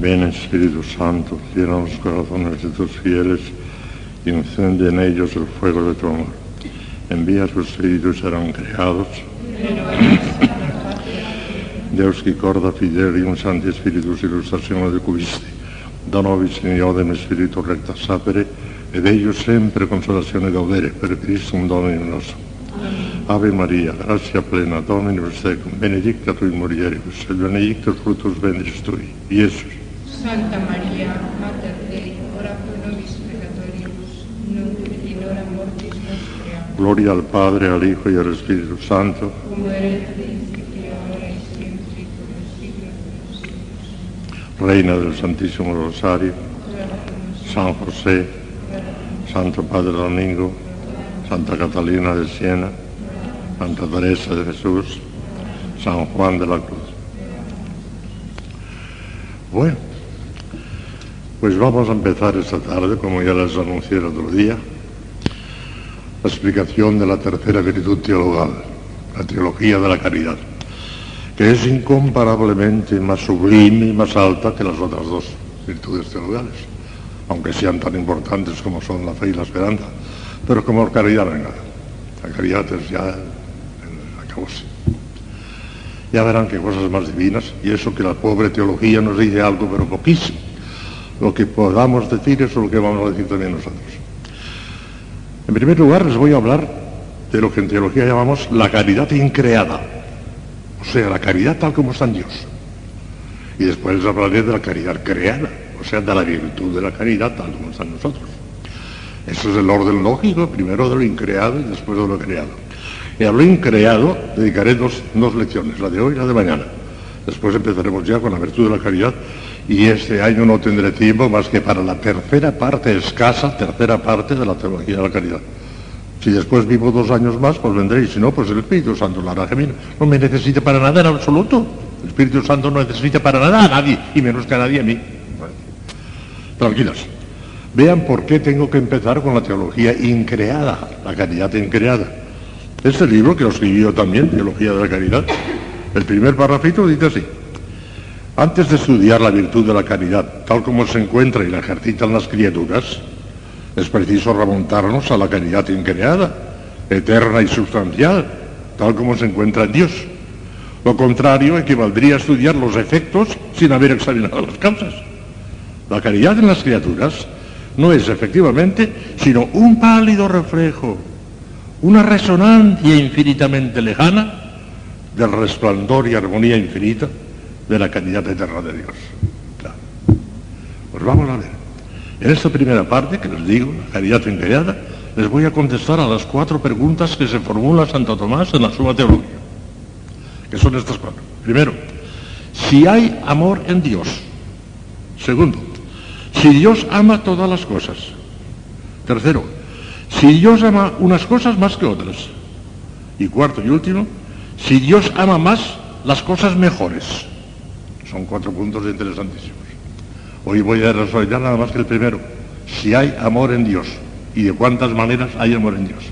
Ven Espíritu Santo, llena los corazones de tus fieles y encende en ellos el fuego de tu amor. Envía a tu Espíritu y serán creados. Deus qui corda fidelium Santi Spiritus illustrazione de cubiste, da nobis in iodem Spiritu recta sapere, ed ellos sempre consolazione gaudere per Christum Dominum nostrum. Ave Maria, gratia plena, Dominus tecum, benedicta tu in mulieribus, et benedictus fructus ventris tui, Iesus. Santa Maria, Mater Dei, ora pro nobis peccatoribus, nunc et in hora mortis nostre. Gloria al Padre, al Hijo y al Espíritu Santo, Como era en el principio, ahora y siempre, por los siglos de los siglos. Reina del Santísimo Rosario, San José, Santo Padre Domingo, Santa Catalina de Siena, Santa Teresa de Jesús, San Juan de la Cruz. Bueno, pues vamos a empezar esta tarde, como ya les anuncié el otro día, la explicación de la tercera virtud teologal, la teología de la caridad, que es incomparablemente más sublime y más alta que las otras dos virtudes teologales aunque sean tan importantes como son la fe y la esperanza, pero como caridad venga. La caridad es ya el acabose. Ya verán qué cosas más divinas, y eso que la pobre teología nos dice algo, pero poquísimo. Lo que podamos decir es lo que vamos a decir también nosotros. En primer lugar, les voy a hablar de lo que en teología llamamos la caridad increada, o sea, la caridad tal como está en Dios. Y después les hablaré de la caridad creada, o sea, de la virtud de la caridad tal como está en nosotros. Eso es el orden lógico, primero de lo increado y después de lo creado. Y a lo increado dedicaré dos, dos lecciones, la de hoy y la de mañana. Después empezaremos ya con la virtud de la caridad y este año no tendré tiempo más que para la tercera parte escasa, tercera parte de la teología de la caridad. Si después vivo dos años más, pues vendré, si no, pues el Espíritu Santo la hará. No me necesita para nada en absoluto. El Espíritu Santo no necesita para nada a nadie, y menos que a nadie a mí. Tranquilas. Vean por qué tengo que empezar con la teología increada, la caridad increada. Este libro, que lo escribí yo también, Teología de la Caridad, el primer parrafito dice así. Antes de estudiar la virtud de la caridad, tal como se encuentra y la ejercitan las criaturas, es preciso remontarnos a la caridad increada, eterna y sustancial, tal como se encuentra en Dios. Lo contrario equivaldría a estudiar los efectos sin haber examinado las causas. La caridad en las criaturas no es efectivamente sino un pálido reflejo, una resonancia infinitamente lejana del resplandor y armonía infinita de la caridad eterna de Dios. Claro. Pues vamos a ver. En esta primera parte que les digo, la caridad increada, les voy a contestar a las cuatro preguntas que se formula Santo Tomás en la Suma Teología, que son estas cuatro. Primero, si hay amor en Dios. Segundo, si Dios ama todas las cosas. Tercero, si Dios ama unas cosas más que otras. Y cuarto y último, si Dios ama más las cosas mejores. Son cuatro puntos interesantísimos. Hoy voy a resolver nada más que el primero. Si hay amor en Dios y de cuántas maneras hay amor en Dios.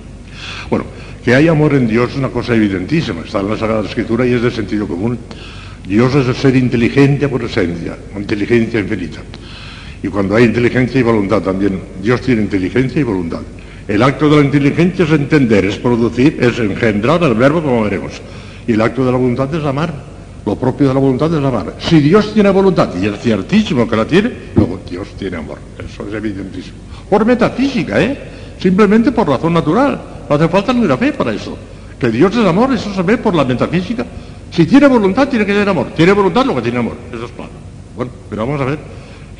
Bueno, que hay amor en Dios es una cosa evidentísima, está en la Sagrada Escritura y es de sentido común. Dios es el ser inteligente por esencia, inteligencia infinita. Y cuando hay inteligencia y voluntad también, Dios tiene inteligencia y voluntad. El acto de la inteligencia es entender, es producir, es engendrar el verbo como veremos. Y el acto de la voluntad es amar. Lo propio de la voluntad es amar. Si Dios tiene voluntad, y es ciertísimo que la tiene, luego Dios tiene amor. Eso es evidentísimo. Por metafísica, ¿eh? Simplemente por razón natural. No hace falta ni la fe para eso. Que Dios es amor, eso se ve por la metafísica. Si tiene voluntad, tiene que tener amor. Tiene voluntad, lo que tiene amor. Eso es claro. Bueno, pero vamos a ver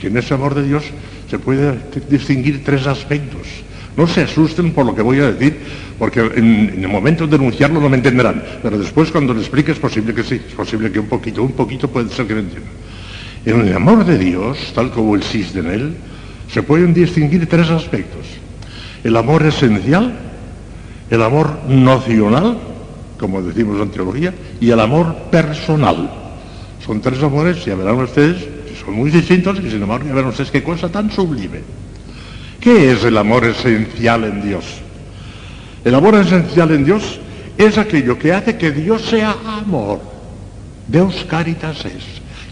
que en ese amor de Dios se puede distinguir tres aspectos. No se asusten por lo que voy a decir, porque en, el momento de denunciarlo no me entenderán, pero después cuando lo explique es posible que sí, es posible que un poquito, un poquito puede ser que me entiendan. En el amor de Dios, tal como existe en él, se pueden distinguir tres aspectos. El amor esencial, el amor nocional, como decimos en teología, y el amor personal. Son tres amores, ya verán ustedes, son muy distintos y sin embargo ya verán ustedes qué cosa tan sublime. ¿Qué es el amor esencial en Dios? El amor esencial en Dios es aquello que hace que Dios sea amor. Deus caritas es.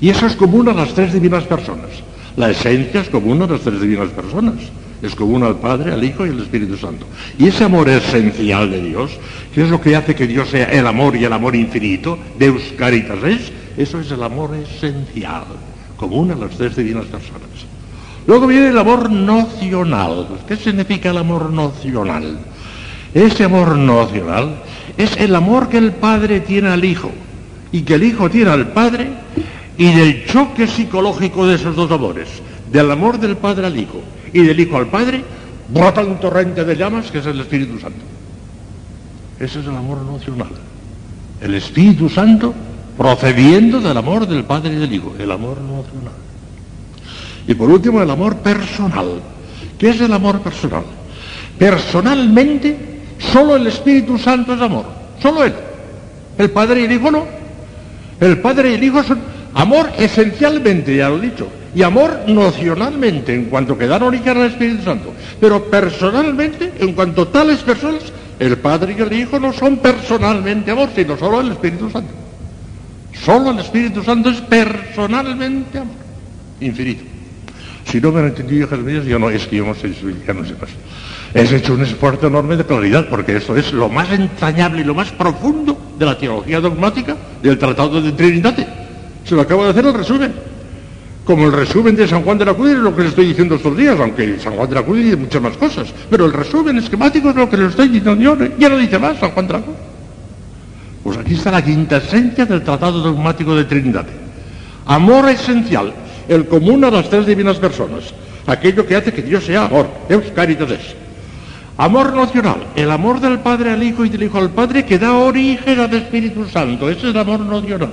Y eso es común a las tres divinas personas. La esencia es común a las tres divinas personas. Es común al Padre, al Hijo y al Espíritu Santo. Y ese amor esencial de Dios, que es lo que hace que Dios sea el amor y el amor infinito, Deus Caritas es, eso es el amor esencial, común a las tres divinas personas. Luego viene el amor nocional. ¿Qué significa el amor nocional? Ese amor nocional es el amor que el Padre tiene al Hijo y que el Hijo tiene al Padre y del choque psicológico de esos dos amores, del amor del Padre al Hijo y del Hijo al Padre, brota un torrente de llamas que es el Espíritu Santo. Ese es el amor nocional. El Espíritu Santo procediendo del amor del Padre y del Hijo, el amor nocional. Y por último, el amor personal. ¿Qué es el amor personal? Personalmente, solo el Espíritu Santo es amor. Solo Él. El Padre y el Hijo no. El Padre y el Hijo son amor esencialmente, ya lo he dicho, y amor nocionalmente, en cuanto que dan origen al Espíritu Santo. Pero personalmente, en cuanto tales personas, el Padre y el Hijo no son personalmente amor, sino solo el Espíritu Santo. Solo el Espíritu Santo es personalmente amor. Infinito. Si no me han entendido, Jeremías, yo no, es que yo no sé, ya no sé más. Es hecho un esfuerzo enorme de claridad, porque esto es lo más entrañable y lo más profundo de la teología dogmática del Tratado de Trinidad. Se lo acabo de hacer el resumen. Como el resumen de San Juan de la Cruz es lo que les estoy diciendo estos días, aunque San Juan de la Cruz dice muchas más cosas. Pero el resumen esquemático es lo que les estoy diciendo yo. Ya no dice más San Juan de la Cruz. Pues aquí está la quinta esencia del Tratado Dogmático de Trinidad. Amor esencial, el común a las tres divinas personas, aquello que hace que Dios sea amor, Deus caritas es. Amor nocional, el amor del Padre al Hijo y del Hijo al Padre que da origen al Espíritu Santo, ese es el amor nocional.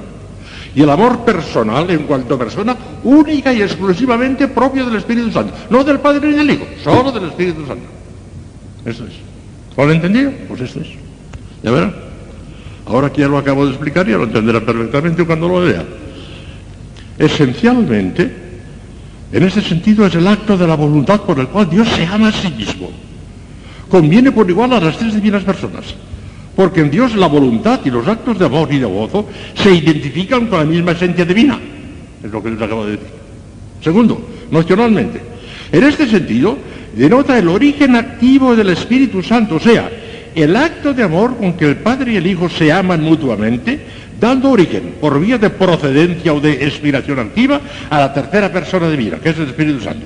Y el amor personal, en cuanto persona, única y exclusivamente propio del Espíritu Santo, no del Padre ni del Hijo, solo del Espíritu Santo. Eso es. ¿Lo han entendido? Pues eso es. ¿Ya verán? Ahora que ya lo acabo de explicar, ya lo entenderá perfectamente cuando lo vea. Esencialmente, en ese sentido es el acto de la voluntad por el cual Dios se ama a sí mismo. Conviene por igual a las tres divinas personas, porque en Dios la voluntad y los actos de amor y de gozo se identifican con la misma esencia divina. Es lo que les acabo de decir. Segundo, nocionalmente. En este sentido, denota el origen activo del Espíritu Santo, o sea, el acto de amor con que el Padre y el Hijo se aman mutuamente, dando origen, por vía de procedencia o de expiración activa, a la tercera persona divina, que es el Espíritu Santo.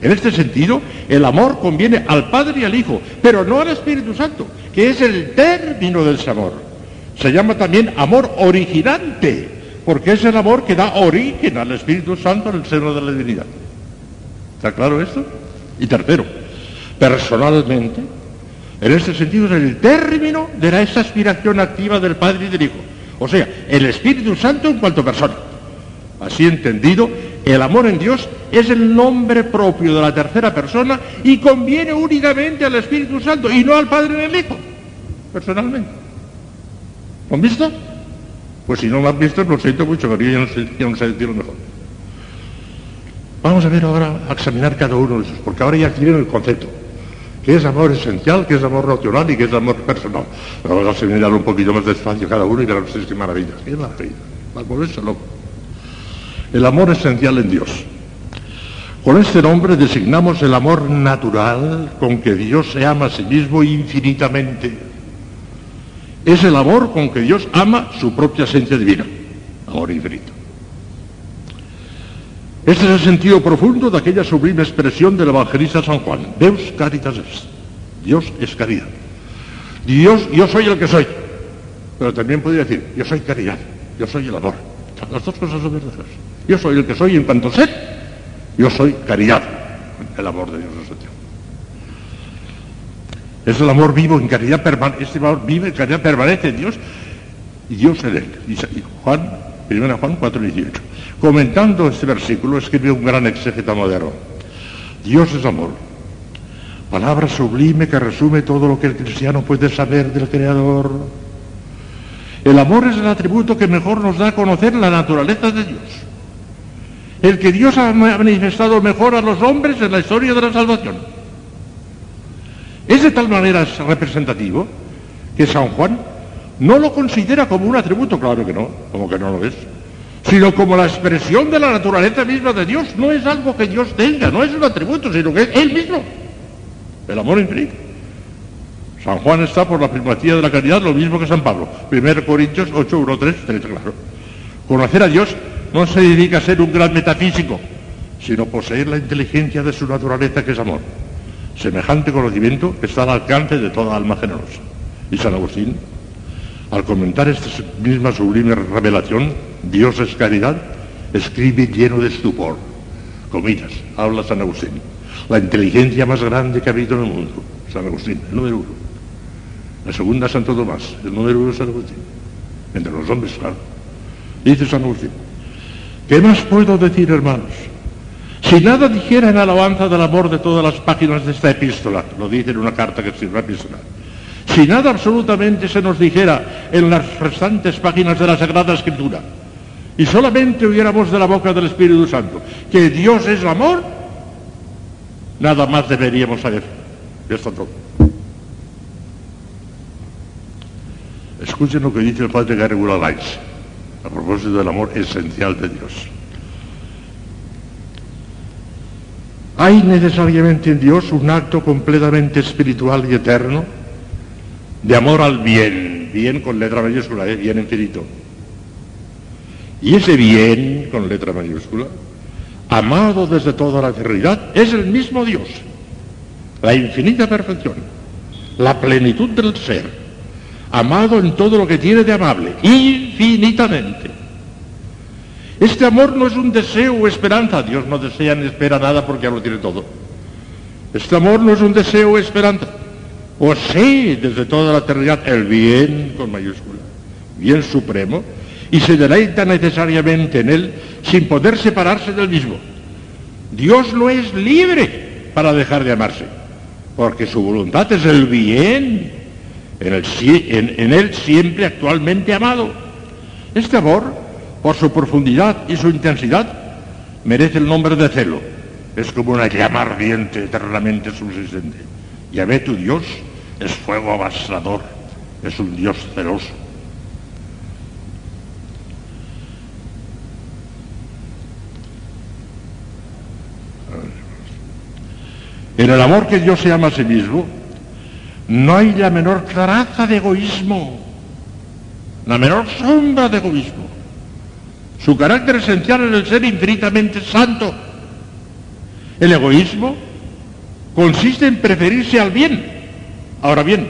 En este sentido, el amor conviene al Padre y al Hijo, pero no al Espíritu Santo, que es el término de ese amor. Se llama también amor originante, porque es el amor que da origen al Espíritu Santo en el seno de la divinidad. ¿Está claro esto? Y tercero, personalmente, en este sentido es el término de esa aspiración activa del Padre y del Hijo. O sea, el Espíritu Santo en cuanto persona. Así entendido, el amor en Dios es el nombre propio de la tercera persona y conviene únicamente al Espíritu Santo y no al Padre ni al Hijo, personalmente. ¿Lo han visto? Pues si no lo han visto, lo siento mucho, pero yo no no sé decirlo mejor. Vamos a ver ahora, a examinar cada uno de esos, porque ahora ya tienen el concepto. ¿Qué es amor esencial? ¿Qué es amor racional? ¿Y qué es amor personal? Vamos a examinar un poquito más despacio cada uno y verán ustedes qué maravilla. Qué maravilla. Va a. El amor esencial en Dios. Con este nombre designamos el amor natural con que Dios se ama a sí mismo infinitamente. Es el amor con que Dios ama su propia esencia divina. Amor infinito. Este es el sentido profundo de aquella sublime expresión del evangelista San Juan. Deus caritas es. Dios es caridad. Dios, yo soy el que soy. Pero también podría decir, yo soy caridad, yo soy el amor. Las dos cosas son verdaderas. Yo soy el que soy en cuanto sé, yo soy caridad, el amor de Dios nuestro. Es el amor vivo en caridad permanente, este amor vive en caridad permanece en Dios y Dios en él. Juan, 1 Juan 4, 18. Comentando este versículo, escribe un gran exégeta moderno. Dios es amor. Palabra sublime que resume todo lo que el cristiano puede saber del Creador. El amor es el atributo que mejor nos da a conocer la naturaleza de Dios. El que Dios ha manifestado mejor a los hombres en la historia de la salvación. Es de tal manera representativo que San Juan no lo considera como un atributo, claro que no, como que no lo es, sino como la expresión de la naturaleza misma de Dios. No es algo que Dios tenga, no es un atributo, sino que es Él mismo. El amor infinito. San Juan está por la primacía de la caridad, lo mismo que San Pablo. 1 Corintios 8, 1, 3, 3, claro. Conocer a Dios no se dedica a ser un gran metafísico, sino poseer la inteligencia de su naturaleza que es amor. Semejante conocimiento está al alcance de toda alma generosa. Y San Agustín, al comentar esta misma sublime revelación, Dios es caridad, escribe lleno de estupor. Comillas, habla San Agustín. La inteligencia más grande que ha habido en el mundo. San Agustín, el número uno. La segunda, Santo Tomás, el número uno, San Agustín. Entre los hombres, claro. Dice San Agustín, ¿qué más puedo decir, hermanos? Si nada dijera en alabanza del amor de todas las páginas de esta epístola, lo dice en una carta que sirve epístola, si nada absolutamente se nos dijera en las restantes páginas de la Sagrada Escritura, y solamente oyéramos de la boca del Espíritu Santo que Dios es amor, nada más deberíamos saber. Ya está todo. Escuchen lo que dice el padre Gary Weiss a propósito del amor esencial de Dios. ¿Hay necesariamente en Dios un acto completamente espiritual y eterno de amor al bien, bien con letra mayúscula, ¿eh? bien infinito? Y ese bien con letra mayúscula, amado desde toda la eternidad, es el mismo Dios, la infinita perfección, la plenitud del ser, amado en todo lo que tiene de amable, infinitamente. Este amor no es un deseo o esperanza, Dios no desea ni espera nada porque ya lo tiene todo. Este amor no es un deseo o esperanza, posee desde toda la eternidad el bien con mayúscula, bien supremo, y se deleita necesariamente en él sin poder separarse del mismo. Dios no es libre para dejar de amarse, porque su voluntad es el bien en, él siempre actualmente amado. Este amor, por su profundidad y su intensidad, merece el nombre de celo. Es como una llama ardiente eternamente subsistente. Ve tu Dios es fuego avasallador, es un Dios celoso. En el amor que Dios se ama a sí mismo, no hay la menor traza de egoísmo, la menor sombra de egoísmo. Su carácter esencial es el ser infinitamente santo. El egoísmo consiste en preferirse al bien. Ahora bien,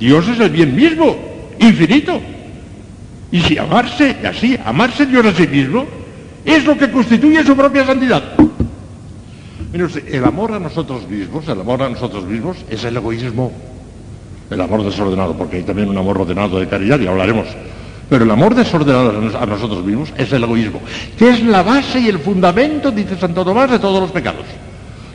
Dios es el bien mismo, infinito. Y si amarse, así, amarse Dios a sí mismo, es lo que constituye su propia santidad. El amor a nosotros mismos, el amor a nosotros mismos es el egoísmo el amor desordenado, porque hay también un amor ordenado de caridad y hablaremos. Pero el amor desordenado a nosotros mismos es el egoísmo, que es la base y el fundamento, dice Santo Tomás, de todos los pecados.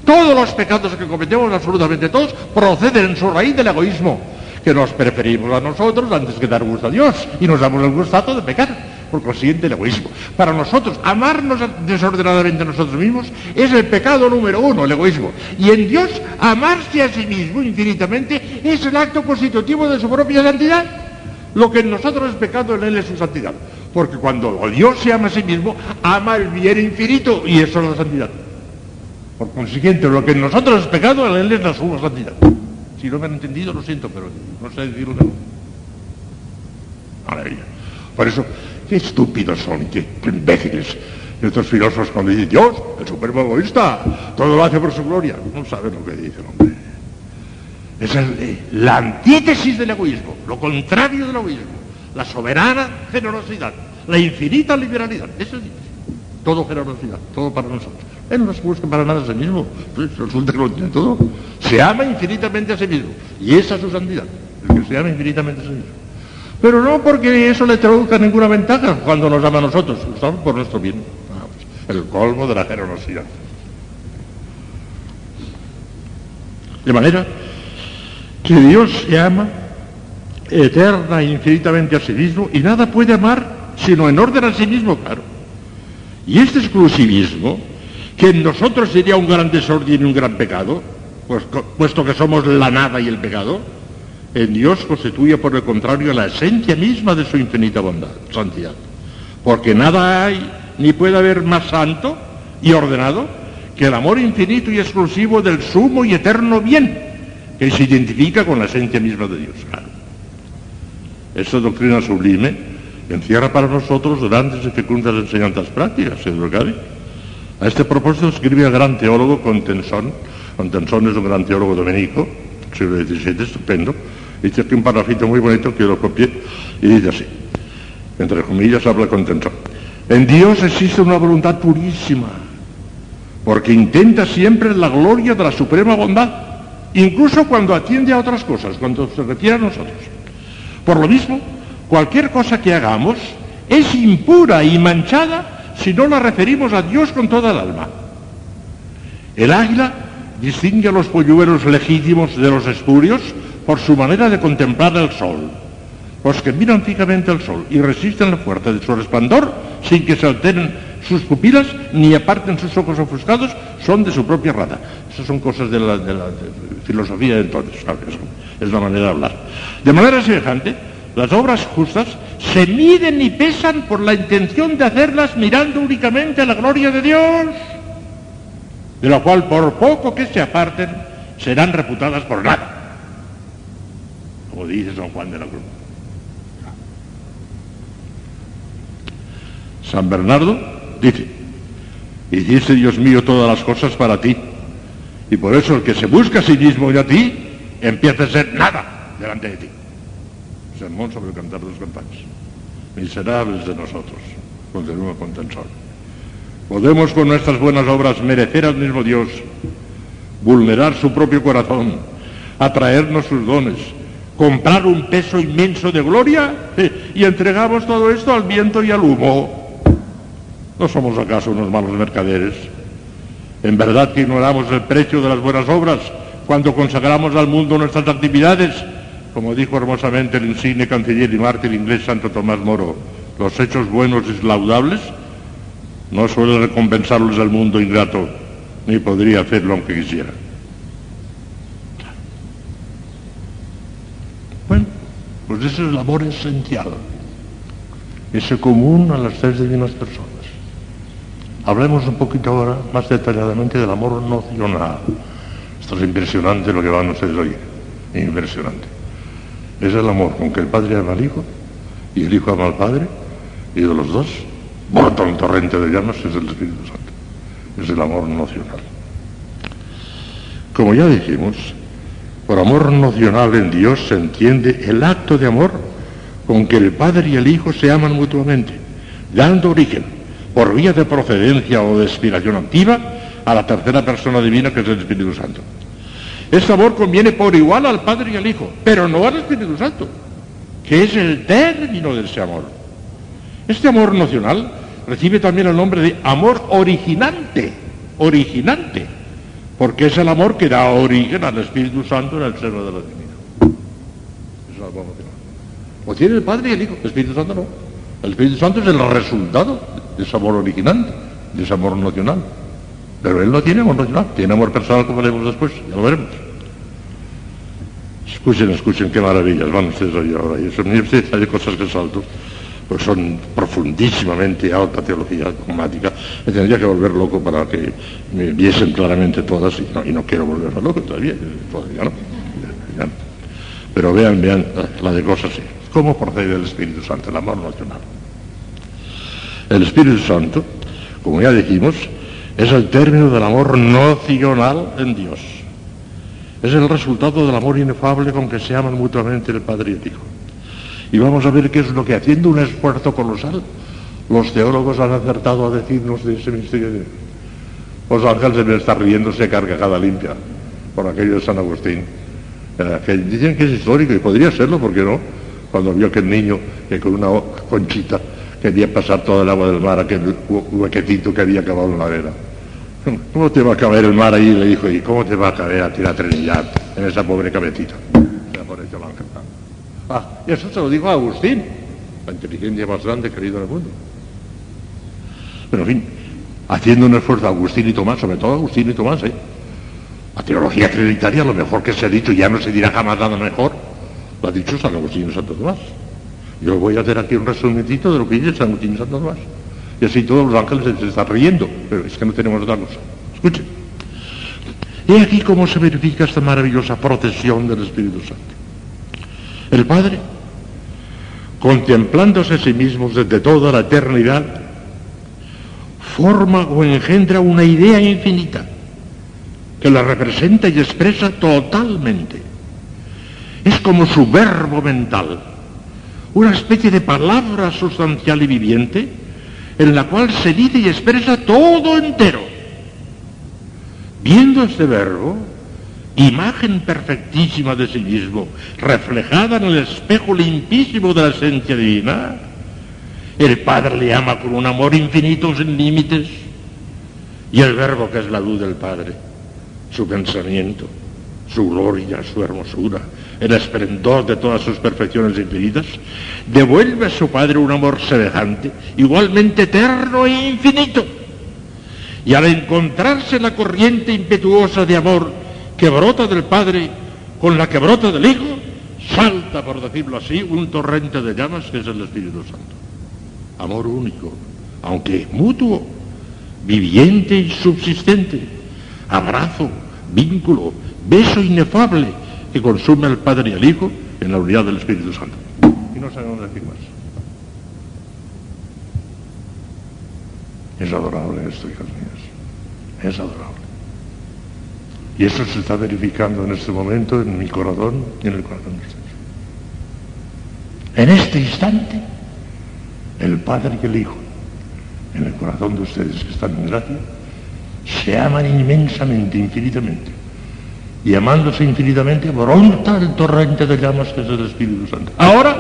Todos los pecados que cometemos, absolutamente todos, proceden en su raíz del egoísmo, que nos preferimos a nosotros antes que dar gusto a Dios y nos damos el gustazo de pecar por consiguiente el egoísmo. Para nosotros, amarnos desordenadamente a nosotros mismos es el pecado número uno, el egoísmo. Y en Dios, amarse a sí mismo infinitamente es el acto constitutivo de su propia santidad. Lo que en nosotros es pecado, en Él es su santidad. Porque cuando Dios se ama a sí mismo, ama el bien infinito y eso es la santidad. Por consiguiente, lo que en nosotros es pecado, en Él es la su santidad. Si no me han entendido, lo siento, pero no sé decirlo. Maravilla. Por eso, Qué estúpidos son, qué imbéciles. Y otros filósofos cuando dicen, Dios, el supremo egoísta, todo lo hace por su gloria. No saben lo que dicen, hombre. Es la antítesis del egoísmo, lo contrario del egoísmo, la soberana generosidad, la infinita liberalidad. Eso es todo generosidad, todo para nosotros. Él no se busca para nada a sí mismo, pues resulta que lo tiene todo. Se ama infinitamente a sí mismo, y esa es su santidad, el que se ama infinitamente a sí mismo. Pero no porque eso le traduzca ninguna ventaja cuando nos ama a nosotros, son por nuestro bien. Ah, pues, el colmo de la generosidad. De manera que Dios se ama eterna e infinitamente a sí mismo y nada puede amar sino en orden a sí mismo, claro. Y este exclusivismo, que en nosotros sería un gran desorden y un gran pecado, pues, puesto que somos la nada y el pecado, en Dios constituye, por el contrario, la esencia misma de su infinita bondad, santidad. porque nada hay ni puede haber más santo y ordenado que el amor infinito y exclusivo del sumo y eterno bien, que se identifica con la esencia misma de Dios. Claro. Esta doctrina sublime encierra para nosotros grandes y fecundas enseñanzas prácticas, Gaby. A este propósito escribe el gran teólogo Contensón. Contensón es un gran teólogo dominico, siglo XVII, estupendo. Dice aquí un parrafito muy bonito que lo copié y dice así, entre comillas habla Contensón. En Dios existe una voluntad purísima, porque intenta siempre la gloria de la suprema bondad, incluso cuando atiende a otras cosas, cuando se refiere a nosotros. Por lo mismo, cualquier cosa que hagamos es impura y manchada si no la referimos a Dios con toda el alma. El águila distingue a los polluelos legítimos de los espurios por su manera de contemplar el sol. Los que miran fijamente al sol y resisten la fuerza de su resplandor sin que se alteren sus pupilas ni aparten sus ojos ofuscados son de su propia raza. Esas son cosas de la, filosofía de entonces, es la manera de hablar. De manera semejante, las obras justas se miden y pesan por la intención de hacerlas mirando únicamente a la gloria de Dios, de la cual por poco que se aparten serán reputadas por nada, como dice San Juan de la Cruz. San Bernardo dice, hiciste Dios mío todas las cosas para ti, y por eso el que se busca a sí mismo y a ti, empieza a ser nada delante de ti. Sermón sobre el cantar de los cantantes. Miserables de nosotros, continúa con tensor. Podemos con nuestras buenas obras merecer al mismo Dios, vulnerar su propio corazón, atraernos sus dones, comprar un peso inmenso de gloria y entregamos todo esto al viento y al humo. ¿No somos acaso unos malos mercaderes? En verdad que ignoramos el precio de las buenas obras cuando consagramos al mundo nuestras actividades, como dijo hermosamente el insigne canciller y mártir inglés Santo Tomás Moro, los hechos buenos y laudables no suele recompensarlos el mundo ingrato, ni podría hacerlo aunque quisiera. Bueno, pues ese es el amor esencial, ese común a las tres divinas personas. Hablemos un poquito ahora más detalladamente del amor nocional. Esto es impresionante lo que van ustedes a oír. Impresionante. Es el amor con que el Padre ama al Hijo y el Hijo ama al Padre y de los dos brota un torrente de llamas es el Espíritu Santo. Es el amor nocional. Como ya dijimos, por amor nocional en Dios se entiende el acto de amor con que el Padre y el Hijo se aman mutuamente, dando origen, por vía de procedencia o de inspiración activa, a la tercera persona divina que es el Espíritu Santo. Este amor conviene por igual al Padre y al Hijo, pero no al Espíritu Santo, que es el término de ese amor. Este amor nocional recibe también el nombre de amor originante, originante, porque es el amor que da origen al Espíritu Santo en el seno de la divinidad. Es el amor nocional. Lo tiene el Padre y el Hijo, el Espíritu Santo no. El Espíritu Santo es el resultado de ese amor originante, de ese amor nocional. Pero él no tiene amor nacional, tiene amor personal como veremos después, ya lo veremos. Escuchen, escuchen, qué maravillas van ustedes a oír ahora. Y eso, hay cosas que salto, pues son profundísimamente alta teología dogmática. Me tendría que volver loco para que me viesen claramente todas, y no, y no quiero volverme loco todavía, todavía no. Pero vean, vean la de cosas así. ¿Cómo procede el Espíritu Santo, el amor nacional? El Espíritu Santo, como ya dijimos, es el término del amor nocional en Dios. Es el resultado del amor inefable con que se aman mutuamente el Padre y el Hijo. Y vamos a ver qué es lo que haciendo un esfuerzo colosal, los teólogos han acertado a decirnos de ese misterio de Los ángeles deben estar riéndose carcajada limpia por aquello de San Agustín. Que dicen que es histórico y podría serlo, ¿por qué no? Cuando vio que el niño que con una conchita quería pasar todo el agua del mar aquel huequetito que había acabado en la arena. ¿Cómo te va a caber el mar ahí? Le dijo, ¿y cómo te va a caber a tirar Trinidad en esa pobre cabecita? Ah, y eso se lo dijo a Agustín, la inteligencia más grande que ha habido en el mundo. Pero en fin, haciendo un esfuerzo Agustín y Tomás, sobre todo Agustín y Tomás, ¿eh? La teología trinitaria, lo mejor que se ha dicho, ya no se dirá jamás nada mejor, lo ha dicho San Agustín y Santo Tomás. Yo voy a hacer aquí un resumitito de lo que dice San Agustín Santo Tomás. Y así todos los ángeles se están riendo, pero es que no tenemos otra cosa. Escuchen. Y aquí cómo se verifica esta maravillosa procesión del Espíritu Santo. El Padre, contemplándose a sí mismo desde toda la eternidad, forma o engendra una idea infinita que la representa y expresa totalmente. Es como su verbo mental, una especie de palabra sustancial y viviente en la cual se dice y expresa todo entero. Viendo este verbo, imagen perfectísima de sí mismo, reflejada en el espejo limpísimo de la esencia divina, el Padre le ama con un amor infinito sin límites y el verbo que es la luz del Padre, su pensamiento, su gloria, su hermosura, el esplendor de todas sus perfecciones infinitas, devuelve a su Padre un amor semejante, igualmente eterno e infinito. Y al encontrarse la corriente impetuosa de amor que brota del Padre con la que brota del Hijo, salta, por decirlo así, un torrente de llamas que es el Espíritu Santo. Amor único, aunque mutuo, viviente y subsistente, abrazo, vínculo, beso inefable que consume al Padre y al Hijo en la unidad del Espíritu Santo. Y no sabemos decir más. Es adorable esto, hijos míos. Es adorable. Y eso se está verificando en este momento en mi corazón y en el corazón de ustedes. En este instante, el Padre y el Hijo, en el corazón de ustedes que están en gracia, se aman inmensamente, infinitamente. Y amándose infinitamente, bronta el torrente de llamas que es el Espíritu Santo. Ahora,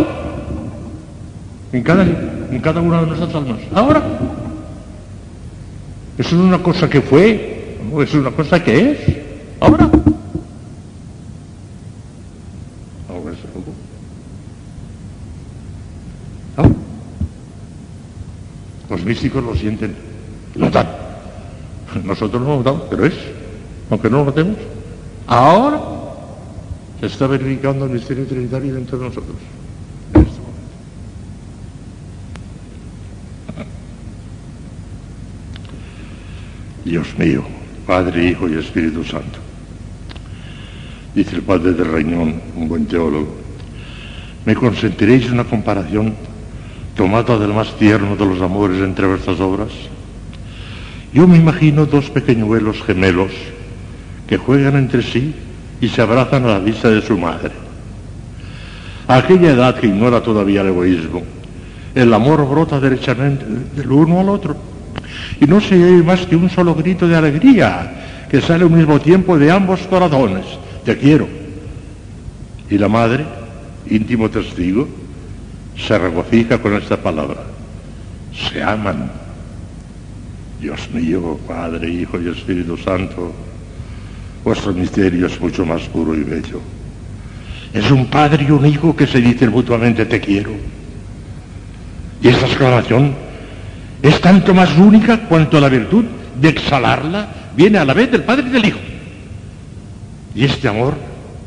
en cada, en cada una de nuestras almas. Ahora. Eso es una cosa que fue, eso es una cosa que es. Ahora. Ahora es algo. Ahora. Los místicos lo sienten, lo notan. Nosotros no lo notamos, pero es, aunque no lo notemos. Ahora se está verificando el misterio trinitario dentro de nosotros. En este momento. Dios mío, Padre, Hijo y Espíritu Santo. Dice el Padre de Reñón, un buen teólogo, ¿me consentiréis una comparación tomada del más tierno de los amores entre vuestras obras? Yo me imagino dos pequeñuelos gemelos que juegan entre sí y se abrazan a la vista de su madre. A aquella edad que ignora todavía el egoísmo, el amor brota derechamente del uno al otro. Y no se oye más que un solo grito de alegría que sale al mismo tiempo de ambos corazones. Te quiero. Y la madre, íntimo testigo, se regocija con esta palabra. Se aman. Dios mío, Padre, Hijo y Espíritu Santo, vuestro misterio es mucho más puro y bello. Es un padre y un hijo que se dicen mutuamente te quiero. Y esta exclamación es tanto más única cuanto la virtud de exhalarla viene a la vez del padre y del hijo. Y este amor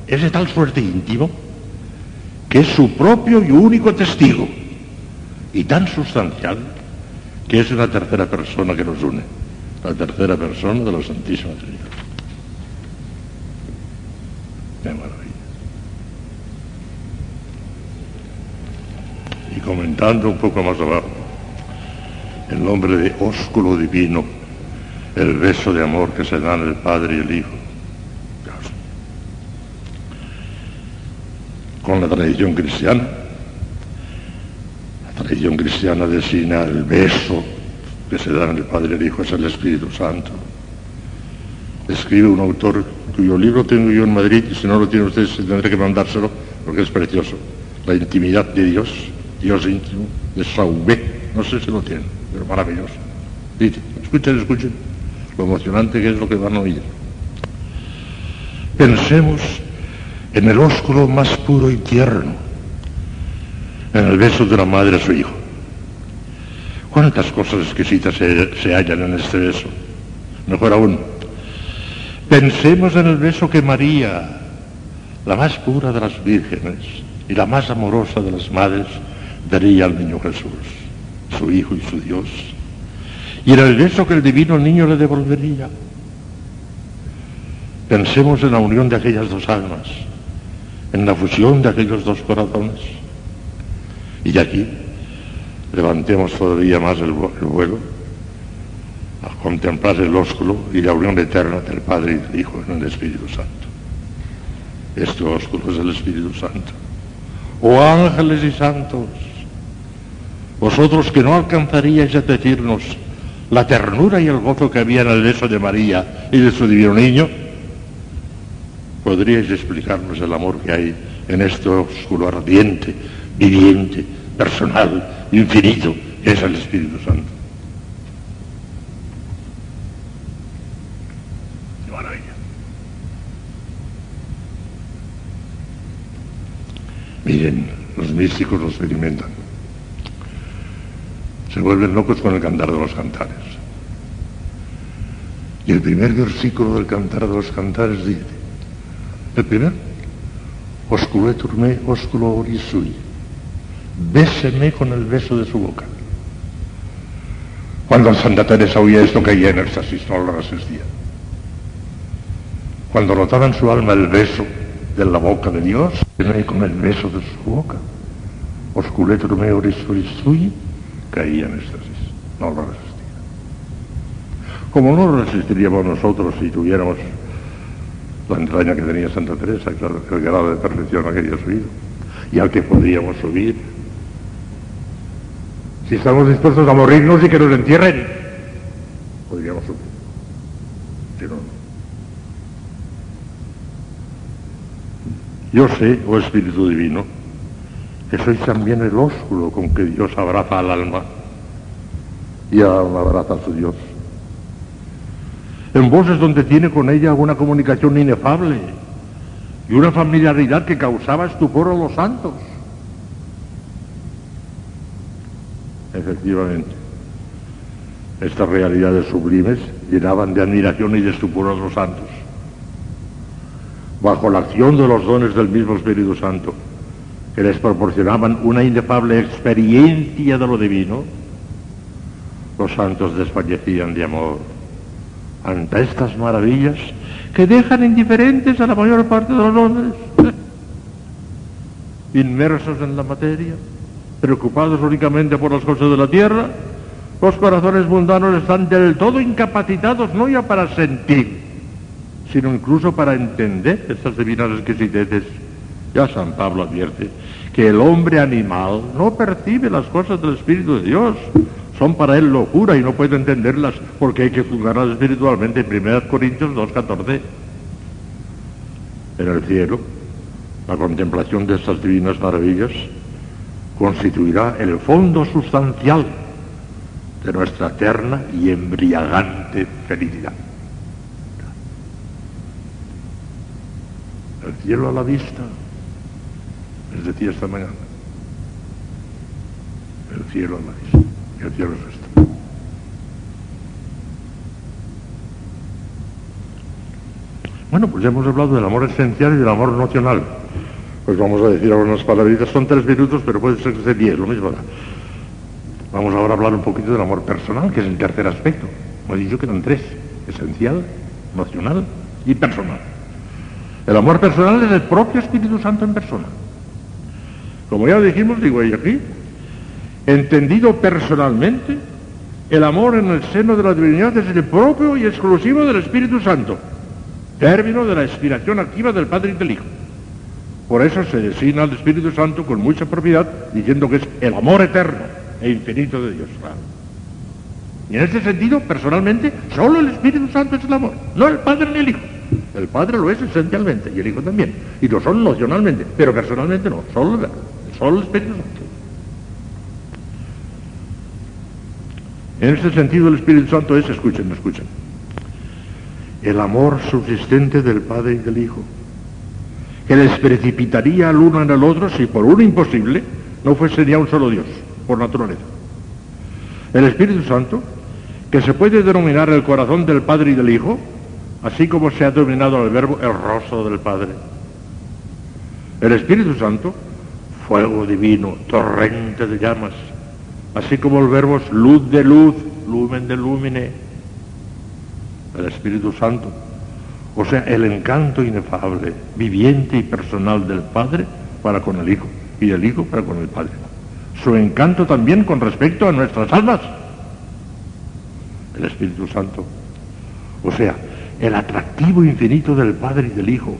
es de tal suerte íntimo que es su propio y único testigo y tan sustancial que es una tercera persona que nos une, la tercera persona de la Santísima Trinidad. Qué maravilla. Y comentando un poco más abajo, el nombre de ósculo divino, el beso de amor que se dan el Padre y el Hijo. Con la tradición cristiana, la tradición cristiana designa el beso que se dan el Padre y el Hijo, es el Espíritu Santo. Escribe un autor cuyo libro tengo yo en Madrid, y si no lo tienen ustedes tendré que mandárselo, porque es precioso. La intimidad de Dios, Dios íntimo, de Saubé, no sé si lo tienen, pero maravilloso. Dice, escuchen, escuchen, lo emocionante que es lo que van a oír. Pensemos en el ósculo más puro y tierno, en el beso de la madre a su hijo. ¿Cuántas cosas exquisitas se, se hallan en este beso? Mejor aún, Pensemos en el beso que María, la más pura de las vírgenes y la más amorosa de las madres, daría al niño Jesús, su Hijo y su Dios. Y era el beso que el divino niño le devolvería. Pensemos en la unión de aquellas dos almas, en la fusión de aquellos dos corazones. Y de aquí levantemos todavía más el, el vuelo a contemplar el ósculo y la unión eterna del Padre y del Hijo en el Espíritu Santo. Este ósculo es el Espíritu Santo. Oh ángeles y santos, vosotros que no alcanzaríais a decirnos la ternura y el gozo que había en el beso de María y de su divino niño, podríais explicarnos el amor que hay en este ósculo ardiente, viviente, personal, infinito, que es el Espíritu Santo. Qué maravilla. Miren, los místicos lo experimentan. Se vuelven locos con el cantar de los cantares. Y el primer versículo del cantar de los cantares dice, el primer, oscuro turme, oscuro orisui, béseme con el beso de su boca. Cuando Santa Teresa oía esto caía en éxtasis, no lo resistía. Cuando notaba en su alma el beso de la boca de Dios, con el beso de su boca. Oscuro turme orisui, caía en éxtasis, no lo resistía. Como no resistiríamos nosotros si tuviéramos la entraña que tenía Santa Teresa, el grado de perfección a que había subido, y al que podríamos subir. Si estamos dispuestos a morirnos y que nos entierren, podríamos subir. Si no, no. Yo sé, oh Espíritu Divino, que sois también el ósculo con que Dios abraza al alma y al alma abraza a su Dios. En vos es donde tiene con ella una comunicación inefable y una familiaridad que causaba estupor a los santos. Efectivamente, estas realidades sublimes llenaban de admiración y de estupor a los santos. Bajo la acción de los dones del mismo Espíritu Santo, que les proporcionaban una inefable experiencia de lo divino, los santos desfallecían de amor ante estas maravillas que dejan indiferentes a la mayor parte de los hombres, inmersos en la materia, preocupados únicamente por las cosas de la tierra, los corazones mundanos están del todo incapacitados no ya para sentir, sino incluso para entender estas divinas exquisiteces. Ya San Pablo advierte que el hombre animal no percibe las cosas del Espíritu de Dios, son para él locura y no puede entenderlas porque hay que juzgarlas espiritualmente. 1 Corintios 2.14. En el cielo, la contemplación de estas divinas maravillas constituirá el fondo sustancial de nuestra eterna y embriagante felicidad. El cielo a la vista, les decía esta mañana, el cielo a la vista. Y el cielo es esto. Bueno, pues ya hemos hablado del amor esencial y del amor nocional. Pues vamos a decir algunas palabritas, son tres minutos, pero puede ser que sea diez, lo mismo. Vamos ahora a hablar un poquito del amor personal, que es el tercer aspecto. Como he dicho que tres, esencial, nocional y personal. El amor personal es el propio Espíritu Santo en persona. Como ya dijimos, digo ahí aquí, entendido personalmente, el amor en el seno de la divinidad es el propio y exclusivo del Espíritu Santo, término de la inspiración activa del Padre y del Hijo. Por eso se designa al Espíritu Santo con mucha propiedad, diciendo que es el amor eterno e infinito de Dios. Y en ese sentido, personalmente, solo el Espíritu Santo es el amor, no el Padre ni el Hijo. El Padre lo es esencialmente y el Hijo también. Y lo son nocionalmente, pero personalmente no, solo solo el Espíritu Santo. En este sentido el Espíritu Santo es, escuchen, escuchen, el amor subsistente del Padre y del Hijo, que les precipitaría al uno en el otro si por uno imposible no fuese ya un solo Dios, por naturaleza. El Espíritu Santo, que se puede denominar el corazón del Padre y del Hijo, así como se ha denominado el verbo el rostro del Padre. El Espíritu Santo fuego divino, torrente de llamas, así como el verbo es luz de luz, lumen de lumine, el Espíritu Santo, o sea, el encanto inefable, viviente y personal del Padre para con el Hijo y del Hijo para con el Padre. Su encanto también con respecto a nuestras almas, el Espíritu Santo, o sea, el atractivo infinito del Padre y del Hijo,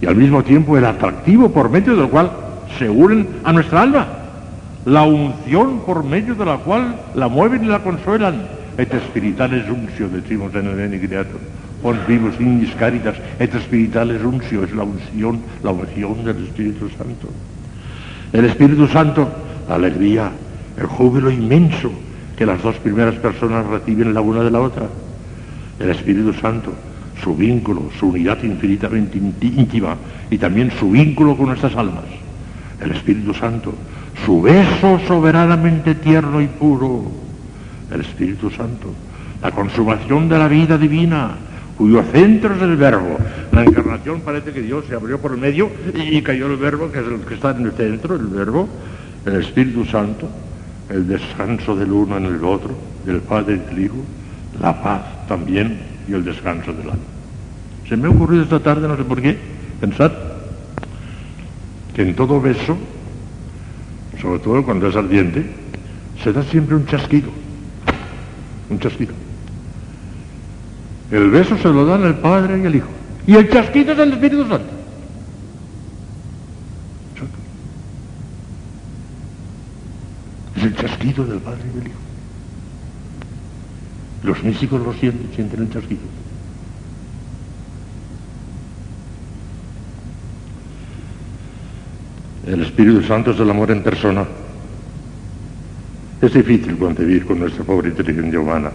y al mismo tiempo el atractivo por medio del cual se unen a nuestra alma, la unción por medio de la cual la mueven y la consuelan, et spirituales uncio, decimos en el Bene Creator, pons vivos ignis caritas, et spirituales uncio, es la unción, la unción del Espíritu Santo. El Espíritu Santo, la alegría, el júbilo inmenso que las dos primeras personas reciben la una de la otra. El Espíritu Santo, su vínculo, su unidad infinitamente íntima y también su vínculo con nuestras almas. El Espíritu Santo, su beso soberanamente tierno y puro. El Espíritu Santo, la consumación de la vida divina, cuyo centro es el verbo. La encarnación parece que Dios se abrió por el medio y cayó el verbo, que es el que está en el centro, el verbo, el Espíritu Santo, el descanso del uno en el otro, del Padre y del Hijo, la paz también y el descanso del alma. Se me ha ocurrido esta tarde, no sé por qué, pensar que en todo beso, sobre todo cuando es ardiente, se da siempre un chasquido, un chasquido. El beso se lo dan el Padre y el Hijo. Y el chasquido es el Espíritu Santo. Es el chasquido del Padre y del Hijo. Los místicos lo sienten, sienten el chasquido. El Espíritu Santo es el amor en persona. Es difícil concebir con nuestra pobre inteligencia humana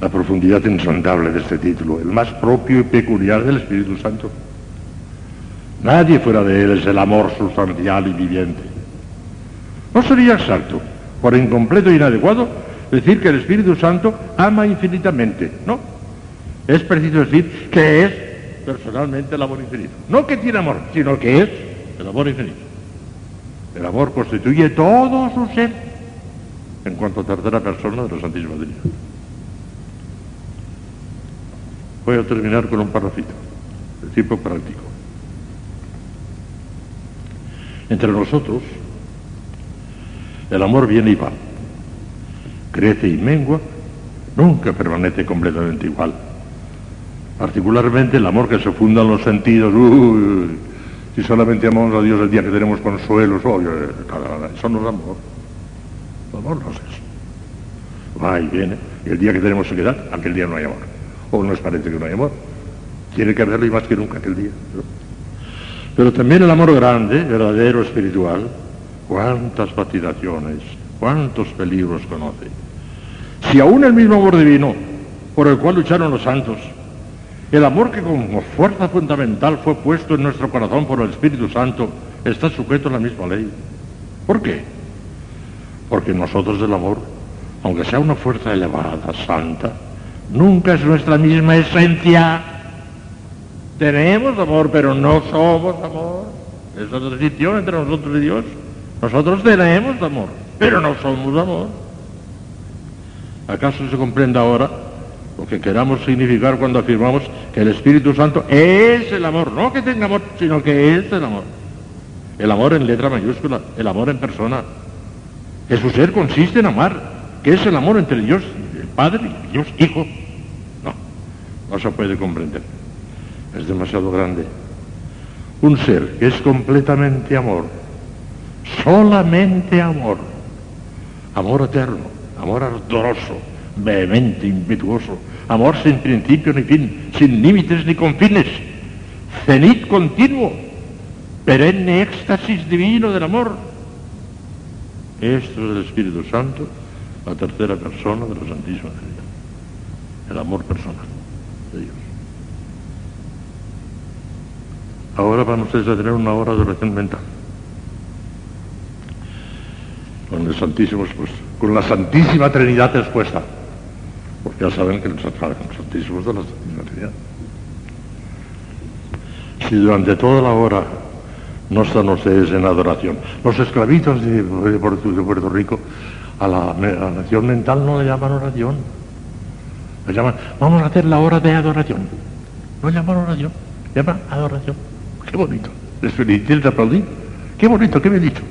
la profundidad insondable de este título, el más propio y peculiar del Espíritu Santo. Nadie fuera de él es el amor sustancial y viviente. No sería exacto, por incompleto e inadecuado, decir que el Espíritu Santo ama infinitamente. No. Es preciso decir que es personalmente el amor infinito. No que tiene amor, sino que es el amor infinito. El amor constituye todo su ser en cuanto a tercera persona de la Santísima Trinidad. Voy a terminar con un parrafito de tipo práctico. Entre nosotros, el amor viene y va, crece y mengua, nunca permanece completamente igual. Particularmente el amor que se funda en los sentidos, uy, si solamente amamos a Dios el día que tenemos consuelos, oye, eso no es amor. El amor no es eso. Va y viene, y el día que tenemos sequedad, aquel día no hay amor o nos parece que no hay amor. Tiene que haberlo y más que nunca aquel día. Pero también el amor grande, verdadero, espiritual, cuántas vacilaciones, cuántos peligros conoce. Si aún el mismo amor divino por el cual lucharon los santos, el amor que como fuerza fundamental fue puesto en nuestro corazón por el Espíritu Santo, está sujeto a la misma ley. ¿Por qué? Porque nosotros del amor, aunque sea una fuerza elevada, santa, nunca es nuestra misma esencia. Tenemos amor, pero no somos amor. Es otra distinción entre nosotros y Dios. Nosotros tenemos amor, pero no somos amor. ¿Acaso se comprende ahora lo que queramos significar cuando afirmamos que el Espíritu Santo es el amor? No que tenga amor, sino que es el amor. El amor en letra mayúscula, el amor en persona. Que su ser consiste en amar, que es el amor entre Dios el Padre y Dios Hijo. No, no se puede comprender. Es demasiado grande. Un ser que es completamente amor, solamente amor, amor eterno, amor ardoroso, vehemente, impetuoso, amor sin principio ni fin, sin límites ni confines, cenit continuo, perenne éxtasis divino del amor. Esto es el Espíritu Santo, la tercera persona de la Santísima Trinidad, el amor personal de Dios. Ahora van ustedes a tener una hora de oración mental. Con el Santísimo expuesto, con la Santísima Trinidad expuesta. Porque ya saben que los santísimos de la Santísima Trinidad. Si durante toda la hora no están ustedes en adoración. Los esclavitos de, Puerto, Rico a la, a la acción mental no le llaman oración. Le llaman, vamos a hacer la hora de adoración. No llaman oración, llaman adoración. Qué bonito. Les felicité, les aplaudí. Qué bonito, qué bien dicho.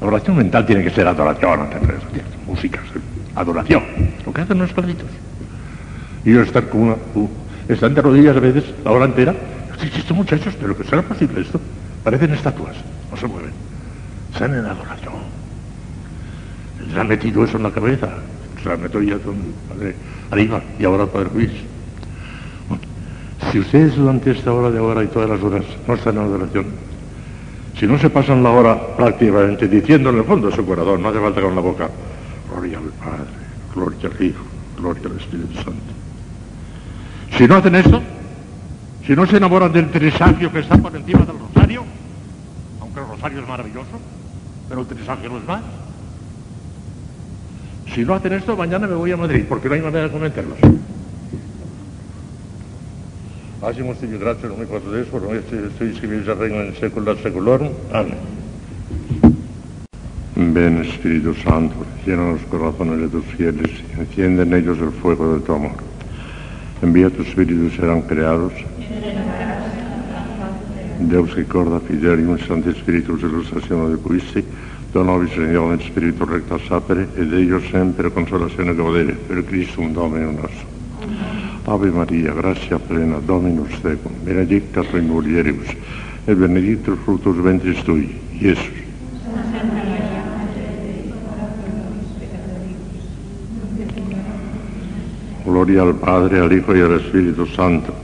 La oración mental tiene que ser adoración, música, adoración. Lo que hacen los esclavitos. Y ellos están como una, u- están de rodillas a veces la hora entera. Estos muchachos, pero que será posible esto. Parecen estatuas, no se mueven. Están en adoración. Les han metido eso en la cabeza. Se la metió ya con padre Aníbal y ahora el padre Luis. Bueno, Si ustedes durante esta hora de ahora y todas las horas no están en adoración, si no se pasan la hora prácticamente diciendo en el fondo de su corazón, no hace falta con la boca, gloria al Padre, gloria al Hijo, gloria al Espíritu Santo. Si no hacen esto, si no se enamoran del trisagio que está por encima del rosario, aunque el rosario es maravilloso, pero el trisagio no es más. Si no hacen esto, mañana me voy a Madrid, porque no hay manera de convencerlos. Hacemos ti grazie non mi posso adesso, non estoy iscribirse al reino en secular seculorum. Amén. Ven Espíritu Santo, llena los corazones de tus fieles y enciende en ellos el fuego de tu amor. Envía tu Espíritu y serán creados. Deus che corda fidelium Santi Spiritus illustrazione di quisti, dona nobis Signore Spiritu recta sapere, ed ellos sempre consolazione godere, per Christum Domino nostro. Ave Maria, gratia plena, Dominus tecum, benedicta tu in mulieribus, e benedictus fructus ventris tui, Iesus. Gloria al Padre, al Hijo y al Espíritu Santo.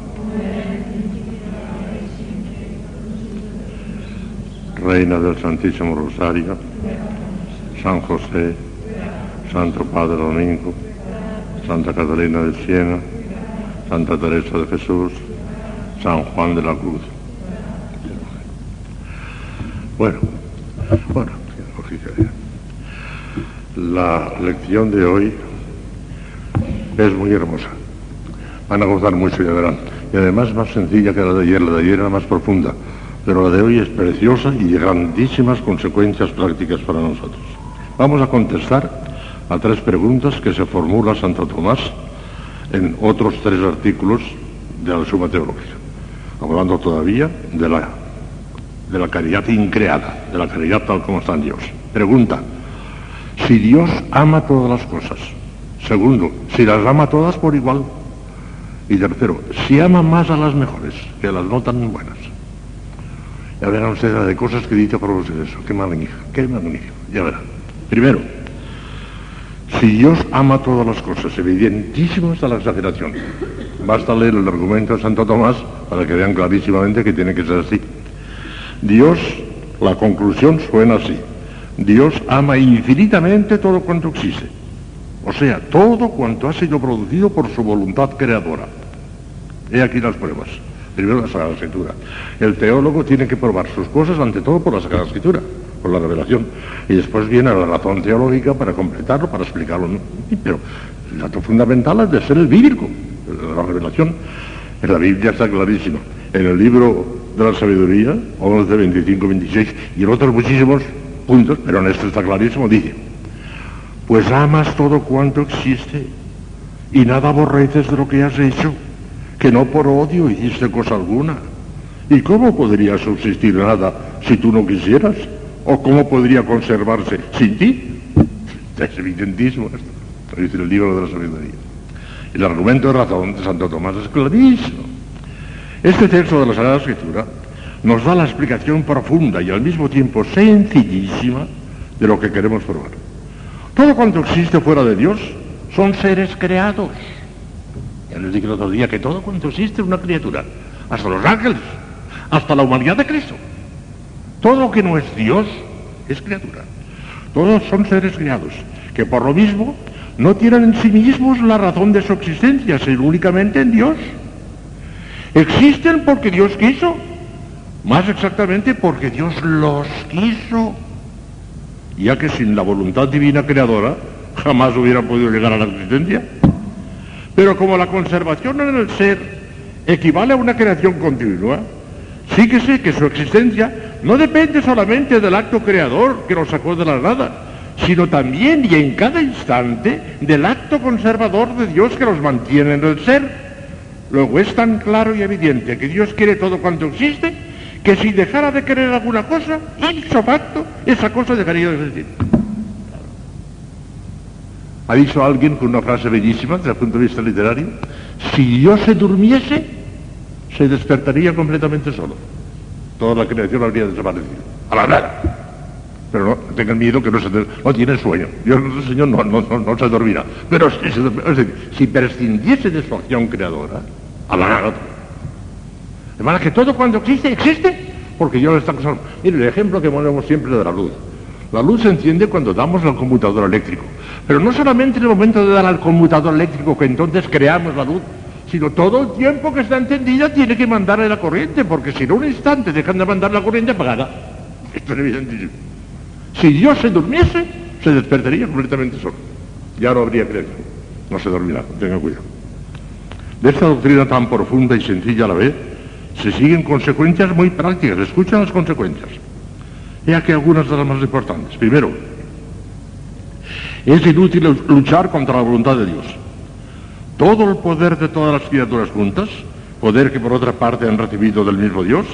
Reina del Santísimo Rosario, San José, Santo Padre Domingo, Santa Catalina de Siena, Santa Teresa de Jesús, San Juan de la Cruz. Bueno, bueno, la lección de hoy es muy hermosa. Van a gozar mucho, ya verán. Y además más sencilla que la de ayer, la de ayer era más profunda, pero la de hoy es preciosa y de grandísimas consecuencias prácticas para nosotros. Vamos a contestar a tres preguntas que se formula Santo Tomás en otros tres artículos de la Suma Teológica, hablando todavía de la, de la caridad increada, de la caridad tal como está en Dios. Pregunta, si Dios ama todas las cosas, segundo, si las ama todas por igual, y tercero, si ama más a las mejores que a las no tan buenas. Ya verán ustedes de cosas que dice por ustedes eso, qué magnífico, qué magnífico, ya verán. Primero, si Dios ama todas las cosas, evidentísimo está la exageración. Basta leer el argumento de Santo Tomás para que vean clarísimamente que tiene que ser así. Dios, la conclusión suena así. Dios ama infinitamente todo cuanto existe. O sea, todo cuanto ha sido producido por su voluntad creadora. He aquí las pruebas. Primero la Sagrada Escritura. El teólogo tiene que probar sus cosas ante todo por la Sagrada Escritura, por la revelación. Y después viene la razón teológica para completarlo, para explicarlo. Pero el dato fundamental es de ser el bíblico, la revelación. En la Biblia está clarísima. En el libro de la sabiduría, 11, 25, 26, y en otros muchísimos puntos, pero en este está clarísimo, dice, pues amas todo cuanto existe y nada aborreces de lo que has hecho, que no por odio hiciste cosa alguna. ¿Y cómo podría subsistir nada si tú no quisieras? ¿O cómo podría conservarse sin ti? Es evidentísimo esto, lo dice el libro de la sabiduría. El argumento de razón de Santo Tomás es clarísimo. Este texto de la Sagrada Escritura nos da la explicación profunda y al mismo tiempo sencillísima de lo que queremos probar. Todo cuanto existe fuera de Dios son seres creados. Ya les dije el otro día que todo cuanto existe es una criatura, hasta los ángeles, hasta la humanidad de Cristo. Todo lo que no es Dios es criatura. Todos son seres creados, que por lo mismo no tienen en sí mismos la razón de su existencia, sino únicamente en Dios. Existen porque Dios quiso, más exactamente porque Dios los quiso, ya que sin la voluntad divina creadora jamás hubieran podido llegar a la existencia. Pero como la conservación en el ser equivale a una creación continua, síguese que su existencia no depende solamente del acto creador que lo sacó de la nada, sino también y en cada instante del acto conservador de Dios que los mantiene en el ser. Luego es tan claro y evidente que Dios quiere todo cuanto existe, que si dejara de querer alguna cosa, facto, esa cosa dejaría de existir. Ha dicho alguien con una frase bellísima desde el punto de vista literario, si Dios se durmiese, se despertaría completamente solo. Toda la creación habría desaparecido. A la nada. Pero no tengan miedo que no, se no tiene sueño. Dios nuestro Señor no, no, no, se dormirá. Pero si prescindiese de su acción creadora, a la nada. De que todo cuando existe, existe, porque Dios está causando. Mire, el ejemplo que ponemos siempre de la luz. La luz se enciende cuando damos al conmutador eléctrico. Pero no solamente en el momento de dar al conmutador eléctrico que entonces creamos la luz, sino todo el tiempo que está encendida tiene que mandarle la corriente, porque si en un instante dejan de mandar la corriente apagada. Esto es evidentísimo. Si Dios se durmiese, se despertaría completamente solo. Ya no habría creación. No se dormirá, tenga cuidado. De esta doctrina tan profunda y sencilla a la vez, se siguen consecuencias muy prácticas. Escuchan las consecuencias. He aquí algunas de las más importantes. Primero, es inútil luchar contra la voluntad de Dios. Todo el poder de todas las criaturas juntas, poder que por otra parte han recibido del mismo Dios,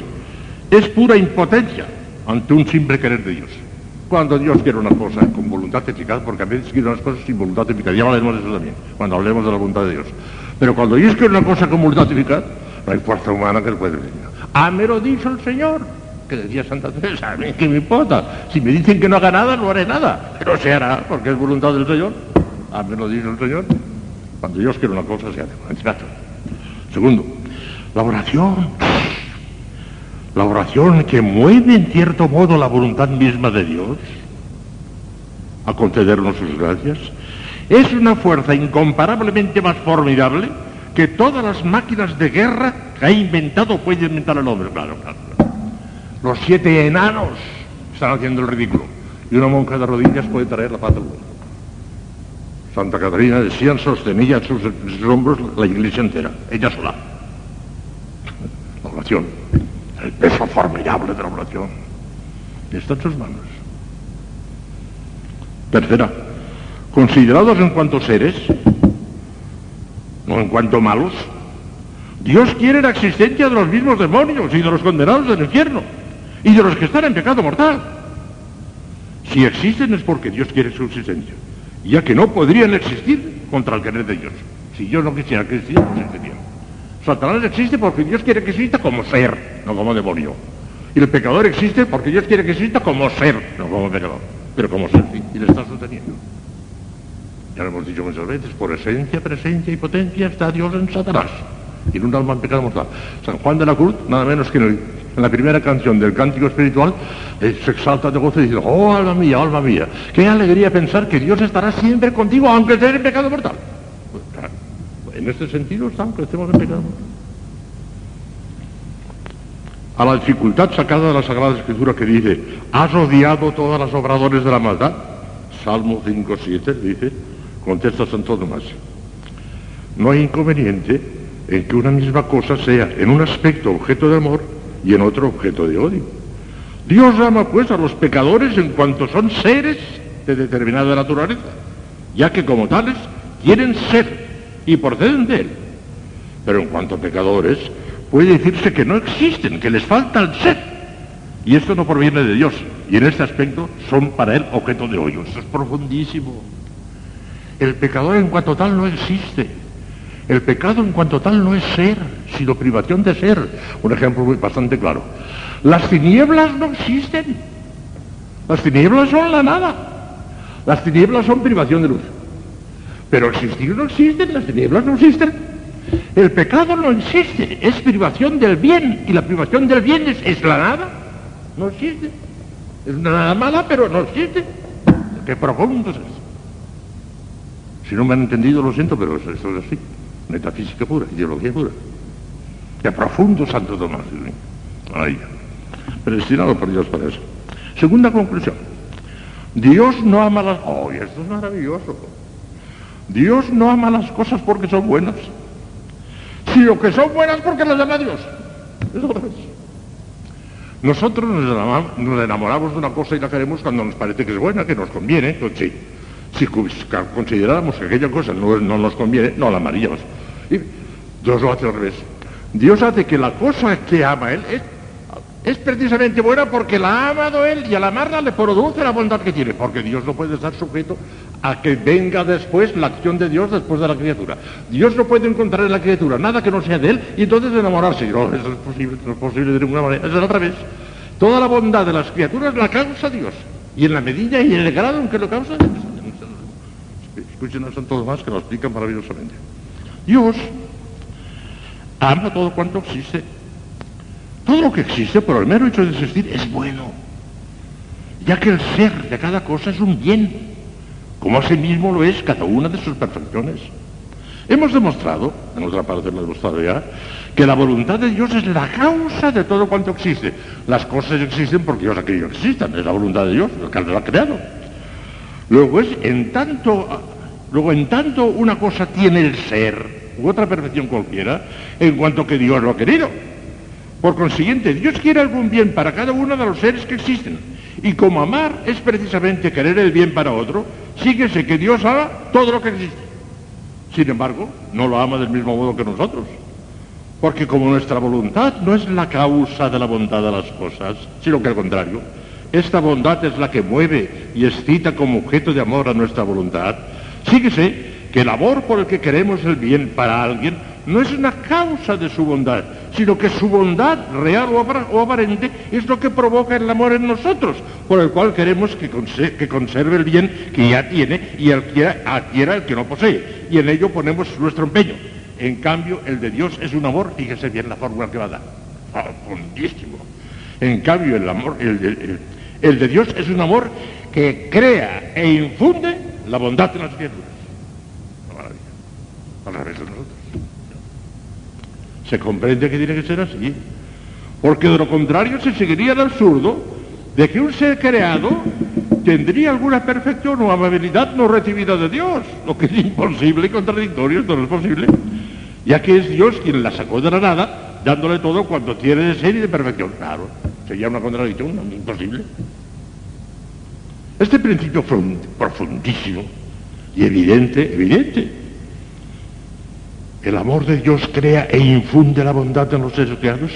es pura impotencia ante un simple querer de Dios. Cuando Dios quiere una cosa con voluntad eficaz, porque a veces quiere unas cosas sin voluntad eficaz, ya hablaremos de eso también, cuando hablemos de la voluntad de Dios. Pero cuando Dios quiere una cosa con voluntad eficaz, no hay fuerza humana que le pueda decir. Ah, me lo dicho el Señor que decía Santa Teresa, a mí que me importa. Si me dicen que no haga nada, no haré nada. Pero se hará, porque es voluntad del Señor. A mí lo dice el Señor. Cuando Dios quiere una cosa, se hace. Segundo, la oración. La oración que mueve en cierto modo la voluntad misma de Dios a concedernos sus gracias, es una fuerza incomparablemente más formidable que todas las máquinas de guerra que ha inventado puede inventar el hombre. Claro, claro. Los siete enanos están haciendo el ridículo. Y una monja de rodillas puede traer la paz del mundo. Santa Catarina decían sostenía sus, sus hombros la iglesia entera, ella sola. La oración, el peso formidable de la oración, está en sus manos. Tercera, considerados en cuanto seres, no en cuanto malos, Dios quiere la existencia de los mismos demonios y de los condenados del infierno y de los que están en pecado mortal. Si existen es porque Dios quiere su existencia, ya que no podrían existir contra el querer de Dios. Si Dios no quisiera que existieran, no existirían. Satanás existe porque Dios quiere que exista como ser, no como demonio. Y el pecador existe porque Dios quiere que exista como ser, no como pecador, pero como ser, y le está sosteniendo. Ya lo hemos dicho muchas veces, por esencia, presencia y potencia está Dios en Satanás, y en un alma en pecado mortal. San Juan de la Cruz, nada menos que en la primera canción del cántico espiritual, eh, se exalta de gozo y dice, oh alma mía, alma mía, qué alegría pensar que Dios estará siempre contigo aunque estés en pecado mortal. Pues, en este sentido está, aunque estemos en pecado mortal. A la dificultad sacada de la Sagrada Escritura que dice, has odiado todas las obradores de la maldad. Salmo 5.7 dice, contesta Santo Tomás, no hay inconveniente en que una misma cosa sea en un aspecto objeto de amor y en otro objeto de odio. Dios ama pues a los pecadores en cuanto son seres de determinada naturaleza, ya que como tales quieren ser y proceden de él. Pero en cuanto a pecadores, puede decirse que no existen, que les falta el ser. Y esto no proviene de Dios. Y en este aspecto son para él objeto de odio. Eso es profundísimo. El pecador en cuanto tal no existe. El pecado en cuanto tal no es ser, sino privación de ser. Un ejemplo bastante claro. Las tinieblas no existen. Las tinieblas son la nada. Las tinieblas son privación de luz. Pero existir no existen, las tinieblas no existen. El pecado no existe, es privación del bien. Y la privación del bien es, la nada. No existe. Es una nada mala, pero no existe. Qué profundo es. Si no me han entendido, lo siento, pero eso es así metafísica pura, ideología pura. Qué profundo Santo Tomás. Ay, predestinado por Dios para eso. Segunda conclusión. Dios no ama las... ¡Oh, esto es maravilloso! Dios no ama las cosas porque son buenas, sino que son buenas porque las ama Dios. Eso es. Nosotros nos enamoramos, nos enamoramos de una cosa y la queremos cuando nos parece que es buena, que nos conviene. Pues sí. Si consideráramos que aquella cosa no, no nos conviene, no la amaríamos. Y Dios lo hace al revés. Dios hace que la cosa que ama Él es, es precisamente buena porque la ha amado Él y al amarla le produce la bondad que tiene. Porque Dios no puede estar sujeto a que venga después la acción de Dios después de la criatura. Dios no puede encontrar en la criatura nada que no sea de Él y entonces enamorarse. No, eso es posible, no es posible de ninguna manera. Es al revés. Toda la bondad de las criaturas la causa Dios. Y en la medida y en el grado en que lo causa Dios. Tomás que lo maravillosamente. Dios ama todo cuanto existe. Todo lo que existe, por el mero hecho de existir, es bueno. Ya que el ser de cada cosa es un bien, como asimismo lo es cada una de sus perfecciones. Hemos demostrado, en otra parte lo he demostrado ya, que la voluntad de Dios es la causa de todo cuanto existe. Las cosas existen porque Dios ha querido que existan, es la voluntad de Dios, lo que lo ha creado. Luego es en tanto, luego en tanto una cosa tiene el ser, u otra perfección cualquiera, en cuanto que Dios lo ha querido. Por consiguiente, Dios quiere algún bien para cada uno de los seres que existen. Y como amar es precisamente querer el bien para otro, síguese que Dios ama todo lo que existe. Sin embargo, no lo ama del mismo modo que nosotros. Porque como nuestra voluntad no es la causa de la bondad de las cosas, sino que al contrario, esta bondad es la que mueve y excita como objeto de amor a nuestra voluntad, síguese que el amor por el que queremos el bien para alguien no es una causa de su bondad, sino que su bondad real o aparente es lo que provoca el amor en nosotros, por el cual queremos que, conserve el bien que ya tiene y adquiera el que no posee. Y en ello ponemos nuestro empeño. En cambio, el de Dios es un amor, fíjese bien la fórmula que va a dar. Profundísimo. En cambio, el amor, el de Dios es un amor que crea e infunde la bondad en las criaturas. Al revés de nosotros. Se comprende que tiene que ser así. Porque de lo contrario se seguiría el absurdo de que un ser creado tendría alguna perfección o amabilidad no recibida de Dios, lo que es imposible y contradictorio, esto no es posible, ya que es Dios quien la sacó de la nada, dándole todo cuanto tiene de ser y de perfección. Claro, sería una contradicción, imposible. Este principio profundísimo y evidente, evidente, el amor de Dios crea e infunde la bondad en los seres creados,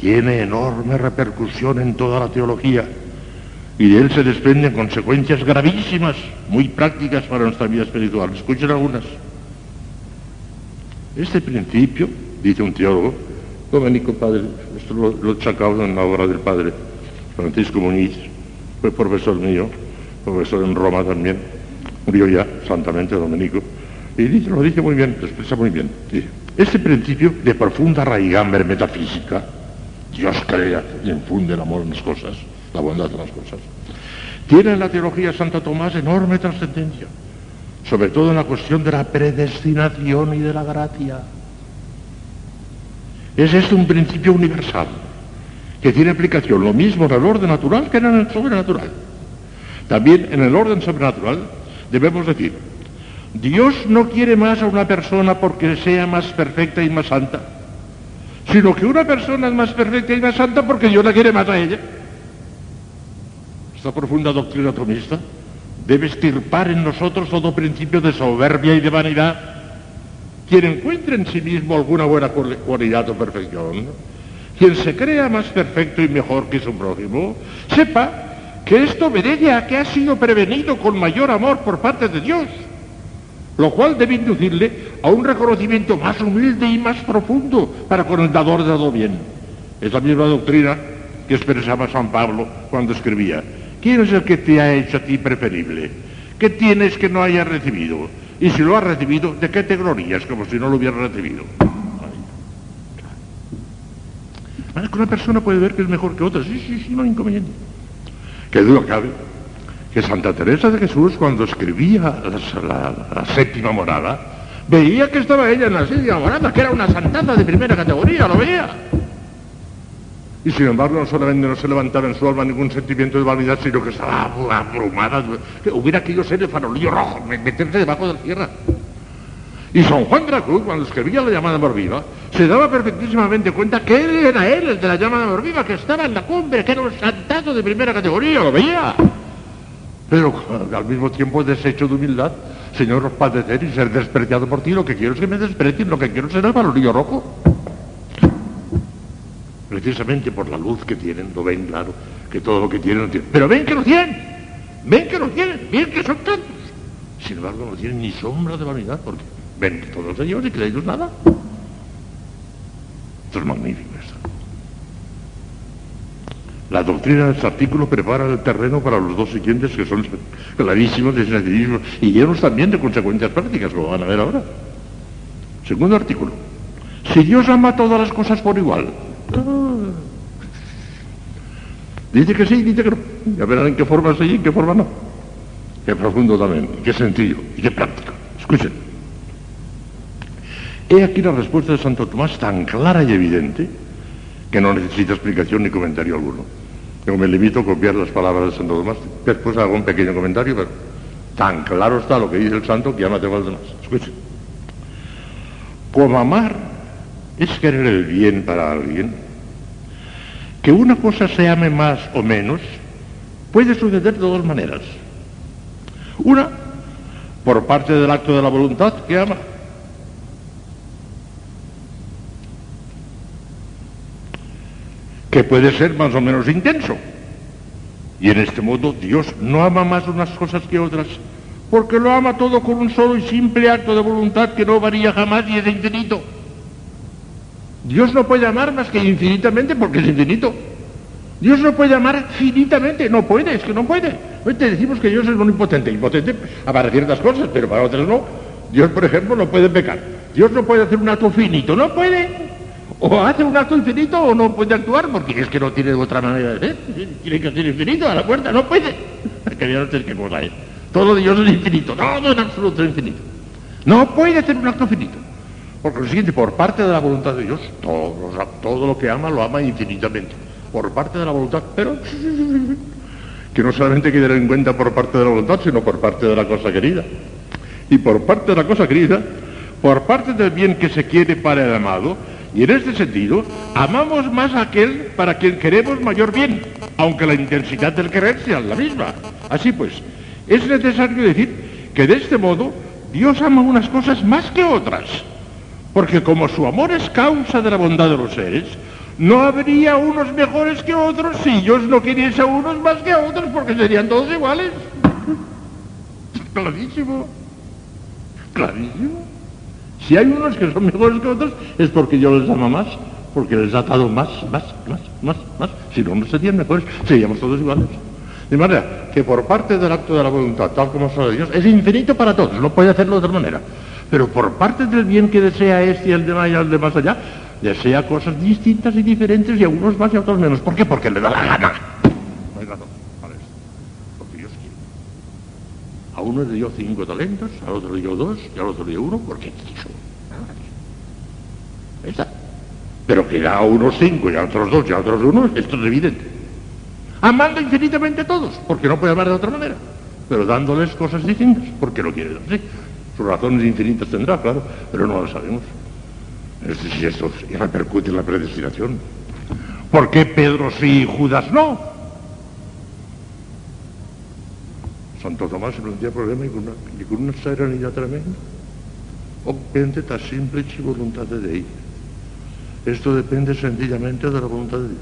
tiene enorme repercusión en toda la teología y de él se desprenden consecuencias gravísimas, muy prácticas para nuestra vida espiritual. Escuchen algunas. Este principio, dice un teólogo, Domenico Padre, esto lo, he sacado en la obra del padre Francisco Muñiz, fue profesor mío, profesor en Roma también, murió ya santamente Domenico, y dice, lo dice muy bien, lo expresa muy bien. este principio de profunda raigambre metafísica, Dios crea y infunde el amor en las cosas, la bondad en las cosas, tiene en la teología de Santo Tomás enorme trascendencia sobre todo en la cuestión de la predestinación y de la gracia. Es este un principio universal que tiene aplicación lo mismo en el orden natural que en el sobrenatural. También en el orden sobrenatural debemos decir, Dios no quiere más a una persona porque sea más perfecta y más santa, sino que una persona es más perfecta y más santa porque Dios la quiere más a ella. Esta profunda doctrina tomista debe estirpar en nosotros todo principio de soberbia y de vanidad. Quien encuentre en sí mismo alguna buena cualidad o perfección, quien se crea más perfecto y mejor que su prójimo, sepa que esto obedece a que ha sido prevenido con mayor amor por parte de Dios, lo cual debe inducirle a un reconocimiento más humilde y más profundo para con el dador de todo bien. Es la misma doctrina que expresaba San Pablo cuando escribía, ¿Quién es el que te ha hecho a ti preferible? ¿Qué tienes que no hayas recibido? Y si lo has recibido, ¿de qué te glorías como si no lo hubieras recibido? Es que una persona puede ver que es mejor que otra, sí, sí, sí, no hay inconveniente. Que duda cabe que Santa Teresa de Jesús, cuando escribía la, la séptima morada, veía que estaba ella en la séptima morada, que era una santada de primera categoría, lo veía. Y sin embargo, no solamente no se levantaba en su alma ningún sentimiento de vanidad, sino que estaba abrumada. Que hubiera aquello ser el farolillo rojo, meterse debajo de la tierra. Y San Juan de la Cruz, cuando escribía la llamada morviva, se daba perfectísimamente cuenta que él era él, el de la llama de amor viva, que estaba en la cumbre, que era un santazo de primera categoría, lo veía. Pero al mismo tiempo desecho de humildad, Señor, padecer y ser despreciado por ti, lo que quiero es que me desprecien, lo que quiero es ser el valorillo rojo. Precisamente por la luz que tienen, lo ven claro, que todo lo que tienen lo tienen. Pero ven que lo tienen, ven que lo tienen, ven que son tantos. Sin embargo, no tienen ni sombra de vanidad, porque ven que todos ellos y que ellos nada. Esto es magnífico esto. La doctrina de este artículo prepara el terreno para los dos siguientes que son clarísimos de y llenos también de consecuencias prácticas, como van a ver ahora. Segundo artículo. Si Dios ama todas las cosas por igual. Ah. Dice que sí, dice que no. Ya verán en qué forma sí y en qué forma no. Qué profundo también, qué sencillo, y qué práctico. Escuchen. He aquí la respuesta de Santo Tomás tan clara y evidente que no necesita explicación ni comentario alguno. Yo me limito a copiar las palabras de Santo Tomás, después hago un pequeño comentario, pero tan claro está lo que dice el santo que ya no tengo los demás. Escuchen. Como amar es querer el bien para alguien, que una cosa se ame más o menos puede suceder de dos maneras. Una, por parte del acto de la voluntad que ama. Que puede ser más o menos intenso. Y en este modo Dios no ama más unas cosas que otras, porque lo ama todo con un solo y simple acto de voluntad que no varía jamás y es infinito. Dios no puede amar más que infinitamente porque es infinito. Dios no puede amar finitamente, no puede, es que no puede. Hoy te decimos que Dios es omnipotente, impotente para ciertas cosas, pero para otras no. Dios, por ejemplo, no puede pecar. Dios no puede hacer un acto finito, no puede. O hace un acto infinito o no puede actuar porque es que no tiene otra manera de ser. Tiene que ser infinito a la puerta, no puede. Que no sé qué cosa es. Todo Dios es infinito, todo en absoluto es infinito. No puede hacer un acto finito. Por lo siguiente, por parte de la voluntad de Dios, todo, lo que ama lo ama infinitamente por parte de la voluntad, pero que no solamente hay que tener en cuenta por parte de la voluntad, sino por parte de la cosa querida. Y por parte de la cosa querida, por parte del bien que se quiere para el amado, y en este sentido, amamos más a aquel para quien queremos mayor bien, aunque la intensidad del querer sea la misma. Así pues, es necesario decir que de este modo Dios ama unas cosas más que otras, porque como su amor es causa de la bondad de los seres, no habría unos mejores que otros si Dios no queriese a unos más que a otros, porque serían todos iguales. Clarísimo. Clarísimo. Si hay unos que son mejores que otros, es porque Dios les ama más, porque les ha dado más, más, más, más, más. Si no, no serían mejores, seríamos todos iguales. De manera que por parte del acto de la voluntad, tal como de Dios, es infinito para todos, no puede hacerlo de otra manera. Pero por parte del bien que desea este y el de y el de más allá, desea cosas distintas y diferentes y a unos más y a otros menos. ¿Por qué? Porque le da la gana para eso. Porque Dios quiere. A uno le dio cinco talentos, al otro le dio dos y al otro le dio uno porque quiso. Está. Pero que da a unos cinco y a otros dos y a otros uno, esto es evidente. Amando infinitamente a todos, porque no puede amar de otra manera. Pero dándoles cosas distintas, porque lo quiere dar. Sí, sus razones infinitas tendrá, claro, pero no lo sabemos. Si esto repercute en la predestinación. ¿Por qué Pedro sí y Judas no? Santo Tomás se plantea el problema y con una, y con una serenidad tremenda. O depende tan simple y voluntad de Dios. Esto depende sencillamente de la voluntad de Dios.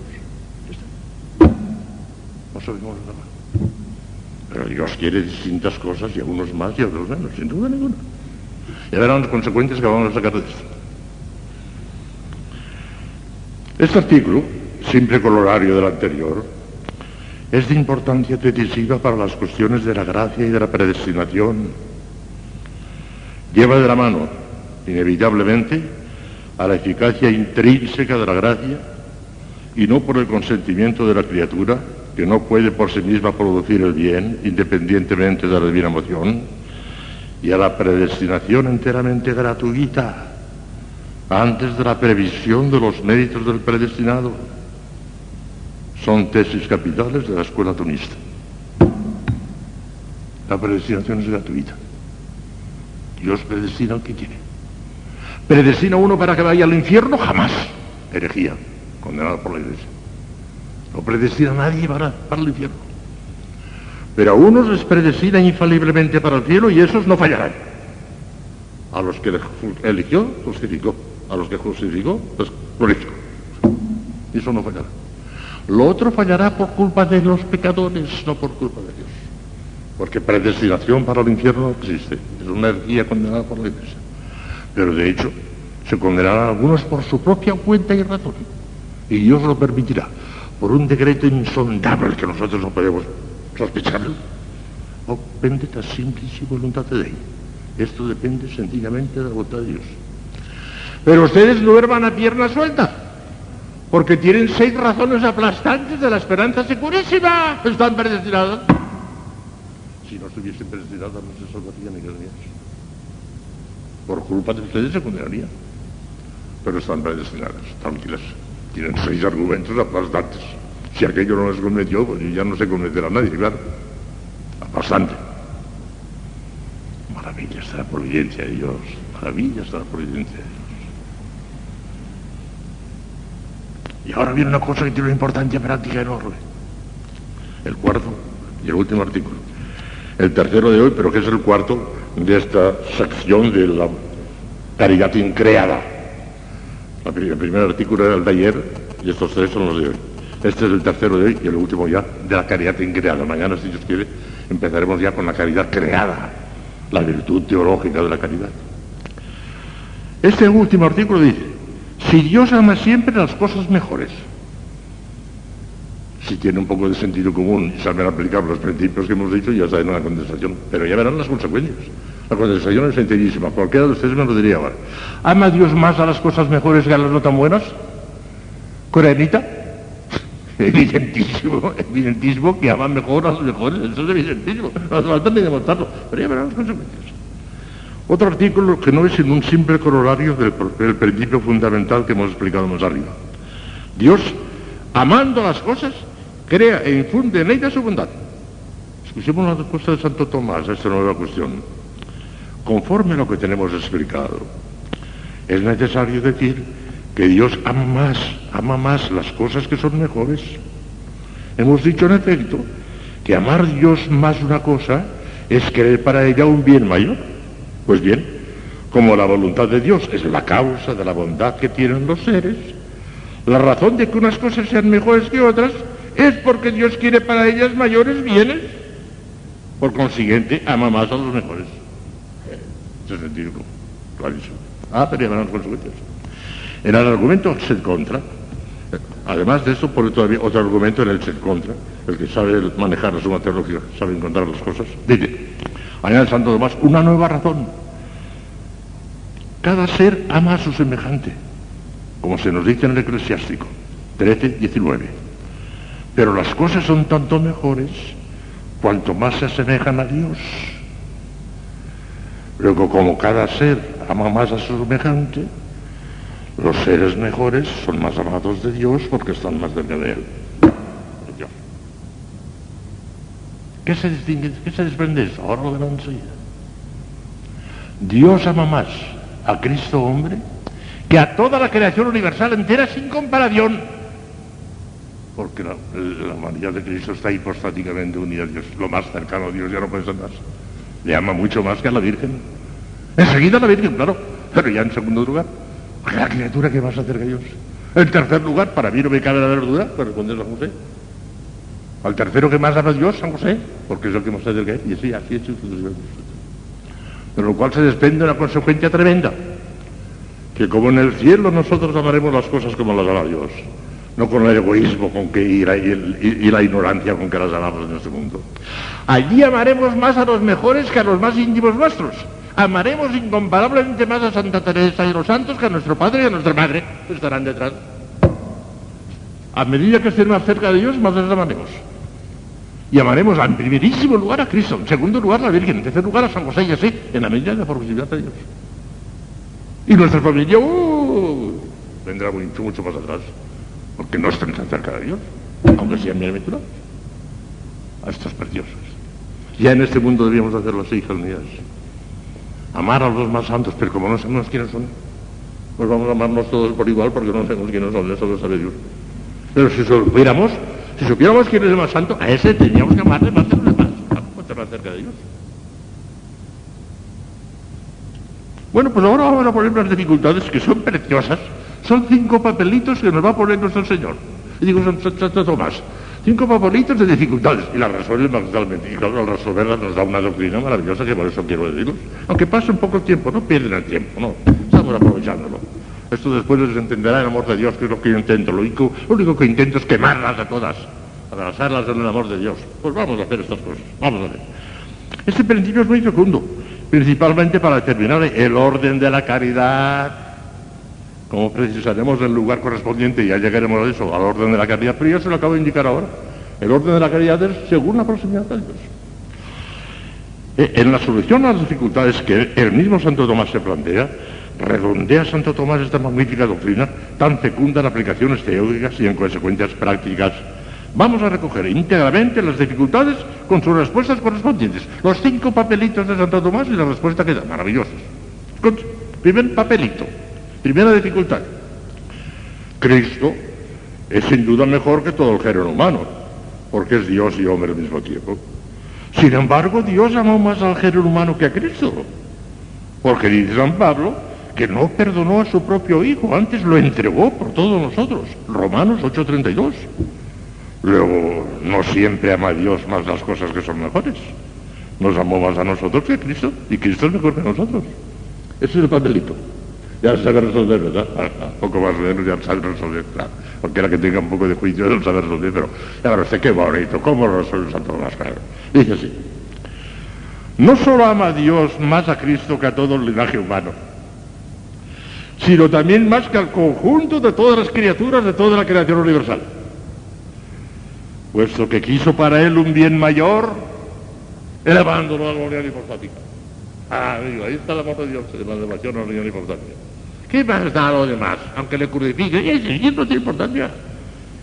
No sabemos nada. Pero Dios quiere distintas cosas y a unos más y otros menos, sin duda ninguna. Ya verán las consecuencias que vamos a sacar de esto. Este artículo, simple colorario del anterior, es de importancia decisiva para las cuestiones de la gracia y de la predestinación. Lleva de la mano, inevitablemente, a la eficacia intrínseca de la gracia y no por el consentimiento de la criatura, que no puede por sí misma producir el bien, independientemente de la divina moción, y a la predestinación enteramente gratuita antes de la previsión de los méritos del predestinado. Son tesis capitales de la escuela tonista. La predestinación es gratuita. Dios predestina al que quiere. ¿Predestina uno para que vaya al infierno? Jamás. Herejía, condenada por la iglesia. No predestina a nadie para, para el infierno. Pero a unos les predestina infaliblemente para el cielo y esos no fallarán. A los que eligió, justificó. A los que justificó, pues glorificó. Eso no fallará. Lo otro fallará por culpa de los pecadores, no por culpa de Dios. Porque predestinación para el infierno no existe. Es una energía condenada por la iglesia. Pero de hecho, se condenarán algunos por su propia cuenta y razón. Y Dios lo permitirá. Por un decreto insondable que nosotros no podemos sospecharlo. O bendita simplici voluntad de Dios. Esto depende sencillamente de la voluntad de Dios. Pero ustedes duerman a pierna suelta porque tienen seis razones aplastantes de la esperanza segurísima. Están predestinados. Si no estuviesen predestinados, no se salvarían ni Dios. Por culpa de ustedes se condenarían. Pero están predestinadas, tranquilas. Tienen seis argumentos aplastantes. Si aquello no les convenció, pues ya no se convencerá nadie, claro. Aplastante. Maravillas de la providencia de Dios. Maravillas de la providencia de Dios. Y ahora viene una cosa que tiene una importancia práctica enorme. El cuarto y el último artículo. El tercero de hoy, pero que es el cuarto de esta sección de la caridad increada. El primer artículo era el de ayer y estos tres son los de hoy. Este es el tercero de hoy y el último ya de la caridad increada. Mañana, si Dios quiere, empezaremos ya con la caridad creada, la virtud teológica de la caridad. Este último artículo dice, si Dios ama siempre las cosas mejores, si tiene un poco de sentido común y saben aplicar los principios que hemos dicho, ya saben la condensación. Pero ya verán las consecuencias. La condensación es sencillísima. Cualquiera de ustedes me lo diría ahora. ¿Ama Dios más a las cosas mejores que a las no tan buenas? ¿Coreanita? Evidentísimo, evidentísimo que ama mejor a las mejores. Eso es evidentísimo. No hace falta ni demostrarlo. Pero ya verán las consecuencias. Otro artículo que no es sino un simple corolario del, principio fundamental que hemos explicado más arriba. Dios, amando las cosas, crea e infunde en ellas su bondad. Escuchemos la respuesta de Santo Tomás a esta nueva cuestión. Conforme a lo que tenemos explicado, es necesario decir que Dios ama más, ama más las cosas que son mejores. Hemos dicho en efecto que amar Dios más una cosa es querer para ella un bien mayor. Pues bien, como la voluntad de Dios es la causa de la bondad que tienen los seres, la razón de que unas cosas sean mejores que otras es porque Dios quiere para ellas mayores bienes. Por consiguiente, ama más a los mejores. Sentido clarísimo. Ah, van las consecuencias. En el argumento sed contra, además de esto, pone todavía otro argumento en el sed contra, el que sabe manejar la suma teológica, sabe encontrar las cosas. Dice, Añade Tomás, una nueva razón. Cada ser ama a su semejante, como se nos dice en el eclesiástico, 13, 19. Pero las cosas son tanto mejores cuanto más se asemejan a Dios. Luego, como cada ser ama más a su semejante, los seres mejores son más amados de Dios porque están más cerca de Él. ¿Qué se desprende eso? Ahora lo verán enseguida. Dios ama más a Cristo hombre que a toda la creación universal entera sin comparación. Porque la, humanidad de Cristo está hipostáticamente unida a Dios. Lo más cercano a Dios ya no puede ser más. Le ama mucho más que a la Virgen. Enseguida a la Virgen, claro. Pero ya en segundo lugar, la criatura que más acerca a Dios. En tercer lugar, para mí no me cabe la verdura, pero responde a José. Al tercero que más ama Dios, San José, porque es el que más cerca de Y así, así es. De lo cual se desprende una consecuencia tremenda. Que como en el cielo nosotros amaremos las cosas como las ama Dios. No con el egoísmo con que y la, y la ignorancia con que las amamos en este mundo. Allí amaremos más a los mejores que a los más íntimos nuestros. Amaremos incomparablemente más a Santa Teresa y a los santos que a nuestro padre y a nuestra madre. Estarán detrás. A medida que estén más cerca de Dios, más les amaremos. Y amaremos en primerísimo lugar a Cristo, en segundo lugar a la Virgen, en tercer lugar a San José y así, en la medida de la proximidad de Dios. Y nuestra familia uh, vendrá mucho, mucho más atrás, porque no estén tan cerca de Dios, aunque sean bienaventurados. A estos preciosos. Ya en este mundo debíamos hacerlo así, hijas mías. Amar a los más santos, pero como no sabemos quiénes son, Pues vamos a amarnos todos por igual porque no sabemos quiénes son, eso lo sabe Dios. Pero si supiéramos, si supiéramos quién es el más santo, a ese teníamos que amarle más para estar más cerca de Dios. Bueno, pues ahora vamos a poner unas dificultades que son preciosas. Son cinco papelitos que nos va a poner nuestro Señor. Y digo, son Santo Tomás. Cinco papelitos de dificultades. Y las resuelve magistralmente. Y claro, al resolverlas nos da una doctrina maravillosa que por eso quiero decirlo. Aunque pase un poco el tiempo, no pierden el tiempo, no. Estamos aprovechándolo. Esto después les entenderá el amor de Dios, que es lo que yo intento. Lo único, que intento es quemarlas a todas, abrazarlas en el amor de Dios. Pues vamos a hacer estas cosas, vamos a hacer. Este principio es muy fecundo, principalmente para determinar el orden de la caridad. Como precisaremos el lugar correspondiente, ya llegaremos a eso, al orden de la caridad, pero yo se lo acabo de indicar ahora. El orden de la caridad es según la proximidad de Dios. Eh, En la solución a las dificultades que el mismo Santo Tomás se plantea, redondea Santo Tomás esta magnífica doctrina, tan fecunda en aplicaciones teóricas y en consecuencias prácticas. Vamos a recoger íntegramente las dificultades con sus respuestas correspondientes. Los cinco papelitos de Santo Tomás y la respuesta que da, maravillosos. Primer papelito, primera dificultad. Cristo es sin duda mejor que todo el género humano, porque es Dios y hombre al mismo tiempo. Sin embargo, Dios amó más al género humano que a Cristo. Porque dice San Pablo que no perdonó a su propio Hijo, antes lo entregó por todos nosotros. Romanos 8:32. Luego, no siempre ama a Dios más las cosas que son mejores. Nos amó más a nosotros que a Cristo, y Cristo es mejor que nosotros. Ese es el papelito. Ya sabe resolver, ¿verdad? A, poco más o menos ya sabe resolver, claro. Cualquiera que tenga un poco de juicio no sabe resolver, pero ya verá usted qué bonito, cómo resuelve Santo Tomás, claro. Dice así. No solo ama a Dios más a Cristo que a todo el linaje humano, sino también más que al conjunto de todas las criaturas de toda la creación universal. Puesto que quiso para él un bien mayor, elevándolo a la gloria hipostática. Ah, amigo, ahí está el amor de Dios, la elevación a la gloria hipostática. ¿Qué más da a lo demás? Aunque le crucifique, ese no tiene importancia.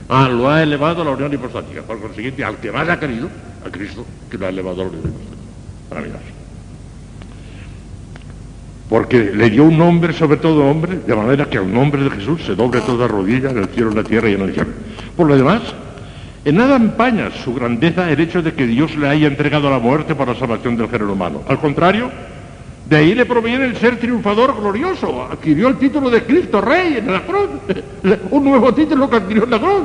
Ah, lo ha elevado a la unión hipostática. Por consiguiente, al que más ha querido, a Cristo, que lo ha elevado a la unión hipostática. Maravilloso. Porque le dio un nombre sobre todo hombre, de manera que al nombre de Jesús se doble toda rodilla en el cielo, en la tierra y en el infierno. Por lo demás, en nada empaña su grandeza el hecho de que Dios le haya entregado la muerte para la salvación del género humano. Al contrario, de ahí le proviene el ser triunfador glorioso. Adquirió el título de Cristo Rey en la cruz. Un nuevo título que adquirió en la cruz.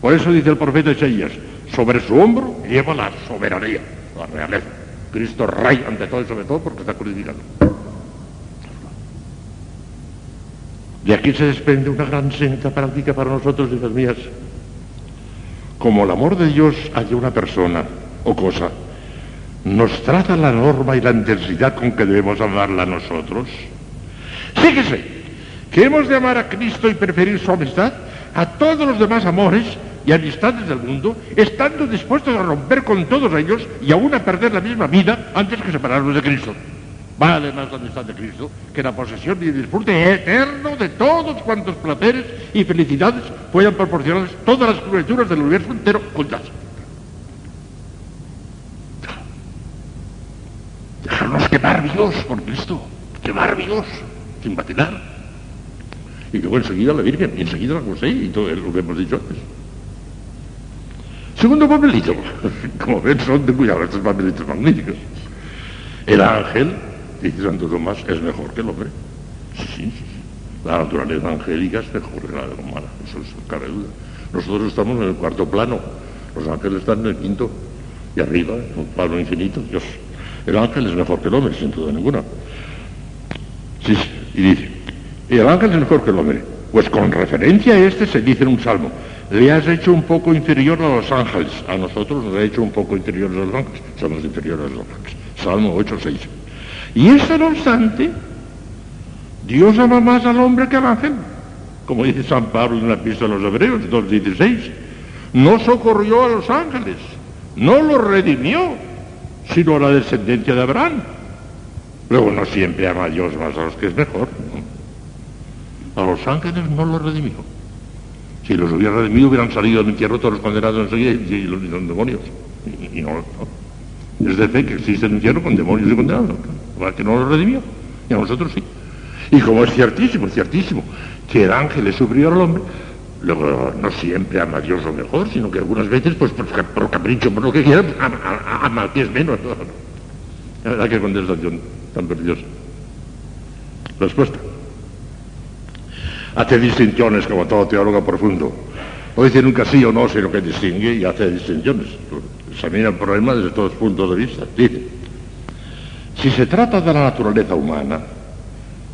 Por eso dice el profeta Isaías, sobre su hombro lleva la soberanía, la realeza. Cristo Rey ante todo y sobre todo porque está crucificado. De aquí se desprende una gran senta práctica para nosotros, hijas mías. Como el amor de Dios hacia una persona o cosa, nos traza la norma y la intensidad con que debemos amarla nosotros. Fíjese que hemos de amar a Cristo y preferir su amistad a todos los demás amores y amistades del mundo, estando dispuestos a romper con todos ellos y aún a perder la misma vida antes que separarnos de Cristo. Vale más la amistad de Cristo que la posesión y disfrute eterno de todos cuantos placeres y felicidades puedan proporcionarles todas las criaturas del universo entero juntas. Dejarnos quemar vivos por Cristo, quemar vivos, sin vacilar. Y luego enseguida la Virgen, y enseguida la José y todo lo que hemos dicho antes. Segundo papelito. Como ven, son de cuidado estos papelitos magníficos. El ángel, dice Santo Tomás, es mejor que el hombre. Sí, sí, sí. La naturaleza angélica es mejor que la de la humana, eso no cabe duda. Nosotros estamos en el cuarto plano, los ángeles están en el quinto, y arriba, en un plano infinito, Dios. El ángel es mejor que el hombre, sin duda ninguna. Sí, sí, y dice, y el ángel es mejor que el hombre. Pues con referencia a este se dice en un salmo, le has hecho un poco inferior a los ángeles. A nosotros nos ha hecho un poco inferiores a los ángeles. Somos inferiores a los ángeles. Salmo 8, 6. Y esto no obstante, Dios ama más al hombre que al ángel. Como dice San Pablo en la epístola a los Hebreos 2.16. No socorrió a los ángeles, no los redimió, sino a la descendencia de Abraham. Luego no siempre ama a Dios más a los que es mejor. A los ángeles no los redimió. Si los hubiera redimido hubieran salido del infierno todos los condenados enseguida y, y los, demonios. Y, no. Es de fe que existe el infierno con demonios y condenados. ¿no? Que no los redimió. Y a nosotros sí. Y como es ciertísimo, es ciertísimo, que el ángel es superior al hombre, luego no siempre ama a Dios lo mejor, sino que algunas veces, pues por, capricho, por lo que quiera, pues, ama, ama al que es menos. La verdad que contestación tan preciosa. Respuesta. Hace distinciones como todo teólogo profundo. No dice nunca sí o no, sino que distingue y hace distinciones. Examina el problema desde todos los puntos de vista. Dice, si se trata de la naturaleza humana,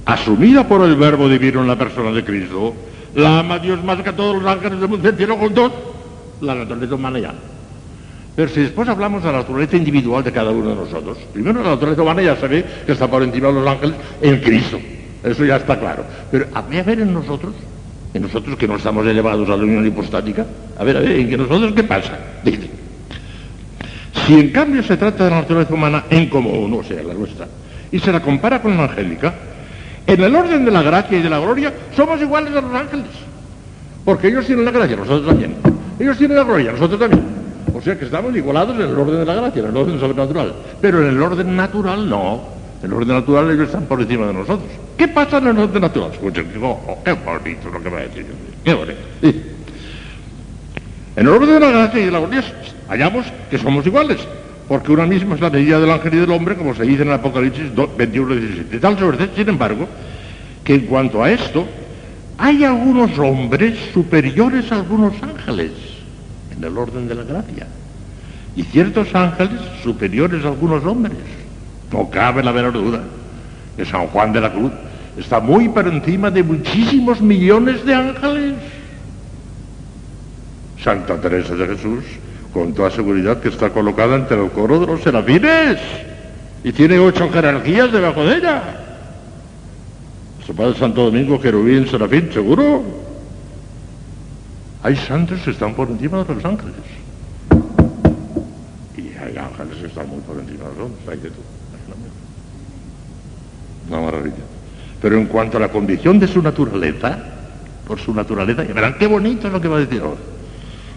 asumida por el verbo divino en la persona de Cristo, la ama Dios más que todos los ángeles del mundo cielo juntos, la naturaleza humana ya. Pero si después hablamos de la naturaleza individual de cada uno de nosotros, primero la naturaleza humana ya se ve que está por encima de los ángeles en Cristo. Eso ya está claro. Pero a ver en nosotros, en nosotros que no estamos elevados a la unión hipostática, a ver, a ver, en que nosotros qué pasa. Dice, si en cambio se trata de la naturaleza humana en común, o sea, la nuestra, y se la compara con la angélica, en el orden de la gracia y de la gloria somos iguales a los ángeles. Porque ellos tienen la gracia, nosotros también. Ellos tienen la gloria, nosotros también. O sea que estamos igualados en el orden de la gracia, en el orden sobrenatural. Pero en el orden natural no. En el orden natural ellos están por encima de nosotros. ¿Qué pasa en el orden natural? Escuchen, oh, oh, qué bonito lo que va a decir. Qué bonito. Sí. En el orden de la gracia y de la gloria hallamos que somos iguales, porque una misma es la medida del ángel y del hombre, como se dice en el Apocalipsis 21, 17. De tal suerte, sin embargo, que en cuanto a esto, hay algunos hombres superiores a algunos ángeles, en el orden de la gracia, y ciertos ángeles superiores a algunos hombres. No cabe la menor duda que San Juan de la Cruz está muy por encima de muchísimos millones de ángeles. Santa Teresa de Jesús, con toda seguridad que está colocada entre el coro de los serafines y tiene ocho jerarquías debajo de ella. Su padre Santo Domingo, querubín, serafín, seguro. Hay santos que están por encima de los ángeles. Y hay ángeles que están muy por encima de los hombres, hay de todo. Una maravilla. Pero en cuanto a la condición de su naturaleza, por su naturaleza, y verán qué bonito es lo que va a decir ahora.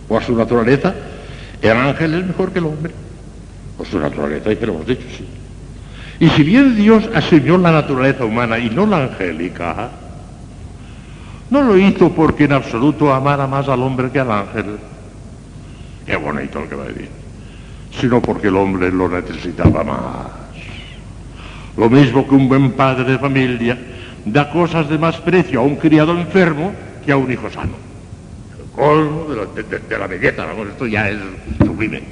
Por su naturaleza, el ángel es mejor que el hombre. Por su naturaleza, y que lo hemos dicho, sí. Y si bien Dios asumió la naturaleza humana y no la angélica, no lo hizo porque en absoluto amara más al hombre que al ángel. Qué bonito lo que va a decir. Sino porque el hombre lo necesitaba más. Lo mismo que un buen padre de familia da cosas de más precio a un criado enfermo que a un hijo sano. El colmo de la, de, de la belleza, vamos, esto ya es sublime.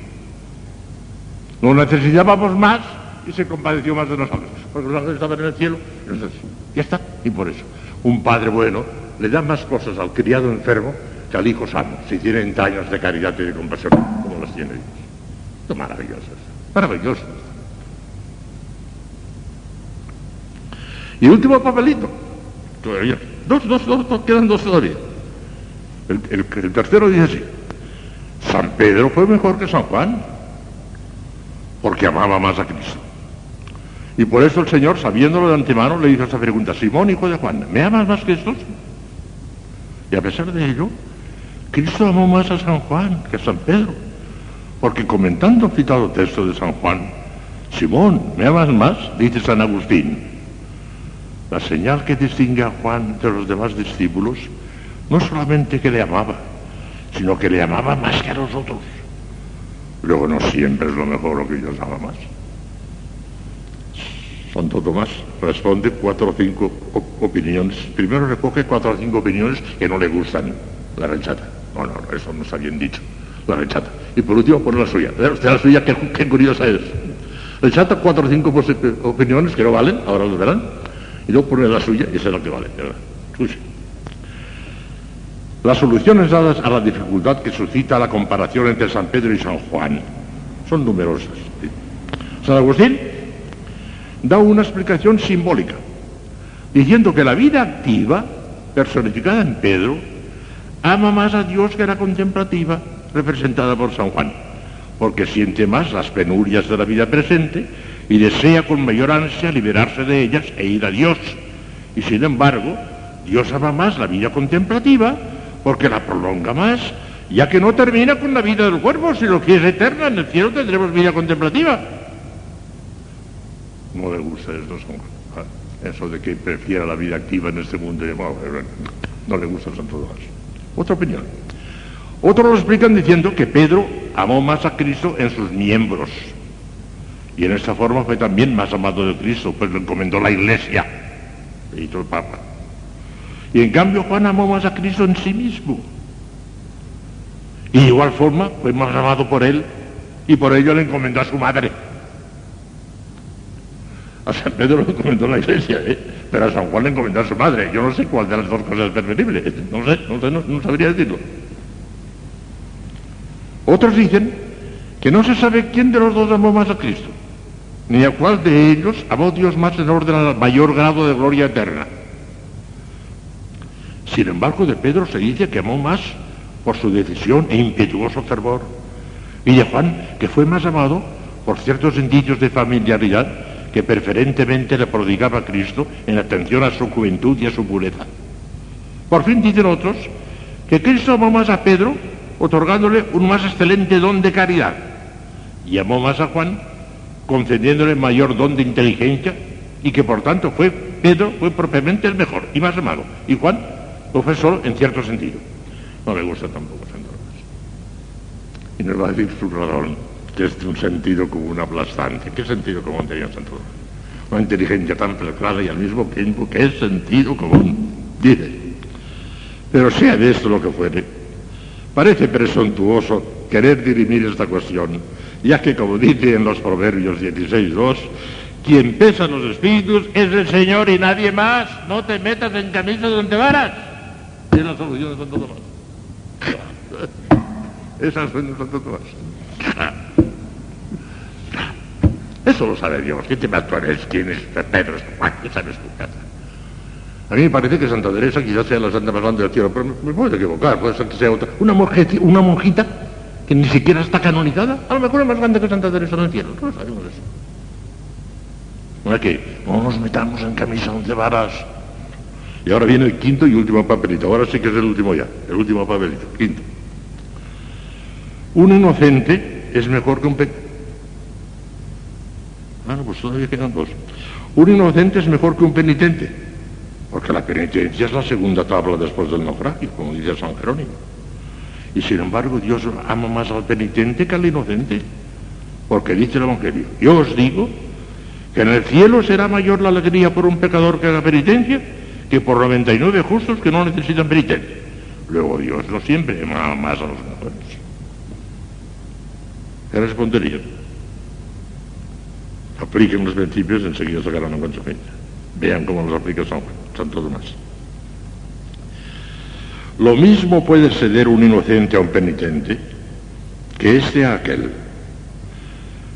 Lo necesitábamos más y se compadeció más de nosotros, porque los ángeles estaban en el cielo, entonces, ya está, y por eso, un padre bueno le da más cosas al criado enfermo que al hijo sano, si tiene entrañas de caridad y de compasión, como las tiene Dios. Esto es maravilloso, maravilloso. Y último papelito. Todavía. Dos, dos, dos, quedan dos todavía. El, el, el, tercero dice así. San Pedro fue mejor que San Juan, porque amaba más a Cristo. Y por eso el Señor, sabiéndolo de antemano, le hizo esta pregunta, Simón, hijo de Juan, ¿me amas más que estos? Y a pesar de ello, Cristo amó más a San Juan que a San Pedro, porque comentando el citado texto de San Juan, Simón, ¿me amas más? Dice San Agustín, la señal que distingue a Juan de los demás discípulos no solamente que le amaba, sino que le amaba más que a los otros. Luego no siempre es lo mejor lo que Dios ama más. Santo Tomás responde cuatro o cinco opiniones. Primero recoge cuatro o cinco opiniones que no le gustan. La rechata. No, no, eso no está bien dicho. La rechata. Y por último pone la suya. Usted la suya, qué, qué curiosa es. Rechata cuatro o cinco opiniones que no valen, ahora los verán y luego pone la suya y esa es la que vale. Uy. Las soluciones dadas a la dificultad que suscita la comparación entre San Pedro y San Juan son numerosas. San Agustín da una explicación simbólica, diciendo que la vida activa, personificada en Pedro, ama más a Dios que la contemplativa, representada por San Juan, porque siente más las penurias de la vida presente y desea con mayor ansia liberarse de ellas e ir a Dios. Y sin embargo, Dios ama más la vida contemplativa porque la prolonga más, ya que no termina con la vida del cuerpo, sino que es eterna. En el cielo tendremos vida contemplativa. No le gusta esto, son. Eso de que prefiera la vida activa en este mundo, no le gusta a Santo. Otra opinión. Otros lo explican diciendo que Pedro amó más a Cristo en sus miembros. Y en esta forma fue también más amado de Cristo, pues lo encomendó la iglesia, le hizo el Papa. Y en cambio Juan amó más a Cristo en sí mismo. Y de igual forma fue más amado por él y por ello le encomendó a su madre. A San Pedro le encomendó la iglesia, ¿eh? pero a San Juan le encomendó a su madre. Yo no sé cuál de las dos cosas es preferible. No sé, no sé, no sabría decirlo. Otros dicen que no se sabe quién de los dos amó más a Cristo, ni a cuál de ellos amó Dios más en orden al mayor grado de gloria eterna. Sin embargo, de Pedro se dice que amó más por su decisión e impetuoso fervor, y de Juan, que fue más amado por ciertos indicios de familiaridad que preferentemente le prodigaba Cristo en atención a su juventud y a su pureza. Por fin dicen otros que Cristo amó más a Pedro otorgándole un más excelente don de caridad. Y amó más a Juan, concediéndole mayor don de inteligencia, y que por tanto fue Pedro fue propiamente el mejor y más amado. Y Juan lo fue solo en cierto sentido. No me gusta tampoco Santo Y nos va a decir su razón, que es un sentido común aplastante. ¿Qué sentido común tenía Santo? Una inteligencia tan clara y al mismo tiempo que es sentido común. Dice, pero sea de esto lo que fuere, Parece presuntuoso querer dirimir esta cuestión, ya que como dice en los Proverbios 16.2, quien pesa los espíritus es el Señor y nadie más. No te metas en camisa donde varas. Es la solución de Santo Tomás. Esa es la solución de Santo Tomás. Eso lo sabe Dios. ¿Quién te va a ¿Quién es Pedro? ¿Qué sabes tu casa? A mí me parece que Santa Teresa quizás sea la santa más grande del cielo, pero me, puedo equivocar, puede ser que sea otra. Una, una monjita que ni siquiera está canonizada, a lo mejor es más grande que Santa Teresa en el cielo, no sabemos eso. No es que no nos metamos en camisa once varas. Y ahora viene el quinto y último papelito, ahora sí que es el último ya, el último papelito, quinto. Un inocente es mejor que un pecador. Bueno, pues todavía quedan dos. Un inocente es mejor que un penitente porque la penitencia es la segunda tabla después del naufragio, como dice San Jerónimo. Y sin embargo Dios ama más al penitente que al inocente, porque dice el Evangelio, yo os digo que en el cielo será mayor la alegría por un pecador que haga penitencia que por 99 justos que no necesitan penitencia. Luego Dios no siempre ama más a los mejores. ¿Qué responderían? Apliquen los principios enseguida sacarán una consecuencia. Vean cómo los aplica San Juan. Santo Tomás. Lo mismo puede ceder un inocente a un penitente que este a aquel.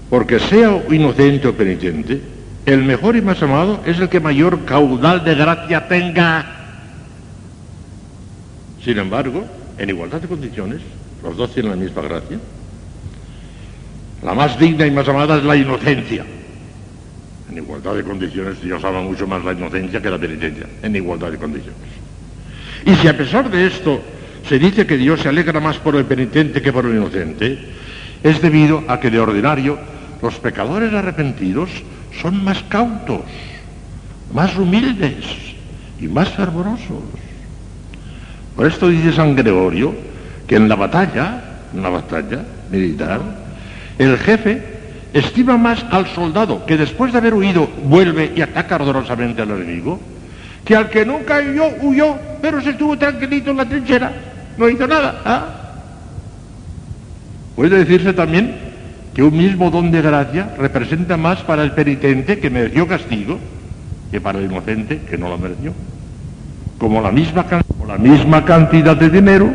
Porque sea inocente o penitente, el mejor y más amado es el que mayor caudal de gracia tenga. Sin embargo, en igualdad de condiciones, los dos tienen la misma gracia. La más digna y más amada es la inocencia. En igualdad de condiciones, Dios ama mucho más la inocencia que la penitencia, en igualdad de condiciones. Y si a pesar de esto se dice que Dios se alegra más por el penitente que por el inocente, es debido a que de ordinario los pecadores arrepentidos son más cautos, más humildes y más fervorosos. Por esto dice San Gregorio que en la batalla, en la batalla militar, el jefe estima más al soldado que después de haber huido vuelve y ataca ardorosamente al enemigo, que al que nunca huyó, huyó, pero se estuvo tranquilito en la trinchera, no hizo nada. ¿ah? Puede decirse también que un mismo don de gracia representa más para el penitente que mereció castigo que para el inocente que no lo mereció. Como la misma, cantidad de dinero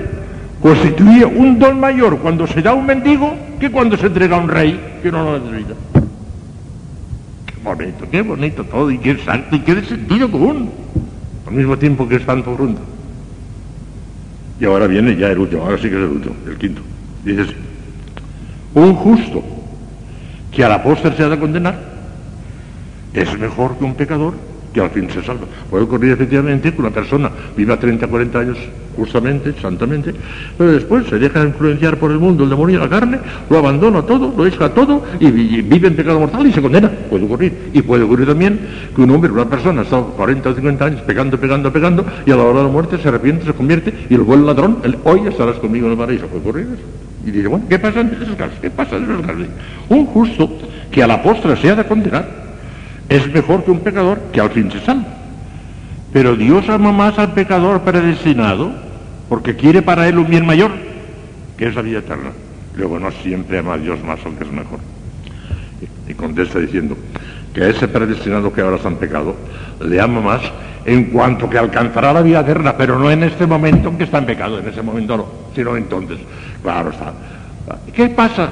constituye un don mayor cuando se da a un mendigo que cuando se entrega a un rey que no lo necesita. Qué bonito, qué bonito todo, y qué exacto, y qué de sentido común, al mismo tiempo que es tanto bruto. Y ahora viene ya el último, ahora sí que es el último, el quinto. Dices, un justo que a la postre se ha de condenar es mejor que un pecador que al fin se salva. Puede ocurrir efectivamente que una persona viva 30, 40 años justamente, santamente, pero después se deja influenciar por el mundo, el demonio la carne, lo abandona todo, lo echa todo y, vive en pecado mortal y se condena. Puede ocurrir. Y puede ocurrir también que un hombre, una persona, estado 40 o 50 años pegando, pegando, pegando y a la hora de la muerte se arrepiente, se convierte y el buen ladrón, hoy estarás conmigo en el paraíso. Puede ocurrir eso. Y dice, bueno, ¿qué pasa en esos casos? ¿Qué pasa en esos casos? Un justo que a la postre se ha de condenar es mejor que un pecador que al fin se salva. Pero Dios ama más al pecador predestinado porque quiere para él un bien mayor, que es la vida eterna. Luego no siempre ama a Dios más que es mejor. Y, contesta diciendo que a ese predestinado que ahora está en pecado, le ama más en cuanto que alcanzará la vida eterna, pero no en este momento en que está en pecado, en ese momento no, sino entonces. Claro está. ¿Qué pasa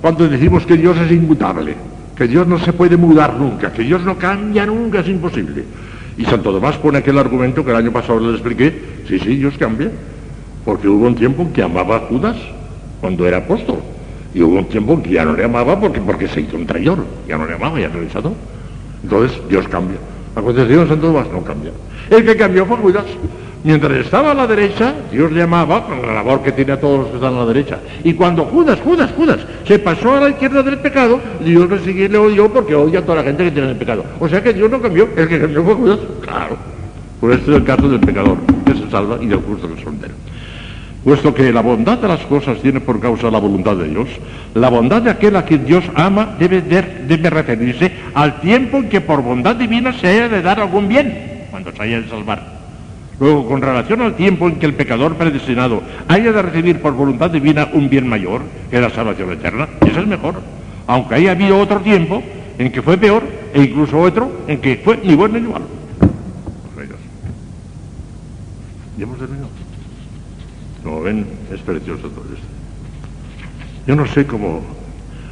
cuando decimos que Dios es inmutable? Que Dios no se puede mudar nunca, que Dios no cambia nunca, es imposible. Y Santo Tomás pone aquel argumento que el año pasado le expliqué. Sí, sí, Dios cambia. Porque hubo un tiempo en que amaba a Judas cuando era apóstol. Y hubo un tiempo en que ya no le amaba porque, porque se hizo un traidor. Ya no le amaba, ya realizado. Entonces Dios cambia. La concepción de Santo Tomás no cambia. El que cambió fue Judas. Mientras estaba a la derecha, Dios le amaba con la labor que tiene a todos los que están a la derecha. Y cuando Judas, Judas, Judas, se pasó a la izquierda del pecado, Dios le siguió le odió porque odia a toda la gente que tiene el pecado. O sea que Dios no cambió, el que cambió fue Judas. Claro. Por este es el caso del pecador, que se salva, y del justo que se entero. Puesto que la bondad de las cosas tiene por causa la voluntad de Dios, la bondad de aquel a quien Dios ama debe, debe referirse al tiempo en que por bondad divina se haya de dar algún bien, cuando se haya de salvar. Luego, con relación al tiempo en que el pecador predestinado haya de recibir por voluntad divina un bien mayor, que la salvación eterna, ese es mejor. Aunque haya habido otro tiempo en que fue peor, e incluso otro en que fue ni bueno ni malo. Ya hemos terminado. Como ven, es precioso todo esto. Yo no sé cómo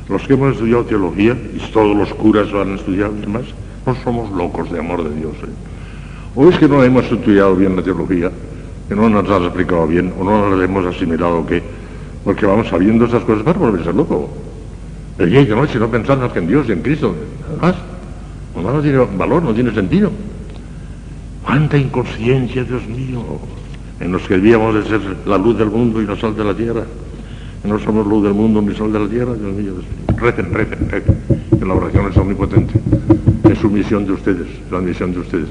los que hemos estudiado teología, y todos los curas lo han estudiado y demás, no somos locos de amor de Dios. ¿eh? O es que no hemos estudiado bien la teología, que no nos ha explicado bien, o no la hemos asimilado que, porque vamos sabiendo esas cosas para volverse loco. El día y de noche no pensando que en Dios y en Cristo, nada más. No, tiene valor, no tiene sentido. Cuánta inconsciencia, Dios mío, en los que debíamos de ser la luz del mundo y la sal de la tierra. No somos luz del mundo ni sal de la tierra, Dios mío. Recen, recen, recen. Que la oración es omnipotente. Es su misión de ustedes, la misión de ustedes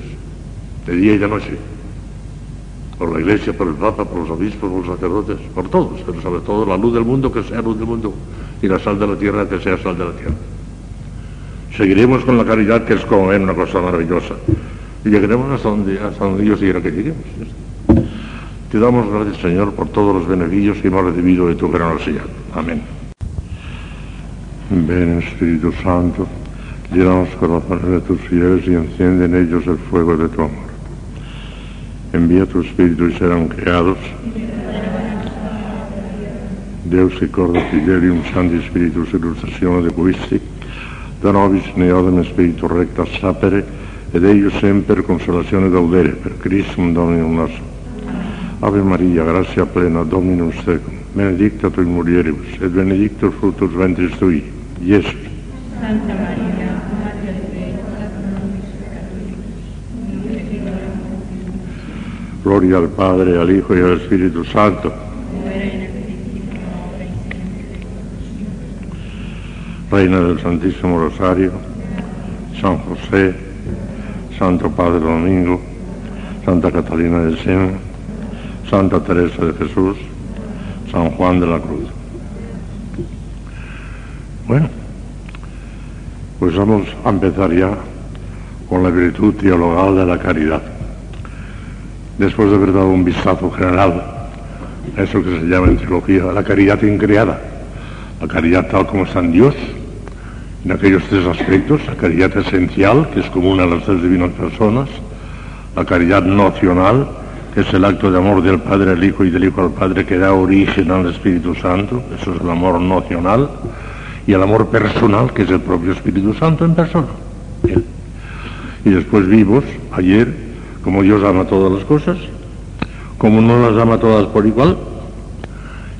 de día y de noche, por la iglesia, por el papa, por los obispos, por los sacerdotes, por todos, pero sobre todo la luz del mundo que sea luz del mundo y la sal de la tierra que sea sal de la tierra. Seguiremos con la caridad que es como ven una cosa maravillosa y llegaremos hasta donde, hasta donde Dios quiera que lleguemos. Te damos gracias Señor por todos los beneficios que hemos recibido de tu generosidad. Amén. Ven Espíritu Santo, llena los corazones de tus fieles y enciende en ellos el fuego de tu amor envía tu Espíritu y serán creados. Deus che corda fidelium Santi Spiritus illustrazione de quisti, da nobis ne odem Spiritu recta sapere, ed eius semper consolazione gaudere, per Christum Dominum nostrum. Ave Maria, grazia plena, Dominus tecum, benedicta tu in mulieribus, et benedictus fructus ventris tui, Iesus. Santa Maria, Gloria al Padre, al Hijo y al Espíritu Santo. Reina del Santísimo Rosario, San José, Santo Padre Domingo, Santa Catalina de Sena, Santa Teresa de Jesús, San Juan de la Cruz. Bueno, pues vamos a empezar ya con la virtud teologal de la caridad después de haber dado un vistazo general a eso que se llama en teología la caridad increada, la caridad tal como está en Dios, en aquellos tres aspectos, la caridad esencial, que es común a las tres divinas personas, la caridad nocional, que es el acto de amor del Padre al Hijo y del Hijo al Padre que da origen al Espíritu Santo, eso es el amor nocional, y el amor personal, que es el propio Espíritu Santo en persona. Y después vivos, ayer, como Dios ama todas las cosas, como no las ama todas por igual,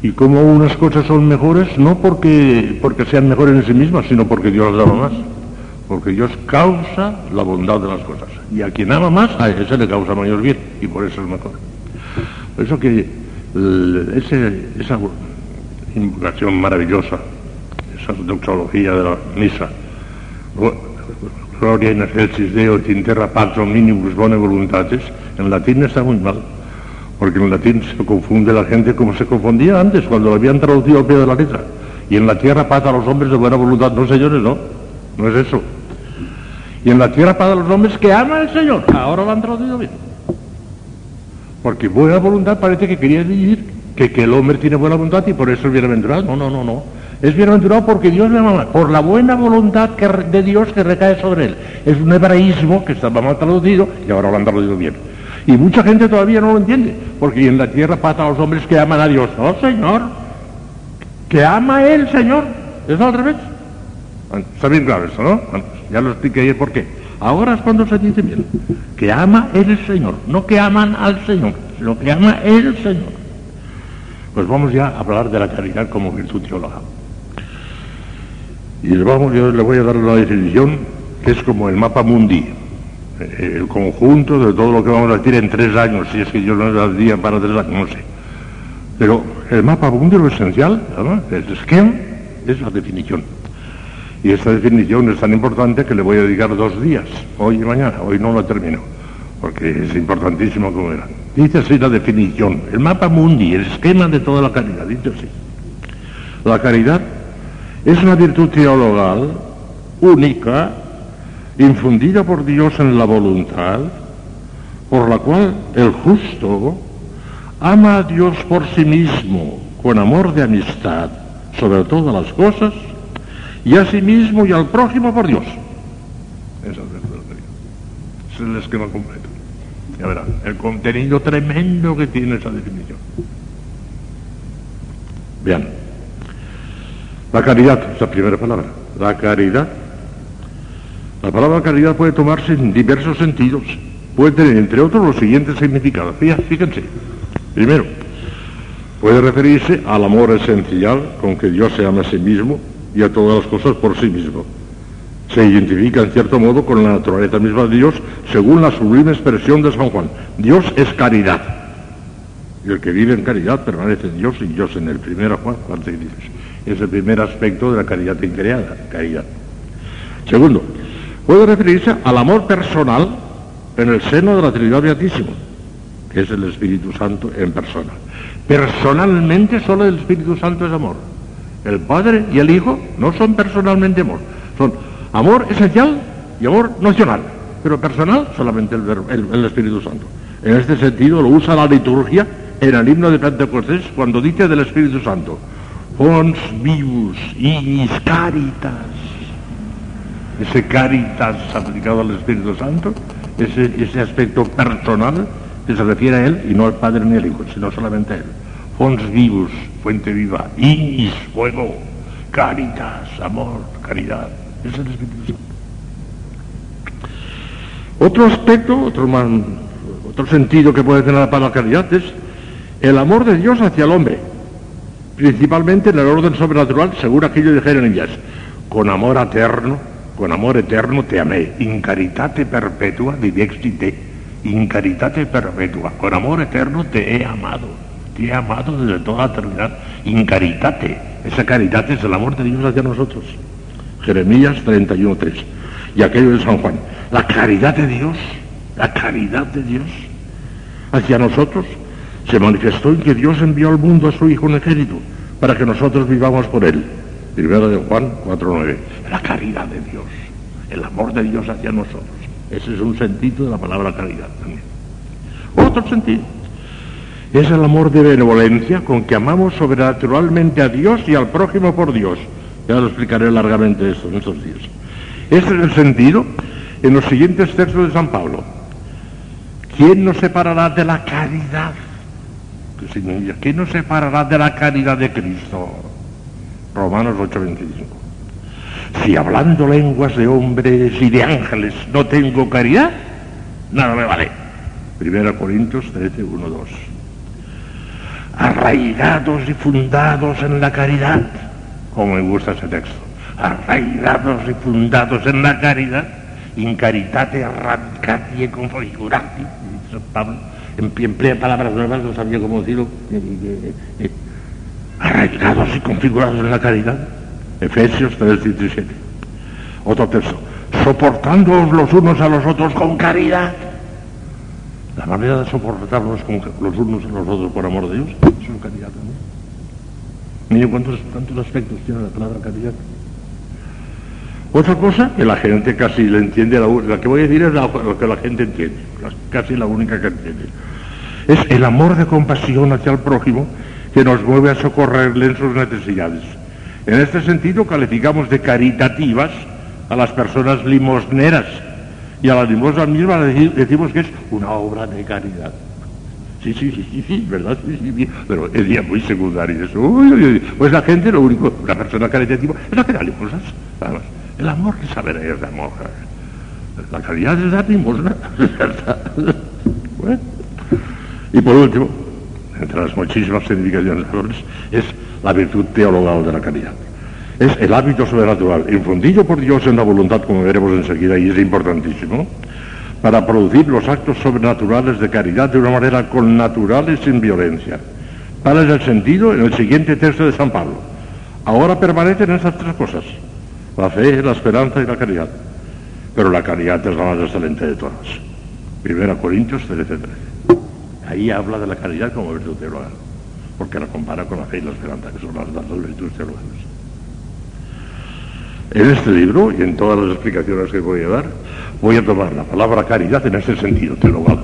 y como unas cosas son mejores no porque, porque sean mejores en sí mismas, sino porque Dios las ama más. porque Dios causa la bondad de las cosas. Y a quien ama más, a ese le causa mayor bien, y por eso es mejor. Por eso que ese, esa invocación maravillosa, esa doxología de la misa, Gloria in excelsis Deo et in terra pax omnibus bone voluntates, en latín está muy mal, porque en latín se confunde la gente como se confundía antes, cuando lo habían traducido al pie de la letra. Y en la tierra paz a los hombres de buena voluntad. No, señores, no. No es eso. Y en la tierra paz a los hombres que aman al Señor. Ahora lo han traducido bien. Porque buena voluntad parece que quería decir que, que el hombre tiene buena voluntad y por eso es bienaventurado. No, no, no, no. Es bienaventurado porque Dios le ama, por la buena voluntad que, de Dios que recae sobre él. Es un hebraísmo que estaba mal traducido y ahora lo han traducido bien. Y mucha gente todavía no lo entiende, porque en la tierra pasa a los hombres que aman a Dios. No, Señor, que ama Él, Señor. Es al revés. Está bien claro eso, ¿no? ya lo expliqué ayer por qué. Ahora es cuando se dice bien, que ama el Señor, no que aman al Señor, sino que ama el Señor. Pues vamos ya a hablar de la caridad como virtud teológica. Y vamos, yo le voy a dar una definición que es como el mapa mundi, eh, el conjunto de todo lo que vamos a decir en tres años, si es que yo no da día para tres años, no sé. Pero el mapa mundi, lo esencial, el esquema, es la definición. Y esta definición es tan importante que le voy a dedicar dos días, hoy y mañana. Hoy no la termino, porque es importantísimo como era. Dice así la definición, el mapa mundi, el esquema de toda la caridad, dice así. La caridad es una virtud teologal única, infundida por Dios en la voluntad, por la cual el justo ama a Dios por sí mismo con amor de amistad sobre todas las cosas y a sí mismo y al prójimo por Dios. Esa es el esquema completo. Ya verán, el contenido tremendo que tiene esa definición. Bien. La caridad, es la primera palabra. La caridad. La palabra caridad puede tomarse en diversos sentidos. Puede tener, entre otros, los siguientes significados. Fíjense. Primero, puede referirse al amor esencial con que Dios se ama a sí mismo y a todas las cosas por sí mismo. Se identifica en cierto modo con la naturaleza misma de Dios según la sublime expresión de San Juan. Dios es caridad. Y el que vive en caridad permanece en Dios y Dios en el primero Juan, Es el primer aspecto de la caridad increada, caridad. Segundo, puede referirse al amor personal en el seno de la Trinidad Beatísima, que es el Espíritu Santo en persona. Personalmente solo el Espíritu Santo es amor. El Padre y el Hijo no son personalmente amor, son amor esencial y amor nocional, pero personal solamente el, Espíritu Santo. En este sentido lo usa la liturgia en el himno de Pentecostés cuando dice del Espíritu Santo, Fons vivus ignis caritas. Ese caritas aplicado al Espíritu Santo, ese, ese aspecto personal que se refiere a Él y no al Padre ni al Hijo, sino solamente a Él fons vivus, fuente viva, ignis, fuego, caritas, amor, caridad. Es el Espíritu Santo. Otro aspecto, otro, otro sentido que puede tener la palabra caridad es el amor de Dios hacia el hombre, principalmente en el orden sobrenatural, según aquello de Jeremías, con amor eterno, con amor eterno te amé, in caritate perpetua te, in caritate perpetua, con amor eterno te he amado te he amado desde toda la eternidad, in caritate. Esa caridad es el amor de Dios hacia nosotros. Jeremías 31.3. Y aquello de San Juan. La caridad de Dios, la caridad de Dios hacia nosotros se manifestó en que Dios envió al mundo a su Hijo unigénito para que nosotros vivamos por Él. Primero de Juan 4.9. La caridad de Dios, el amor de Dios hacia nosotros. Ese es un sentido de la palabra caridad también. Otro sentido es el amor de benevolencia con que amamos sobrenaturalmente a Dios y al prójimo por Dios. Ya lo explicaré largamente esto en estos días. Este es el sentido en los siguientes textos de San Pablo. ¿Quién nos separará de la caridad? ¿Quién nos separará de la caridad de Cristo? Romanos 8:25. Si hablando lenguas de hombres y de ángeles no tengo caridad, nada me vale. Primera Corintios 13, 1, 2 arraigados y fundados en la caridad, como me gusta ese texto, arraigados y fundados en la caridad, in caritate radicati e configurati, Pablo, emplea palabras nuevas, no sabía cómo decirlo, eh, arraigados y configurados en la caridad, Efesios 3, 17. Otro texto, soportándoos los unos a los otros con caridad. La manera de soportarnos los unos a los otros por amor de Dios, es caridad también. Miren cuántos, cuántos aspectos tiene la palabra caridad. Otra cosa que la gente casi le entiende, la, la que voy a decir es la, lo que la gente entiende, casi la única que entiende. Es el amor de compasión hacia el prójimo que nos mueve a socorrerle en sus necesidades. En este sentido calificamos de caritativas a las personas limosneras y a las limosnas mismas decimos que es una obra de caridad. Sí, sí, sí, sí, ¿verdad? Sí, sí, sí. Pero es muy secundario eso. Pues la gente, lo único, una persona caritativa es la que da limosnas. El amor que saber es de amor. La caridad es dar limosna. bueno. Y por último, entre las muchísimas significaciones es la virtud teologal de la caridad. Es el hábito sobrenatural, infundido por Dios en la voluntad, como veremos enseguida, y es importantísimo, para producir los actos sobrenaturales de caridad de una manera connatural y sin violencia. Tal es el sentido en el siguiente texto de San Pablo. Ahora permanecen esas tres cosas, la fe, la esperanza y la caridad. Pero la caridad es la más excelente de todas. Primera Corintios 13, 13. Ahí habla de la caridad como virtud teologal, porque la compara con la fe y la esperanza, que son las dos virtudes teologales. En este libro y en todas las explicaciones que voy a dar, voy a tomar la palabra caridad en ese sentido teologal.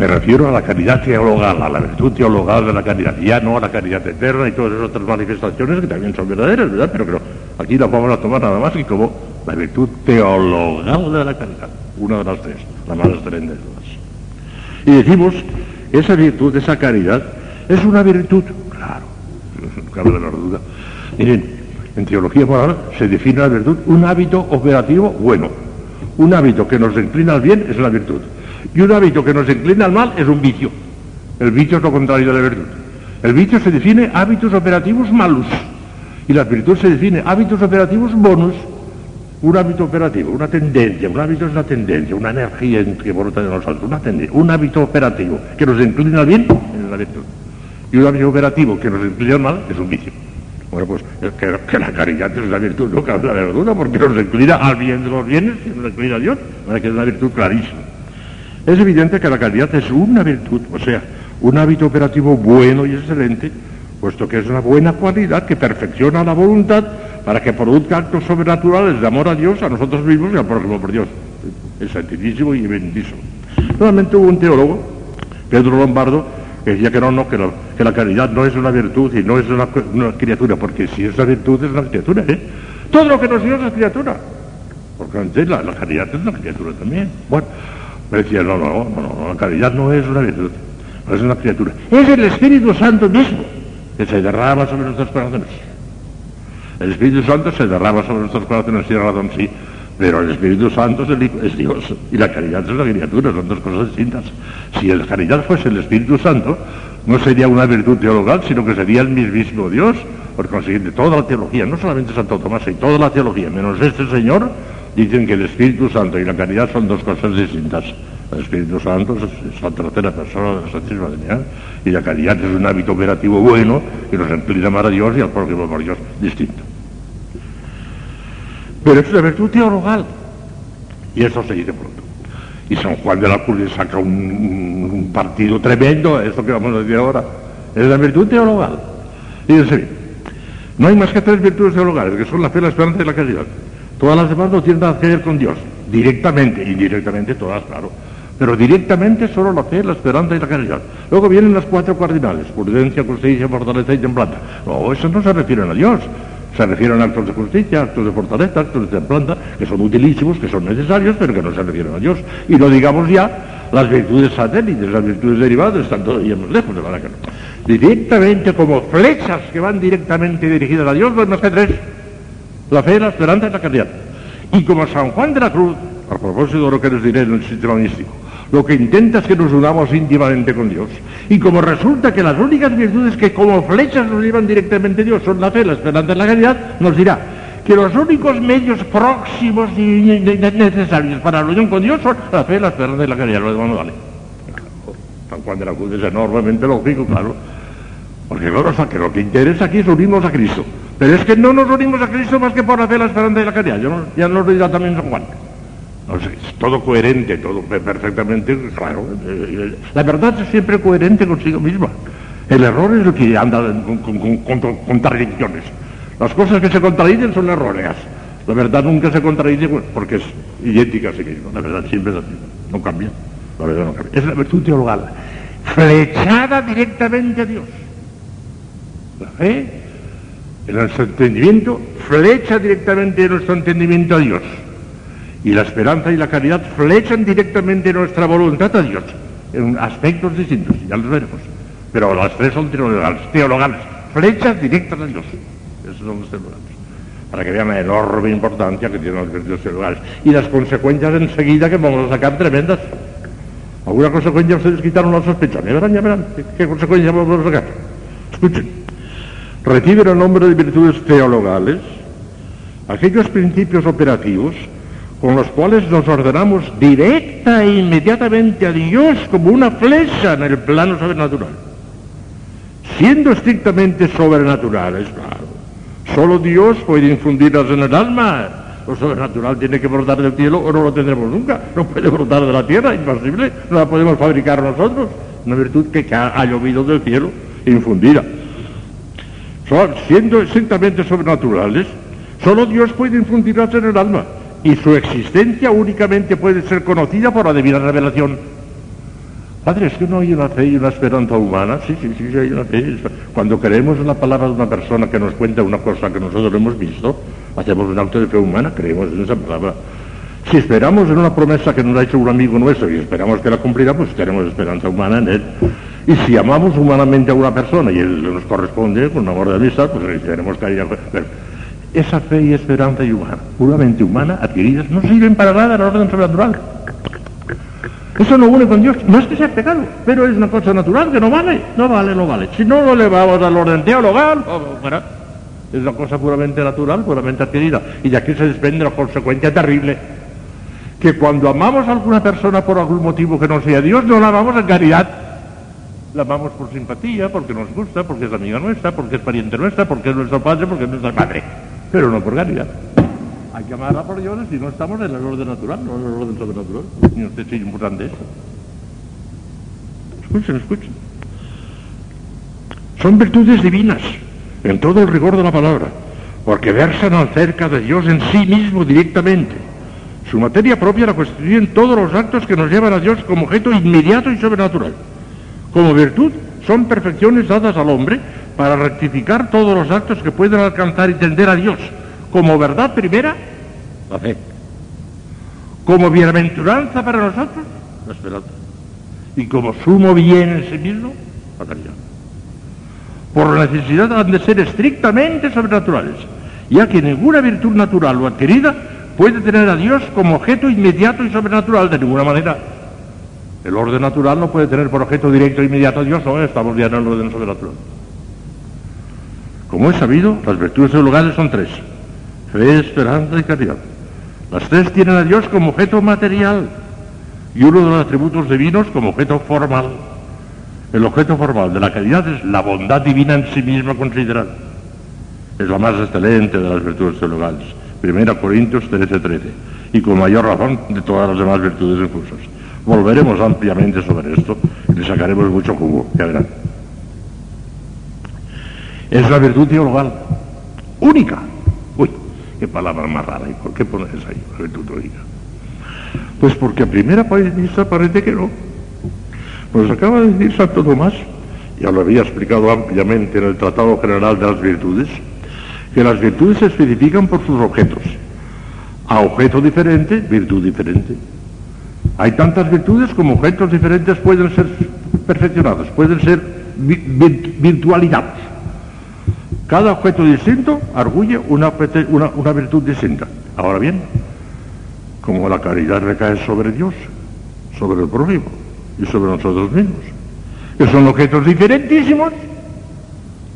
Me refiero a la caridad teologal, a la virtud teologal de la caridad, ya no a la caridad eterna y todas esas otras manifestaciones que también son verdaderas, ¿verdad? Pero, pero aquí la vamos a tomar nada más que como la virtud teologal de la caridad, una de las tres, la más excelente de todas. Y decimos, esa virtud, esa caridad, es una virtud, claro, no cabe la duda. Miren, en teología moral se define la virtud un hábito operativo bueno. Un hábito que nos inclina al bien es la virtud. Y un hábito que nos inclina al mal es un vicio. El vicio es lo contrario de la virtud. El vicio se define hábitos operativos malos. Y la virtud se define hábitos operativos bonus. Un hábito operativo, una tendencia, un hábito es una tendencia, una energía que brota de nosotros, una tendencia, un hábito operativo que nos inclina al bien es la virtud. Y un hábito operativo que nos inclina al mal es un vicio. Bueno, pues que, la caridad es la virtud, no cabe la verdura, porque nos inclina al bien de los bienes y nos inclina a Dios, para que es una virtud clarísima. Es evidente que la caridad es una virtud, o sea, un hábito operativo bueno y excelente, puesto que es una buena cualidad que perfecciona la voluntad para que produzca actos sobrenaturales de amor a Dios, a nosotros mismos y al prójimo por Dios. Es santísimo y bendísimo. Nuevamente hubo un teólogo, Pedro Lombardo, que decía que no, no, que, lo, que, la caridad no es una virtud y no es una, criatura, porque si es una virtud es una criatura, ¿eh? Todo lo que nos dio es criatura. Porque la, la, caridad es una criatura también. Bueno, me decía, no, no, no, no, la caridad no es una virtud, no es una criatura. Es el Espíritu Santo mismo que se derrama sobre nuestros corazones. El Espíritu Santo se derrama sobre nuestros corazones, tiene razón, sí, pero el Espíritu Santo es, Dios y la caridad es la criatura, son dos cosas distintas. Si la caridad fuese el Espíritu Santo, no sería una virtud teologal, sino que sería el mismísimo Dios. Por consiguiente, toda la teología, no solamente Santo Tomás, y toda la teología, menos este Señor, dicen que el Espíritu Santo y la caridad son dos cosas distintas. El Espíritu Santo es la tercera persona de la Santísima Trinidad y la caridad es un hábito operativo bueno que nos inclina amar a Dios y al próximo por Dios distinto. Pero es una virtud teologal. Y eso se dice pronto. Y San Juan de la Cruz saca un, partido tremendo esto que vamos a decir ahora. Es la virtud teologal. Y dice no hay más que tres virtudes teologales, que son la fe, la esperanza y la caridad. Todas las demás no tienen nada que ver con Dios. Directamente, indirectamente todas, claro. Pero directamente solo la fe, la esperanza y la caridad. Luego vienen las cuatro cardinales, prudencia, justicia, fortaleza y templanza. No, eso no se refieren a Dios se refieren a actos de justicia, actos de fortaleza, actos de templanza, que son utilísimos, que son necesarios, pero que no se refieren a Dios. Y no digamos ya las virtudes satélites, las virtudes derivadas, están todavía más lejos de la que no. Directamente como flechas que van directamente dirigidas a Dios, no hay más que tres. La fe, la esperanza y la caridad. Y como San Juan de la Cruz, a propósito de lo que les diré en el sistema místico, lo que intenta es que nos unamos íntimamente con Dios. Y como resulta que las únicas virtudes que como flechas nos llevan directamente a Dios son la fe, la esperanza y la caridad, nos dirá que los únicos medios próximos y necesarios para la unión con Dios son la fe, la esperanza y la caridad. Lo demás no. San Juan de la Cruz es enormemente lógico, claro. Porque claro, que lo que interesa aquí es unirnos a Cristo. Pero es que no nos unimos a Cristo más que por la fe, la esperanza y la caridad. Yo ya nos lo dirá también San Juan. es todo coherente, todo perfectamente claro. La verdad es siempre coherente consigo misma. El error es lo que anda con, contradicciones. Las cosas que se contradicen son erróneas. La verdad nunca se contradice porque es idéntica a sí misma. La verdad siempre es así. No cambia. La verdad no cambia. Es la virtud teologal. Flechada directamente a Dios. La fe, en nuestro entendimiento, flecha directamente nuestro entendimiento a Dios. Y la esperanza y la caridad flechan directamente nuestra voluntad a Dios. En aspectos distintos. Ya los veremos. Pero las tres son teologales, teologales flechas directas a Dios. Esos son los teologales. Para que vean la enorme importancia que tienen las virtudes teologales. Y las consecuencias enseguida que vamos a sacar tremendas. ¿Alguna consecuencia ustedes quitaron la sospecha? Ya verán, ya verán. ¿Qué, consecuencias vamos a sacar? Escuchen. Reciben el nombre de virtudes teologales aquellos principios operativos con los cuales nos ordenamos directa e inmediatamente a Dios como una flecha en el plano sobrenatural siendo estrictamente sobrenaturales, claro. Solo Dios puede infundirlas en el alma. Lo sobrenatural tiene que brotar del cielo o no lo tendremos nunca. No puede brotar de la tierra, imposible. No la podemos fabricar nosotros. Una virtud que ha llovido del cielo infundida. Siendo estrictamente sobrenaturales, solo Dios puede infundirlas en el alma. Y su existencia únicamente puede ser conocida por la debida revelación Padre, es que no hay una fe y una esperanza humana. Sí, sí, sí, hay una fe. Cuando creemos en la palabra de una persona que nos cuenta una cosa que nosotros hemos visto, hacemos un acto de fe humana, creemos en esa palabra. Si esperamos en una promesa que nos ha hecho un amigo nuestro y esperamos que la cumplirá, pues tenemos esperanza humana en él. Y si amamos humanamente a una persona y él nos corresponde con un amor de amistad, pues tenemos que ir a... Esa fe y esperanza y humana, puramente humana, adquiridas, no sirven para nada en el orden sobrenatural. Eso no une con Dios. No es que sea pecado, pero es una cosa natural que no vale. No vale, no vale. Si no lo elevamos al orden teologal, es una cosa puramente natural, puramente adquirida. Y de aquí se desprende la consecuencia terrible. Que cuando amamos a alguna persona por algún motivo que no sea Dios, no la amamos en caridad. La amamos por simpatía, porque nos gusta, porque es amiga nuestra, porque es pariente nuestra, porque es nuestro padre, porque es nuestra madre. Pero no por caridad. Hay que amarla por Dios si no estamos en el orden natural, no en el orden sobrenatural. Importante. Escuchen, escuchen. Son virtudes divinas, en todo el rigor de la palabra, porque versan acerca de Dios en sí mismo directamente. Su materia propia la constituyen todos los actos que nos llevan a Dios como objeto inmediato y sobrenatural. Como virtud, son perfecciones dadas al hombre para rectificar todos los actos que pueden alcanzar y tender a Dios como verdad primera, la fe. Como bienaventuranza para nosotros, la esperanza. Y como sumo bien en sí mismo, la caridad. Por la necesidad han de ser estrictamente sobrenaturales, ya que ninguna virtud natural o adquirida puede tener a Dios como objeto inmediato y sobrenatural de ninguna manera. El orden natural no puede tener por objeto directo e inmediato a Dios, no, estamos ya en el orden sobrenatural. Como he sabido, las virtudes teologales son tres fe, esperanza y caridad. Las tres tienen a Dios como objeto material y uno de los atributos divinos como objeto formal. El objeto formal de la caridad es la bondad divina en sí misma considerada. Es la más excelente de las virtudes teologales. Primera Corintios 13, 13. Y con mayor razón de todas las demás virtudes infusas. Volveremos ampliamente sobre esto y le sacaremos mucho jugo, ya verán. Es la virtud teologal, única, Qué palabra más rara. ¿Y por qué pones ahí? A ver, tú Pues porque a primera vista parece que no. Nos acaba de decir Santo Tomás, ya lo había explicado ampliamente en el Tratado General de las Virtudes, que las virtudes se especifican por sus objetos. A objeto diferente, virtud diferente. Hay tantas virtudes como objetos diferentes pueden ser perfeccionados, pueden ser virtualidades. Cada objeto distinto arguye una, virtud distinta. Ahora bien, como la caridad recae sobre Dios, sobre el prójimo y sobre nosotros mismos, que son objetos diferentísimos,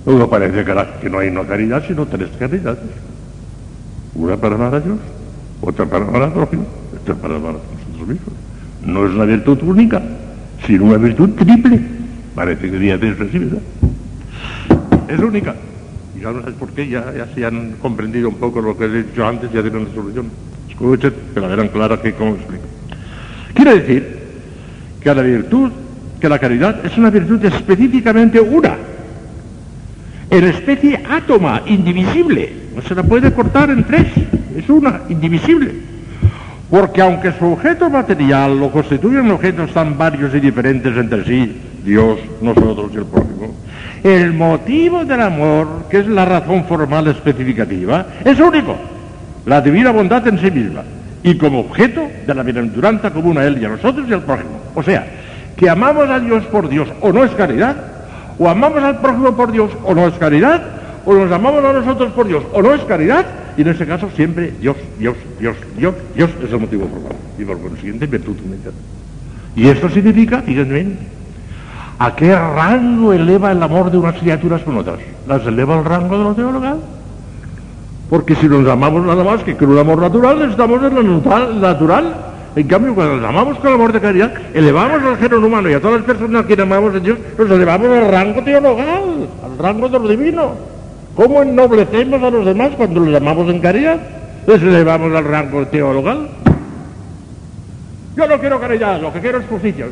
uno parece que, no hay una caridad, sino tres caridades. Una para amar a Dios, otra para amar al prójimo, otra para amar a nosotros mismos. No es una virtud única, sino una virtud triple. Parece que día de así. Es única. Y ya no sabes por qué, ya, ya se han comprendido un poco lo que he dicho antes, ya tienen la solución. Escuchen, que la verán clara que cómo explico. Quiere decir que la virtud, que la caridad es una virtud específicamente una, en especie átoma, indivisible, no se la puede cortar en tres, es una, indivisible. Porque aunque su objeto material lo constituyen objetos tan varios y diferentes entre sí, Dios, nosotros y el prójimo, el motivo del amor, que es la razón formal especificativa, es único, la divina bondad en sí misma, y como objeto de la bienaventuranza común a Él y a nosotros y al prójimo. O sea, que amamos a Dios por Dios o no es caridad, o amamos al prójimo por Dios o no es caridad, o nos amamos a nosotros por Dios o no es caridad, y en ese caso siempre Dios, Dios, Dios, Dios, Dios es el motivo formal, y por consiguiente virtud humana. Y esto significa, fíjense ¿a qué rango eleva el amor de unas criaturas con otras? ¿Las eleva al rango de lo teologal? Porque si nos amamos nada más que con un amor natural, estamos en lo natural. En cambio, cuando nos amamos con el amor de caridad, elevamos al género humano y a todas las personas que amamos a Dios, nos elevamos al rango teologal, al rango de lo divino. ¿Cómo ennoblecemos a los demás cuando los amamos en caridad? Les elevamos al rango teologal. Yo no quiero caridad, lo que quiero es justicia.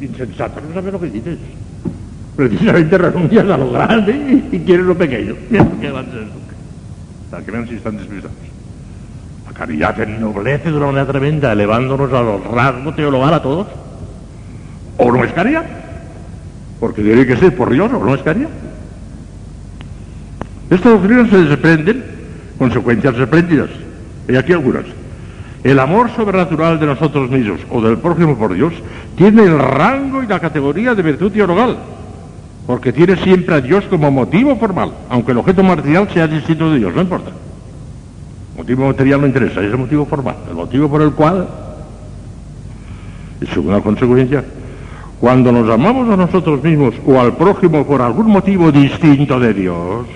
Insensato, no sabes lo que dices. Precisamente renuncias a lo grande y, quieres lo pequeño. Qué para que vean si están despistados. La caridad ennoblece de una manera tremenda, elevándonos a los teologal a todos. ¿O no es caridad? Porque tiene que ser por Dios, ¿o no es caridad? Estas doctrinas se desprenden consecuencias espléndidas. Y aquí algunas. El amor sobrenatural de nosotros mismos o del prójimo por Dios tiene el rango y la categoría de virtud teologal porque tiene siempre a Dios como motivo formal, aunque el objeto material sea distinto de Dios, no importa. El motivo material no interesa, es el motivo formal, el motivo por el cual, y segunda consecuencia, cuando nos amamos a nosotros mismos o al prójimo por algún motivo distinto de Dios,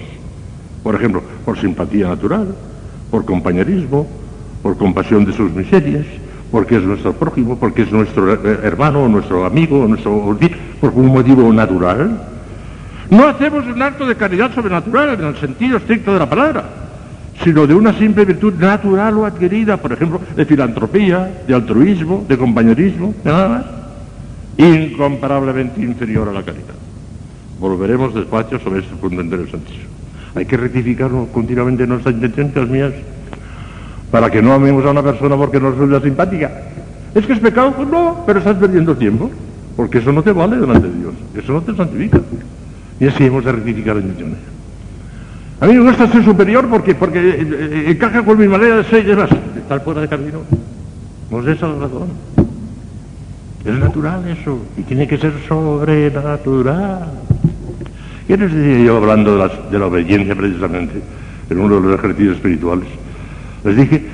por ejemplo, por simpatía natural, por compañerismo, por compasión de sus miserias, porque es nuestro prójimo, porque es nuestro hermano, nuestro amigo, nuestro, por un motivo natural, no hacemos un acto de caridad sobrenatural en el sentido estricto de la palabra, sino de una simple virtud natural o adquirida, por ejemplo, de filantropía, de altruismo, de compañerismo, de nada más, incomparablemente inferior a la caridad. Volveremos despacio sobre este punto interesantísimo. Hay que rectificar continuamente nuestras intenciones, las mías, para que no amemos a una persona porque no resulta simpática. ¿Es que es pecado? Pues no, pero estás perdiendo tiempo, porque eso no te vale delante de Dios, eso no te santifica. Y así hemos de rectificar la intención. A mí me gusta ser superior porque, porque eh, eh, encaja con mi manera de ser y demás. Estar fuera de camino. No es esa la razón. Es natural eso. Y tiene que ser sobrenatural. ¿Qué les decía yo hablando de, la obediencia precisamente en uno de los ejercicios espirituales? Les dije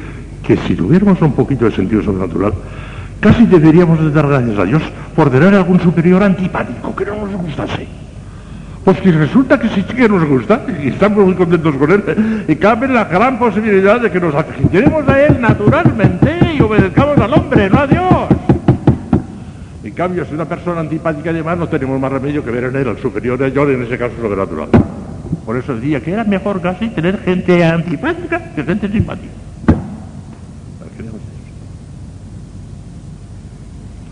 que si tuviéramos un poquito de sentido sobrenatural, casi deberíamos de dar gracias a Dios por tener algún superior antipático que no nos gustase. Pues si resulta que sí que nos gusta y estamos muy contentos con él, y cabe la gran posibilidad de que nos aficionemos a él naturalmente y obedezcamos al hombre, no a Dios. En cambio, si una persona antipática y demás, no tenemos más remedio que ver en él al superior yo, en ese caso sobrenatural. Por eso decía que era mejor casi tener gente antipática que gente simpática.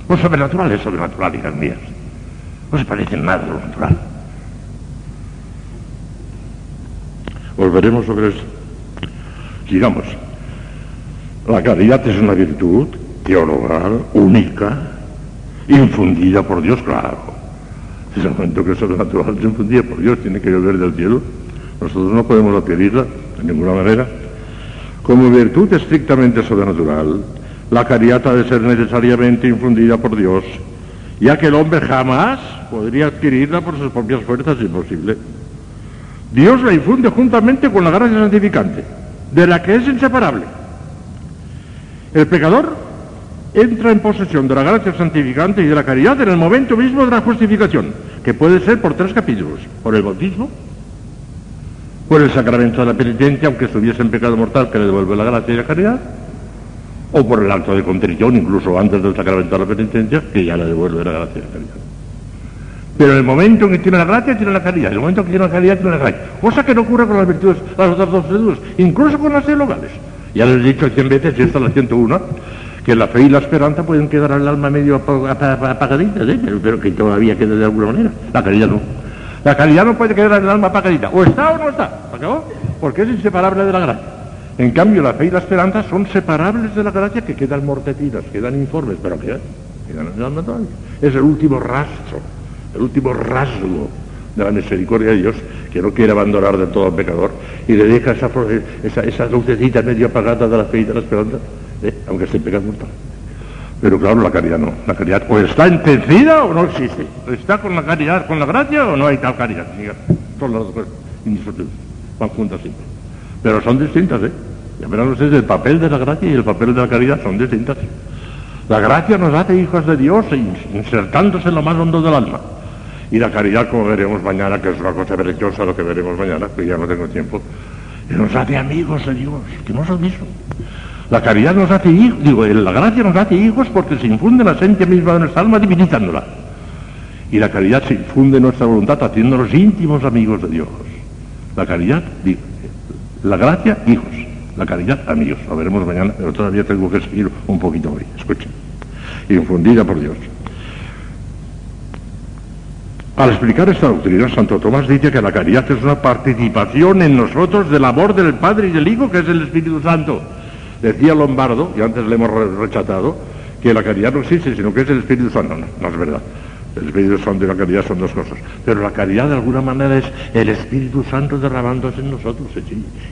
Lo sobrenatural es sobrenatural, hijas mías. No se parece nada a lo natural. Volveremos sobre eso. Sigamos. La caridad es una virtud teologal, única, infundida por Dios, claro. Si es el momento que es sobrenatural se infundida por Dios, tiene que llover del cielo. Nosotros no podemos adquirirla de ninguna manera. Como virtud estrictamente sobrenatural, la caridad ha de ser necesariamente infundida por Dios, ya que el hombre jamás podría adquirirla por sus propias fuerzas, imposible. Dios la infunde juntamente con la gracia santificante, de la que es inseparable. El pecador entra en posesión de la gracia santificante y de la caridad en el momento mismo de la justificación, que puede ser por tres capítulos, por el bautismo, por el sacramento de la penitencia, aunque estuviese en pecado mortal, que le devuelve la gracia y la caridad, o por el acto de contrición, incluso antes del sacramento de la penitencia, que ya le devuelve la gracia y la caridad. Pero en el momento en que tiene la gracia, tiene la caridad. En el momento en que tiene la caridad, tiene la gracia. Cosa que no ocurre con las virtudes, las otras dos virtudes, incluso con las teologales. Ya les he dicho cien veces, y esta es la 101, que la fe y la esperanza pueden quedar al alma medio apagaditas, ¿eh? pero, que todavía quede de alguna manera. La caridad no. La caridad no puede quedar el alma apagadita. O está o no está. ¿Acabó? Porque es inseparable de la gracia. En cambio, la fe y la esperanza son separables de la gracia que quedan mortecinas, quedan informes, pero quedan, quedan en el alma todavía. Es el último rastro el último rasgo de la misericordia de Dios, que no quiere abandonar de todo al pecador, y le deja esa, esa, esa lucecita medio apagada de la fe y de la esperanza, ¿eh? aunque esté pecado mortal. Pero claro, la caridad no. La caridad o está entendida o no existe. ¿Está con la caridad, con la gracia o no hay tal caridad? Son las dos cosas. Van juntas siempre. Pero son distintas, ¿eh? Ya verán ustedes, el papel de la gracia y el papel de la caridad son distintas. La gracia nos hace hijos de Dios insertándose en lo más hondo del alma. Y la caridad, como veremos mañana, que es una cosa preciosa lo que veremos mañana, que ya no tengo tiempo, nos hace amigos de Dios, que no son eso. La caridad nos hace hijos, digo, la gracia nos hace hijos porque se infunde la esencia misma de nuestra alma divinizándola. Y la caridad se infunde en nuestra voluntad haciéndonos íntimos amigos de Dios. La caridad, digo, la gracia, hijos. La caridad, amigos. Lo veremos mañana, pero todavía tengo que seguir un poquito hoy. Escuchen. Infundida por Dios. Al explicar esta doctrina, Santo Tomás dice que la caridad es una participación en nosotros del amor del Padre y del Hijo, que es el Espíritu Santo. Decía Lombardo, y antes le hemos rechazado, que la caridad no existe, sino que es el Espíritu Santo. No, no es verdad. El Espíritu Santo y la caridad son dos cosas. Pero la caridad de alguna manera es el Espíritu Santo derramándose en nosotros.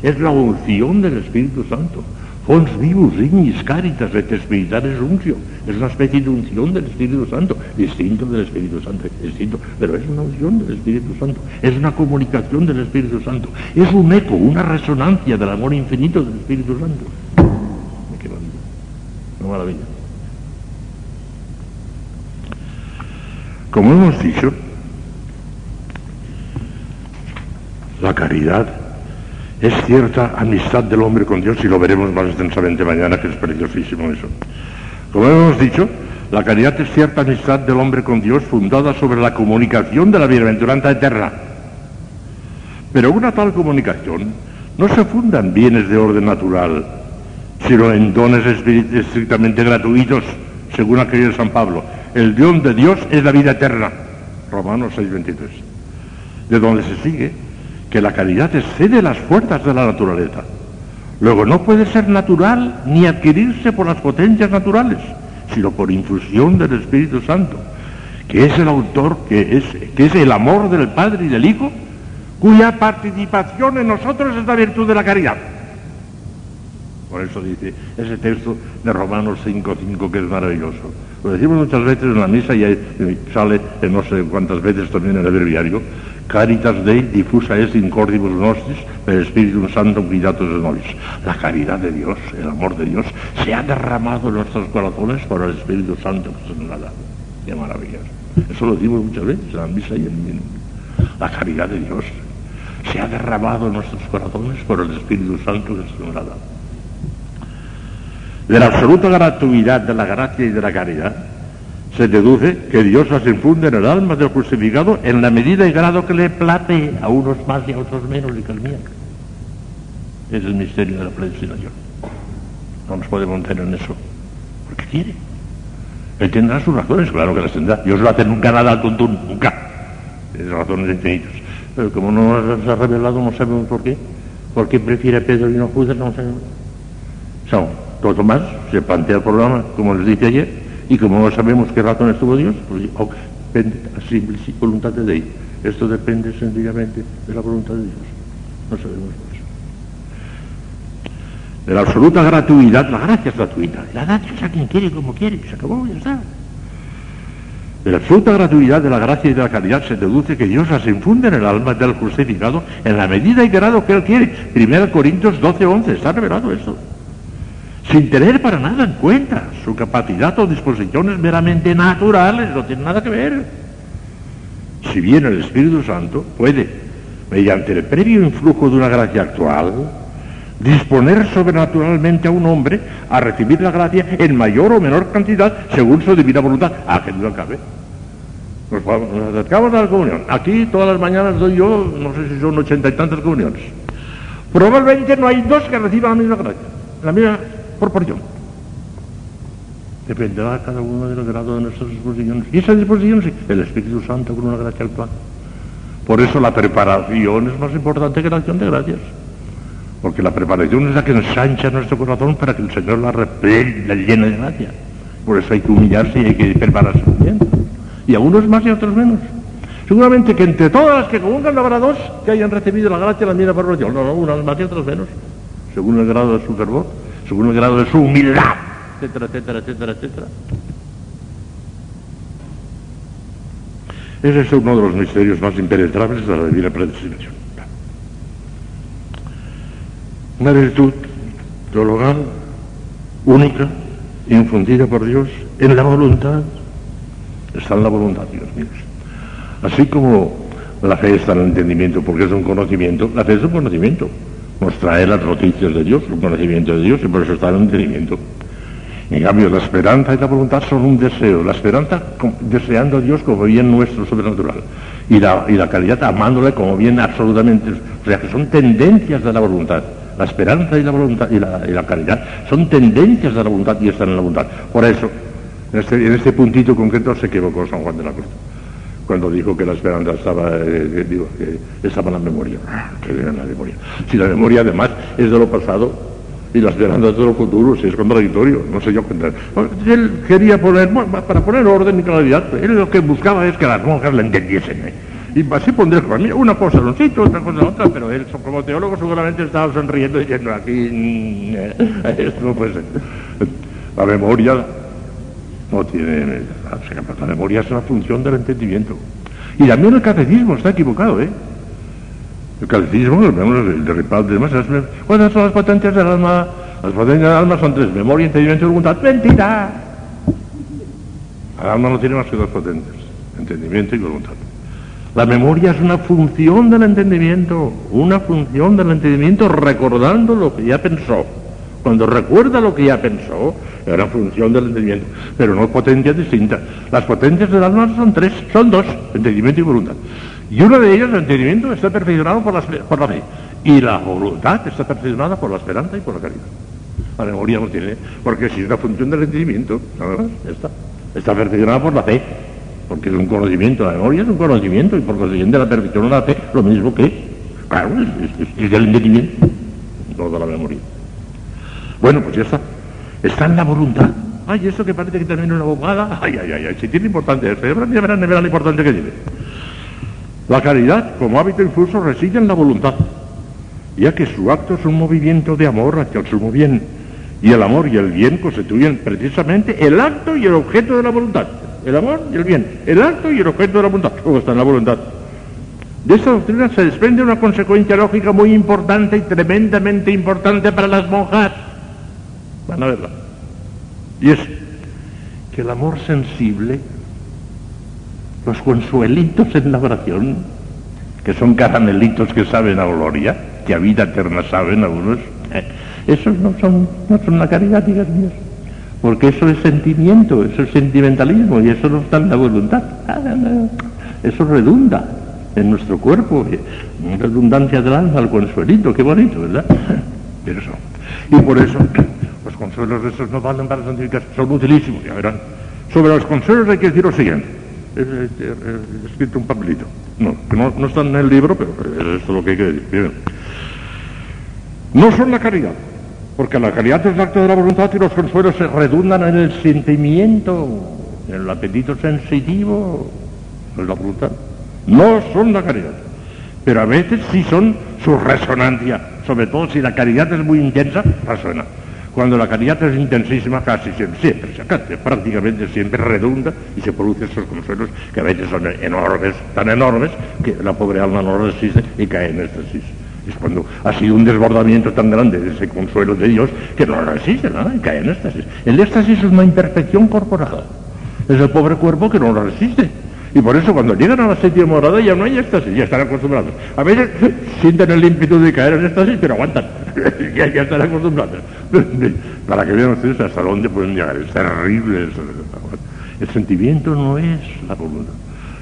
Es la unción del Espíritu Santo. Fons vivus ignis caritas et spiritualis uncio. Es una especie de unción del Espíritu Santo, distinto del Espíritu Santo, distinto, pero es una unción del Espíritu Santo, es una comunicación del Espíritu Santo, es un eco, una resonancia del amor infinito del Espíritu Santo. Una maravilla. Como hemos dicho, la caridad es cierta amistad del hombre con Dios y lo veremos más extensamente mañana, que es preciosísimo eso. Como hemos dicho, la caridad es cierta amistad del hombre con Dios fundada sobre la comunicación de la bienaventuranza eterna. Pero una tal comunicación no se funda en bienes de orden natural, sino en dones estrictamente gratuitos, según aquello de San Pablo. El don de Dios es la vida eterna. Romanos 6:23. De donde se sigue que la caridad excede las fuerzas de la naturaleza. Luego no puede ser natural ni adquirirse por las potencias naturales, sino por infusión del Espíritu Santo, que es el autor, que es, que es el amor del Padre y del Hijo, cuya participación en nosotros es la virtud de la caridad. Por eso dice ese texto de Romanos 5.5 que es maravilloso. Lo decimos muchas veces en la misa y sale no sé cuántas veces también en el breviario, Caritas Dei difusa es in cordibus nostris per Espíritu Santo cuidados de nobis. La caridad de Dios, el amor de Dios, se ha derramado en nuestros corazones por el Espíritu Santo que se nos ha dado. Qué maravilloso. Eso lo decimos muchas veces en la misa y en La caridad de Dios se ha derramado en nuestros corazones por el Espíritu Santo que se nos ha dado. De la absoluta gratuidad de la gracia y de la caridad, se deduce que Dios las infunde en el alma del crucificado en la medida y grado que le plate a unos más y a otros menos y que el mío. Es el misterio de la predestinación. No nos podemos meter en eso. Porque quiere. Él tendrá sus razones, claro que las tendrá. Dios no hace nunca nada al tuntún, nunca. Tiene razones infinitas. Pero como no nos ha revelado, no sabemos por qué. ¿Por qué prefiere Pedro y no Judas? No sabemos. Son, todo más se plantea el programa, como les dije ayer, y como no sabemos qué razón tuvo Dios, pues oh, depende a simple voluntad de Dios. Esto depende sencillamente de la voluntad de Dios. No sabemos eso. De la absoluta gratuidad, la gracia es gratuita. La da Dios a quien quiere, como quiere, se acabó, ya está. De la absoluta gratuidad de la gracia y de la caridad se deduce que Dios las infunde en el alma del justificado en la medida y grado que Él quiere. 1 Corintios 12, 11, está revelado esto sin tener para nada en cuenta su capacidad o disposiciones meramente naturales, no tiene nada que ver. Si bien el Espíritu Santo puede, mediante el previo influjo de una gracia actual, disponer sobrenaturalmente a un hombre a recibir la gracia en mayor o menor cantidad según su divina voluntad. A que no cabe. Nos, nos acercamos a la comunión. Aquí todas las mañanas doy yo, no sé si son ochenta y tantas comuniones. Probablemente no hay dos que reciban la misma gracia, la misma proporción. Dependerá cada uno del grado de nuestras disposiciones. Y esa disposición, sí, el Espíritu Santo con una gracia actual. Por eso la preparación es más importante que la acción de gracias. Porque la preparación es la que ensancha nuestro corazón para que el Señor la, la llene de gracia. Por eso hay que humillarse y hay que prepararse bien. Y a unos más y a otros menos. Seguramente que entre todas las que comulgan habrá dos que hayan recibido la gracia y la misma preparación. No, no, unas más y otras menos. Según el grado de su fervor, según el grado de su humildad, etcétera, etcétera, etcétera, etcétera. Ese es uno de los misterios más impenetrables de la divina predestinación. Una virtud teologal única, infundida por Dios en la voluntad. Está en la voluntad, Dios mío. Así como la fe está en el entendimiento porque es un conocimiento, la fe es un conocimiento. Nos trae las noticias de Dios, un conocimiento de Dios y por eso está el entendimiento. En cambio, la esperanza y la voluntad son un deseo. La esperanza deseando a Dios como bien nuestro sobrenatural. Y la, y la caridad amándole como bien absolutamente. O sea que son tendencias de la voluntad. La esperanza y la voluntad y la, y la caridad son tendencias de la voluntad y están en la voluntad. Por eso, en este, en este puntito concreto se equivocó San Juan de la Cruz. Cuando dijo que la esperanza estaba, eh, estaba en la memoria. Que en la memoria. Si la memoria además es de lo pasado, y la esperanza de lo futuro, si es contradictorio, no sé yo entender. Él quería poner, para poner orden y claridad, él lo que buscaba es que las monjas le entendiesen. ¿eh? Y así pondré conmigo una cosa en un sitio, otra cosa en otra, pero él como teólogo seguramente estaba sonriendo diciendo aquí, mm, eh, esto no puede ser. La memoria no tiene, la memoria es una función del entendimiento. Y también el catecismo está equivocado, ¿eh? El catecismo, el de Ripal de demás, es- ¿cuáles son las potencias del alma? Las potencias del alma son tres, memoria, entendimiento y voluntad. ¡Mentira! El alma no tiene más que dos potencias, entendimiento y voluntad. La memoria es una función del entendimiento, una función del entendimiento recordando lo que ya pensó. Cuando recuerda lo que ya pensó, es una función del entendimiento, pero no potencias distintas. Las potencias del alma son tres, son dos, entendimiento y voluntad. Y una de ellas, el entendimiento, está perfeccionado por la, por la fe. Y la voluntad está perfeccionada por la esperanza y por la caridad. La memoria no tiene, porque si es una función del entendimiento, nada más, ya está. Está perfeccionada por la fe, porque es un conocimiento, la memoria es un conocimiento, y por consiguiente la perfección de la fe, lo mismo que, claro, es, es- es del entendimiento, no de la memoria. Bueno, pues ya está. Está en la voluntad. Ay, eso que parece que termina una bobada. Ay, ay, ay, ay, si tiene importancia eso. Ya verán, ya verán, ya verán la importancia que tiene. La caridad, como hábito infuso, reside en la voluntad, ya que su acto es un movimiento de amor hacia el sumo bien, y el amor y el bien constituyen precisamente el acto y el objeto de la voluntad. El amor y el bien, el acto y el objeto de la voluntad, todo está en la voluntad. De esta doctrina se desprende una consecuencia lógica muy importante y tremendamente importante para las monjas. Van a verla. Y es que el amor sensible los consuelitos en la oración, que son caramelitos que saben a gloria, que a vida eterna saben algunos, eh, esos no son, no son la caridad, hijas mías, porque eso es sentimiento, eso es sentimentalismo y eso no está en la voluntad. Ah. Eso redunda en nuestro cuerpo, eh, redundancia del alma, el consuelito, qué bonito, ¿verdad? Pero eso. Y por eso consuelos de esos no valen para santificar, son utilísimos, ya verán. Sobre los consuelos hay que decir lo siguiente. He, he- he- he escrito un papelito. No, que no, no está en el libro, pero es esto lo que hay que decir. No son la caridad, porque la caridad es el acto de la voluntad y los consuelos se redundan en el sentimiento, en el apetito sensitivo, en la voluntad. No son la caridad, pero a veces sí son su resonancia, sobre todo si la caridad es muy intensa, resuena. Cuando la caridad es intensísima, casi siempre, siempre, casi prácticamente siempre redunda y se producen esos consuelos que a veces son enormes, tan enormes, que la pobre alma no resiste y cae en éxtasis. Es cuando ha sido un desbordamiento tan grande de ese consuelo de Dios que no resiste nada y cae en éxtasis. El éxtasis es una imperfección corporal. Es el pobre cuerpo que no lo resiste. Y por eso cuando llegan a la séptima morada ya no hay éxtasis, ya están acostumbrados. A veces sienten el ímpetu de caer en éxtasis, pero aguantan. ya, ya están acostumbrados. Para que vean ustedes hasta dónde pueden llegar. Es terrible eso. El sentimiento no es la voluntad.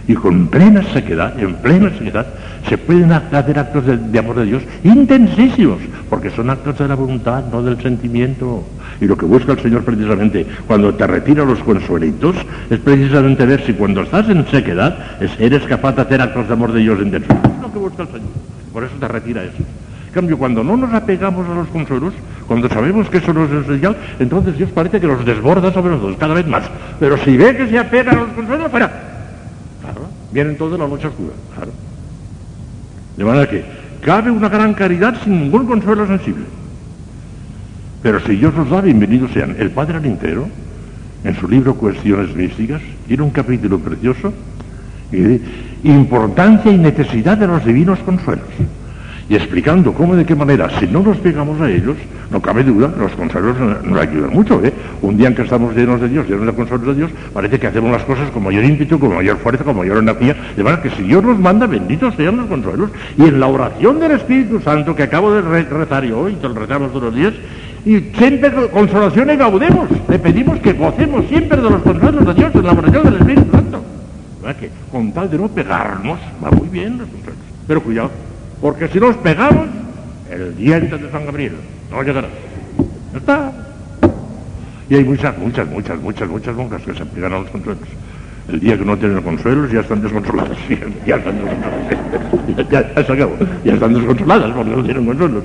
Y con plena sequedad, en plena sequedad, se pueden hacer actos de, de amor de Dios intensísimos, porque son actos de la voluntad, no del sentimiento. Y lo que busca el Señor precisamente cuando te retira los consuelitos es precisamente ver si cuando estás en sequedad es- eres capaz de hacer actos de amor de Dios intensos. Es lo que busca el Señor. Por eso te retira eso. En cambio, cuando no nos apegamos a los consuelos, cuando sabemos que eso no es esencial, entonces Dios parece que los desborda sobre nosotros cada vez más. Pero si ve que se apegan a los consuelos, fuera. Claro, vienen todos la noche oscura. Claro. De manera que cabe una gran caridad sin ningún consuelo sensible. Pero si Dios nos da, bienvenidos sean. El Padre Alintero, en su libro Cuestiones Místicas, tiene un capítulo precioso y de importancia y necesidad de los divinos consuelos. Y explicando cómo, de qué manera, si no nos pegamos a ellos, no cabe duda los consuelos nos ayudan mucho. ¿eh? Un día en que estamos llenos de Dios, llenos de consuelos de Dios, parece que hacemos las cosas con mayor ímpetu, con mayor fuerza, con mayor energía. De manera que si Dios nos manda, benditos sean los consuelos. Y en la oración del Espíritu Santo, que acabo de re- rezar yo, y te lo rezamos todos los días, y siempre con consolación y gaudemos. Le pedimos que gocemos siempre de los consuelos de Dios en la oración del Espíritu Santo. ¿Verdad que con tal de no pegarnos, va muy bien los consuelos. Pero cuidado, porque si nos pegamos, el diente de San Gabriel no llegará. Ya está. Y hay muchas, muchas, muchas, muchas, muchas monjas que se pegan a los consuelos. El día que no tienen consuelos ya están descontroladas. Ya están descontroladas. Ya, se acabó. Ya están descontroladas porque no tienen consuelos.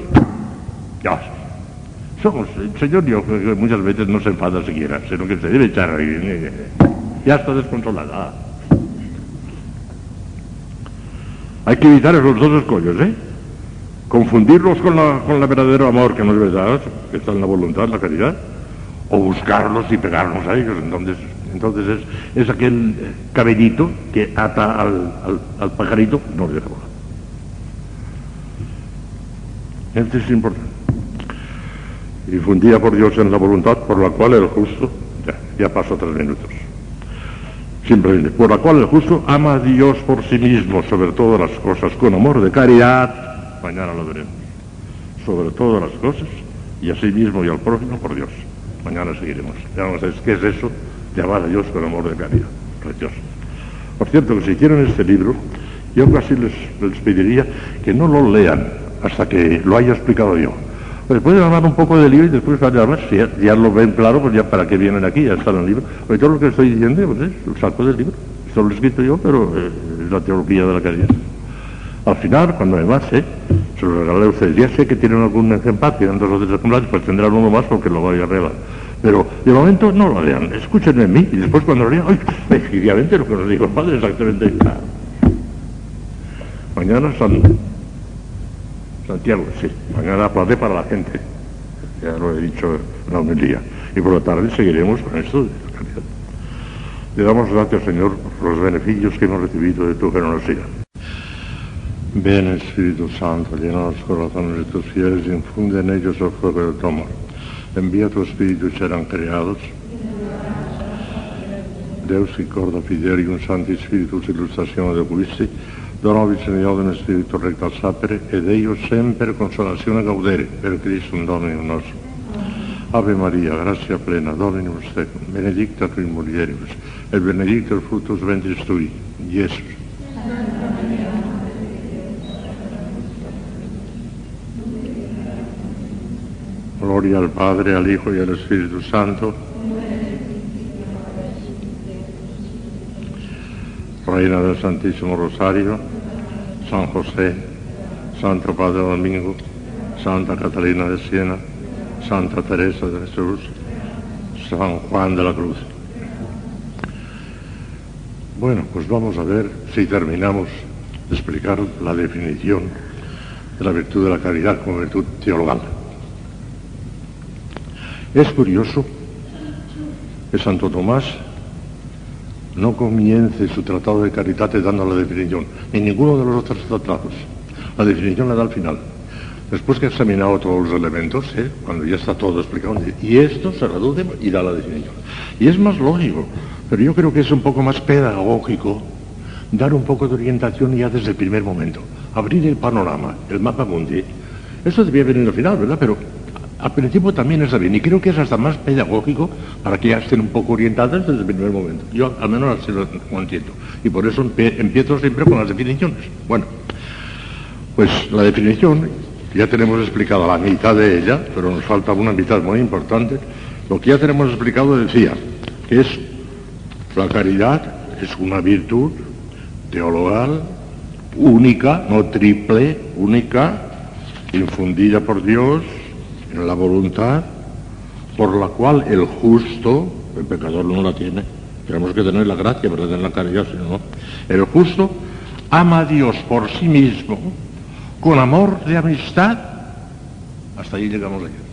Ya. Somos, el Señor yo que muchas veces no se enfada siquiera, sino que se debe echar a reír. Ya está descontrolada. Hay que evitar esos dos escollos, ¿eh? Confundirlos con la, con la verdadero amor, que no es verdad, que está en la voluntad, la caridad, o buscarlos y pegarnos a ellos. Entonces, entonces es, es aquel cabellito que ata al, al, pajarito, no le deja volar. Este es importante. Difundida por Dios en la voluntad, por la cual el justo, ya, ya paso tres minutos. Simplemente, por la cual el justo ama a Dios por sí mismo, sobre todas las cosas, con amor de caridad, mañana lo veremos, sobre todas las cosas, y a sí mismo y al prójimo por Dios. Mañana seguiremos. Ya vamos a ver qué es eso de amar a Dios con amor de caridad. Precioso. Por cierto, que si quieren este libro, yo casi les, les pediría que no lo lean hasta que lo haya explicado yo. Pues pueden hablar un poco del libro y después a hablar, si ya, lo ven claro, pues ya para qué vienen aquí, ya está en el libro. Pues todo lo que estoy diciendo, pues es el saco del libro. Esto lo he escrito yo, pero eh, es la teología de la caridad. Al final, cuando me marche, se lo regalaré a ustedes. Ya sé que tienen algún ejemplar, tienen dos o tres ejemplares, pues tendrán uno más porque lo voy a regalar. Pero de momento no lo lean, escúchenme en mí y después cuando lo lean, ¡ay! Efectivamente lo que nos dijo el padre, exactamente. Mañana San Santiago, sí, mañana aplaudé para la gente, ya lo he dicho en la homilía. Y por la tarde seguiremos con esto de la caridad. Le damos gracias, Señor, por los beneficios que hemos recibido de tu generosidad. Ven Espíritu Santo, llena los corazones de tus fieles y infunde en ellos el fuego de tu amor. Envía tu Espíritu y serán creados. Deus che corda fidelium Sancti Spiritus illustrazione de Quisti, donovi Signore un Spirito recto al sapere, ed Dio sempre consolazione gaudere, per Cristo un Dominum nostro. Ave Maria, grazia plena, Dominus tecum, benedicta tu in mulieribus, et benedictus fructus ventris tui, Iesus. Gloria al Padre, al Hijo y al Espíritu Santo. Reina del Santísimo Rosario, San José, Santo Padre Domingo, Santa Catalina de Siena, Santa Teresa de Jesús, San Juan de la Cruz. Bueno, pues vamos a ver si terminamos de explicar la definición de la virtud de la caridad como virtud teologal. Es curioso que Santo Tomás no comience su tratado de Caritate dando la definición, ni ninguno de los otros tratados. La definición la da al final. Después que ha examinado todos los elementos, ¿eh? cuando ya está todo explicado, y esto se reduce y da la definición. Y es más lógico, pero yo creo que es un poco más pedagógico dar un poco de orientación ya desde el primer momento, abrir el panorama, el mapa mundi. Eso debía venir al final, ¿verdad? Pero al principio también está bien y creo que es hasta más pedagógico para que ya estén un poco orientadas desde el primer momento. Yo al menos así lo entiendo. Y por eso empiezo siempre con las definiciones. Bueno, pues la definición, ya tenemos explicado la mitad de ella, pero nos falta una mitad muy importante. Lo que ya tenemos explicado decía que es la caridad es una virtud teologal única, no triple, única, infundida por Dios en la voluntad, por la cual el justo, el pecador no la tiene, tenemos que tener la gracia para tener la caridad, si no, el justo ama a Dios por sí mismo, con amor de amistad, hasta ahí llegamos ayer.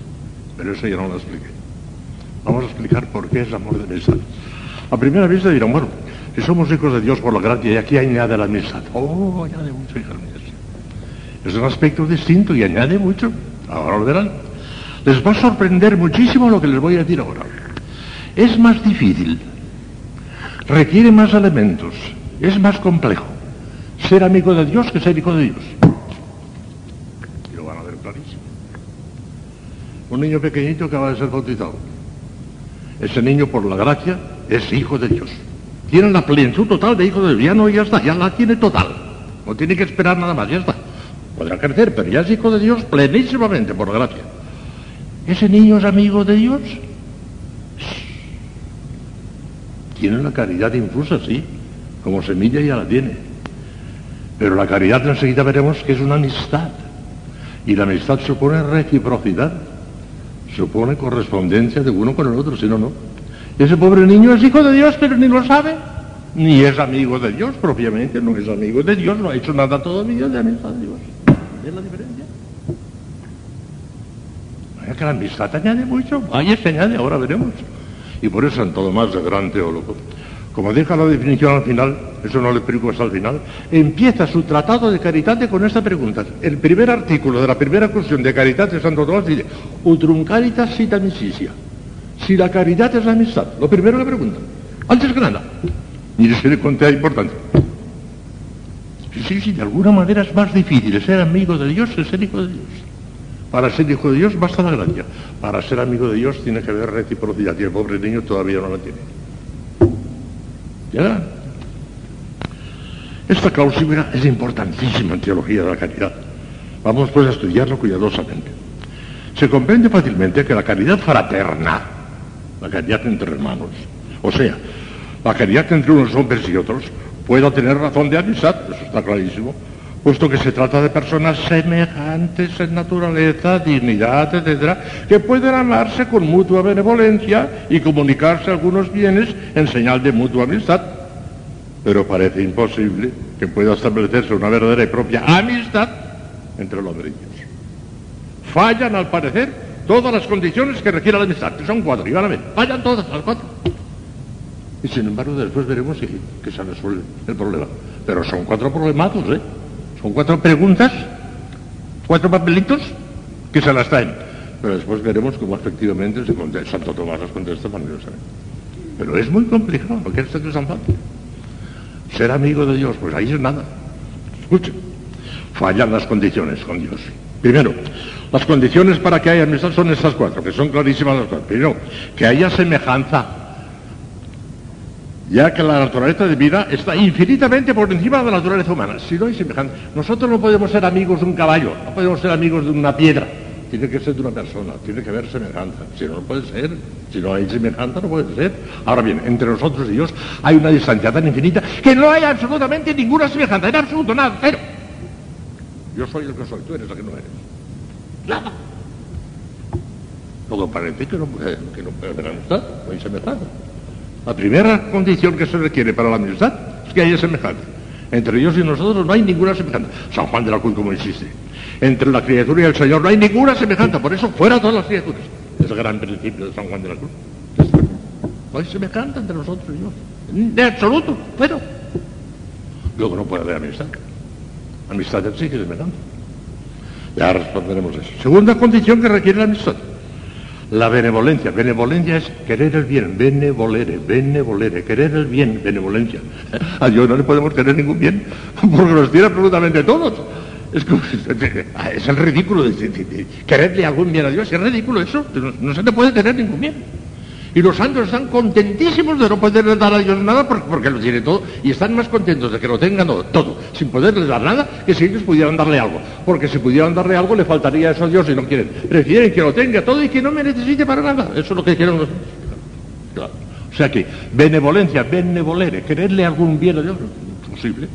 Pero eso ya no lo expliqué. Vamos a explicar por qué es amor de amistad. A primera vista dirán, bueno, si somos hijos de Dios por la gracia y aquí añade la amistad. Oh, añade mucho, hijas mías. Es un aspecto distinto y añade mucho. Ahora lo verán. Les va a sorprender muchísimo lo que les voy a decir ahora. Es más difícil, requiere más elementos, es más complejo ser amigo de Dios que ser hijo de Dios. Y lo van a ver clarísimo. Un niño pequeñito que acaba de ser bautizado. Ese niño, por la gracia, es hijo de Dios. Tiene la plenitud total de hijo de Dios. Ya no, ya está, ya la tiene total. No tiene que esperar nada más, ya está. Podrá crecer, pero ya es hijo de Dios plenísimamente, por gracia. ¿Ese niño es amigo de Dios? Tiene la caridad infusa, sí. Como semilla ya la tiene. Pero la caridad enseguida veremos que es una amistad. Y la amistad supone reciprocidad. Supone correspondencia de uno con el otro, si no, no. Ese pobre niño es hijo de Dios, pero ni lo sabe. Ni es amigo de Dios, propiamente, no es amigo de Dios, no ha hecho nada todavía de amistad de Dios. ¿Ves la diferencia? Que la amistad añade mucho, se añade, ahora veremos. Y por eso Santo Tomás, de gran teólogo, como deja la definición al final, eso no le explico hasta el final, empieza su tratado de Caritate con esta pregunta. El primer artículo de la primera cuestión de Caritate de Santo Tomás dice, Utrum caritas sit amicitia. Si la caridad es la amistad, lo primero le pregunta, antes que nada, mire si le conté importante. Sí, sí, de alguna manera es más difícil ser amigo de Dios que ser hijo de Dios. Para ser hijo de Dios basta la gracia. Para ser amigo de Dios tiene que haber reciprocidad y el pobre niño todavía no la tiene. ¿Ya? Esta cláusula es importantísima en teología de la caridad. Vamos pues a estudiarlo cuidadosamente. Se comprende fácilmente que la caridad fraterna, la caridad entre hermanos, o sea, la caridad entre unos hombres y otros, pueda tener razón de amistad, eso está clarísimo, puesto que se trata de personas semejantes en naturaleza, dignidad, etcétera, que pueden amarse con mutua benevolencia y comunicarse algunos bienes en señal de mutua amistad. Pero parece imposible que pueda establecerse una verdadera y propia amistad entre el hombre y Dios. Fallan, al parecer, todas las condiciones que requiere la amistad, que son cuatro, y van a ver, fallan todas las cuatro. Y sin embargo, después veremos que, se resuelve el problema. Pero son cuatro problematos, ¿eh? Son cuatro preguntas, cuatro papelitos que se las traen. Pero después veremos cómo efectivamente se contesta, Santo Tomás las contesta maravillosamente. Pero es muy complicado, porque esto es tan fácil. Ser amigo de Dios, pues ahí es nada. Escuchen, fallan las condiciones con Dios. Primero, las condiciones para que haya amistad son estas cuatro, que son clarísimas las cuatro. Primero, que haya semejanza ya que la naturaleza de vida está infinitamente por encima de la naturaleza humana. Si no hay semejanza, nosotros no podemos ser amigos de un caballo, no podemos ser amigos de una piedra. Tiene que ser de una persona, tiene que haber semejanza. Si no, no puede ser. Si no hay semejanza, no puede ser. Ahora bien, entre nosotros y Dios hay una distancia tan infinita que no hay absolutamente ninguna semejanza, en absoluto, nada, cero. Yo soy el que soy, tú eres el que no eres. Nada. Todo parece que no, que no no hay semejanza. La primera condición que se requiere para la amistad es que haya semejanza. Entre Dios y nosotros no hay ninguna semejanza. San Juan de la Cruz, como insiste. Entre la criatura y el Señor no hay ninguna semejanza. Por eso, fuera todas las criaturas. Es el gran principio de San Juan de la Cruz. No hay semejanza entre nosotros y Dios. De absoluto, pero. Luego no puede haber amistad. Amistad exige semejanza. Ya responderemos eso. Segunda condición que requiere la amistad. La benevolencia, benevolencia es querer el bien, benevolere, benevolere, querer el bien, benevolencia. A Dios no le podemos querer ningún bien, porque nos tiene absolutamente todos. Es, es el ridículo de, quererle algún bien a Dios, es ridículo eso, no, se le puede querer ningún bien. Y los santos están contentísimos de no poderle dar a Dios nada porque, porque lo tiene todo y están más contentos de que lo tengan todo, sin poderles dar nada, que si ellos pudieran darle algo. Porque si pudieran darle algo le faltaría eso a Dios y no quieren. Prefieren que lo tenga todo y que no me necesite para nada. Eso es lo que quieren los. O sea que benevolencia, benevolere, quererle algún bien a Dios, imposible.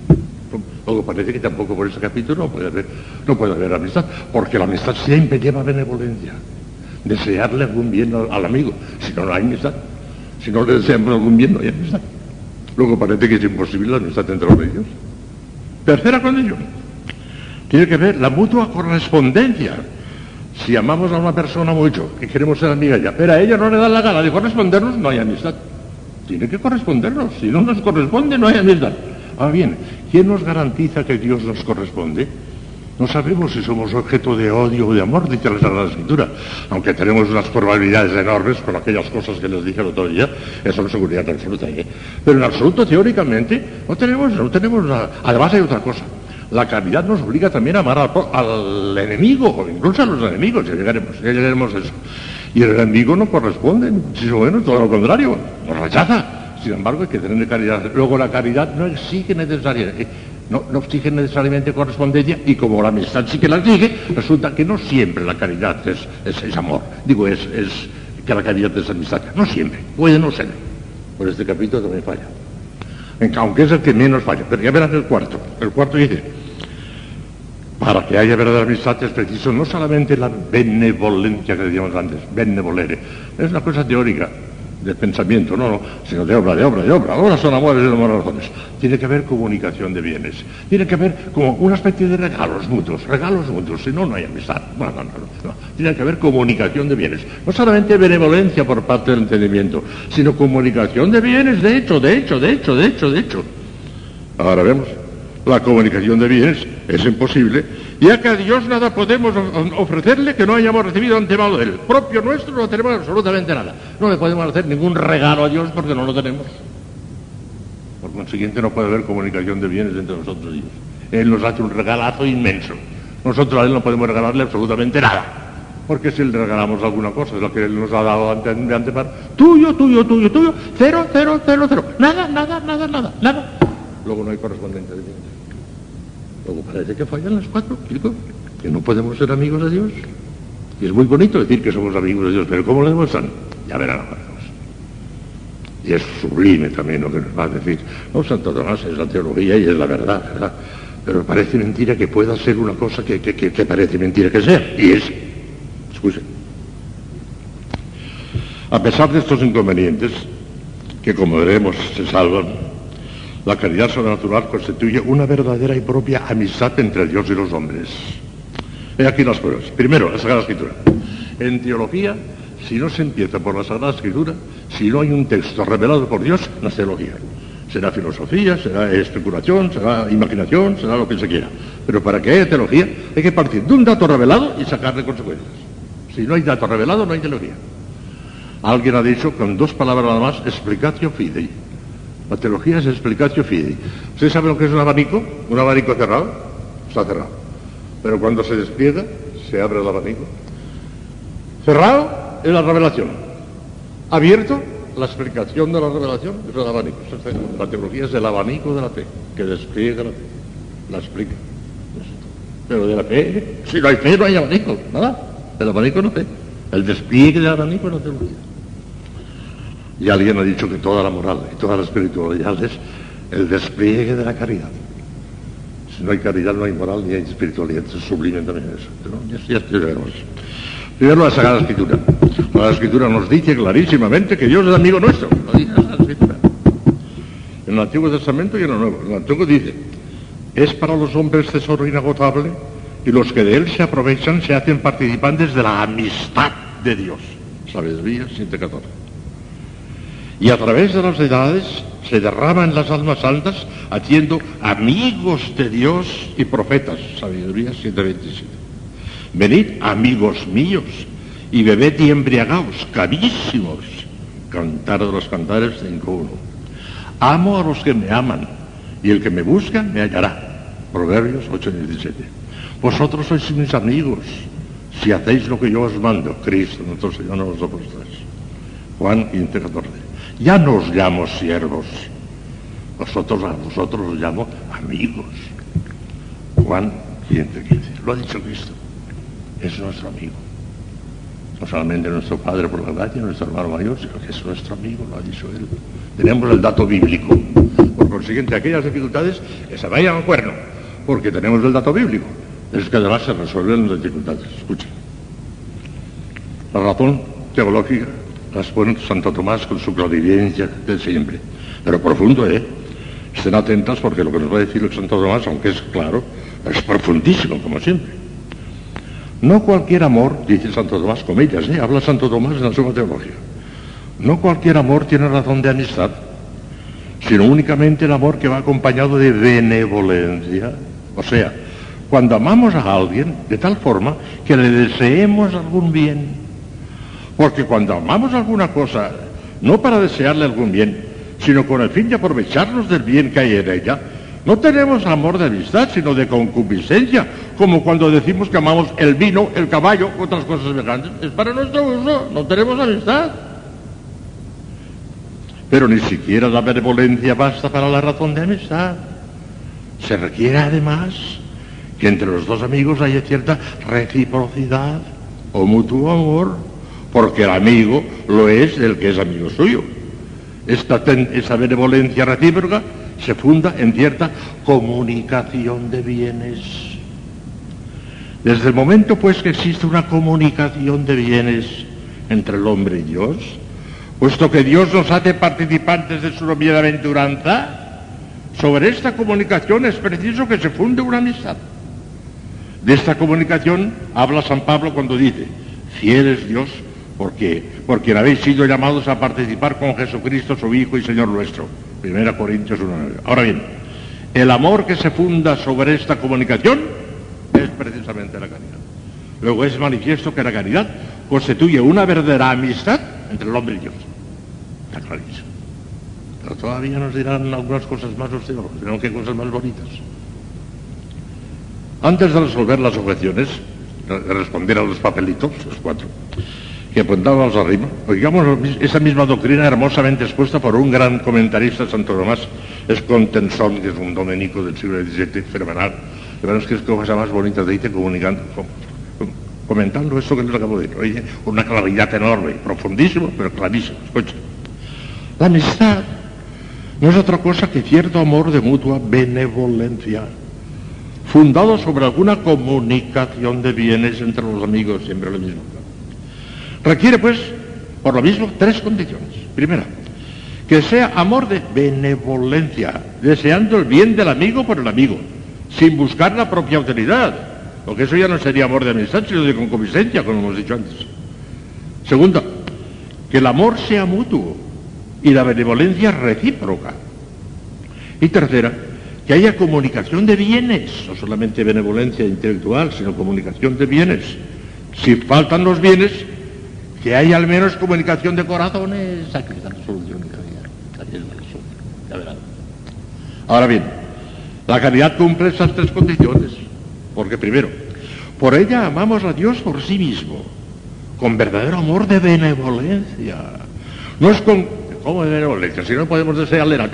Luego parece que tampoco por ese capítulo no puede haber, no puede haber amistad, porque la amistad siempre lleva benevolencia. Desearle algún bien al, amigo, si no, no hay amistad. Si no le deseamos algún bien, no hay amistad. Luego parece que es imposible la amistad entre los ellos. Tercera condición, tiene que ver la mutua correspondencia. Si amamos a una persona mucho y queremos ser amiga ella, pero a ella no le da la gana de correspondernos, no hay amistad. Tiene que correspondernos. Si no nos corresponde, no hay amistad. Ahora bien, ¿quién nos garantiza que Dios nos corresponde? No sabemos si somos objeto de odio o de amor, dice la Sagrada Escritura. Aunque tenemos unas probabilidades enormes con aquellas cosas que les dije el otro día, eso es seguridad absoluta. ¿eh? Pero en absoluto, teóricamente, no tenemos, no tenemos nada. Además hay otra cosa. La caridad nos obliga también a amar al, enemigo, o incluso a los enemigos, ya llegaremos, ya llegaremos a eso. Y el enemigo no corresponde, muchísimo menos, todo lo contrario, nos rechaza. Sin embargo, hay que tener caridad. Luego, la caridad no exige necesariamente, no, no exige necesariamente correspondencia, y como la amistad sí que la exige, resulta que no siempre la caridad es, amor. Digo, es, es que la caridad es amistad. No siempre, puede no ser. Por este capítulo también falla. Aunque es el que menos falla. Pero ya verás el cuarto. El cuarto dice, para que haya verdadera amistad es preciso no solamente la benevolencia que decíamos antes, benevolere, es una cosa teórica del pensamiento, no, no, sino de obra, de obra, de obra. Ahora son amores y amores razones. Tiene que haber comunicación de bienes, tiene que haber como una especie de regalos mutuos, regalos mutuos, si no, no hay amistad. No, no, no, no. Tiene que haber comunicación de bienes, no solamente benevolencia por parte del entendimiento, sino comunicación de bienes, de hecho, de hecho, de hecho, de hecho, de hecho. Ahora vemos, la comunicación de bienes es imposible, ya que a Dios nada podemos ofrecerle que no hayamos recibido antemano de él. Propio nuestro no tenemos absolutamente nada. No le podemos hacer ningún regalo a Dios porque no lo tenemos. Por consiguiente no puede haber comunicación de bienes entre nosotros y Dios. Él nos hace un regalazo inmenso. Nosotros a él no podemos regalarle absolutamente nada. Porque si le regalamos alguna cosa, es lo que él nos ha dado ante, de antemano, tuyo, tuyo, tuyo, tuyo, cero, cero, cero, cero. Nada, nada, nada, nada, nada. Luego no hay correspondencia de bienes. Parece que fallan las cuatro, chicos, que no podemos ser amigos de Dios. Y es muy bonito decir que somos amigos de Dios, pero ¿cómo lo demuestran? Ya verán ahora. Y es sublime también lo que nos va a decir. No, Santo Tomás es la teología y es la verdad, ¿verdad? Pero parece mentira que pueda ser una cosa que- que parece mentira que sea. Y es, escuchen, a pesar de estos inconvenientes, que como veremos se salvan, la caridad sobrenatural constituye una verdadera y propia amistad entre Dios y los hombres. He aquí las pruebas. Primero, la Sagrada Escritura. En teología, si no se empieza por la Sagrada Escritura, si no hay un texto revelado por Dios, no es teología. Será filosofía, será especulación, será imaginación, será lo que se quiera. Pero para que haya teología, hay que partir de un dato revelado y sacarle consecuencias. Si no hay dato revelado, no hay teología. Alguien ha dicho con dos palabras nada más, explicatio fidei. La teología es explicatio fidei. ¿Usted sabe lo que es un abanico? Un abanico cerrado. Está cerrado. Pero cuando se despliega, se abre el abanico. Cerrado es la revelación. Abierto, la explicación de la revelación es el abanico. La teología es el abanico de la fe, que despliega la fe, la explica. Pero de la fe, si no hay fe, no hay abanico, nada. El abanico no fe. El despliegue del abanico es la teología. Y alguien ha dicho que toda la moral y toda la espiritualidad es el despliegue de la caridad. Si no hay caridad, no hay moral ni hay espiritualidad. Es sublime también eso. Pero ya, ya estudiaremos. Primero la Sagrada Escritura. La Escritura nos dice clarísimamente que Dios es amigo nuestro. Lo dice la Escritura. En el Antiguo Testamento y en el Nuevo. En el Antiguo dice, es para los hombres tesoro inagotable y los que de él se aprovechan se hacen participantes de la amistad de Dios. Sabiduría 7.14. Y a través de las edades se derraman las almas santas haciendo amigos de Dios y profetas. Sabiduría 7.27. Venid, amigos míos, y bebed y embriagaos, carísimos. Cantar de los cantares 5.1. Amo a los que me aman, y el que me busca me hallará. Proverbios 8.17. Vosotros sois mis amigos, si hacéis lo que yo os mando. Cristo, nuestro Señor, no los apóstoles. Juan 15.14. Ya no os llamo siervos, vosotros a vosotros os llamo amigos. Juan 15.15. Lo ha dicho Cristo. Es nuestro amigo no solamente nuestro padre por la gracia, nuestro hermano mayor, sino que es nuestro amigo, lo ha dicho él. Tenemos el dato bíblico. Por consiguiente, aquellas dificultades que se vayan al cuerno, porque tenemos el dato bíblico. Es que además se resuelven las dificultades. Escuchen. La razón teológica la expone Santo Tomás con su clarividencia de siempre. Pero profundo, ¿eh? Estén atentas porque lo que nos va a decir el Santo Tomás, aunque es claro, es profundísimo, como siempre. No cualquier amor, dice Santo Tomás, comillas, ¿eh? habla Santo Tomás en la Suma Teología. No cualquier amor tiene razón de amistad, sino únicamente el amor que va acompañado de benevolencia. O sea, cuando amamos a alguien de tal forma que le deseemos algún bien. Porque cuando amamos alguna cosa, no para desearle algún bien, sino con el fin de aprovecharnos del bien que hay en ella, no tenemos amor de amistad, sino de concupiscencia, como cuando decimos que amamos el vino, el caballo, otras cosas semejantes. Es para nuestro uso, no tenemos amistad. Pero ni siquiera la benevolencia basta para la razón de amistad. Se requiere además que entre los dos amigos haya cierta reciprocidad o mutuo amor, porque el amigo lo es el que es amigo suyo. Esta, benevolencia recíproca se funda en cierta comunicación de bienes. Desde el momento pues que existe una comunicación de bienes entre el hombre y Dios, puesto que Dios nos hace participantes de su bienaventuranza, sobre esta comunicación es preciso que se funde una amistad. De esta comunicación habla San Pablo cuando dice, fiel es Dios porque, porque habéis sido llamados a participar con Jesucristo, su Hijo y Señor nuestro. Primera Corintios 1.9. Ahora bien, el amor que se funda sobre esta comunicación es precisamente la caridad. Luego es manifiesto que la caridad constituye una verdadera amistad entre el hombre y Dios. Está clarísimo. Pero todavía nos dirán algunas cosas más los teólogos, dirán qué cosas más bonitas. Antes de resolver las objeciones, de responder a los papelitos, los cuatro, que apuntábamos arriba, oigamos esa misma doctrina hermosamente expuesta por un gran comentarista, Santo Tomás Escontensón, que es un domenico del siglo XVII, fenomenal. De verdad es que es cosa más bonita de dice comunicando, comentando esto que les acabo de decir, oye, una claridad enorme, profundísimo, pero clarísimo. Escucha. La amistad no es otra cosa que cierto amor de mutua benevolencia, fundado sobre alguna comunicación de bienes entre los amigos, siempre lo mismo. Requiere, pues, por lo mismo, tres condiciones. Primera, que sea amor de benevolencia, deseando el bien del amigo por el amigo, sin buscar la propia utilidad, porque eso ya no sería amor de amistad, sino de concupiscencia, como hemos dicho antes. Segunda, que el amor sea mutuo y la benevolencia recíproca. Y tercera, que haya comunicación de bienes, no solamente benevolencia intelectual, sino comunicación de bienes. Si faltan los bienes, que hay al menos comunicación de corazones, aquí está la solución de caridad. Ahora bien, la caridad cumple esas tres condiciones, porque primero, por ella amamos a Dios por sí mismo, con verdadero amor de benevolencia. No es con, ¿cómo de benevolencia? Si no podemos desearle nada.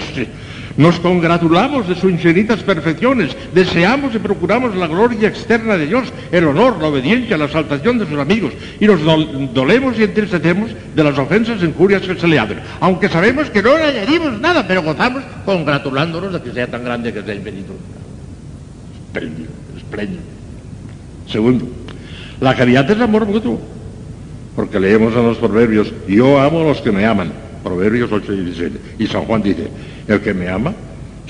Nos congratulamos de sus infinitas perfecciones, deseamos y procuramos la gloria externa de Dios, el honor, la obediencia, la exaltación de sus amigos, y nos dolemos y entristecemos de las ofensas e injurias que se le hacen, aunque sabemos que no le añadimos nada, pero gozamos congratulándonos de que sea tan grande que sea infinito. Espléndido, espléndido. Segundo, la caridad es amor mutuo, porque leemos en los proverbios, yo amo a los que me aman, Proverbios 8 y 17, y San Juan dice, el que me ama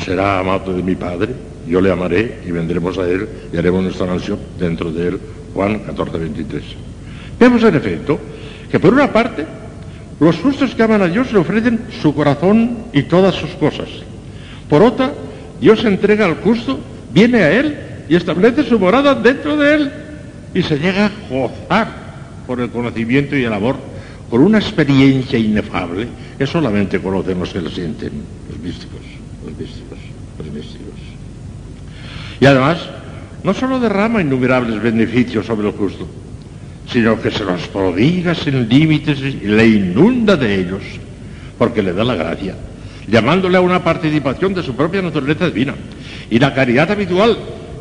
será amado de mi Padre, yo le amaré y vendremos a él y haremos nuestra nación dentro de él. Juan 14, 23. Vemos en efecto que por una parte los justos que aman a Dios le ofrecen su corazón y todas sus cosas. Por otra, Dios entrega al justo, viene a él y establece su morada dentro de él y se llega a gozar por el conocimiento y el amor, con una experiencia inefable que solamente conocen los que lo sienten, místicos, los místicos, los místicos. Y además, no solo derrama innumerables beneficios sobre el justo, sino que se los prodiga sin límites y le inunda de ellos, porque le da la gracia, llamándole a una participación de su propia naturaleza divina. Y la caridad habitual,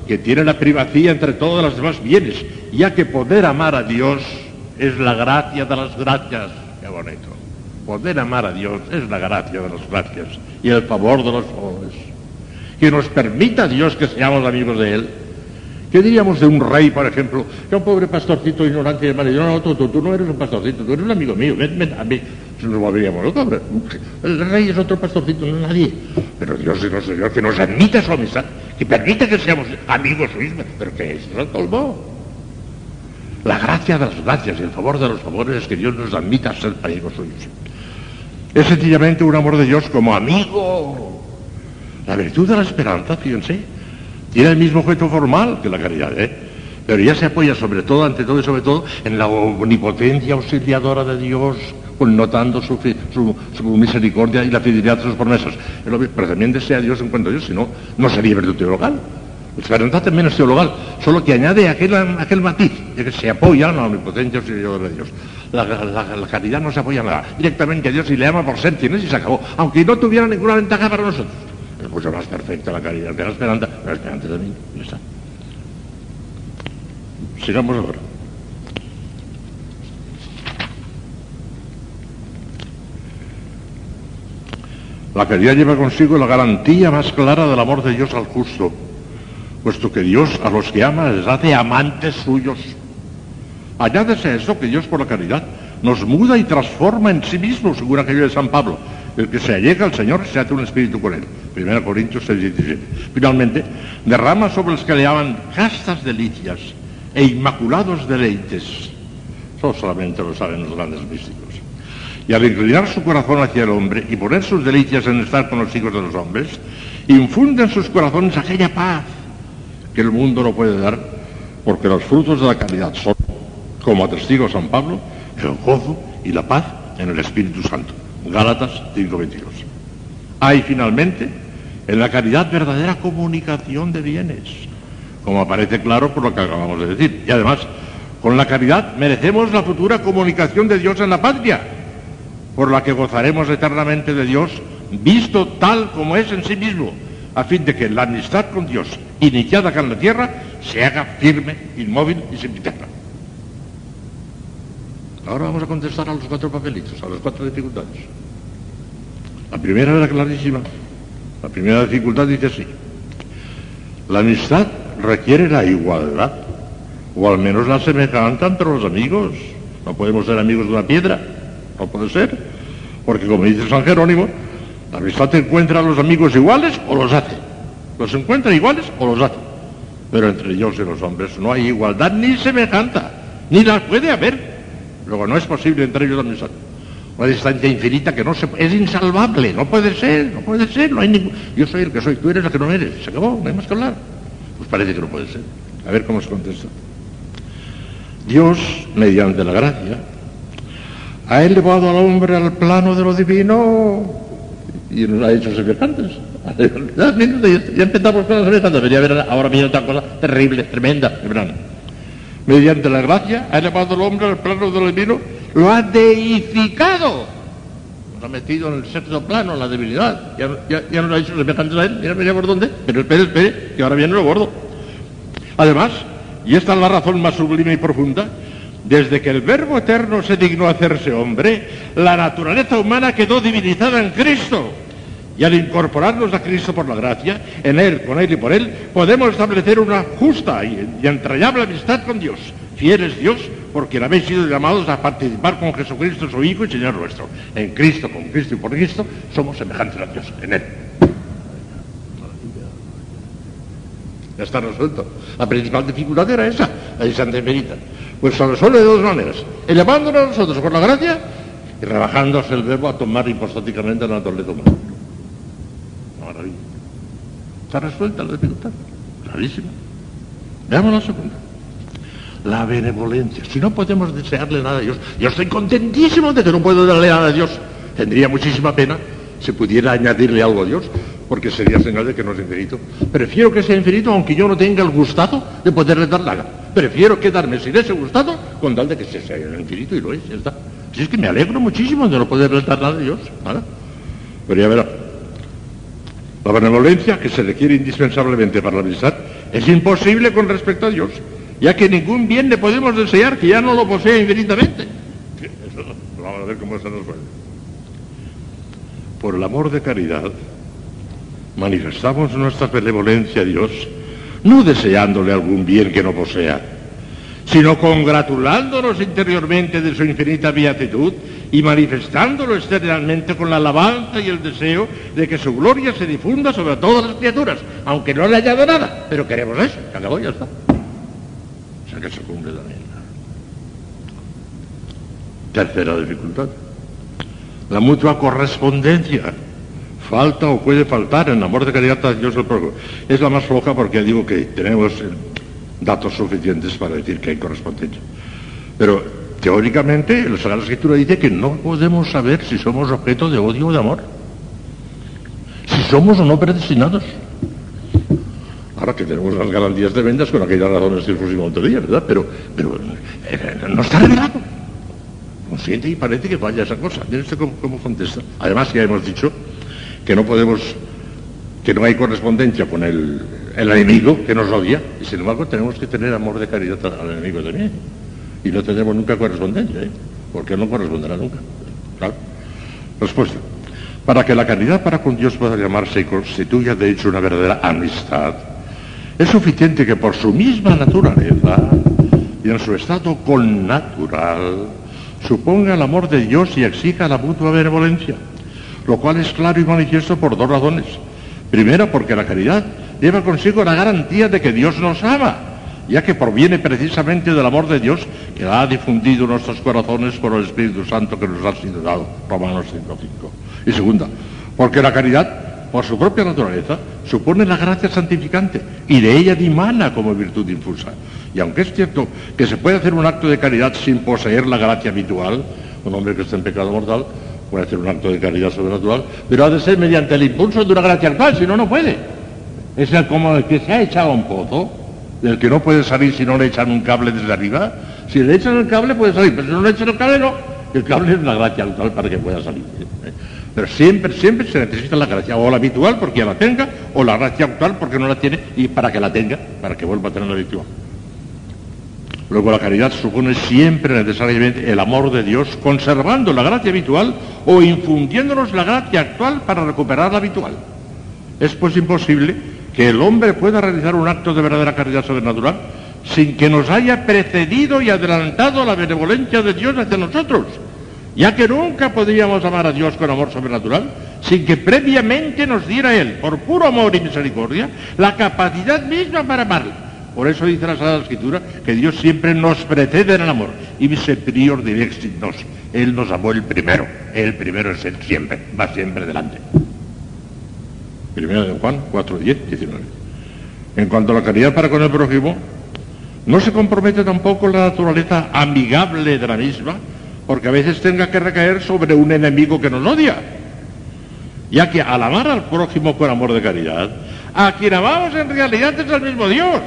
que tiene la primacía entre todos los demás bienes, ya que poder amar a Dios es la gracia de las gracias. Qué bonito. Poder amar a Dios es la gracia de las gracias y el favor de los favores. Que nos permita Dios que seamos amigos de Él ¿Qué diríamos de un rey, por ejemplo? Que un pobre pastorcito ignorante y yo, no, tú, tú, no eres un pastorcito, tú eres un amigo mío, ven, a mí. Nos volveríamos locos. El rey es otro pastorcito, no nadie. Pero Dios es nuestro Señor que nos admita su amistad, que permite que seamos amigos suyos, pero que es lo colmó. La gracia de las gracias y el favor de los favores es que Dios nos admita ser amigos suyos. Es sencillamente un amor de Dios como amigo. La virtud de la esperanza, fíjense, tiene el mismo objeto formal que la caridad, ¿eh? Pero ya se apoya sobre todo, ante todo y sobre todo, en la omnipotencia auxiliadora de Dios, connotando su, misericordia y la fidelidad de sus promesas. Pero también desea Dios en cuanto a Dios, si no, no sería virtud teologal. La esperanza también es teologal, solo que añade aquel, aquel matiz, de que se apoya en la omnipotencia auxiliadora de Dios. La, caridad no se apoya nada, directamente a Dios y le ama por ser quien y se acabó, aunque no tuviera ninguna ventaja para nosotros es mucho más perfecta la caridad que la esperanza, la esperanza también, ya está. Sigamos ahora. La caridad lleva consigo la garantía más clara del amor de Dios al justo, puesto que Dios a los que ama les hace amantes suyos. Añádese eso que Dios por la caridad nos muda y transforma en sí mismo, según aquello de San Pablo. El que se allega al Señor se hace un espíritu con él. 1 Corintios 6, 17. Finalmente, derrama sobre los que le llaman castas delicias e inmaculados deleites. Eso solamente lo saben los grandes místicos. Y al inclinar su corazón hacia el hombre y poner sus delicias en estar con los hijos de los hombres, infunden en sus corazones aquella paz que el mundo no puede dar, porque los frutos de la caridad son, como atestigo San Pablo, el gozo y la paz en el Espíritu Santo. Gálatas 5.22. Hay finalmente en la caridad verdadera comunicación de bienes, como aparece claro por lo que acabamos de decir. Y además, con la caridad merecemos la futura comunicación de Dios en la patria, por la que gozaremos eternamente de Dios, visto tal como es en sí mismo, a fin de que la amistad con Dios, iniciada acá en la tierra, se haga firme, inmóvil y sin sempiterna. Ahora vamos a contestar a los cuatro papelitos, a las cuatro dificultades. La primera era clarísima. La primera dificultad dice así. La amistad requiere la igualdad, o al menos la semejanza entre los amigos. No podemos ser amigos de una piedra, no puede ser, porque como dice San Jerónimo, la amistad encuentra a los amigos iguales o los hace. Los encuentra iguales o los hace. Pero entre Dios y los hombres no hay igualdad ni semejanza, ni la puede haber. Luego no es posible entre ellos. Una distancia infinita que no se es insalvable, no puede ser, no puede ser, no hay ningún. Yo soy el que soy, tú eres la que no eres, se acabó, no hay más que hablar. Pues parece que no puede ser. A ver cómo se contesta. Dios, mediante la gracia, ha elevado al hombre al plano de lo divino y nos ha hecho semejantes. Ya empezamos con las semejantes, venía a ver ahora viene otra cosa terrible, tremenda, mediante la gracia, ha elevado al hombre al plano del divino, lo ha deificado. Lo ha metido en el sexto plano, la debilidad. Ya, ya, no lo ha hecho semejante a él, mira, mira por dónde, pero espere, espere, que ahora viene lo gordo. Además, y esta es la razón más sublime y profunda, desde que el Verbo Eterno se dignó hacerse hombre, la naturaleza humana quedó divinizada en Cristo. Y al incorporarnos a Cristo por la gracia, en Él, con Él y por Él, podemos establecer una justa y, entrañable amistad con Dios. Fieles Dios, porque habéis sido llamados a participar con Jesucristo, su Hijo y Señor nuestro. En Cristo, con Cristo y por Cristo, somos semejantes a Dios, en Él. Ya está resuelto. La principal dificultad era esa, la de Santa Emerita. Pues se resuelve de dos maneras. Elevándonos a nosotros por la gracia y rebajándose el verbo a tomar hipostáticamente la naturaleza humana. Está resuelta la dificultad. Clarísima. Veamos la segunda. la benevolencia. Si no podemos desearle nada a Dios, yo estoy contentísimo de que no puedo darle nada a Dios. Tendría muchísima pena si pudiera añadirle algo a Dios, porque sería señal de que no es infinito. Prefiero que sea infinito aunque yo no tenga el gustado de poderle dar nada. Prefiero quedarme sin ese gustado con tal de que sea infinito y lo es, ya está. Si es que me alegro muchísimo de no poderle dar nada a Dios, nada. Pero verá, la benevolencia que se requiere indispensablemente para la amistad es imposible con respecto a Dios, ya que ningún bien le podemos desear que ya no lo posea infinitamente. Eso, vamos a ver cómo se nos puede. Por el amor de caridad, manifestamos nuestra benevolencia a Dios, no deseándole algún bien que no posea, sino congratulándonos interiormente de su infinita beatitud y manifestándolo externamente con la alabanza y el deseo de que su gloria se difunda sobre todas las criaturas, aunque no le haya dado nada, pero queremos eso, que acabó ya está. O sea que se cumple también. Tercera dificultad. La mutua correspondencia. Falta o puede faltar en amor de caridad a Dios el prójimo. Es la más floja porque digo que tenemos datos suficientes para decir que hay correspondencia. Pero teóricamente la Sagrada Escritura dice que no podemos saber si somos objeto de odio o de amor. Si somos o no predestinados. Ahora que tenemos las garantías de vendas con aquellas razones que pusimos otro día, ¿verdad? Pero, pero eh, no está revelado. Consciente y parece que falla esa cosa. Miren usted cómo, cómo contesta. Además ya hemos dicho que no podemos, que no hay correspondencia con el, el enemigo que nos odia, y sin embargo tenemos que tener amor de caridad al enemigo también. Y no tenemos nunca correspondencia, ¿eh? porque no corresponderá nunca. Claro. Respuesta. Para que la caridad para con Dios pueda llamarse y constituya de hecho una verdadera amistad, es suficiente que por su misma naturaleza y en su estado connatural suponga el amor de Dios y exija la mutua benevolencia, lo cual es claro y manifiesto por dos razones. Primero, porque la caridad lleva consigo la garantía de que Dios nos ama, ya que proviene precisamente del amor de Dios que ha difundido nuestros corazones por el Espíritu Santo que nos ha sido dado. Romanos 5.5. Y segunda, porque la caridad, por su propia naturaleza, supone la gracia santificante y de ella dimana como virtud infusa. Y aunque es cierto que se puede hacer un acto de caridad sin poseer la gracia habitual, un hombre que está en pecado mortal puede hacer un acto de caridad sobrenatural, pero ha de ser mediante el impulso de una gracia actual, si no, no puede. Es como el que se ha echado un pozo, del que no puede salir si no le echan un cable desde arriba. Si le echan el cable puede salir, pero si no le echan el cable no. El cable es la gracia actual para que pueda salir. Pero siempre, siempre se necesita la gracia, o la habitual porque ya la tenga, o la gracia actual porque no la tiene y para que la tenga, para que vuelva a tener la habitual. Luego la caridad supone siempre necesariamente el amor de Dios, conservando la gracia habitual o infundiéndonos la gracia actual para recuperar la habitual. Es pues imposible que el hombre pueda realizar un acto de verdadera caridad sobrenatural sin que nos haya precedido y adelantado la benevolencia de Dios hacia nosotros, ya que nunca podríamos amar a Dios con amor sobrenatural sin que previamente nos diera Él, por puro amor y misericordia, la capacidad misma para amarle. Por eso dice la Sagrada Escritura que Dios siempre nos precede en el amor. Y dice prior direxit nos. Él nos amó el primero. El primero es Él siempre. Va siempre delante. Primero de Juan 4, 10, 19. En cuanto a la caridad para con el prójimo, no se compromete tampoco la naturaleza amigable de la misma, porque a veces tenga que recaer sobre un enemigo que nos odia. Ya que al amar al prójimo con amor de caridad, a quien amamos en realidad es el mismo Dios,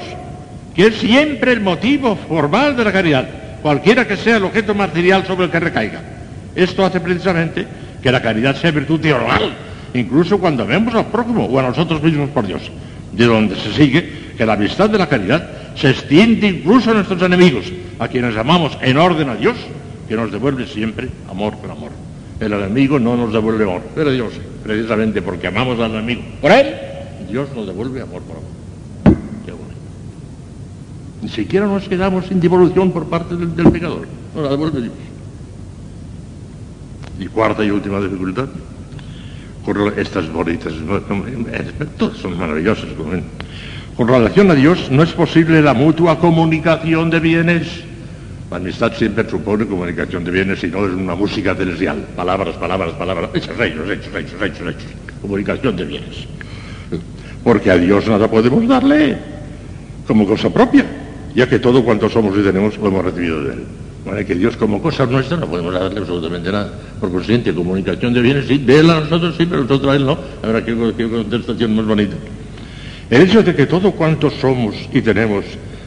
que es siempre el motivo formal de la caridad, cualquiera que sea el objeto material sobre el que recaiga. Esto hace precisamente que la caridad sea virtud teologal, incluso cuando vemos al prójimo o a nosotros mismos por Dios, de donde se sigue que la amistad de la caridad se extiende incluso a nuestros enemigos, a quienes amamos en orden a Dios, que nos devuelve siempre amor por amor. El enemigo no nos devuelve amor, pero Dios, precisamente porque amamos al enemigo por él, Dios nos devuelve amor por amor. Ni siquiera nos quedamos sin devolución por parte del, del pecador, nos la devuelve Dios. Y cuarta y última dificultad, con estas bonitas, todas son maravillosas. Con relación a Dios no es posible la mutua comunicación de bienes. La amistad siempre supone comunicación de bienes y no es una música celestial. Palabras, palabras, palabras, hechos, hechos, hechos, hechos, hechos, hechos. Comunicación de bienes. Porque a Dios nada podemos darle como cosa propia. ya que todo cuanto somos y tenemos lo hemos recibido de Él. Que Dios como cosa nuestra no podemos darle absolutamente nada. Por consiguiente, comunicación de bienes, sí, de Él a nosotros sí, pero nosotros a Él no. Ahora, qué, qué contestación más bonita. El hecho de que todo cuanto somos y tenemos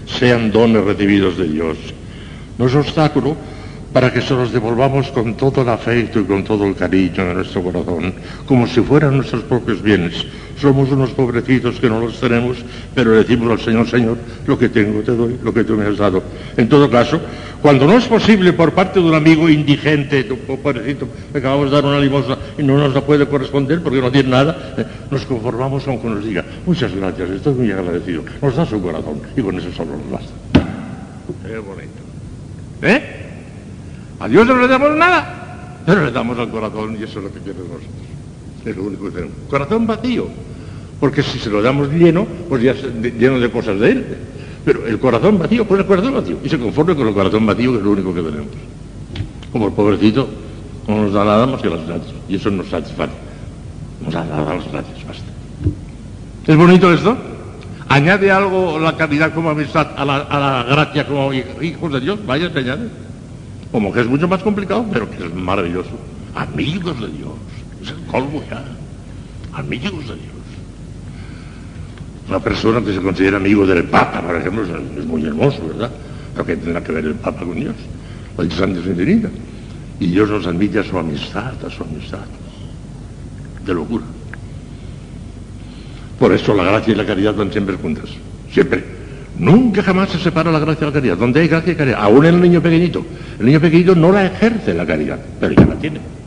sean dones recibidos de Dios no es obstáculo para que se los devolvamos con todo el afecto y con todo el cariño de nuestro corazón, como si fueran nuestros propios bienes. Somos unos pobrecitos que no los tenemos, pero decimos al Señor, Señor, lo que tengo te doy, lo que tú me has dado. En todo caso, cuando no es posible por parte de un amigo indigente, pobrecito, le acabamos de dar una limosna y no nos la puede corresponder porque no tiene nada, eh, nos conformamos aunque nos diga, muchas gracias, estoy muy agradecido, nos da su corazón y con eso solo nos basta. Qué bonito. ¿Eh? A Dios no le damos nada, pero le damos al corazón y eso es lo que quiere nosotros. Es lo único que tenemos. Corazón vacío. Porque si se lo damos lleno, pues ya lleno de cosas de él. Pero el corazón vacío, pues el corazón vacío. Y se conforme con el corazón vacío, que es lo único que tenemos. Como el pobrecito no nos da nada más que las gracias. Y eso nos satisface. Nos da nada las gracias, basta. ¿Es bonito esto? Añade algo la caridad como amistad a la, a la gracia como hijos de Dios. Vaya, se añade. Como que es mucho más complicado, pero que es maravilloso. Amigos de Dios. Es ya. Amigos de Dios. Una persona que se considera amigo del Papa, por ejemplo, es, muy hermoso, ¿verdad? Pero que tendrá que ver el Papa con Dios. Dice Santos infinita. Y Dios nos admite a su amistad, a su amistad. De locura. Por eso la gracia y la caridad van siempre juntas. Siempre. Nunca jamás se separa la gracia y la caridad. Donde hay gracia y caridad, aún en el niño pequeñito. El niño pequeñito no la ejerce la caridad, pero ya la tiene.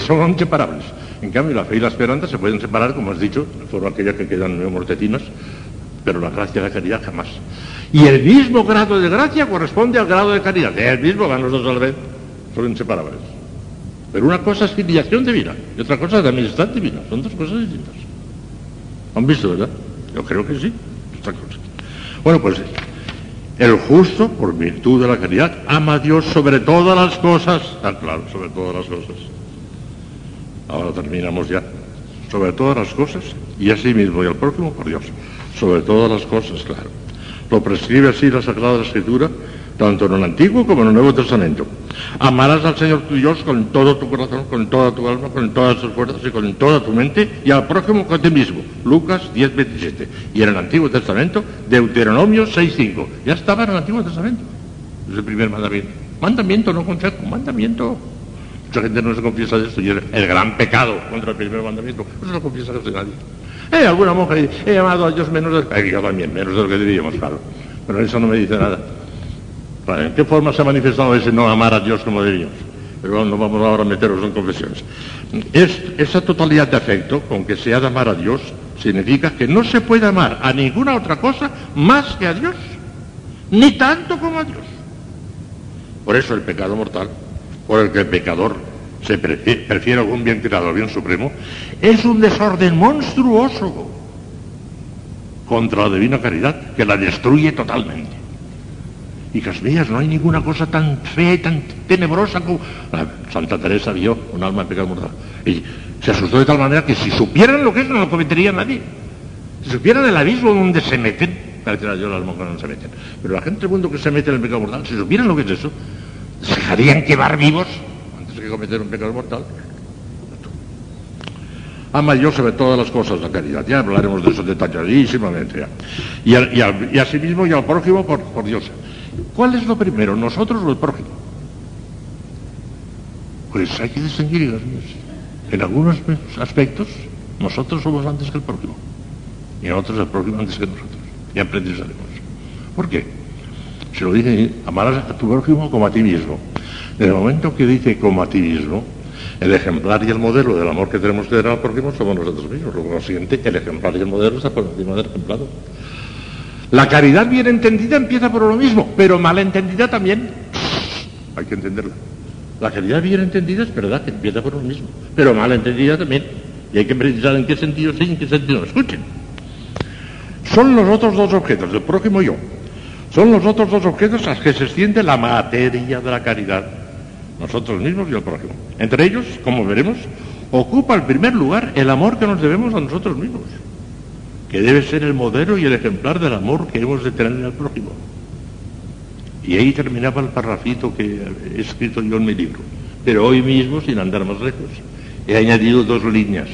Son inseparables. En cambio, la fe y la esperanza se pueden separar, como has dicho, fueron aquellas que quedan mortetinas, pero la gracia y la caridad jamás. Y el mismo grado de gracia corresponde al grado de caridad. El mismo van los dos a la. Son inseparables. Pero una cosa es filiación divina y otra cosa es amistad divina. Son dos cosas distintas. ¿Han visto, verdad? Yo creo que sí. Otra cosa. Bueno, pues el justo, por virtud de la caridad, ama a Dios sobre todas las cosas. Ah, claro, sobre todas las cosas. Ahora terminamos ya. Sobre todas las cosas y a sí mismo y al próximo por Dios. Sobre todas las cosas, claro. Lo prescribe así la Sagrada Escritura tanto en el Antiguo como en el Nuevo Testamento. Amarás al Señor tu Dios con todo tu corazón, con toda tu alma, con todas tus fuerzas y con toda tu mente, y al prójimo con ti mismo. Lucas 10, 27. Y en el Antiguo Testamento, Deuteronomio 6, 5. Ya estaba en el Antiguo Testamento. Es el primer mandamiento. Mandamiento, no consejo, mandamiento. Mucha gente no se confiesa de esto y es el gran pecado contra el primer mandamiento. No se lo confiesa casi nadie. Eh, alguna monja he llamado a Dios menos de... Eh, yo también, menos de lo que diríamos, claro. Pero eso no me dice nada. ¿En qué forma se ha manifestado ese no amar a Dios como debíamos? Pero no vamos ahora a meternos en confesiones. Es, esa totalidad de afecto con que se ha de amar a Dios significa que no se puede amar a ninguna otra cosa más que a Dios, ni tanto como a Dios. Por eso el pecado mortal, por el que el pecador se prefiere, prefiere algún bien tirado al bien supremo, es un desorden monstruoso contra la divina caridad que la destruye totalmente. Hijas mías, no hay ninguna cosa tan fea y tan tenebrosa como... Santa Teresa vio un alma en pecado mortal. Y se asustó de tal manera que si supieran lo que es, no lo cometería nadie. Si supieran el abismo donde se meten, parecerá yo las monjas no se meten, pero la gente del mundo que se mete en el pecado mortal, si supieran lo que es eso, se dejarían quemar vivos antes de cometer un pecado mortal. Ama yo sobre todas las cosas la caridad. Ya hablaremos de eso detalladísimamente. Y, y, y, asimismo y al prójimo por, Dios. ¿Cuál es lo primero, nosotros o el prójimo? Pues hay que distinguir. En algunos aspectos, nosotros somos antes que el prójimo. Y en otros, el prójimo antes que nosotros. Y aprenderemos. ¿Por qué? Se lo dice, amarás a tu prójimo como a ti mismo. En el momento que dice como a ti mismo, el ejemplar y el modelo del amor que tenemos que dar al prójimo somos nosotros mismos. Lo siguiente, el ejemplar y el modelo está por encima del ejemplar. La caridad bien entendida empieza por lo mismo, pero mal entendida también. Hay que entenderla. La caridad bien entendida es verdad que empieza por lo mismo, pero mal entendida también. Y hay que precisar en qué sentido sí y en qué sentido no. Escuchen. Son los otros dos objetos, el prójimo y yo. Son los otros dos objetos a los que se extiende la materia de la caridad. Nosotros mismos y el prójimo. Entre ellos, como veremos, ocupa el primer lugar el amor que nos debemos a nosotros mismos que debe ser el modelo y el ejemplar del amor que hemos de tener en el prójimo. Y ahí terminaba el parrafito que he escrito yo en mi libro. Pero hoy mismo, sin andar más lejos, he añadido dos líneas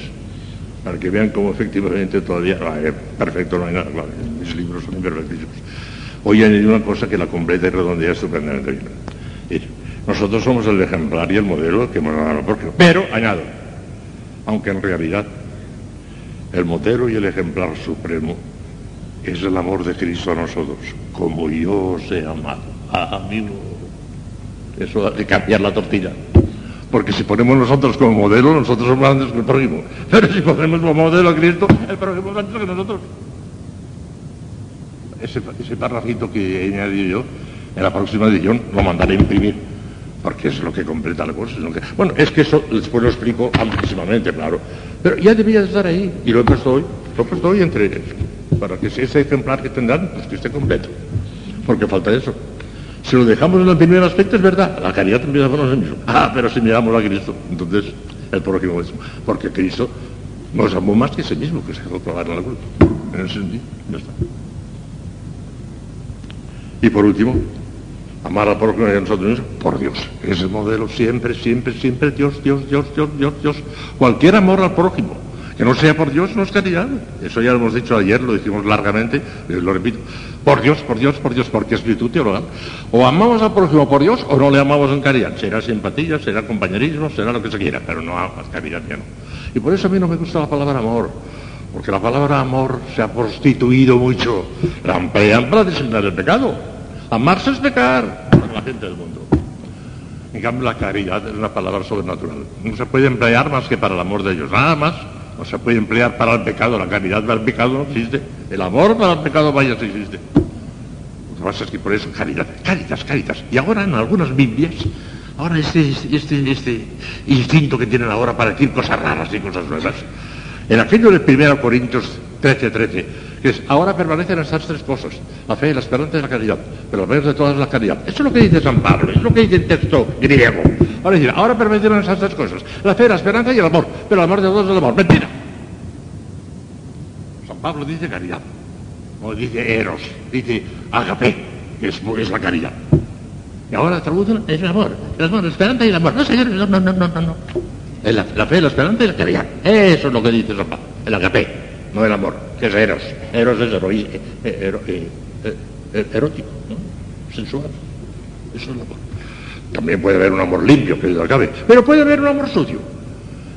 para que vean cómo efectivamente todavía, eh, perfecto, no hay nada, claro, mis libros son imperfectísimos. Hoy añadido una cosa que la completa y redondea estupendamente bien. Nosotros somos el ejemplar y el modelo que hemos dado porque Pero, añado, aunque en realidad el modelo y el ejemplar supremo es el amor de Cristo a nosotros, como yo os he amado. Ah, amigo, eso de cambiar la tortilla. Porque si ponemos nosotros como modelo, nosotros somos antes que el prójimo. Pero si ponemos como modelo a Cristo, el prójimo es antes que nosotros. Ese, ese parrafito que he añadido yo, en la próxima edición lo mandaré a imprimir, porque es lo que completa la cosa. Bueno, es que eso después lo explico amplísimamente, claro. Pero ya debía de estar ahí, y lo he puesto hoy, lo he puesto hoy entre para que ese ejemplar que tendrán, pues que esté completo. Porque falta eso. Si lo dejamos en el primer aspecto, es verdad, la caridad empieza por nosotros mismos. Ah, pero si miramos a Cristo, entonces el prójimo es. Porque Cristo nos amó más que ese mismo, que se dejó clavar en la cruz. En ese sentido, ya está. Y por último, amar al prójimo y a nosotros mismos, por Dios. Ese modelo siempre, siempre, siempre, Dios, Dios, Dios, Dios, Dios, Dios. Cualquier amor al prójimo, que no sea por Dios, no es caridad. Eso ya lo hemos dicho ayer, lo dijimos largamente, lo repito. Por Dios, por Dios, por Dios, porque es virtud teologal. O amamos al prójimo por Dios o no le amamos en caridad. Será simpatía, será compañerismo, será lo que se quiera, pero no caridad ya no. Y por eso a mí no me gusta la palabra amor, porque la palabra amor se ha prostituido mucho. La emplean para designar el pecado. Amarse es pecar para la gente del mundo. En cambio, la caridad es una palabra sobrenatural. No se puede emplear más que para el amor de ellos, nada más. No se puede emplear para el pecado, la caridad para el pecado no existe. El amor para el pecado vaya si existe. Lo que pasa es que por eso caridad, caritas, caritas. Y ahora en algunas Biblias, ahora este, este, este instinto que tienen ahora para decir cosas raras y cosas nuevas. En aquello de 1 Corintios 13, 13, que es, ahora permanecen estas tres cosas, la fe, la esperanza y la caridad, pero lo menos de todas es la caridad. Eso es lo que dice San Pablo, es lo que dice el texto griego. Ahora decir, ahora permanecen esas tres cosas, la fe, la esperanza y el amor, pero el amor de todos es el amor. Mentira. San Pablo dice caridad, o dice eros, dice agape, que es, la caridad. Y ahora traducen es el amor, el amor, la esperanza y el amor. No, señores, no, no, no, no, no. La, fe, la esperanza y la caridad. Eso es lo que dice San Pablo, el agape, no el amor, que es eros. Eros es ero, eh, eh, erótico, ¿no? sensual. Eso es el amor. También puede haber un amor limpio, que cabe, pero puede haber un amor sucio.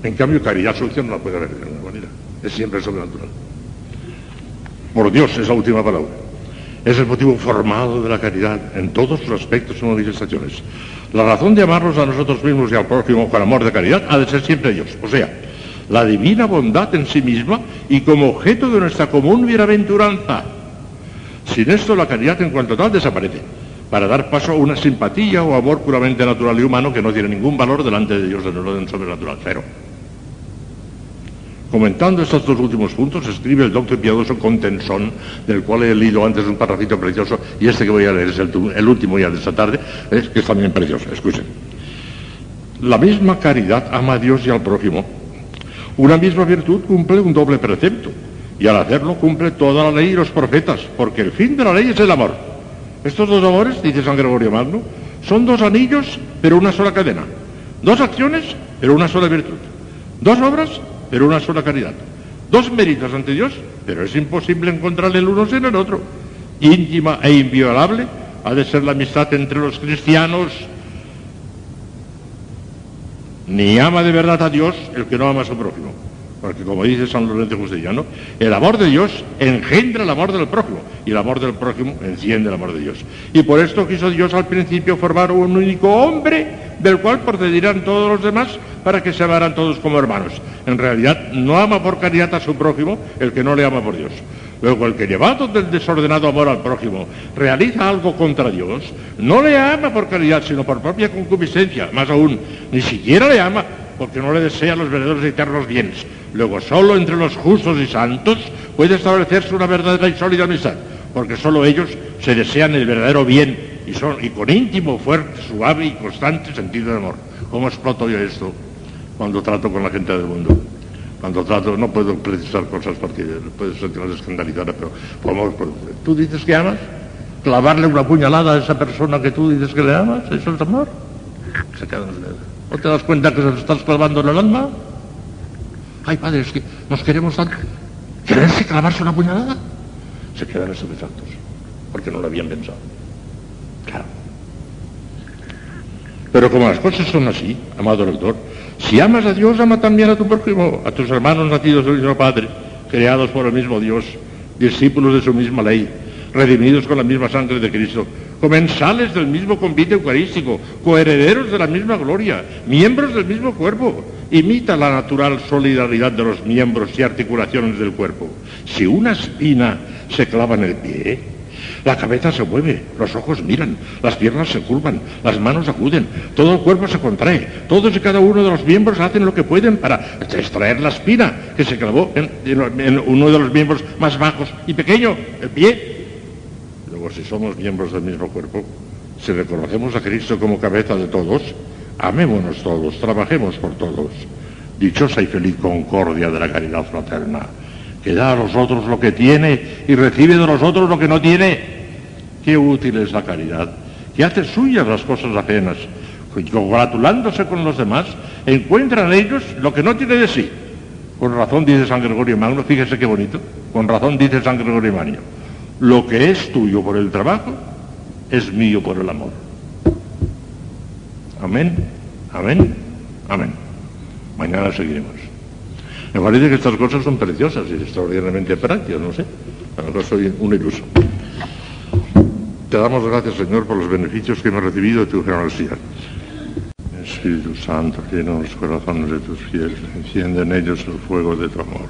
En cambio, caridad sucia no la puede haber de ninguna manera. Es siempre sobrenatural. Por Dios es la última palabra. Es el motivo formado de la caridad en todos sus aspectos y manifestaciones. La razón de amarnos a nosotros mismos y al prójimo con amor de caridad ha de ser siempre Dios. O sea, la divina bondad en sí misma y como objeto de nuestra común bienaventuranza. Sin esto la caridad en cuanto tal desaparece, para dar paso a una simpatía o amor puramente natural y humano que no tiene ningún valor delante de Dios en el orden sobrenatural. Cero. Comentando estos dos últimos puntos, escribe el doctor piadoso Contensón, del cual he leído antes un parrafito precioso, y este que voy a leer es el, último ya de esta tarde, es que es también precioso. Escuchen. La misma caridad ama a Dios y al prójimo. Una misma virtud cumple un doble precepto, y al hacerlo cumple toda la ley y los profetas, porque el fin de la ley es el amor. Estos dos amores, dice San Gregorio Magno, son dos anillos, pero una sola cadena. Dos acciones, pero una sola virtud. Dos obras, pero una sola caridad. Dos méritos ante Dios, pero es imposible encontrar el uno sin el otro. Íntima e inviolable ha de ser la amistad entre los cristianos. Ni ama de verdad a Dios el que no ama a su prójimo. Porque como dice San Lorenzo Justiniano, el amor de Dios engendra el amor del prójimo y el amor del prójimo enciende el amor de Dios. Y por esto quiso Dios al principio formar un único hombre del cual procederán todos los demás para que se amaran todos como hermanos. En realidad no ama por caridad a su prójimo el que no le ama por Dios. Luego el que llevado del desordenado amor al prójimo realiza algo contra Dios, no le ama por caridad, sino por propia concupiscencia. Más aún, ni siquiera le ama porque no le desea los verdaderos y eternos bienes. Luego, solo entre los justos y santos puede establecerse una verdadera y sólida amistad, porque solo ellos se desean el verdadero bien y, son, y con íntimo, fuerte, suave y constante sentido de amor. ¿Cómo exploto yo esto cuando trato con la gente del mundo? Cuando trato, no puedo precisar cosas porque puede ser que las escandalizara, pero ¿cómo, tú dices que amas, clavarle una puñalada a esa persona que tú dices que le amas, eso es amor. Se dedos. ¿No te das cuenta que se lo estás clavando en el alma? Ay, padre, es que nos queremos tanto. ¿Quererse clavarse una puñalada? Se quedan estupefactos, porque no lo habían pensado. Claro. Pero como las cosas son así, amado lector, si amas a Dios, ama también a tu prójimo, a tus hermanos nacidos del mismo Padre, creados por el mismo Dios, discípulos de su misma ley, redimidos con la misma sangre de Cristo, comensales del mismo convite eucarístico, coherederos de la misma gloria, miembros del mismo cuerpo. Imita la natural solidaridad de los miembros y articulaciones del cuerpo. Si una espina se clava en el pie, la cabeza se mueve, los ojos miran, las piernas se curvan, las manos acuden, todo el cuerpo se contrae, todos y cada uno de los miembros hacen lo que pueden para extraer la espina que se clavó en, uno de los miembros más bajos y pequeño, el pie. Luego, si somos miembros del mismo cuerpo, si reconocemos a Cristo como cabeza de todos, amémonos todos, trabajemos por todos. Dichosa y feliz concordia de la caridad fraterna, que da a los otros lo que tiene y recibe de los otros lo que no tiene. Qué útil es la caridad, que hace suyas las cosas ajenas, congratulándose con los demás, encuentran ellos lo que no tiene de sí. Con razón dice San Gregorio Magno, fíjese qué bonito, con razón dice San Gregorio Magno, lo que es tuyo por el trabajo es mío por el amor. Amén, amén, amén. Mañana seguiremos. Me parece que estas cosas son preciosas y extraordinariamente prácticas, no sé. A lo mejor soy un iluso. Te damos gracias, Señor, por los beneficios que hemos recibido de tu generosidad. Espíritu Santo, llena los corazones de tus fieles, enciende en ellos el fuego de tu amor.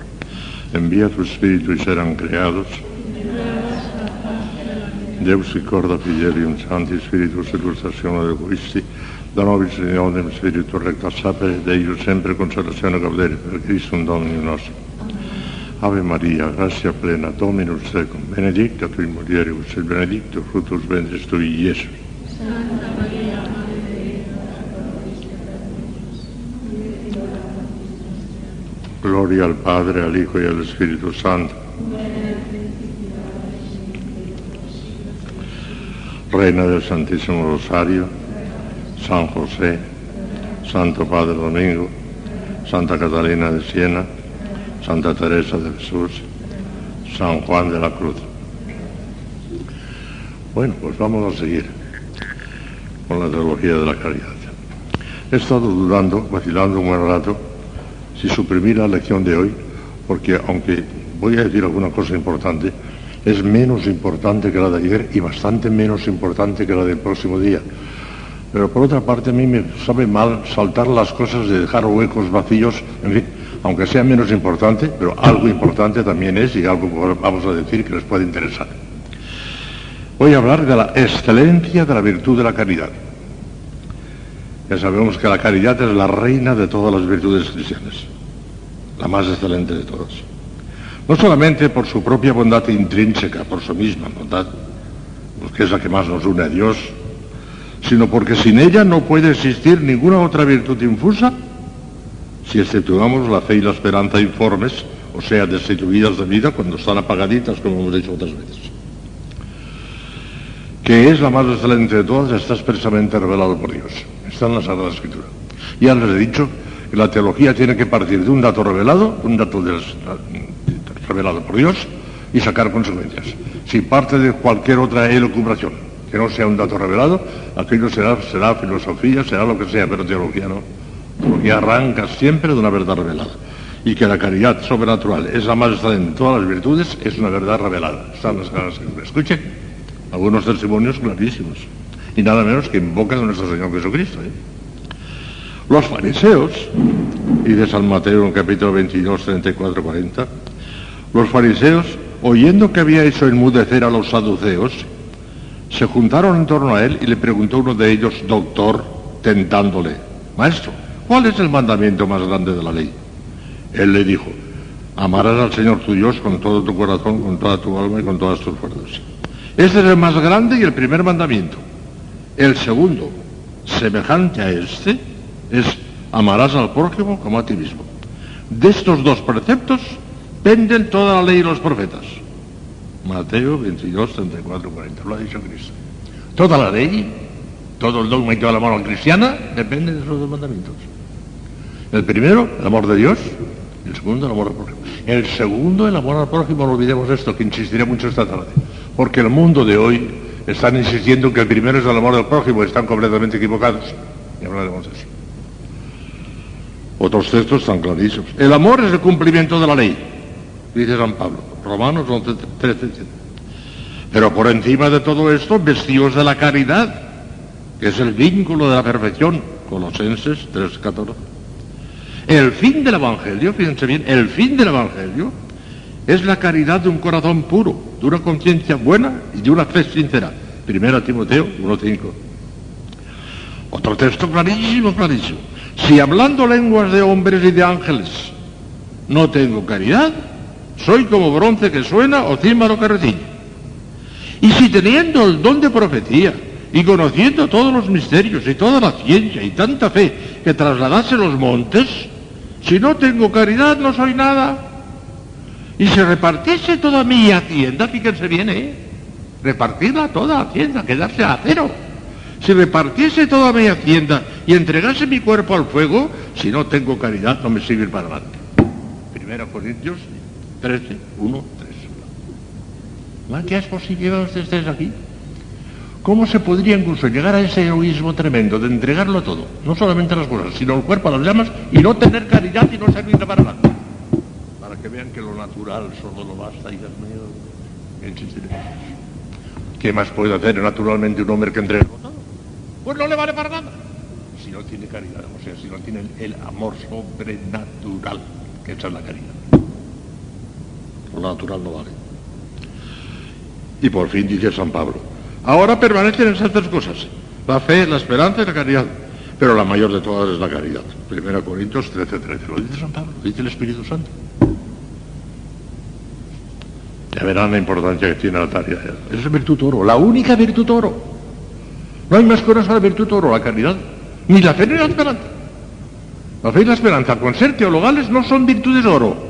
Envía tu Espíritu y serán creados. Deus y corda fidelium santi spiritus illustrazione de Christi, da nobis unionem spiritu recta sapere, Deus sempre consolazione gaudere per Christum Dominum nostro. Ave Maria, gratia plena, Dominus tecum, benedicta tui mulieribus, et benedictus fructus ventris tui, Iesus. Santa Maria, Gloria al Padre, al Hijo y al Espíritu Santo. Reina del Santísimo Rosario, San José, Santo Padre Domingo, Santa Catalina de Siena, Santa Teresa de Jesús, San Juan de la Cruz. Bueno, pues vamos a seguir con la teología de la caridad. He estado dudando, vacilando un buen rato, si suprimir la lección de hoy, porque aunque voy a decir alguna cosa importante, es menos importante que la de ayer y bastante menos importante que la del próximo día. Pero por otra parte a mí me sabe mal saltar las cosas de dejar huecos vacíos, en fin, aunque sea menos importante, pero algo importante también es y algo vamos a decir que les puede interesar. Voy a hablar de la excelencia de la virtud de la caridad. Ya sabemos que la caridad es la reina de todas las virtudes cristianas, la más excelente de todas. No solamente por su propia bondad intrínseca, por su misma bondad, porque es la que más nos une a Dios, sino porque sin ella no puede existir ninguna otra virtud infusa si exceptuamos la fe y la esperanza informes, o sea, destituidas de vida cuando están apagaditas, como hemos dicho otras veces. Que es la más excelente de todas, está expresamente revelado por Dios. Está en la Sagrada Escritura. Ya les he dicho que la teología tiene que partir de un dato revelado, un dato revelado por Dios, y sacar consecuencias. Si parte de cualquier otra elucubración no sea un dato revelado, aquello será, será filosofía, será lo que sea, pero teología no. Teología arranca siempre de una verdad revelada. Y que la caridad sobrenatural es la más de todas las virtudes, es una verdad revelada. Están las ganas que escuchen. Algunos testimonios clarísimos. Y nada menos que invocan a nuestro Señor Jesucristo. ¿eh? Los fariseos, y de San Mateo en capítulo 22, 34, 40, los fariseos, oyendo que había hecho enmudecer a los saduceos, se juntaron en torno a él y le preguntó uno de ellos, doctor, tentándole, maestro, ¿cuál es el mandamiento más grande de la ley? Él le dijo, amarás al Señor tu Dios con todo tu corazón, con toda tu alma y con todas tus fuerzas. Este es el más grande y el primer mandamiento. El segundo, semejante a este, es amarás al prójimo como a ti mismo. De estos dos preceptos penden toda la ley y los profetas. Mateo 22, 34, 40. Lo ha dicho Cristo. Toda la ley, todo el dogma y toda la moral cristiana depende de esos dos mandamientos. El primero, el amor de Dios. El segundo, el amor al prójimo. El segundo, el amor al prójimo, no olvidemos esto, que insistiré mucho esta tarde. Porque el mundo de hoy están insistiendo en que el primero es el amor al prójimo, están completamente equivocados. Y hablaremos de eso. Otros textos están clarísimos. El amor es el cumplimiento de la ley, dice San Pablo. Romanos 11, 13, 13. Pero por encima de todo esto, vestidos de la caridad, que es el vínculo de la perfección. Colosenses 3, 14. El fin del Evangelio, fíjense bien, el fin del Evangelio es la caridad de un corazón puro, de una conciencia buena y de una fe sincera. Primera Timoteo 1.5. Otro texto clarísimo, clarísimo. Si hablando lenguas de hombres y de ángeles no tengo caridad, soy como bronce que suena o címbalo que recibe. Y si teniendo el don de profecía y conociendo todos los misterios y toda la ciencia y tanta fe que trasladase los montes, si no tengo caridad no soy nada. Y si repartiese toda mi hacienda, fíjense bien, ¿eh? Repartirla toda hacienda, quedarse a cero. Si repartiese toda mi hacienda y entregase mi cuerpo al fuego, si no tengo caridad no me sirve para nada. Primera Corintios 13, 1, 3. ¿Qué posible que estés aquí? ¿Cómo se podría incluso llegar a ese egoísmo tremendo de entregarlo todo? No solamente las cosas, sino el cuerpo a las llamas y no tener caridad y no servirle para nada. Para que vean que lo natural solo lo basta, hijas mías. Insistiré. ¿Qué más puede hacer naturalmente un hombre que entrega todo? Pues no le vale para nada. Si no tiene caridad, o sea, si no tiene el amor sobrenatural, que esa es la caridad. Lo natural no vale. Y por fin dice San Pablo, ahora permanecen esas tres cosas, la fe, la esperanza y la caridad. Pero la mayor de todas es la caridad. Primera Corintios 13, 13. Lo dice San Pablo, lo dice el Espíritu Santo. Ya verán la importancia que tiene la tarea. Esa es virtud oro, la única virtud oro. No hay más a la virtud oro, la caridad. Ni la fe ni la esperanza. La fe y la esperanza, con ser teologales, no son virtudes oro.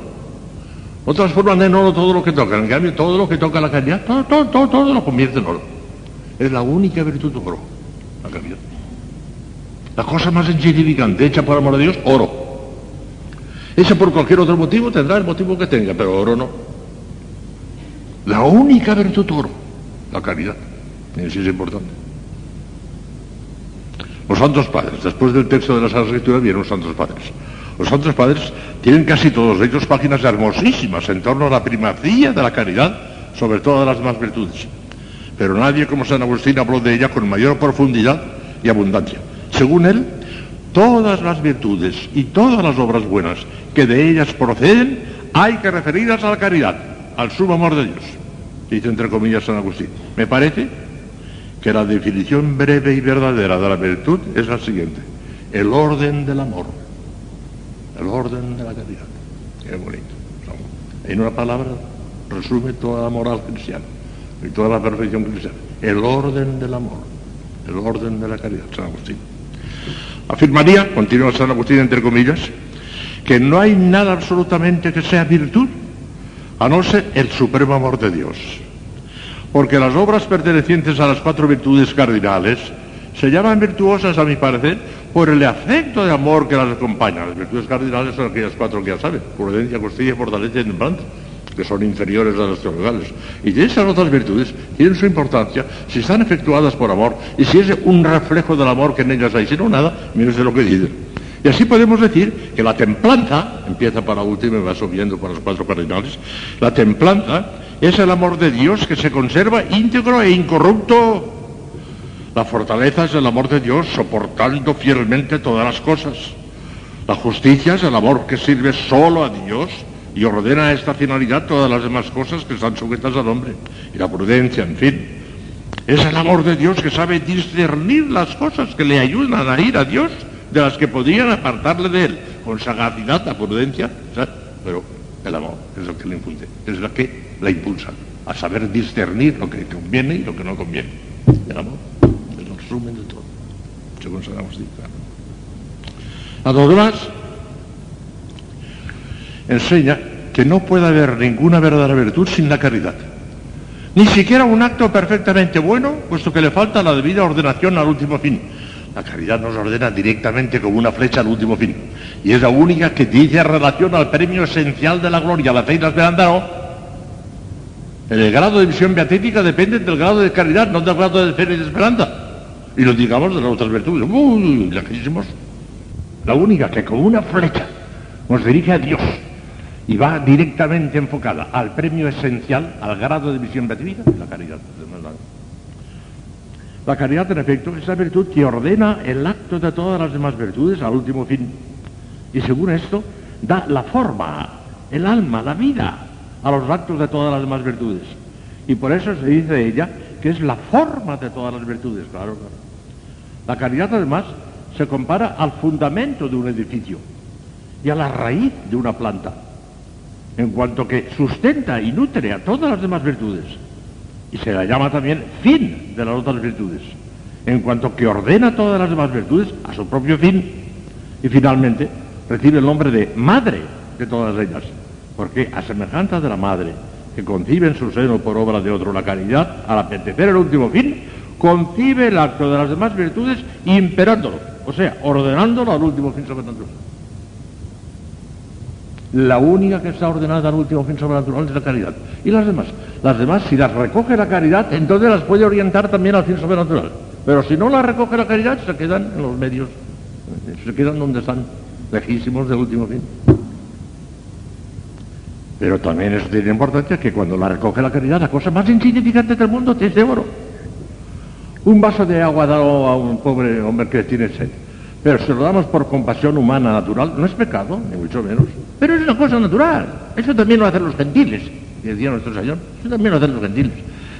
No transforman en oro todo lo que tocan. En cambio, todo lo que toca la caridad, todo, todo, todo, todo lo convierte en oro. Es la única virtud oro, la caridad. La cosa más insignificante, hecha por amor a Dios, oro. Hecha por cualquier otro motivo, tendrá el motivo que tenga, pero oro no. La única virtud oro, la caridad. Eso es importante. Los santos padres, después del texto de la Sagrada Escritura vienen los santos padres. Los santos padres tienen casi todos ellos páginas hermosísimas en torno a la primacía de la caridad sobre todas las demás virtudes. Pero nadie como San Agustín habló de ella con mayor profundidad y abundancia. Según él, todas las virtudes y todas las obras buenas que de ellas proceden hay que referirlas a la caridad, al sumo amor de Dios. Dice entre comillas San Agustín. Me parece que la definición breve y verdadera de la virtud es la siguiente. El orden del amor. El orden de la caridad. Qué bonito. En una palabra resume toda la moral cristiana y toda la perfección cristiana. El orden del amor. El orden de la caridad. San Agustín. Afirmaría, continúa San Agustín entre comillas, que no hay nada absolutamente que sea virtud a no ser el supremo amor de Dios. Porque las obras pertenecientes a las cuatro virtudes cardinales se llaman virtuosas, a mi parecer, por el afecto de amor que las acompaña. Las virtudes cardinales son aquellas cuatro que ya saben, prudencia, justicia, fortaleza y templanza, que son inferiores a las teologales. Y de esas otras virtudes tienen su importancia si están efectuadas por amor y si es un reflejo del amor que en ellas hay, si no nada, de lo que dicen. Y así podemos decir que la templanza, empieza para último y va subiendo por las cuatro cardinales, la templanza es el amor de Dios que se conserva íntegro e incorrupto. La fortaleza es el amor de Dios soportando fielmente todas las cosas. La justicia es el amor que sirve solo a Dios y ordena a esta finalidad todas las demás cosas que están sujetas al hombre. Y la prudencia, en fin. Es el amor de Dios que sabe discernir las cosas que le ayudan a ir a Dios de las que podrían apartarle de él, con sagacidad, la prudencia, ¿sabes? pero el amor es lo que le infunde, es lo que la impulsa a saber discernir lo que conviene y lo que no conviene. El amor resumen de todo, según San Agustín. A los demás enseña que no puede haber ninguna verdadera virtud sin la caridad. ni siquiera un acto perfectamente bueno, puesto que le falta la debida ordenación al último fin. La caridad nos ordena directamente como una flecha al último fin. Y es la única que dice relación al premio esencial de la gloria, la fe y la esperanza no. El grado de visión beatífica depende del grado de caridad, no del grado de fe y de esperanza. Y lo digamos de las otras virtudes. Uy, lejísimos. La única que como una flecha nos dirige a Dios y va directamente enfocada al premio esencial, al grado de visión beatífica, la caridad. La caridad, en efecto, es la virtud que ordena el acto de todas las demás virtudes al último fin. Y según esto, da la forma, el alma, la vida a los actos de todas las demás virtudes. Y por eso se dice ella que es la forma de todas las virtudes, claro, claro. La caridad, además, se compara al fundamento de un edificio y a la raíz de una planta, en cuanto que sustenta y nutre a todas las demás virtudes. Y se la llama también fin de las otras virtudes, en cuanto que ordena todas las demás virtudes a su propio fin. Y finalmente recibe el nombre de madre de todas ellas, porque a semejanza de la madre que concibe en su seno por obra de otro la caridad, al apetecer el último fin, concibe el acto de las demás virtudes imperándolo, o sea, ordenándolo al último fin sobrenatural. La única que está ordenada al último fin sobrenatural es la caridad. ¿Y las demás? Las demás, si las recoge la caridad, entonces las puede orientar también al fin sobrenatural. Pero si no las recoge la caridad, se quedan en los medios, se quedan donde están, lejísimos del último fin. Pero también es de importancia que cuando la recoge la caridad, la cosa más insignificante del mundo es de oro. Un vaso de agua dado a un pobre hombre que tiene sed. Pero si lo damos por compasión humana, natural, no es pecado, ni mucho menos. Pero es una cosa natural. Eso también lo hacen los gentiles, decía nuestro Señor. Eso también lo hacen los gentiles.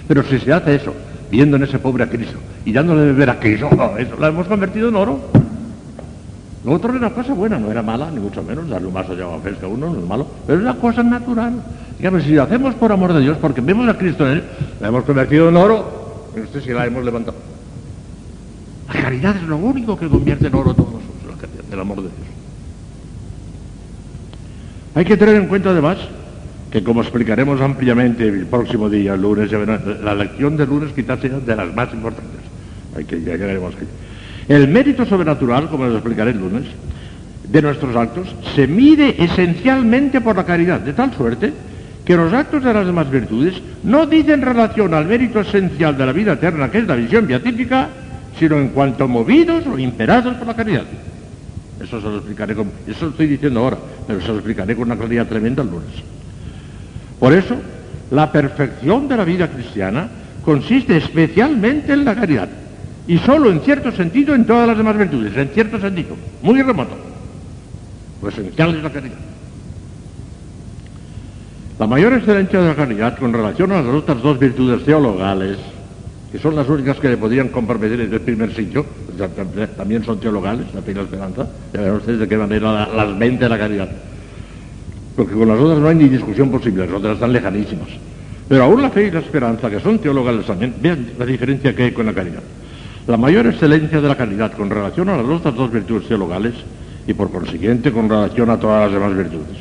Pero si se hace eso, viendo en ese pobre a Cristo y dándole de beber a Cristo, eso lo hemos convertido en oro. Lo otro era una cosa buena, no era mala, ni mucho menos. Darle un vaso de agua fresca a uno no es malo, pero es una cosa natural. Digamos, si lo hacemos por amor de Dios, porque vemos a Cristo en él, la hemos convertido en oro, y usted si la hemos levantado. La caridad es lo único que convierte en oro todos nosotros, la caridad, el amor de Dios. Hay que tener en cuenta además que como explicaremos ampliamente el próximo día, el lunes, la lección del lunes quizás sea de las más importantes. Hay que, ya llegaremos aquí. El mérito sobrenatural, como les explicaré el lunes, de nuestros actos, se mide esencialmente por la caridad, de tal suerte que los actos de las demás virtudes no dicen relación al mérito esencial de la vida eterna, que es la visión beatífica, sino en cuanto movidos o imperados por la caridad. Eso se lo explicaré con, eso lo estoy diciendo ahora, pero se lo explicaré con una claridad tremenda el lunes. Por eso, la perfección de la vida cristiana consiste especialmente en la caridad y solo en cierto sentido en todas las demás virtudes, en cierto sentido, muy remoto. Lo esencial es la caridad. La mayor excelencia de la caridad con relación a las otras dos virtudes teologales, que son las únicas que le podrían comprometer en el primer sitio, también son teologales, la fe y la esperanza, ya verán ustedes de qué manera las mente la caridad. Porque con las otras no hay ni discusión posible, las otras están lejanísimas. Pero aún la fe y la esperanza, que son teologales también, vean la diferencia que hay con la caridad. La mayor excelencia de la caridad con relación a las otras dos virtudes teologales y por consiguiente con relación a todas las demás virtudes.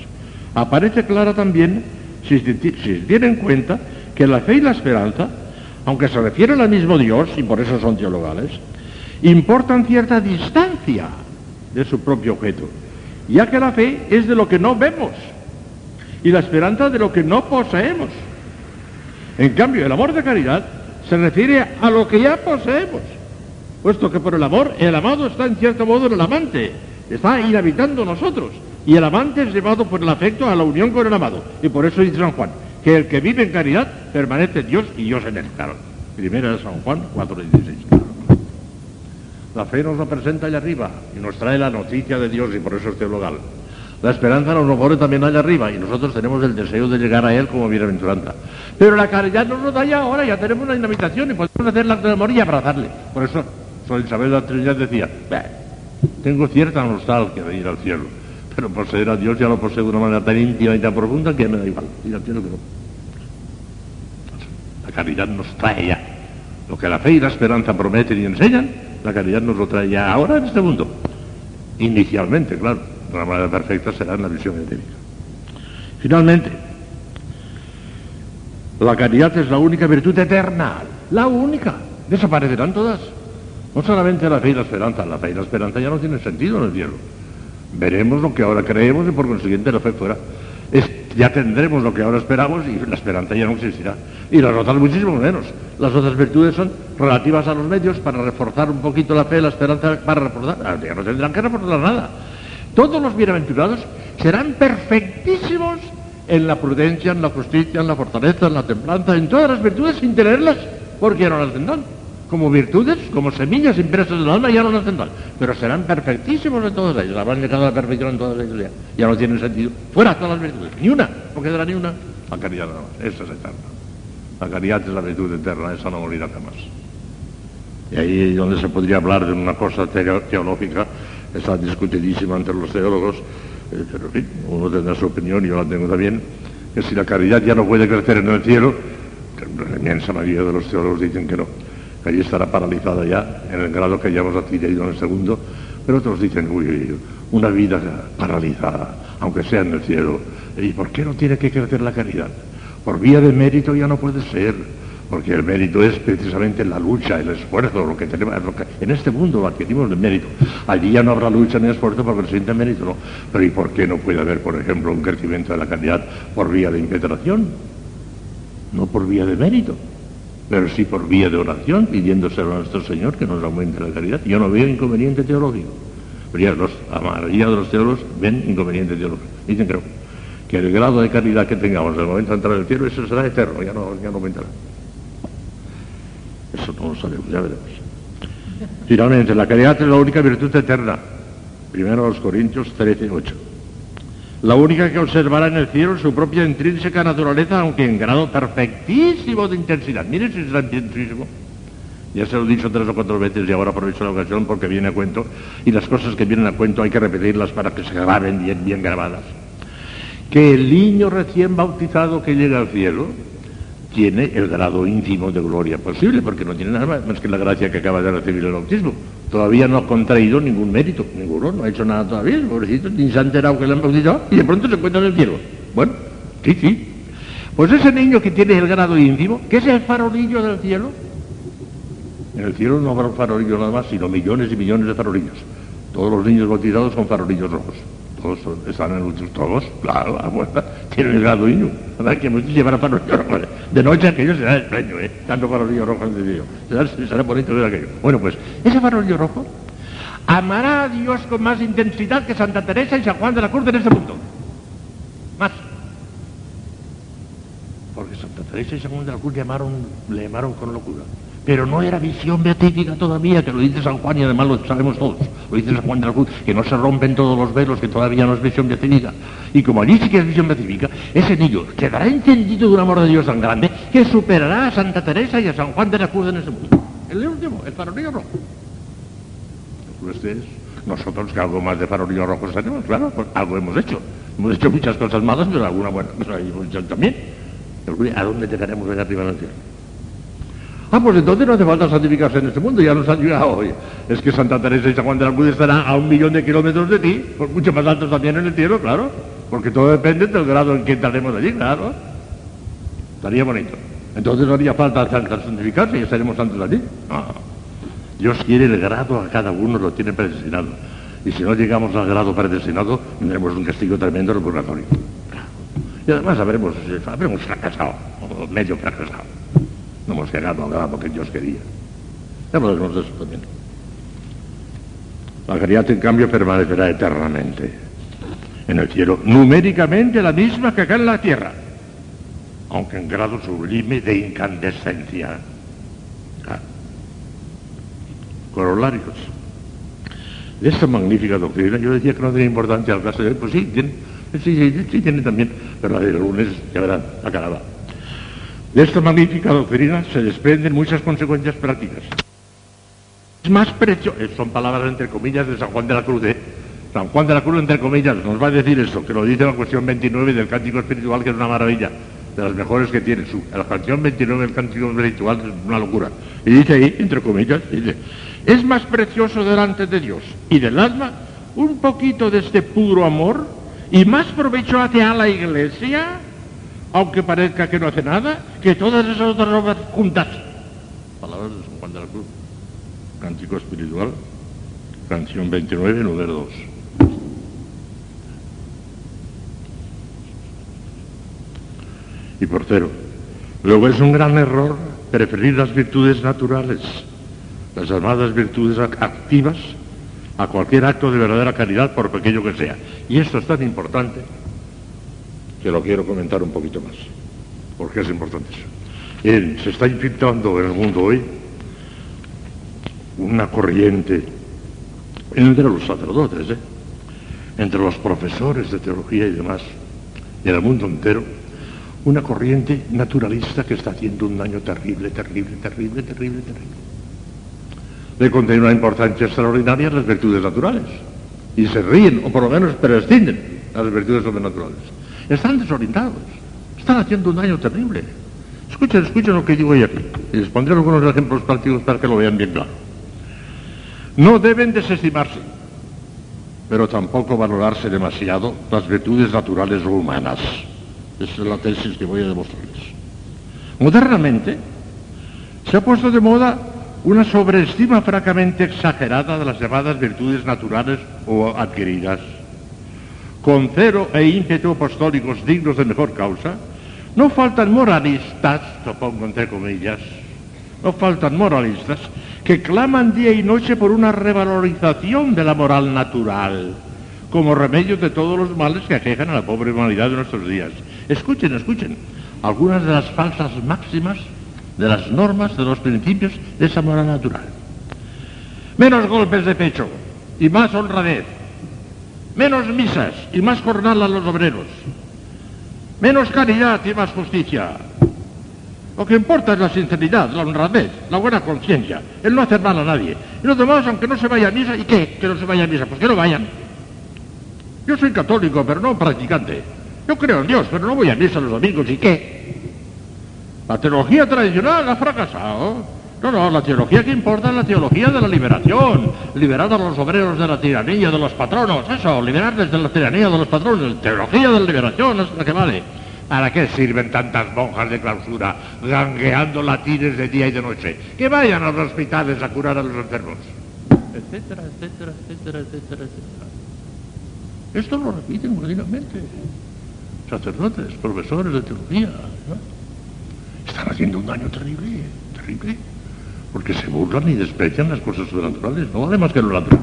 Aparece clara también si se tiene en cuenta que la fe y la esperanza, aunque se refieren al mismo Dios y por eso son teologales, importan cierta distancia de su propio objeto, ya que la fe es de lo que no vemos y la esperanza de lo que no poseemos. En cambio, el amor de caridad se refiere a lo que ya poseemos, puesto que por el amor el amado está en cierto modo en el amante, está inhabitando nosotros, y el amante es llevado por el afecto a la unión con el amado. Y por eso dice San Juan, que el que vive en caridad permanece en Dios y Dios en él. Claro. Primera de San Juan 4.16. La fe nos lo presenta allá arriba y nos trae la noticia de Dios y por eso es teologal. La esperanza nos lo pone también allá arriba y nosotros tenemos el deseo de llegar a Él como bienaventuranza. Pero la caridad nos lo da ya ahora, ya tenemos una invitación y podemos hacer la acto de amor y abrazarle. Por eso, San Isabel de la decía, tengo cierta nostalgia de ir al cielo, pero poseer a Dios ya lo poseo de una manera tan íntima y tan profunda que me da igual, al cielo que. La caridad nos trae ya lo que la fe y la esperanza prometen y enseñan, la caridad nos lo trae ya ahora en este mundo. Inicialmente, claro, de manera perfecta será en la visión científica. Finalmente, La caridad es la única virtud eterna, la única. Desaparecerán todas. No solamente la fe y la esperanza, la fe y la esperanza ya no tienen sentido en el cielo. Veremos lo que ahora creemos y por consiguiente la fe fuera. Ya tendremos lo que ahora esperamos y la esperanza ya no existirá. Y las otras muchísimo menos. Las otras virtudes son relativas a los medios para reforzar un poquito la fe, la esperanza para reforzar. Ah, Ya no tendrán que reforzar nada. Todos los bienaventurados serán perfectísimos en la prudencia, en la justicia, en la fortaleza, en la templanza, en todas las virtudes sin tenerlas, porque ya no las tendrán. Como virtudes, como semillas impresas del alma, ya no las tendrán. Pero serán perfectísimos en todas ellas. Habrán llegado a la perfección en todas ellas ya. Ya no tienen sentido. Fuera todas las virtudes. Ni una. No quedará ni una. La caridad nada más. Esa es eterna. La caridad es la virtud eterna. Esa no morirá jamás. Y ahí donde se podría hablar de una cosa teo- teológica, está discutidísima entre los teólogos, eh, pero en fin, uno tendrá su opinión y yo la tengo también, que si la caridad ya no puede crecer en el cielo, la inmensa mayoría de los teólogos dicen que no, que allí estará paralizada ya en el grado que ya hemos adquirido en el segundo, pero otros dicen, uy, uy, una vida paralizada, aunque sea en el cielo, ¿y por qué no tiene que crecer la caridad? Por vía de mérito ya no puede ser, porque el mérito es precisamente la lucha, el esfuerzo, lo que tenemos, en este mundo lo adquirimos de mérito. Allí ya no habrá lucha ni esfuerzo porque se siente mérito, no. Pero ¿y por qué no puede haber, por ejemplo, un crecimiento de la caridad por vía de impetración? No por vía de mérito, pero sí por vía de oración, pidiéndoselo a nuestro Señor que nos aumente la caridad. Yo no veo inconveniente teológico. Pero ya los, la mayoría de los teólogos ven inconveniente teológico. Dicen que que el grado de caridad que tengamos en el momento de entrar en el cielo, eso será eterno, ya no, ya no aumentará. Eso no lo sabemos, ya veremos. Finalmente, la caridad es la única virtud eterna. Primero los Corintios 13, 8. La única que observará en el cielo su propia intrínseca naturaleza, aunque en grado perfectísimo de intensidad. Miren si será intensísimo. Ya se lo he dicho tres o cuatro veces y ahora aprovecho la ocasión porque viene a cuento. Y las cosas que vienen a cuento hay que repetirlas para que se graben bien, bien grabadas. Que el niño recién bautizado que llega al cielo tiene el grado íntimo de gloria posible, porque no tiene nada más que la gracia que acaba de recibir el bautismo. Todavía no ha contraído ningún mérito, ninguno, no ha hecho nada todavía, pobrecito, ni se ha enterado que le han bautizado y de pronto se encuentra en el cielo. Bueno, sí, sí. Pues ese niño que tiene el grado íntimo, que es el farolillo del cielo, en el cielo no habrá un farolillo nada más, sino millones y millones de farolillos. Todos los niños bautizados son farolillos rojos. Todos son- están en el último, todos, claro, a fuerza, tienen el grado íntimo. ¿Verdad que muchos llevarán farolillos rojos? De noche aquello será extraño, ¿eh? Tanto farolillo rojo el cielo. Será, será bonito ver aquello. Bueno, pues, ese farolillo rojo amará a Dios con más intensidad que Santa Teresa y San Juan de la Cruz en este mundo. Más. Porque Santa Teresa y San Juan de la Cruz le llamaron, le llamaron con locura. Pero no era visión beatífica todavía, que lo dice San Juan y además lo sabemos todos. Lo dice San Juan de la Cruz, que no se rompen todos los velos, que todavía no es visión beatífica. Y como allí sí que es visión beatífica, ese niño quedará encendido de un amor de Dios tan grande que superará a Santa Teresa y a San Juan de la Cruz en ese mundo. El último, el farolillo rojo. Pues es nosotros que algo más de farolillo rojo tenemos, claro, pues algo hemos hecho. Hemos hecho muchas cosas malas, pero alguna buena cosa hemos hecho también. ¿A dónde llegaremos allá arriba en el cielo? Ah, pues entonces no hace falta santificarse en este mundo, ya nos han llegado hoy. Es que Santa Teresa y San Juan de la Cruz estarán a un millón de kilómetros de ti, pues mucho más altos también en el cielo, claro. Porque todo depende del grado en que entraremos allí, claro. Estaría bonito. Entonces no haría falta san- santificarse y estaremos santos allí. No. Dios quiere el grado a cada uno, lo tiene predestinado. Y si no llegamos al grado predestinado, tendremos un castigo tremendo en el purgatorio. Y además habremos, habremos fracasado, o medio fracasado. No hemos llegado al grado que Dios quería. Ya hablaremos de eso también. La caridad, en cambio, permanecerá eternamente en el cielo, numéricamente la misma que acá en la tierra, aunque en grado sublime de incandescencia. Claro. Corolarios. De esta magnífica doctrina, yo decía que no tenía importancia al caso de hoy, pues sí, tiene, sí, sí, sí, tiene también, pero la del lunes, ya verán, acababa. De esta magnífica doctrina se desprenden muchas consecuencias prácticas. Es más precioso, son palabras entre comillas de San Juan de la Cruz, ¿eh? San Juan de la Cruz, entre comillas, nos va a decir esto, que lo dice la cuestión 29 del Cántico Espiritual, que es una maravilla, de las mejores que tiene. Su, la canción 29 del Cántico Espiritual es una locura. Y dice ahí, entre comillas, dice, es más precioso delante de Dios y del alma un poquito de este puro amor y más provecho hace a la iglesia aunque parezca que no hace nada, que todas esas otras obras juntas. Palabras de San Juan de la Cruz. Cántico espiritual, canción 29, número 2. Y portero, luego es un gran error preferir las virtudes naturales, las llamadas virtudes activas, a cualquier acto de verdadera caridad, por pequeño que sea. Y esto es tan importante que lo quiero comentar un poquito más, porque es importante eso. se está infiltrando en el mundo hoy una corriente entre los sacerdotes, ¿eh? entre los profesores de teología y demás, en el mundo entero, una corriente naturalista que está haciendo un daño terrible, terrible, terrible, terrible, terrible. Le contiene una importancia extraordinaria las virtudes naturales. Y se ríen, o por lo menos prescinden las virtudes sobrenaturales. Están desorientados. Están haciendo un daño terrible. Escuchen, escuchen lo que digo hoy aquí. Y les pondré algunos ejemplos prácticos para que lo vean bien claro. No deben desestimarse, pero tampoco valorarse demasiado las virtudes naturales o humanas. Esa es la tesis que voy a demostrarles. Modernamente se ha puesto de moda una sobreestima francamente exagerada de las llamadas virtudes naturales o adquiridas. Con cero e ímpetu apostólicos dignos de mejor causa, no faltan moralistas, lo pongo entre comillas, no faltan moralistas que claman día y noche por una revalorización de la moral natural como remedio de todos los males que aquejan a la pobre humanidad de nuestros días. Escuchen, escuchen, algunas de las falsas máximas de las normas, de los principios de esa moral natural. Menos golpes de pecho y más honradez. Menos misas y más jornal a los obreros. Menos caridad y más justicia. Lo que importa es la sinceridad, la honradez, la buena conciencia, el no hacer mal a nadie. Y los demás, aunque no se vaya a misa, ¿y qué? Que no se vaya a misa, pues que no vayan. Yo soy católico, pero no practicante. Yo creo en Dios, pero no voy a misa los domingos. ¿Y qué? La teología tradicional ha fracasado. No, no, la teología que importa es la teología de la liberación. Liberar a los obreros de la tiranía de los patronos. Eso, liberarles de la tiranía de los patronos. Teología de la liberación es la que vale. ¿Para qué sirven tantas monjas de clausura gangueando latines de día y de noche? Que vayan a los hospitales a curar a los enfermos. Etcétera, etcétera, etcétera, etcétera, etcétera. Esto lo repiten continuamente. Sacerdotes, profesores de teología. Están haciendo un daño terrible, terrible. Porque se burlan y desprecian las cosas sobrenaturales. No vale más que lo natural.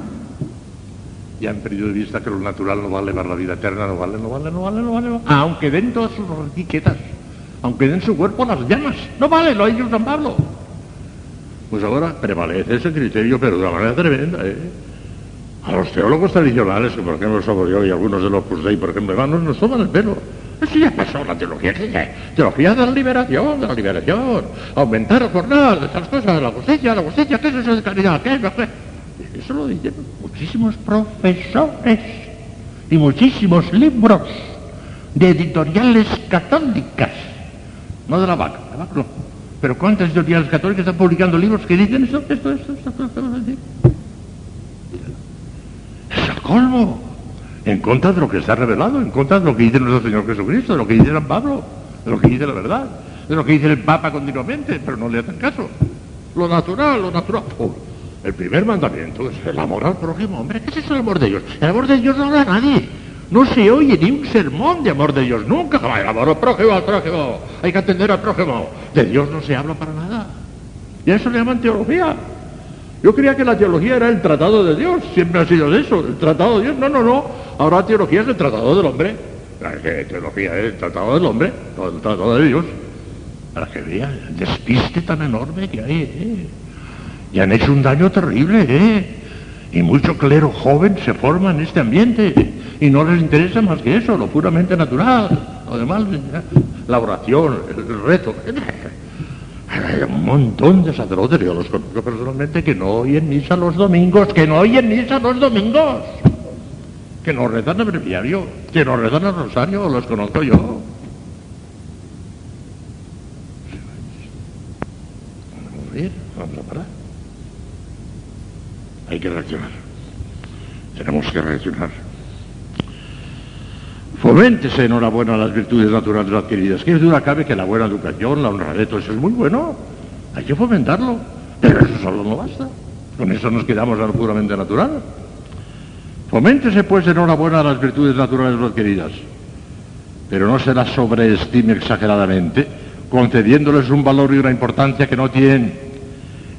Ya han perdido de vista que lo natural no vale para la vida eterna, no vale, no vale, no vale, no vale. Aunque den todas sus etiquetas, aunque den su cuerpo las llamas, no vale, lo ha dicho San Pablo. Pues ahora prevalece ese criterio, pero de una manera tremenda, ¿eh? A los teólogos tradicionales, que por ejemplo somos yo y algunos de los Dei, por ejemplo, hermanos, nos toman el pelo. Eso ya pasó, la teología, ¿qué Teología de la liberación, de la liberación. Aumentar o jornal, estas cosas, la cosecha, la cosecha, ¿qué es eso de caridad? ¿Qué es? Eso lo dicen muchísimos profesores y muchísimos libros de editoriales católicas. No de la vaca, la vaca. Pero ¿cuántas editoriales católicas están publicando libros que dicen esto, esto, esto, esto, esto, esto, esto? colmo. En contra de lo que está revelado, en contra de lo que dice nuestro Señor Jesucristo, de lo que dice San Pablo, de lo que dice la verdad, de lo que dice el Papa continuamente, pero no le hacen caso. Lo natural, lo natural. Oh, el primer mandamiento es el amor al prójimo. Hombre, ¿qué es eso el amor de Dios? El amor de Dios no da a nadie. No se oye ni un sermón de amor de Dios. Nunca. El amor al prójimo, al prójimo. Hay que atender al prójimo. De Dios no se habla para nada. Y eso le llaman teología. Yo creía que la teología era el tratado de Dios, siempre ha sido eso, el tratado de Dios. No, no, no. Ahora teología es el tratado del hombre. La teología es el tratado del hombre, el tratado de Dios. Para que vea el despiste tan enorme que hay. ¿eh? Y han hecho un daño terrible, ¿eh? Y mucho clero joven se forma en este ambiente. Y no les interesa más que eso, lo puramente natural. Lo demás, la oración, el reto. Hay un montón de sacerdotes, yo los conozco personalmente, que no oyen misa los domingos, que no oyen misa los domingos, que no rezan el breviario, que no rezan el rosario, los conozco yo. Vamos a ir, vamos a parar. Hay que reaccionar. Tenemos que reaccionar. Foméntese enhorabuena las virtudes naturales adquiridas. ¿Qué duda cabe que la buena educación, la honradez, todo eso es muy bueno? Hay que fomentarlo. Pero eso solo no basta. Con eso nos quedamos a lo puramente natural. Foméntese pues enhorabuena las virtudes naturales adquiridas. Pero no se las sobreestime exageradamente, concediéndoles un valor y una importancia que no tienen.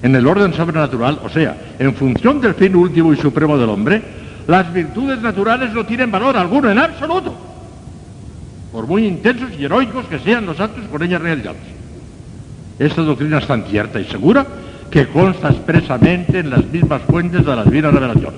En el orden sobrenatural, o sea, en función del fin último y supremo del hombre, las virtudes naturales no tienen valor alguno en absoluto por muy intensos y heroicos que sean los actos por ellas realizados. Esta doctrina es tan cierta y segura que consta expresamente en las mismas fuentes de la Divina Revelación.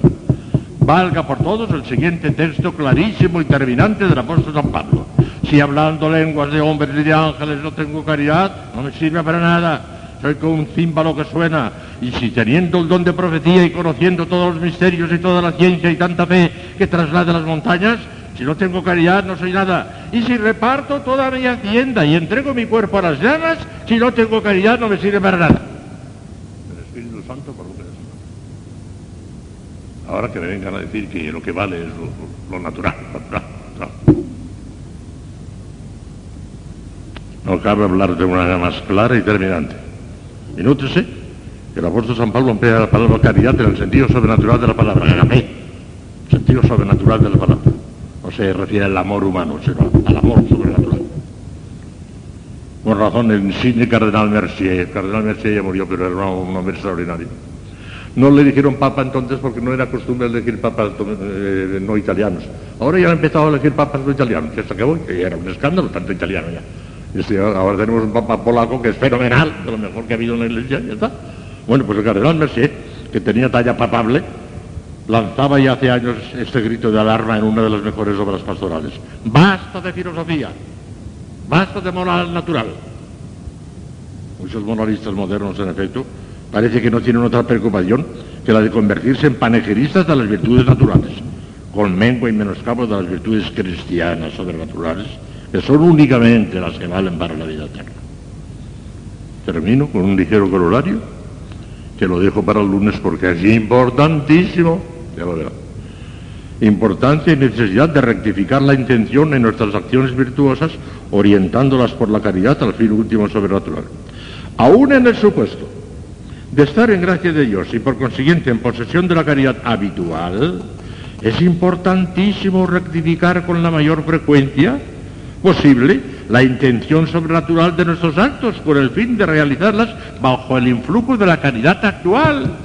Valga por todos el siguiente texto clarísimo y terminante del apóstol San Pablo. Si hablando lenguas de hombres y de ángeles no tengo caridad, no me sirve para nada. Soy como un címbalo que suena. Y si teniendo el don de profecía y conociendo todos los misterios y toda la ciencia y tanta fe que traslada las montañas, si no tengo caridad, no soy nada. Y si reparto toda mi hacienda y entrego mi cuerpo a las llamas, si no tengo caridad, no me sirve para nada. El Espíritu Santo por lo que es. Ahora que me vengan a decir que lo que vale es lo, natural, No cabe hablar de una manera más clara y terminante. Minútese que el apóstol San Pablo emplea la palabra caridad en el sentido sobrenatural de la palabra, sentido sobrenatural de la palabra no se refiere al amor humano, sino al amor sobrenatural. Por razón, el insigne cardenal Mercier, el cardenal Mercier ya murió, pero era un hombre extraordinario. No le dijeron papa entonces porque no era costumbre elegir papas eh, no italianos. Ahora ya han empezado a elegir papas no italianos, hasta que voy, que era un escándalo, tanto italiano ya. ahora tenemos un papa polaco que es fenomenal, de lo mejor que ha habido en la iglesia, ya está. Bueno, pues el cardenal Mercier, que tenía talla papable, lanzaba ya hace años este grito de alarma en una de las mejores obras pastorales. Basta de filosofía, basta de moral natural. Muchos moralistas modernos, en efecto, parece que no tienen otra preocupación que la de convertirse en panejeristas de las virtudes naturales, con mengua y menoscabo de las virtudes cristianas sobrenaturales, que son únicamente las que valen para la vida eterna. Termino con un ligero corolario, que lo dejo para el lunes porque es importantísimo Importancia y necesidad de rectificar la intención en nuestras acciones virtuosas, orientándolas por la caridad al fin último sobrenatural. Aún en el supuesto de estar en gracia de Dios y por consiguiente en posesión de la caridad habitual, es importantísimo rectificar con la mayor frecuencia posible la intención sobrenatural de nuestros actos con el fin de realizarlas bajo el influjo de la caridad actual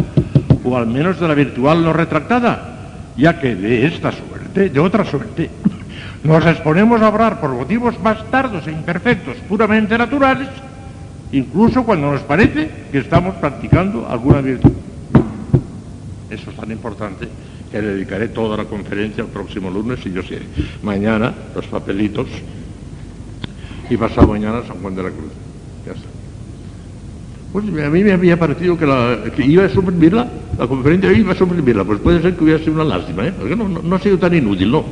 o al menos de la virtual no retractada, ya que de esta suerte, de otra suerte, nos exponemos a obrar por motivos más tardos e imperfectos, puramente naturales, incluso cuando nos parece que estamos practicando alguna virtud. Eso es tan importante que le dedicaré toda la conferencia el próximo lunes, si yo sé. Mañana los papelitos y pasado mañana San Juan de la Cruz. Pues a mí me había parecido que, iba a suprimirla, la conferencia iba a suprimirla, pues puede ser que hubiera sido una lástima, ¿eh? porque no, ha sido tan inútil, ¿no?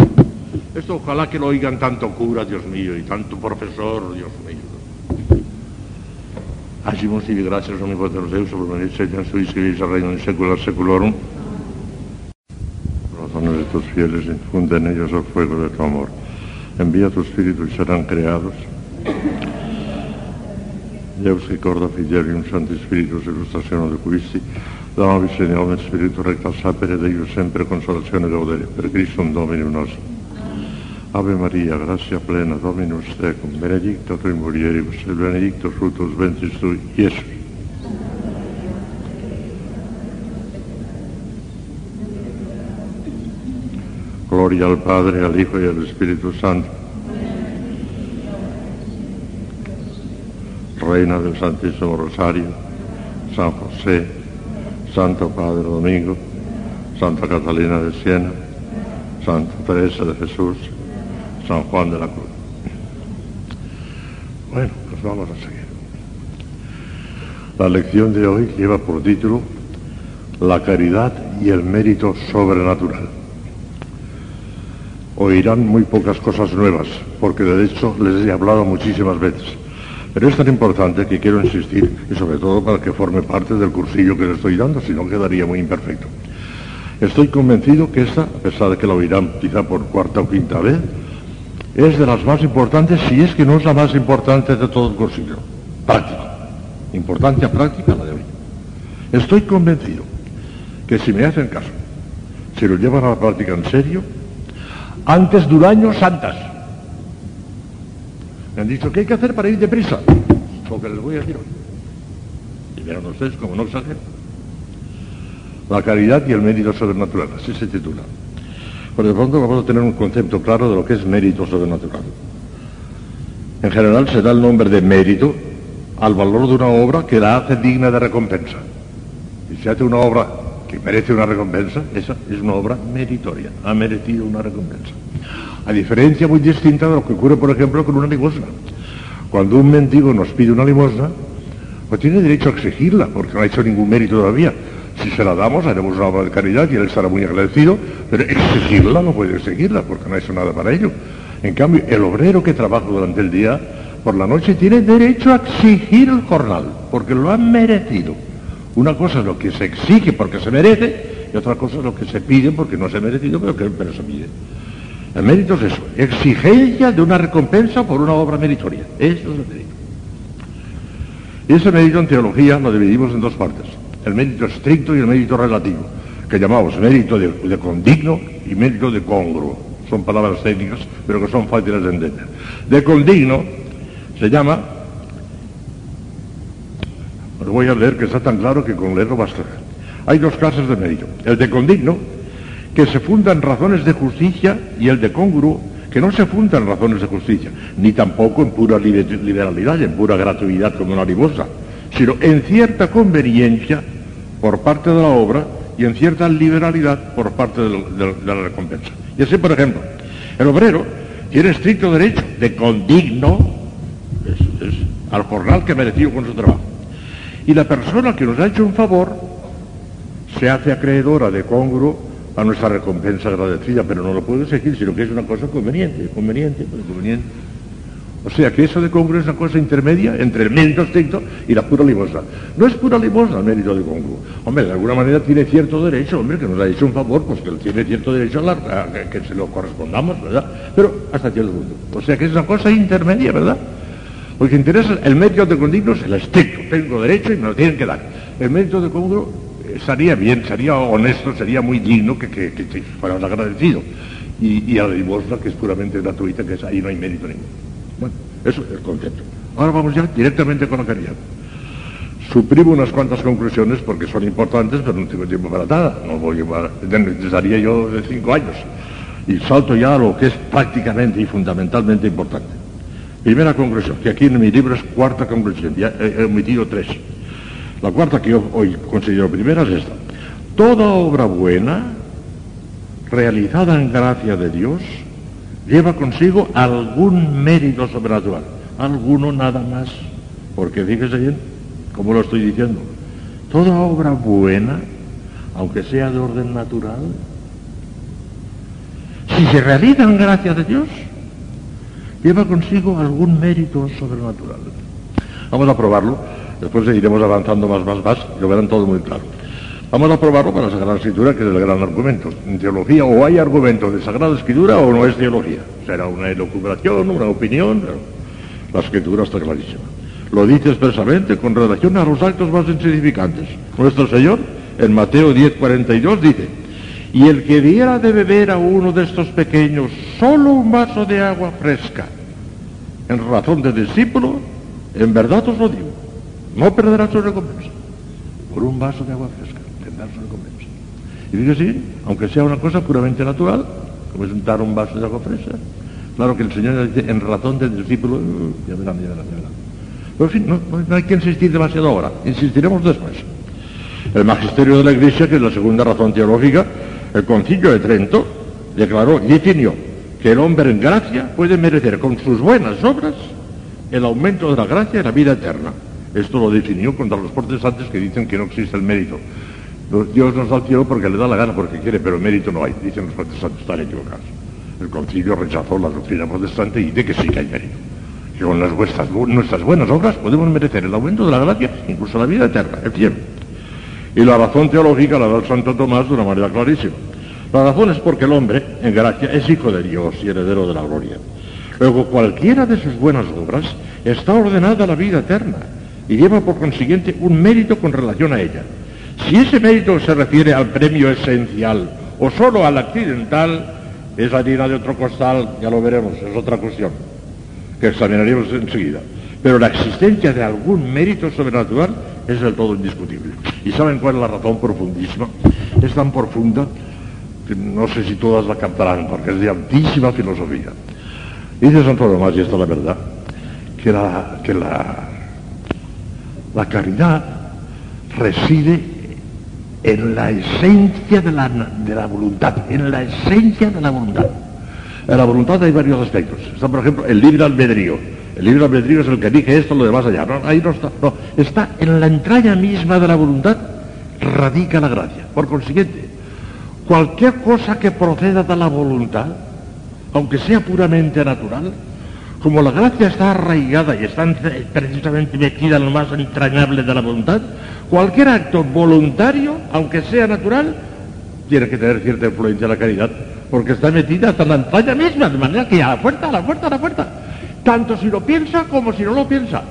Esto ojalá que lo oigan tanto cura, Dios mío, y tanto profesor, Dios mío. Hacemos y gracias Dios, Deus, por venir, Señor, su inscribirse al reino en secular seculorum. Corazones de tus fieles, infunde en ellos el fuego de tu amor. Envía tu espíritu y serán creados Deus ricorda Fidelium Santi Spiritus illustrazione de Quisti, da nobis Signore Spiritu recta sapere Deus sempre consolazione gaudere, per Cristo Dominum nostro. Ave Maria, grazia plena, Dominus tecum, benedicta tu in mulieribus, e benedictus fructus ventris tui, Iesus. Gloria al Padre, al Hijo y al Espíritu Santo Reina del Santísimo Rosario, San José, Santo Padre Domingo, Santa Catalina de Siena, Santa Teresa de Jesús, San Juan de la Cruz. Bueno, pues vamos a seguir. La lección de hoy lleva por título La caridad y el mérito sobrenatural. Oirán muy pocas cosas nuevas, porque de hecho les he hablado muchísimas veces. Pero es tan importante que quiero insistir, y sobre todo para que forme parte del cursillo que le estoy dando, si no quedaría muy imperfecto. Estoy convencido que esta, a pesar de que la oirán quizá por cuarta o quinta vez, es de las más importantes, si es que no es la más importante de todo el concilio. Práctica. Importancia práctica la de hoy. Estoy convencido que si me hacen caso, si lo llevan a la práctica en serio, antes de un año santas. Han dicho, ¿qué hay que hacer para ir deprisa? Lo que les voy a decir hoy. Y verán ustedes como no exagero. La caridad y el mérito sobrenatural, así se titula. Por de pronto vamos a tener un concepto claro de lo que es mérito sobrenatural. En general se da el nombre de mérito al valor de una obra que la hace digna de recompensa. Si se hace una obra que merece una recompensa, esa es una obra meritoria, ha merecido una recompensa. A diferencia muy distinta de lo que ocurre, por ejemplo, con una limosna. Cuando un mendigo nos pide una limosna, pues tiene derecho a exigirla, porque no ha hecho ningún mérito todavía. Si se la damos, haremos una obra de caridad y él estará muy agradecido, pero exigirla no puede exigirla, porque no ha hecho nada para ello. En cambio, el obrero que trabaja durante el día, por la noche, tiene derecho a exigir el jornal, porque lo ha merecido. Una cosa es lo que se exige porque se merece, y otra cosa es lo que se pide porque no se ha merecido, pero que pero se pide. El mérito es eso, exigencia de una recompensa por una obra meritoria. Eso es el mérito. Y ese mérito en teología lo dividimos en dos partes el mérito estricto y el mérito relativo, que llamamos mérito de, condigno y mérito de congruo. Son palabras técnicas, pero que son fáciles de entender. De condigno se llama, os voy a leer que está tan claro que con leerlo basta. Hay dos clases de mérito. El de condigno, que se funda en razones de justicia, y el de congruo, que no se funda en razones de justicia, ni tampoco en pura liberalidad, en pura gratuidad como una limosa sino en cierta conveniencia por parte de la obra y en cierta liberalidad por parte de, la recompensa. Y así, por ejemplo, el obrero tiene estricto derecho de condigno al jornal que ha merecido con su trabajo. Y la persona que nos ha hecho un favor se hace acreedora de congruo a nuestra recompensa agradecida, pero no lo puede exigir, sino que es una cosa conveniente, conveniente, conveniente. O sea que eso de congruo es una cosa intermedia entre el mérito estricto y la pura limosna. No es pura limosna el mérito de congruo. Hombre, de alguna manera tiene cierto derecho, hombre, que nos ha hecho un favor, pues que tiene cierto derecho a, que, se lo correspondamos, ¿verdad? Pero hasta cierto punto. O sea que es una cosa intermedia, ¿verdad? Lo que interesa, el mérito de condigno es el estricto. Tengo derecho y me lo tienen que dar. El mérito de congruo estaría bien, sería honesto, sería muy digno que, que, que, fueras agradecido. Y, y a la limosna, que es puramente gratuita, que es, ahí no hay mérito ninguno. Bueno, eso es el concepto. Ahora vamos ya directamente con la caridad. Suprimo unas cuantas conclusiones porque son importantes, pero no tengo tiempo para nada. No voy a necesitaría yo de cinco años. Y salto ya a lo que es prácticamente y fundamentalmente importante. Primera conclusión, que aquí en mi libro es cuarta conclusión, ya he omitido tres. La cuarta que yo hoy considero primera es esta. Toda obra buena, realizada en gracia de Dios, lleva consigo algún mérito sobrenatural, alguno nada más, porque fíjese bien, como lo estoy diciendo, toda obra buena, aunque sea de orden natural, si se realiza en gracia de Dios, lleva consigo algún mérito sobrenatural. Vamos a probarlo, después seguiremos avanzando más, más, más, lo verán todo muy claro. Vamos a probarlo para la Sagrada Escritura, que es el gran argumento. En teología o hay argumento de Sagrada Escritura o no es teología. Será una elucubración, una opinión. La Escritura está clarísima. Lo dice expresamente con relación a los actos más insignificantes. Nuestro Señor, en Mateo 10, 42, dice, y el que diera de beber a uno de estos pequeños solo un vaso de agua fresca, en razón de discípulo, en verdad os lo digo, no perderá su recompensa por un vaso de agua fresca. Y digo sí, aunque sea una cosa puramente natural, como es un vaso de agua fresca. Claro que el Señor dice, en razón del discípulo, uh, ya verán, ya verán, ya verán. Pero en fin, no, hay que insistir demasiado ahora, insistiremos después. El magisterio de la Iglesia, que es la segunda razón teológica, el concilio de Trento, declaró y definió que el hombre en gracia puede merecer con sus buenas obras el aumento de la gracia y la vida eterna. Esto lo definió contra los protestantes que dicen que no existe el mérito. Dios nos da el cielo porque le da la gana, porque quiere, pero mérito no hay. Dicen los protestantes, están equivocados. El concilio rechazó la doctrina protestante y dice que sí que hay mérito. Que con las nuestras buenas obras podemos merecer el aumento de la gracia, incluso la vida eterna, el cielo. Y la razón teológica la da el Santo Tomás de una manera clarísima. La razón es porque el hombre, en gracia, es hijo de Dios y heredero de la gloria. Luego, cualquiera de sus buenas obras está ordenada a la vida eterna y lleva por consiguiente un mérito con relación a ella. Si ese mérito se refiere al premio esencial o solo al accidental, es harina de otro costal, ya lo veremos, es otra cuestión que examinaremos enseguida. Pero la existencia de algún mérito sobrenatural es del todo indiscutible. ¿Y saben cuál es la razón profundísima? Es tan profunda que no sé si todas la captarán, porque es de altísima filosofía. Dice Santo Tomás, y esta es la verdad, que la, que la, la caridad reside en la esencia de la, de la voluntad, en la esencia de la voluntad. En la voluntad hay varios aspectos. Está, por ejemplo, el libre albedrío. El libre albedrío es el que dije esto, lo demás allá. No, ahí no está. No, está en la entraña misma de la voluntad, radica la gracia. Por consiguiente, cualquier cosa que proceda de la voluntad, aunque sea puramente natural, como la gracia está arraigada y está precisamente metida en lo más entrañable de la voluntad, cualquier acto voluntario, aunque sea natural, tiene que tener cierta influencia en la caridad, porque está metida hasta la entraña misma, de manera que a la puerta, a la puerta, a la puerta, tanto si lo piensa como si no lo piensa,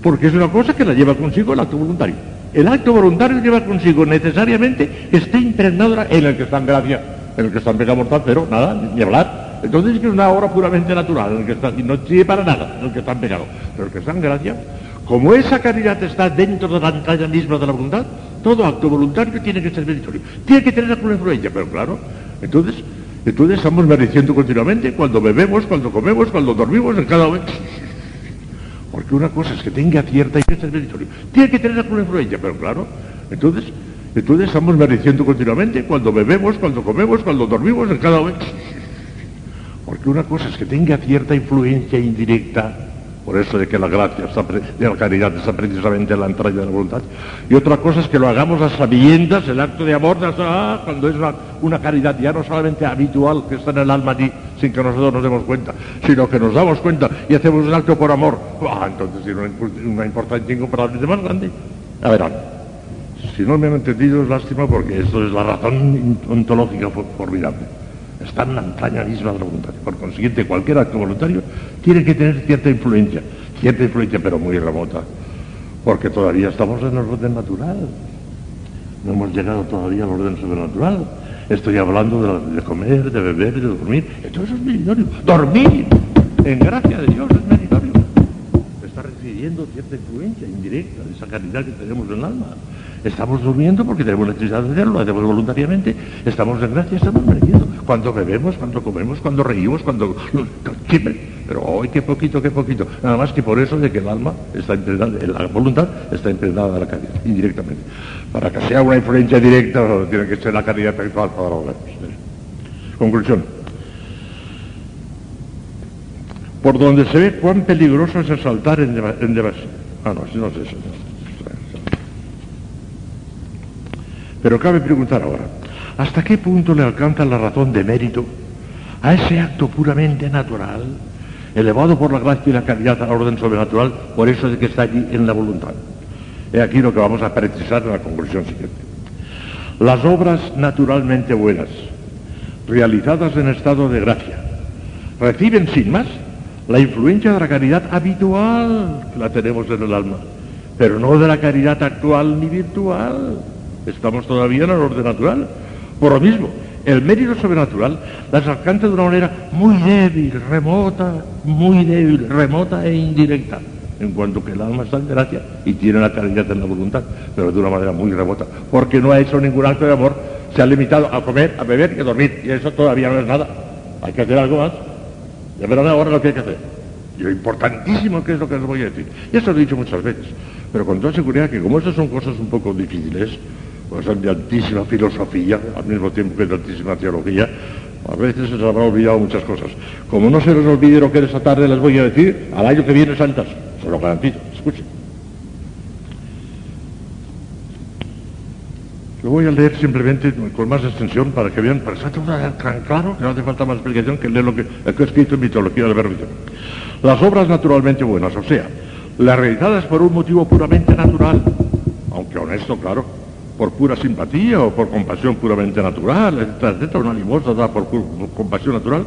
porque es una cosa que la lleva consigo el acto voluntario. El acto voluntario lleva consigo necesariamente que esté impregnado en el que está en gracia, en el que está en pecado mortal, pero nada, ni hablar. Entonces es que es una obra puramente natural, que no sirve para nada, el que está en pecado. Pero el que está en gracia, como esa caridad está dentro de la entraña misma de la voluntad, todo acto voluntario tiene que ser meritorio. Tiene que tener alguna influencia, pero claro, entonces, entonces estamos mereciendo continuamente cuando bebemos, cuando comemos, cuando dormimos, en cada momento. Porque una cosa es que tenga cierta y que ser meritorio. Tiene que tener alguna influencia, pero claro, entonces, entonces estamos mereciendo continuamente cuando bebemos, cuando comemos, cuando dormimos, en cada momento. Porque una cosa es que tenga cierta influencia indirecta por eso de que la gracia de la caridad está precisamente en la entraña de la voluntad. Y otra cosa es que lo hagamos a sabiendas, el acto de amor, ah, cuando es una, caridad ya no solamente habitual que está en el alma allí, sin que nosotros nos demos cuenta, sino que nos damos cuenta y hacemos un acto por amor. Ah, entonces tiene una, una importancia incomparablemente más grande. A verán, si no me han entendido es lástima porque esto es la razón ontológica formidable está en la entraña misma de la voluntad. Por consiguiente, cualquier acto voluntario tiene que tener cierta influencia, cierta influencia, pero muy remota, porque todavía estamos en el orden natural. No hemos llegado todavía al orden sobrenatural. Estoy hablando de, comer, de beber, de dormir. Entonces es meritorio. Dormir, en gracia de Dios, es meritorio. Cierta influencia indirecta de esa caridad que tenemos en el alma. Estamos durmiendo porque tenemos necesidad de hacerlo, lo hacemos voluntariamente. Estamos en gracia, estamos mereciendo cuando bebemos, cuando comemos, cuando reímos, cuando... Pero hoy qué poquito, qué poquito. Nada más que por eso de que el alma está impregnada, la voluntad está impregnada de la caridad, indirectamente. Para que sea una influencia directa, tiene que ser la caridad espiritual para los Conclusión. Por donde se ve cuán peligroso es saltar en, en Ah, no, no es eso. Pero cabe preguntar ahora, ¿Hasta qué punto le alcanza la razón de mérito a ese acto puramente natural, elevado por la gracia y la caridad al orden sobrenatural, por eso de que está allí en la voluntad? He aquí lo que vamos a precisar en la conclusión siguiente. Las obras naturalmente buenas, realizadas en estado de gracia, reciben sin más la influencia de la caridad habitual que la tenemos en el alma, pero no de la caridad actual ni virtual. Estamos todavía en el orden natural. Por lo mismo, el mérito sobrenatural las alcanza de una manera muy débil, remota, muy débil, remota e indirecta, en cuanto que el alma está en gracia y tiene la calidad en la voluntad, pero de una manera muy remota, porque no ha hecho ningún acto de amor, se ha limitado a comer, a beber y a dormir, y eso todavía no es nada. Hay que hacer algo más. Ya verán ahora lo que hay que hacer. Y lo importantísimo que es lo que les voy a decir. Y eso lo he dicho muchas veces, pero con toda seguridad que como estas son cosas un poco difíciles, pues son de altísima filosofía, al mismo tiempo que de altísima teología, a veces se les habrá olvidado muchas cosas. Como no se les olvide lo que esta tarde les voy a decir, al año que viene santas, se lo garantizo, escuchen. Lo voy a leer simplemente con más extensión para que vean, pero está todo tan claro que no hace falta más explicación que leer lo que, he escrito en mitología del verbo. Las obras naturalmente buenas, o sea, las realizadas por un motivo puramente natural, aunque honesto, claro, por pura simpatía o por compasión puramente natural, etcétera, etcétera, una limosna da por, compasión natural,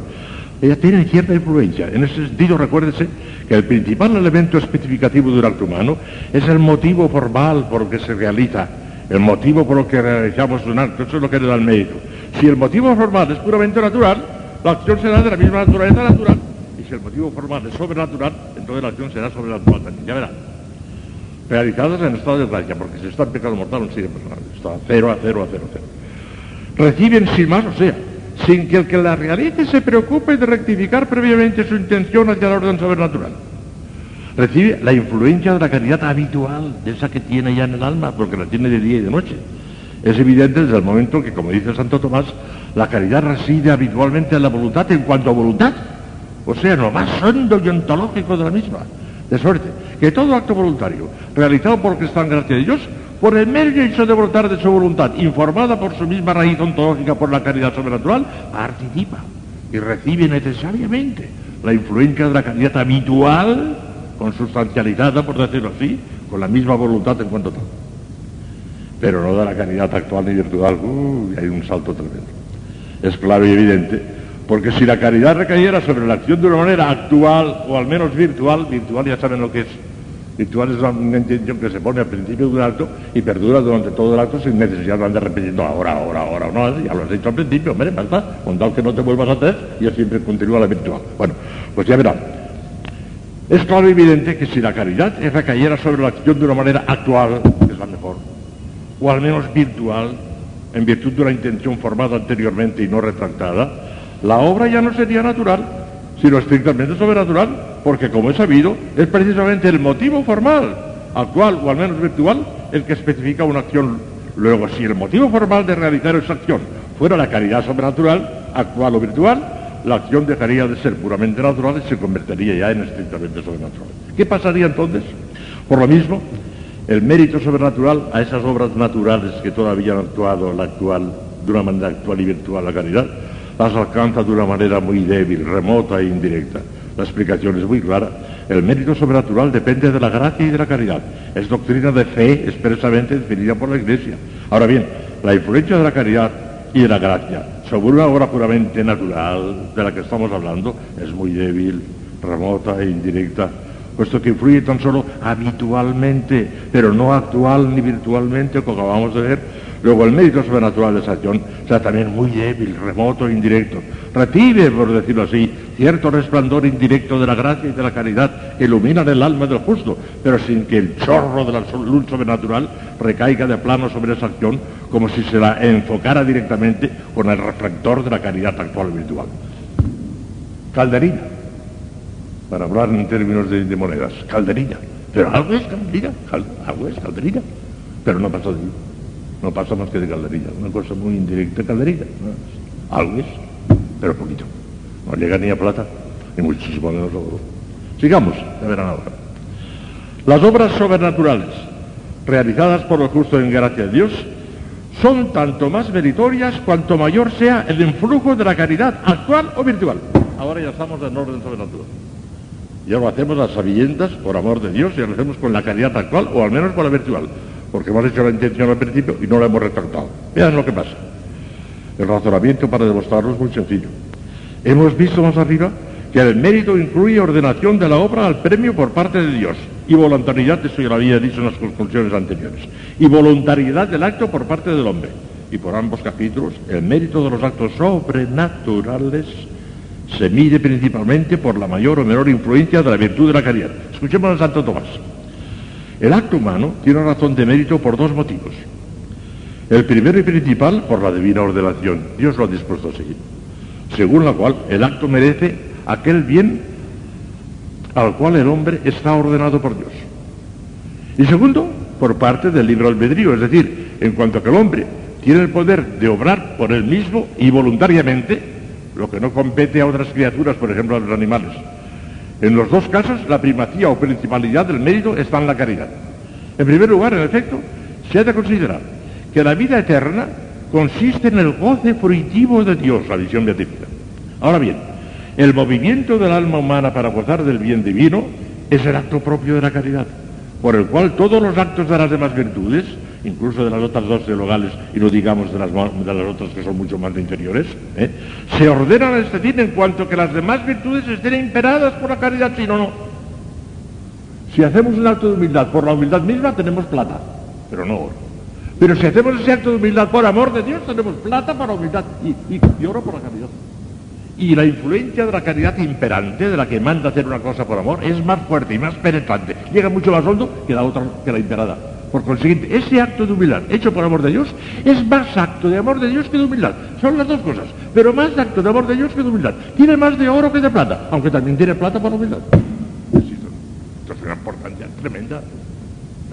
Ella tiene cierta influencia. En ese sentido, recuérdese que el principal elemento especificativo de un acto humano es el motivo formal por el que se realiza, el motivo por el que realizamos un acto. Eso es lo que le da el mérito. Si el motivo formal es puramente natural, la acción será de la misma naturaleza natural. Y si el motivo formal es sobrenatural, entonces la acción será sobrenatural también. Ya verá. Realizadas en estado de gracia, porque si está en pecado mortal, no sigue personal. Está cero, a cero, a cero, a cero. Reciben sin más, o sea, sin que el que la realice se preocupe de rectificar previamente su intención hacia el orden sobrenatural. Recibe la influencia de la caridad habitual, de esa que tiene ya en el alma, porque la tiene de día y de noche. Es evidente desde el momento que, como dice Santo Tomás, la caridad reside habitualmente en la voluntad en cuanto a voluntad, o sea, en lo más hondo y ontológico de la misma. De suerte que todo acto voluntario realizado por que está en gracia de Dios, por el medio hecho de voluntad de su voluntad, informada por su misma raíz ontológica por la caridad sobrenatural, participa y recibe necesariamente la influencia de la caridad habitual, consustancializada, por decirlo así, con la misma voluntad en cuanto tal. Pero no de la caridad actual ni virtual, uh, hay un salto tremendo. Es claro y evidente, porque si la caridad recayera sobre la acción de una manera actual o al menos virtual, virtual ya saben lo que es, Virtual es una intención que se pone al principio de un acto y perdura durante todo el acto sin necesidad de andar repitiendo ahora, ahora, ahora, no, ya lo has dicho al principio, hombre, basta, con tal que no te vuelvas a hacer, y siempre continúa la virtual. Bueno, pues ya verán. Es claro y evidente que si la caridad recayera sobre la acción de una manera actual, que es la mejor, o al menos virtual, en virtud de una intención formada anteriormente y no retractada, la obra ya no sería natural, sino estrictamente sobrenatural, porque como he sabido, es precisamente el motivo formal, actual o al menos virtual, el que especifica una acción. Luego, si el motivo formal de realizar esa acción fuera la caridad sobrenatural, actual o virtual, la acción dejaría de ser puramente natural y se convertiría ya en estrictamente sobrenatural. ¿Qué pasaría entonces? Por lo mismo, el mérito sobrenatural a esas obras naturales que todavía han actuado la actual, de una manera actual y virtual la caridad, las alcanza de una manera muy débil, remota e indirecta. La explicación es muy clara. El mérito sobrenatural depende de la gracia y de la caridad. Es doctrina de fe expresamente definida por la Iglesia. Ahora bien, la influencia de la caridad y de la gracia sobre una obra puramente natural de la que estamos hablando es muy débil, remota e indirecta, puesto que influye tan solo habitualmente, pero no actual ni virtualmente, como acabamos de ver, Luego el mérito sobrenatural de esa acción sea también muy débil, remoto, indirecto. Recibe, por decirlo así, cierto resplandor indirecto de la gracia y de la caridad que iluminan el alma del justo, pero sin que el chorro de la luz sobrenatural recaiga de plano sobre esa acción como si se la enfocara directamente con el reflector de la caridad actual virtual. Calderina, para hablar en términos de, monedas, calderina. Pero algo es calderina, algo es calderina, pero no pasó de mí. No pasa más que de calderilla, una cosa muy indirecta, calderilla. Algo es, pero poquito. No llega ni a plata, ni muchísimo menos oro. Sigamos, ya verán ahora. Las obras sobrenaturales realizadas por los justos en gracia de Dios son tanto más meritorias cuanto mayor sea el influjo de la caridad actual o virtual. Ahora ya estamos en orden sobrenatural. Ya lo hacemos las sabiendas por amor de Dios y lo hacemos con la caridad actual o al menos con la virtual porque hemos hecho la intención al principio y no la hemos retractado. Vean lo que pasa. El razonamiento para demostrarlo es muy sencillo. Hemos visto más arriba que el mérito incluye ordenación de la obra al premio por parte de Dios y voluntariedad, eso ya lo había dicho en las conclusiones anteriores, y voluntariedad del acto por parte del hombre. Y por ambos capítulos, el mérito de los actos sobrenaturales se mide principalmente por la mayor o menor influencia de la virtud de la caridad. Escuchemos a Santo Tomás. El acto humano tiene razón de mérito por dos motivos. El primero y principal por la divina ordenación. Dios lo ha dispuesto así. Según la cual el acto merece aquel bien al cual el hombre está ordenado por Dios. Y segundo, por parte del libro albedrío, es decir, en cuanto a que el hombre tiene el poder de obrar por él mismo y voluntariamente, lo que no compete a otras criaturas, por ejemplo a los animales. En los dos casos, la primacía o principalidad del mérito está en la caridad. En primer lugar, en efecto, se ha de considerar que la vida eterna consiste en el goce fruitivo de Dios, la visión beatífica. Ahora bien, el movimiento del alma humana para gozar del bien divino es el acto propio de la caridad, por el cual todos los actos de las demás virtudes incluso de las otras dos teologales, y no digamos de las, de las otras que son mucho más inferiores, ¿eh? se ordenan a este fin en cuanto que las demás virtudes estén imperadas por la caridad, si no, no. Si hacemos un acto de humildad por la humildad misma, tenemos plata, pero no oro. Pero si hacemos ese acto de humildad por amor de Dios, tenemos plata para humildad y, oro por la caridad. Y la influencia de la caridad imperante, de la que manda hacer una cosa por amor, es más fuerte y más penetrante. Llega mucho más hondo que la otra, que la imperada. Por consiguiente, ese acto de humildad hecho por amor de Dios es más acto de amor de Dios que de humildad. Son las dos cosas, pero más acto de amor de Dios que de humildad. Tiene más de oro que de plata, aunque también tiene plata por humildad. Es una importancia tremenda.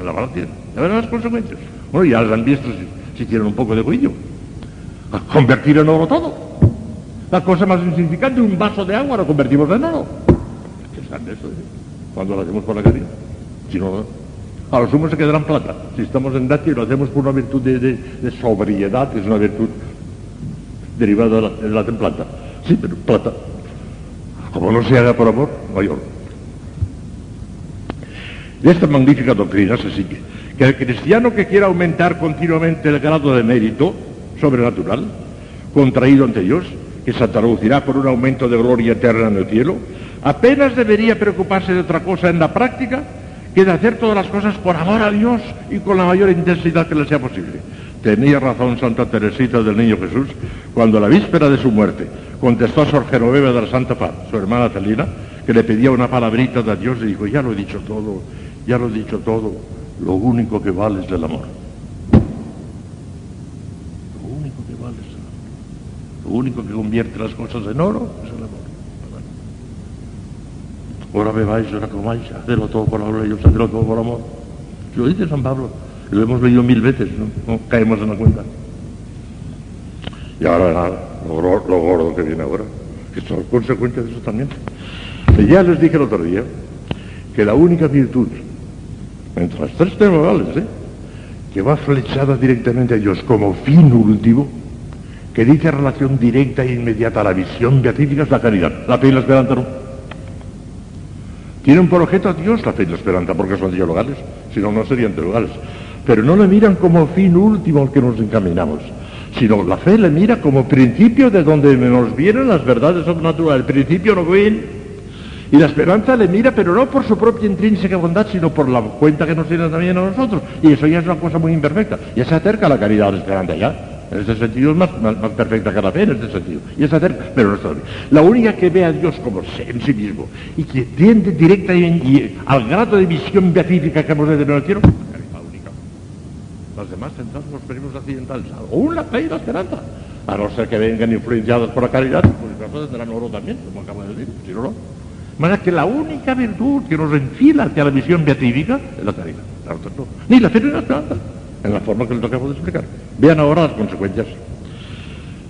La tiene. Ya verán las consecuencias. Bueno, ya las han visto si, si tienen un poco de juicio. Convertir en oro todo. La cosa más insignificante, un vaso de agua lo convertimos en oro. ¿Qué de eso? Eh? Cuando lo hacemos por la caridad. Si no, a lo sumo se quedará en plata. Si estamos en dacia y lo hacemos por una virtud de, sobriedad, que es una virtud derivada de la, de la. Sí, pero plata. Como no se haga por amor, no. De esta magnífica doctrina se sigue que el cristiano que quiera aumentar continuamente el grado de mérito sobrenatural, contraído ante Dios, que se traducirá por un aumento de gloria eterna en el cielo, apenas debería preocuparse de otra cosa en la práctica que de hacer todas las cosas por amor a Dios y con la mayor intensidad que le sea posible. Tenía razón Santa Teresita del Niño Jesús cuando a la víspera de su muerte contestó a Sor Genoveva de la Santa Paz, su hermana Celina, que le pedía una palabrita de Dios y dijo, ya lo he dicho todo, ya lo he dicho todo, lo único que vale es el amor. Lo único que convierte las cosas en oro es el amor. Ahora bebáis, ahora comáis, hacedlo todo por de Dios, hacedlo todo por amor. Lo dice San Pablo, lo hemos leído mil veces, no, caemos en la cuenta. Y ahora nada, lo, gordo que viene ahora, que son consecuencias de eso también. Ya les dije el otro día que la única virtud, entre las tres temporales, ¿eh? que va flechada directamente a Dios como fin último, que dice relación directa e inmediata a la visión beatífica es la caridad. La fe y la esperanza no. Tienen por objeto a Dios la fe y la esperanza porque son teologales, si no, no serían teologales. Pero no le miran como fin último al que nos encaminamos, sino la fe le mira como principio de donde nos vienen las verdades sobrenaturales, el principio no viene. Y la esperanza le mira, pero no por su propia intrínseca bondad, sino por la cuenta que nos tiene también a nosotros. Y eso ya es una cosa muy imperfecta. Ya se acerca a la caridad a la esperanza ya. En ese sentido es más, perfecta que la fe, en ese sentido. Y es hacer, pero no está. La única que ve a Dios como en sí mismo y que tiende directa y, al grado de visión beatífica que hemos de tener en el cielo, la única. Las demás centradas los primos accidentales, aún la fe y la esperanza. A no ser que vengan influenciadas por la caridad, pues caso tendrán oro también, como acabo de decir, si no, no. De manera que la única virtud que nos enfila hacia la visión beatífica es la caridad. no. Ni la fe ni la esperanza en la forma que les acabo de explicar. Vean ahora las consecuencias.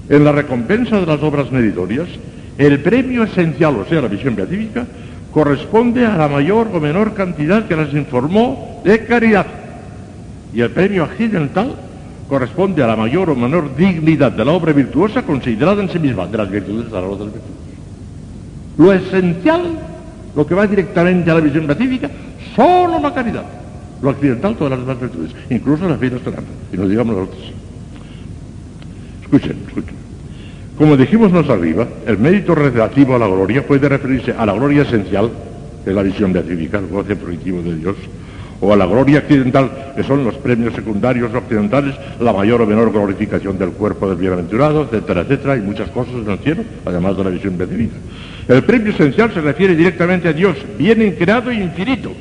En la recompensa de las obras meritorias, el premio esencial, o sea, la visión beatífica, corresponde a la mayor o menor cantidad que las informó de caridad. Y el premio accidental corresponde a la mayor o menor dignidad de la obra virtuosa considerada en sí misma, de las virtudes a las otras virtudes. Lo esencial, lo que va directamente a la visión beatífica, solo la caridad. Lo accidental, todas las demás virtudes, incluso la fe y la esperanza, y no digamos las otras. Escuchen, escuchen. Como dijimos más arriba, el mérito relativo a la gloria puede referirse a la gloria esencial, que es la visión beatífica, el goce positivo de Dios, o a la gloria accidental, que son los premios secundarios o accidentales, la mayor o menor glorificación del cuerpo del bienaventurado, etcétera, etcétera, y muchas cosas en el cielo, además de la visión beatífica. El premio esencial se refiere directamente a Dios, bien creado e infinito,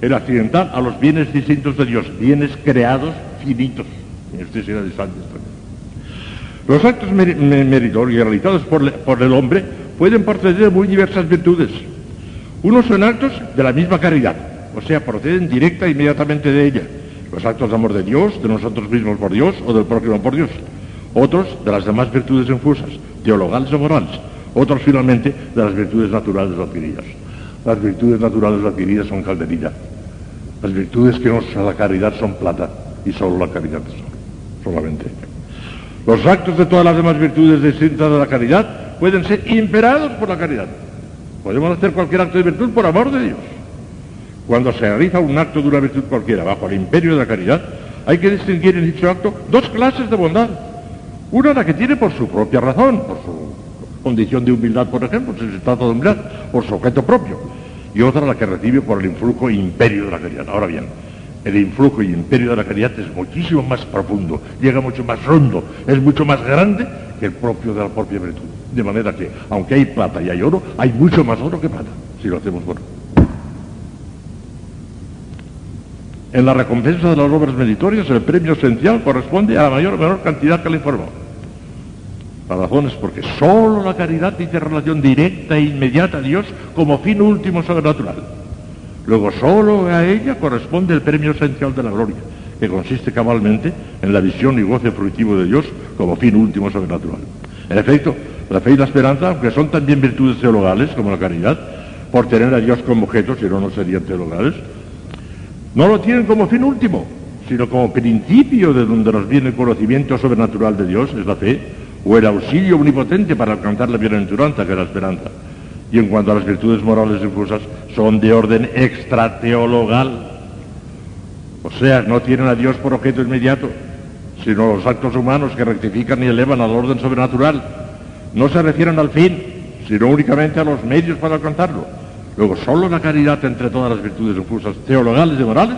el accidental a los bienes distintos de Dios, bienes creados finitos. Los actos meritorios realizados por, por, el hombre pueden proceder de muy diversas virtudes. Unos son actos de la misma caridad, o sea, proceden directa e inmediatamente de ella. Los actos de amor de Dios, de nosotros mismos por Dios o del prójimo por Dios. Otros de las demás virtudes infusas, teologales o morales. Otros finalmente de las virtudes naturales adquiridas. Las virtudes naturales adquiridas son calderilla. Las virtudes que nos a la caridad son plata y solo la caridad es oro, solamente. Los actos de todas las demás virtudes distintas de la caridad pueden ser imperados por la caridad. Podemos hacer cualquier acto de virtud por amor de Dios. Cuando se realiza un acto de una virtud cualquiera bajo el imperio de la caridad, hay que distinguir en dicho acto dos clases de bondad. Una la que tiene por su propia razón, por su condición de humildad, por ejemplo, si se trata de humildad, por su objeto propio. Y otra la que recibe por el influjo e imperio de la caridad. Ahora bien, el influjo y imperio de la caridad es muchísimo más profundo, llega mucho más rondo, es mucho más grande que el propio de la propia virtud. De manera que, aunque hay plata y hay oro, hay mucho más oro que plata, si lo hacemos bueno. En la recompensa de las obras meritorias, el premio esencial corresponde a la mayor o menor cantidad que le informó. La razón es porque sólo la caridad tiene relación directa e inmediata a Dios como fin último sobrenatural. Luego sólo a ella corresponde el premio esencial de la gloria, que consiste cabalmente en la visión y goce fruitivo de Dios como fin último sobrenatural. En efecto, la fe y la esperanza, aunque son también virtudes teologales como la caridad, por tener a Dios como objeto, si no, no serían teologales, no lo tienen como fin último, sino como principio de donde nos viene el conocimiento sobrenatural de Dios, es la fe, o el auxilio omnipotente para alcanzar la bienaventuranza, que es la esperanza. Y en cuanto a las virtudes morales difusas, son de orden extrateologal. O sea, no tienen a Dios por objeto inmediato, sino los actos humanos que rectifican y elevan al orden sobrenatural. No se refieren al fin, sino únicamente a los medios para alcanzarlo. Luego, solo la caridad entre todas las virtudes infusas teologales y morales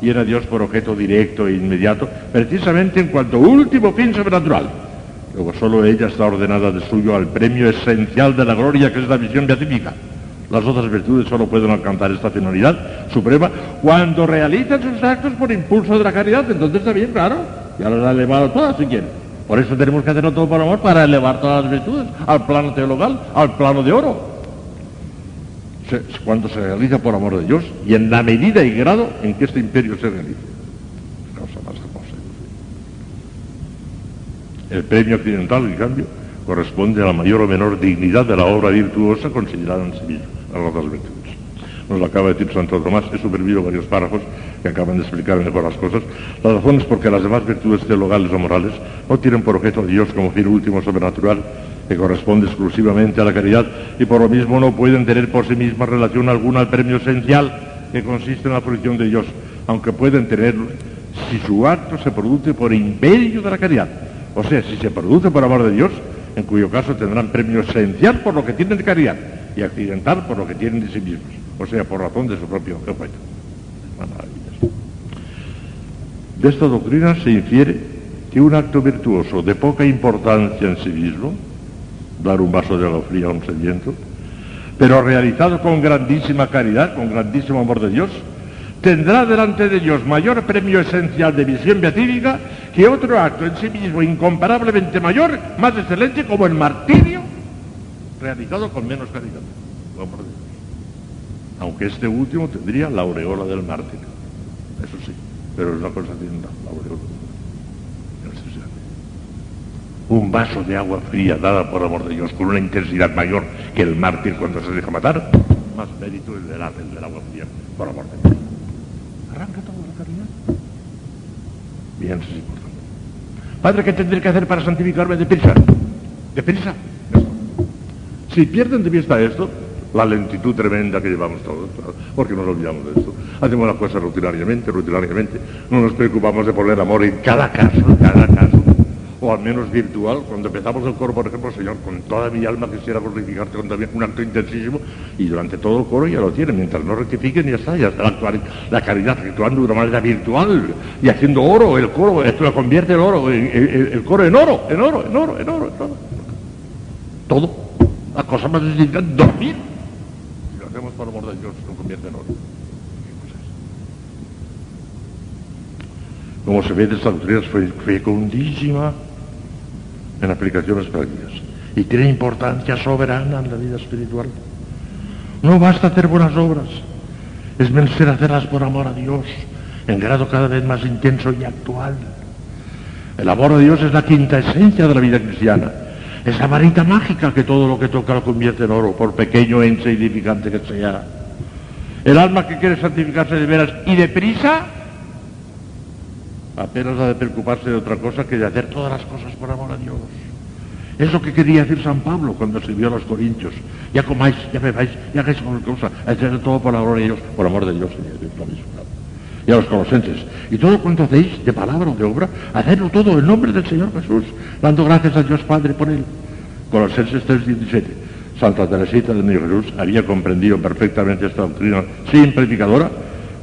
tiene a Dios por objeto directo e inmediato, precisamente en cuanto último fin sobrenatural. Luego, solo ella está ordenada de suyo al premio esencial de la gloria, que es la visión beatífica. Las otras virtudes solo pueden alcanzar esta finalidad suprema cuando realizan sus actos por impulso de la caridad. Entonces está bien, claro. Ya las ha elevado todas, si quieren. Por eso tenemos que hacerlo todo por amor, para elevar todas las virtudes al plano teologal, al plano de oro cuando se realiza por amor de Dios y en la medida y grado en que este imperio se realice. El premio accidental, en cambio, corresponde a la mayor o menor dignidad de la obra virtuosa considerada en sí a las otras virtudes. Nos lo acaba de decir Santo Tomás, he supervido varios párrafos que acaban de explicar mejor las cosas. La razón es porque las demás virtudes teologales o morales no tienen por objeto a Dios como fin último sobrenatural, que corresponde exclusivamente a la caridad y por lo mismo no pueden tener por sí mismas relación alguna al premio esencial que consiste en la fruición de Dios, aunque pueden tenerlo si su acto se produce por imperio de la caridad, o sea, si se produce por amor de Dios, en cuyo caso tendrán premio esencial por lo que tienen de caridad y accidental por lo que tienen de sí mismos, o sea, por razón de su propio objeto. De esta doctrina se infiere que un acto virtuoso de poca importancia en sí mismo dar un vaso de agua fría a un sediento, pero realizado con grandísima caridad, con grandísimo amor de Dios, tendrá delante de Dios mayor premio esencial de visión beatífica que otro acto en sí mismo incomparablemente mayor, más excelente como el martirio, realizado con menos caridad. Aunque este último tendría la aureola del mártir. Eso sí, pero es una cosa distinta, la aureola un vaso de agua fría dada por amor de Dios con una intensidad mayor que el mártir cuando se deja matar, más mérito el del, el del agua fría por amor de Dios. Arranca toda la caridad. Bien, eso es importante. Padre, ¿qué tendré que hacer para santificarme de prisa? De prisa. Si pierden de vista esto, la lentitud tremenda que llevamos todos, porque nos olvidamos de esto. Hacemos las cosas rutinariamente, rutinariamente. No nos preocupamos de poner amor en cada caso, cada caso o al menos virtual. Cuando empezamos el coro, por ejemplo, Señor, con toda mi alma quisiera glorificarte con un acto intensísimo, y durante todo el coro ya lo tiene, mientras no rectifiquen ya está, ya está la, caridad actuando de una manera virtual y haciendo oro, el coro, esto lo convierte el oro, el, coro en oro, en oro, en oro, en oro, en oro. Todo. La cosa más es dormir. Amor de Dios, convierte. Como se ve de esta doctrina, fue fecundísima en aplicaciones prácticas y tiene importancia soberana en la vida espiritual. No basta hacer buenas obras, es menester hacerlas por amor a Dios, en grado cada vez más intenso y actual. El amor a Dios es la quinta esencia de la vida cristiana. Es la varita mágica que todo lo que toca lo convierte en oro, por pequeño e insignificante que sea. El alma que quiere santificarse de veras y deprisa, apenas ha de preocuparse de otra cosa que de hacer todas las cosas por amor a Dios. Es lo que quería decir San Pablo cuando escribió a los Corintios. Ya comáis, ya bebáis, ya hagáis cualquier cosa, hacer todo por amor de Dios, por amor de Dios. Y a los colosenses. Y todo cuanto hacéis, de palabra o de obra, hacedlo todo en nombre del Señor Jesús, dando gracias a Dios Padre por él. Colosenses 3:17. Santa Teresita de Niño Jesús había comprendido perfectamente esta doctrina simplificadora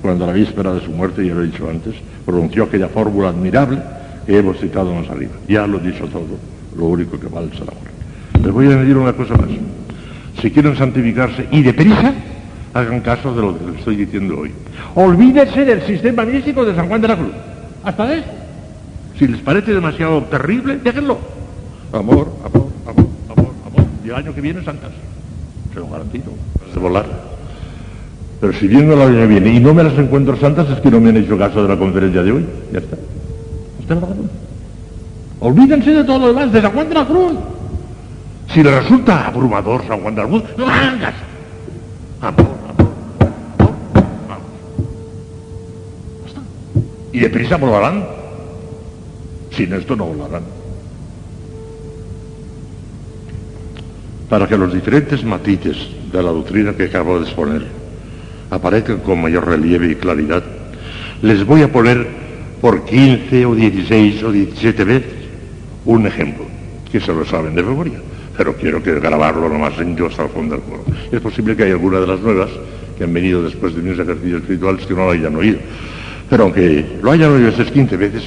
cuando a la víspera de su muerte, ya lo he dicho antes, pronunció aquella fórmula admirable que hemos citado más arriba. Ya lo he dicho todo, lo único que vale es el amor. Les voy a añadir una cosa más. Si quieren santificarse y deprisa, hagan caso de lo que les estoy diciendo hoy. Olvídense del sistema místico de San Juan de la Cruz. Hasta de esto. Si les parece demasiado terrible, déjenlo. Amor, amor, amor, amor, amor. Y el año que viene santas. Se lo garantizo. De volar. Pero si viendo el año que viene y no me las encuentro santas, es que no me han hecho caso de la conferencia de hoy. Ya está. Usted lo Olvídense de todo lo demás, de San Juan de la Cruz. Si les resulta abrumador San Juan de la Cruz, no hagan caso. Amor, vamos. Ya está. Y deprisa volarán. Sin esto no volarán. Para que los diferentes matices de la doctrina que acabo de exponer aparezcan con mayor relieve y claridad, les voy a poner por 15 o 16 o 17 veces un ejemplo, que se lo saben de memoria, pero quiero que grabarlo nomás en yo hasta el fondo del coro. Es posible que haya alguna de las nuevas que han venido después de mis ejercicios espirituales que no lo hayan oído. Pero aunque lo hayan oído esas 15 veces,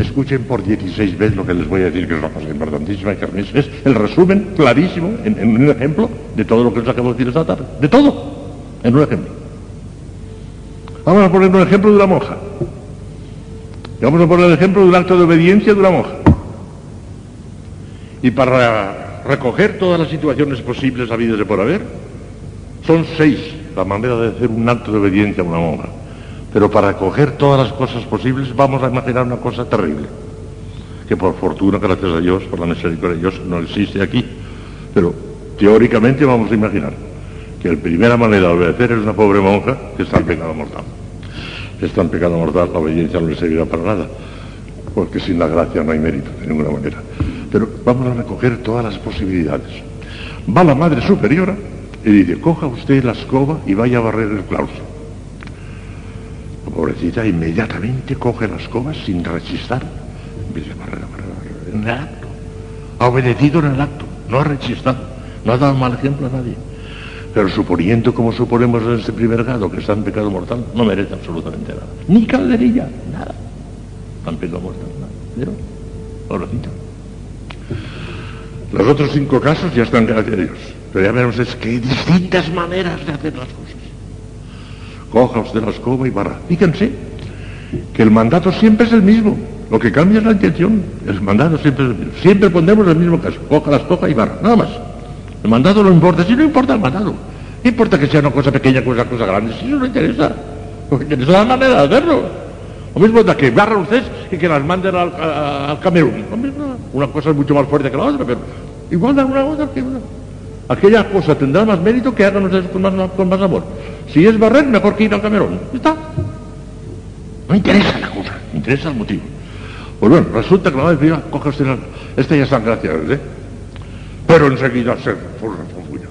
escuchen por 16 veces lo que les voy a decir, que es una cosa importantísima que es el resumen clarísimo en, en un ejemplo de todo lo que les acabo de decir esta tarde. De todo, en un ejemplo. Vamos a poner un ejemplo de una monja. Y vamos a poner el ejemplo de un acto de obediencia de una monja. Y para recoger todas las situaciones posibles habidas de por haber, son seis la manera de hacer un acto de obediencia a una monja. Pero para recoger todas las cosas posibles vamos a imaginar una cosa terrible, que por fortuna, gracias a Dios, por la misericordia de Dios, no existe aquí. Pero teóricamente vamos a imaginar que la primera manera de obedecer es una pobre monja que está en pecado mortal. Está en pecado mortal, la obediencia no le servirá para nada, porque sin la gracia no hay mérito de ninguna manera. Pero vamos a recoger todas las posibilidades. Va la Madre Superiora y dice, coja usted la escoba y vaya a barrer el claustro. Pobrecita inmediatamente coge la escoba sin barrer, barrer, en el acto. Ha obedecido en el acto, no ha rechistado, no ha dado mal ejemplo a nadie. Pero suponiendo, como suponemos en este primer grado, que está en pecado mortal, no merece absolutamente nada. Ni calderilla, nada. Está pecado mortal, nada. Pero, pobrecita. Los otros cinco casos ya están gracias a Dios. Pero ya veremos es que hay distintas maneras de hacer las cosas. Coja usted la escoba y barra. Fíjense que el mandato siempre es el mismo. Lo que cambia es la intención. El mandato siempre es el mismo. Siempre pondremos el mismo caso. Coja la escoba y barra. Nada más. El mandato no importa. Si no importa el mandato. No importa que sea una cosa pequeña, cosa, cosa grande. Si eso no interesa. Que interesa es la manera de hacerlo. Lo mismo da que barra ustedes y que las manden al, Camerún. Una cosa es mucho más fuerte que la otra, pero igual da una otra que una. Aquella cosa tendrá más mérito que hagan ustedes con más, con más amor. Si es barrer, mejor que ir al Camerún. Está. No interesa la cosa, interesa el motivo. Pues bueno, resulta que la madre prima coge usted la... Esta ya están gracias, ¿eh? Pero enseguida se refunfuña.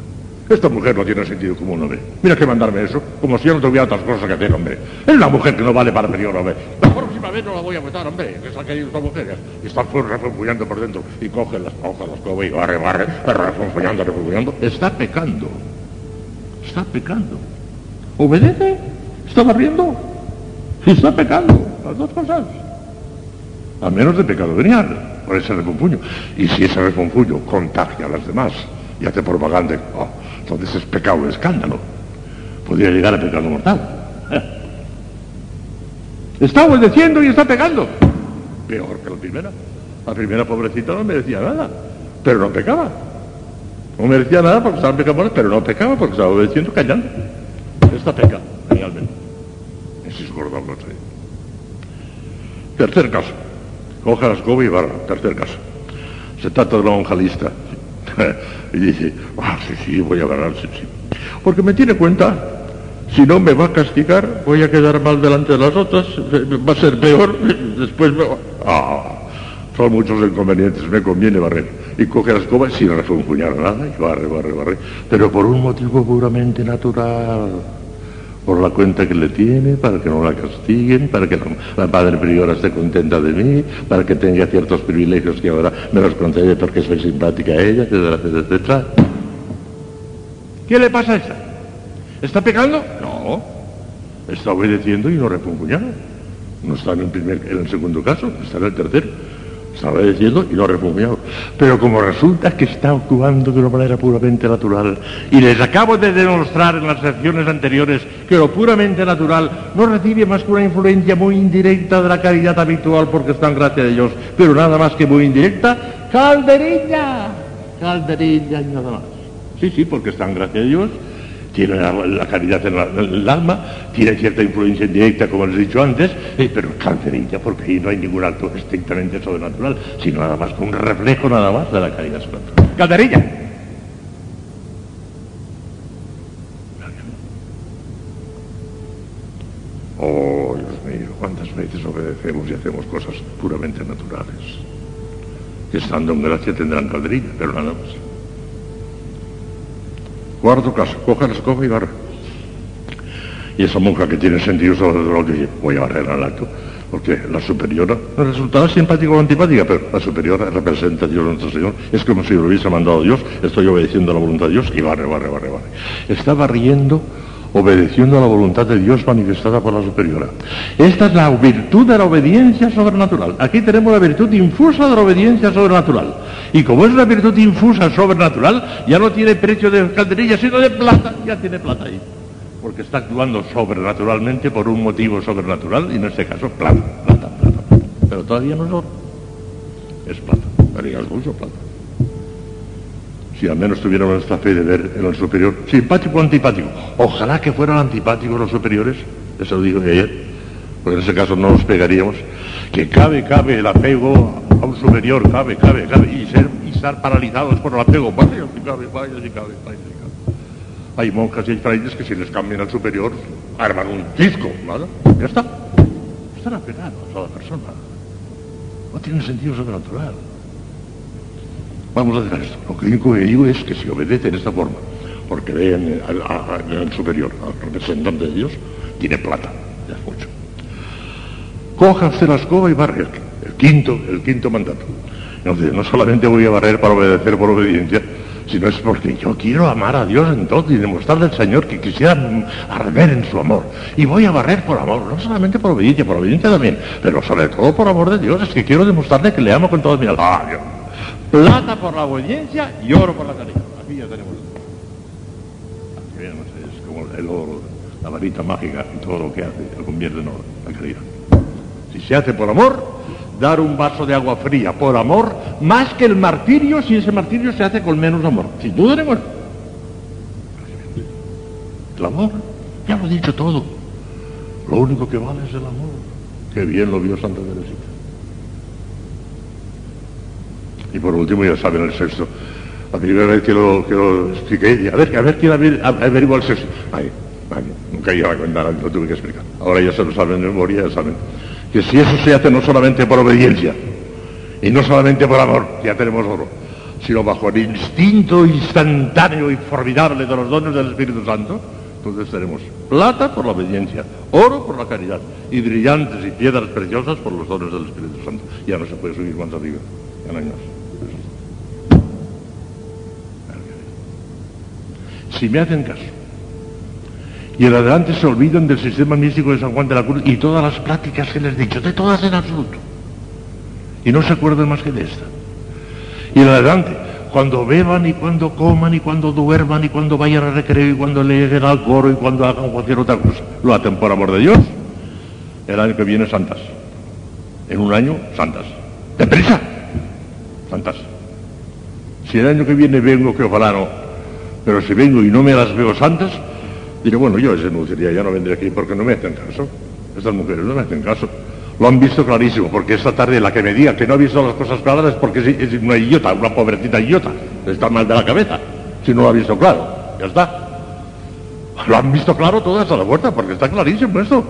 Esta mujer no tiene sentido común, hombre. Mira que mandarme eso, como si yo no tuviera otras cosas que hacer, hombre. Es una mujer que no vale para pedir, hombre. La próxima vez no la voy a votar, hombre, que es la que hay esta mujer. Y está refunfuñando por dentro. Y coge las hojas, las coge y barre, barre, refunfuñando, refunfuñando. Está pecando. Está pecando. ¿Obedece? ¿Está barriendo? Está pecando. Las dos cosas. A menos de pecado venial, por ese refunfuño. Y si ese refunfuño contagia a las demás y hace propaganda, oh, entonces es pecado escándalo. Podría llegar a pecado mortal. Está obedeciendo y está pecando. Peor que la primera. La primera pobrecita no merecía nada, pero no pecaba. No merecía nada porque estaba mortal, pero no pecaba porque estaba obedeciendo callando. Esta peca, realmente. Ese es gordo Tercer caso. Coja la escoba y barra. Tercer caso. Se trata de una monja lista. y dice, ah, sí, sí, voy a barrar, sí, sí. Porque me tiene cuenta, si no me va a castigar, voy a quedar mal delante de las otras, va a ser peor, después me va... Ah, son muchos inconvenientes, me conviene barrer. Y coge la escoba sin refunfuñar nada y barre, barre, barre. Pero por un motivo puramente natural. Por la cuenta que le tiene, para que no la castiguen, para que la, la padre priora esté contenta de mí, para que tenga ciertos privilegios que ahora me los concede porque soy simpática a ella, etcétera, etcétera, etcétera. ¿Qué le pasa a esa? ¿Está pecando? No. Está obedeciendo y no refunfuñando. No está en el, primer, en el segundo caso, está en el tercero. Está obedeciendo y no refunfuñado. Pero como resulta que está actuando de una manera puramente natural, y les acabo de demostrar en las secciones anteriores que lo puramente natural no recibe más que una influencia muy indirecta de la caridad habitual porque está en gracia de Dios, pero nada más que muy indirecta, calderilla, calderilla y nada más. Sí, sí, porque está en gracia de Dios, tiene la, la caridad en, el alma, tiene cierta influencia indirecta, como les he dicho antes, eh, pero calderilla, porque ahí no hay ningún acto estrictamente sobrenatural, sino nada más un reflejo nada más de la caridad sobrenatural. Calderilla. Oh, Dios mío, cuántas veces obedecemos y hacemos cosas puramente naturales. Estando en gracia tendrán calderilla, pero nada más. Cuarto caso, coge la escoba y barra. Y esa monja que tiene sentido sobrenatural dice, voy a barrer al acto, porque la superiora no resultará simpática o antipática, pero la superiora representa a Dios nuestro Señor. Es como si lo hubiese mandado Dios, estoy obedeciendo a la voluntad de Dios y barre, barre, barre, barre. Está barriendo, obedeciendo a la voluntad de Dios manifestada por la superiora. Esta es la virtud de la obediencia sobrenatural. Aquí tenemos la virtud infusa de la obediencia sobrenatural. Y como es una virtud infusa sobrenatural, ya no tiene precio de calderilla, sino de plata. Ya tiene plata ahí. Porque está actuando sobrenaturalmente por un motivo sobrenatural, y en este caso plata, plata, plata, plata. Pero todavía no es oro. Es plata. Pero mucho plata. Si al menos tuviéramos esta fe de ver en el superior, simpático o antipático. Ojalá que fueran antipáticos los superiores, eso lo digo ayer, porque en ese caso no nos pegaríamos. Que cabe, cabe el apego a un superior, cabe, cabe, cabe, y, ser, y estar paralizados por el apego. Vaya vaya vaya. Hay monjas y hay frailes que si les cambian al superior, arman un disco, nada, ya está. Están apegados a la persona. No tiene sentido sobrenatural. Vamos a dejar esto. Lo que único que digo es que si obedece de esta forma, porque ven al, superior, al representante de Dios, tiene plata, ya es mucho. Coja usted la escoba y barre el, quinto, el quinto mandato. Entonces, no solamente voy a barrer para obedecer por obediencia, sino es porque yo quiero amar a Dios en todo y demostrarle al Señor que quisiera arder en su amor. Y voy a barrer por amor, no solamente por obediencia, por obediencia también, pero sobre todo por amor de Dios. Es que quiero demostrarle que le amo con todo mi alma. Ah. Plata por la obediencia y oro por la caridad. Aquí ya tenemos. Aquí vemos, es como el oro, la varita mágica y todo lo que hace, lo convierte en oro, la caridad. Si se hace por amor, dar un vaso de agua fría por amor, más que el martirio, si ese martirio se hace con menos amor. Sin duda ninguna. El amor, ya lo he dicho todo. Lo único que vale es el amor. Qué bien lo vio Santa Teresita. Y por último, ya saben el sexto. La primera vez que lo, que lo expliqué, a ver, a ver quién averigua el sexto. Ay, nunca iba a contar, lo tuve que explicar. Ahora ya se lo saben de memoria, ya saben. Que si eso se hace no solamente por obediencia, y no solamente por amor, ya tenemos oro, sino bajo el instinto instantáneo y formidable de los dones del Espíritu Santo, entonces tenemos plata por la obediencia, oro por la caridad, y brillantes y piedras preciosas por los dones del Espíritu Santo. Ya no se puede subir más arriba, ya no más. Si me hacen caso, y en adelante se olvidan del sistema místico de San Juan de la Cruz y todas las pláticas que les he dicho, de todas en absoluto, y no se acuerdan más que de esta. Y en adelante, cuando beban y cuando coman y cuando duerman y cuando vayan al recreo y cuando lleguen al coro y cuando hagan cualquier otra cosa, lo hacen por amor de Dios. El año que viene santas. En un año santas. ¡Deprisa! Santas. Si el año que viene vengo, que ojalá no, pero si vengo y no me las veo santas, diré, bueno, yo ese denunciaría, ya no vendré aquí porque no me hacen caso. Estas mujeres no me hacen caso. Lo han visto clarísimo, porque esta tarde la que me diga que no ha visto las cosas claras es porque es, una idiota, una pobrecita idiota. Está mal de la cabeza, si no lo ha visto claro. Ya está. Lo han visto claro todas a la puerta, porque está clarísimo esto.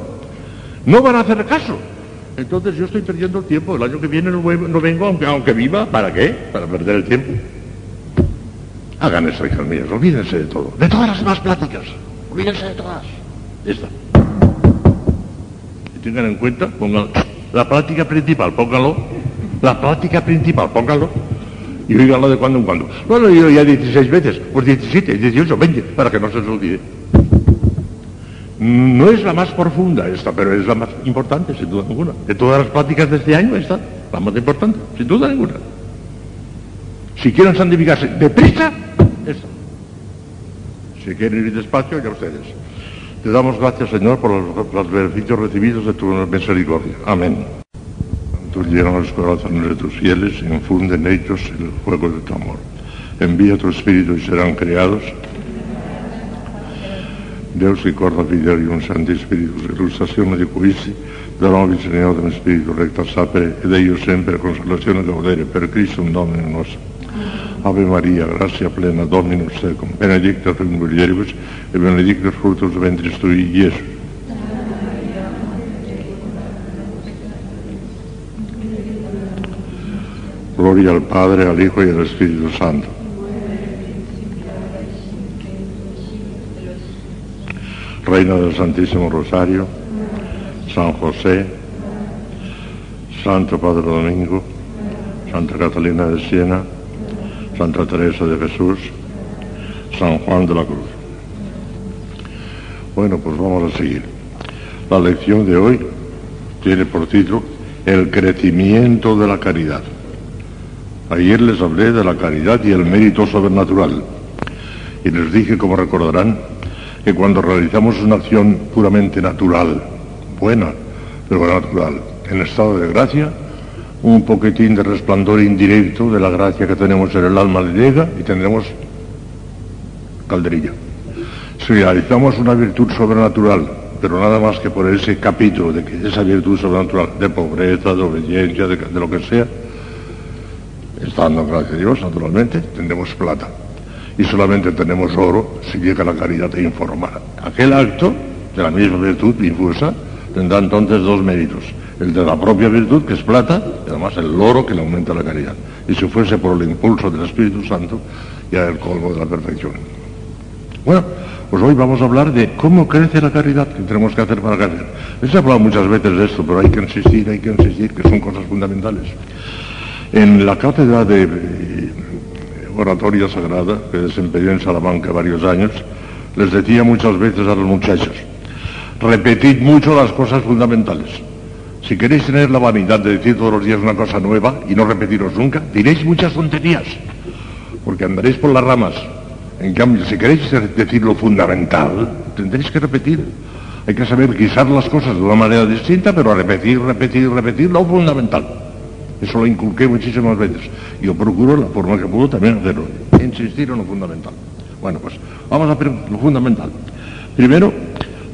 No van a hacer caso. Entonces yo estoy perdiendo el tiempo. El año que viene no, no vengo, aunque, aunque viva. ¿Para qué? Para perder el tiempo. Hagan eso, hijas mías. Olvídense de todo. De todas las demás pláticas. Olvídense de todas. Esta. Y tengan en cuenta, pongan la práctica principal, pónganlo. La práctica principal, pónganlo. Y oíganlo de cuando en cuando. Bueno, yo ya 16 veces, pues 17, 18, 20, para que no se os olvide. No es la más profunda esta, pero es la más importante, sin duda ninguna. De todas las prácticas de este año, esta, la más importante, sin duda ninguna. Si quieren santificarse deprisa. Si quieren ir despacio, ya ustedes. Te damos gracias, Señor, por los, los beneficios recibidos de tu misericordia. Amén. Tú llenas los corazones de tus fieles infunde en ellos el fuego de tu amor. Envía tu espíritu y serán creados. Deus ricorda fideli un santo spiritus, illustrazione di questi, da nobis neotem spiritu recta sapere, ed io sempre consolazione gaudere per Cristo un Domine nostro. Ave Maria, grazia plena, Dominus tecum, benedicta tu mulieribus, e benedictus fructus ventris tui, Iesus. Gloria al Padre, al Hijo y al Espíritu Santo. Reina del Santísimo Rosario, San José, Santo Padre Domingo, Santa Catalina de Siena, Santa Teresa de Jesús, San Juan de la Cruz. Bueno, pues vamos a seguir. La lección de hoy tiene por título El crecimiento de la caridad. Ayer les hablé de la caridad y el mérito sobrenatural. Y les dije, como recordarán, que cuando realizamos una acción puramente natural, buena, pero natural, en estado de gracia, un poquitín de resplandor indirecto de la gracia que tenemos en el alma le llega y tendremos calderilla. Si realizamos una virtud sobrenatural, pero nada más que por ese capítulo de que esa virtud sobrenatural, de pobreza, de obediencia, de, de lo que sea, estando gracias a Dios, naturalmente, tendremos plata y solamente tenemos oro si llega la caridad a informar. Aquel acto de la misma virtud infusa tendrá entonces dos méritos. El de la propia virtud, que es plata, y además el oro que le aumenta la caridad. Y si fuese por el impulso del Espíritu Santo, ya el colmo de la perfección. Bueno, pues hoy vamos a hablar de cómo crece la caridad, qué tenemos que hacer para crecer. Les he hablado muchas veces de esto, pero hay que insistir, hay que insistir, que son cosas fundamentales. En la cátedra de oratoria sagrada que desempeñó en Salamanca varios años, les decía muchas veces a los muchachos, repetid mucho las cosas fundamentales. Si queréis tener la vanidad de decir todos los días una cosa nueva y no repetiros nunca, diréis muchas tonterías, porque andaréis por las ramas. En cambio, si queréis decir lo fundamental, tendréis que repetir. Hay que saber guisar las cosas de una manera distinta, pero repetir, repetir, repetir lo fundamental. Eso lo inculqué muchísimas veces. Yo procuro, la forma que puedo, también hacerlo. Insistir en lo fundamental. Bueno, pues vamos a ver lo fundamental. Primero,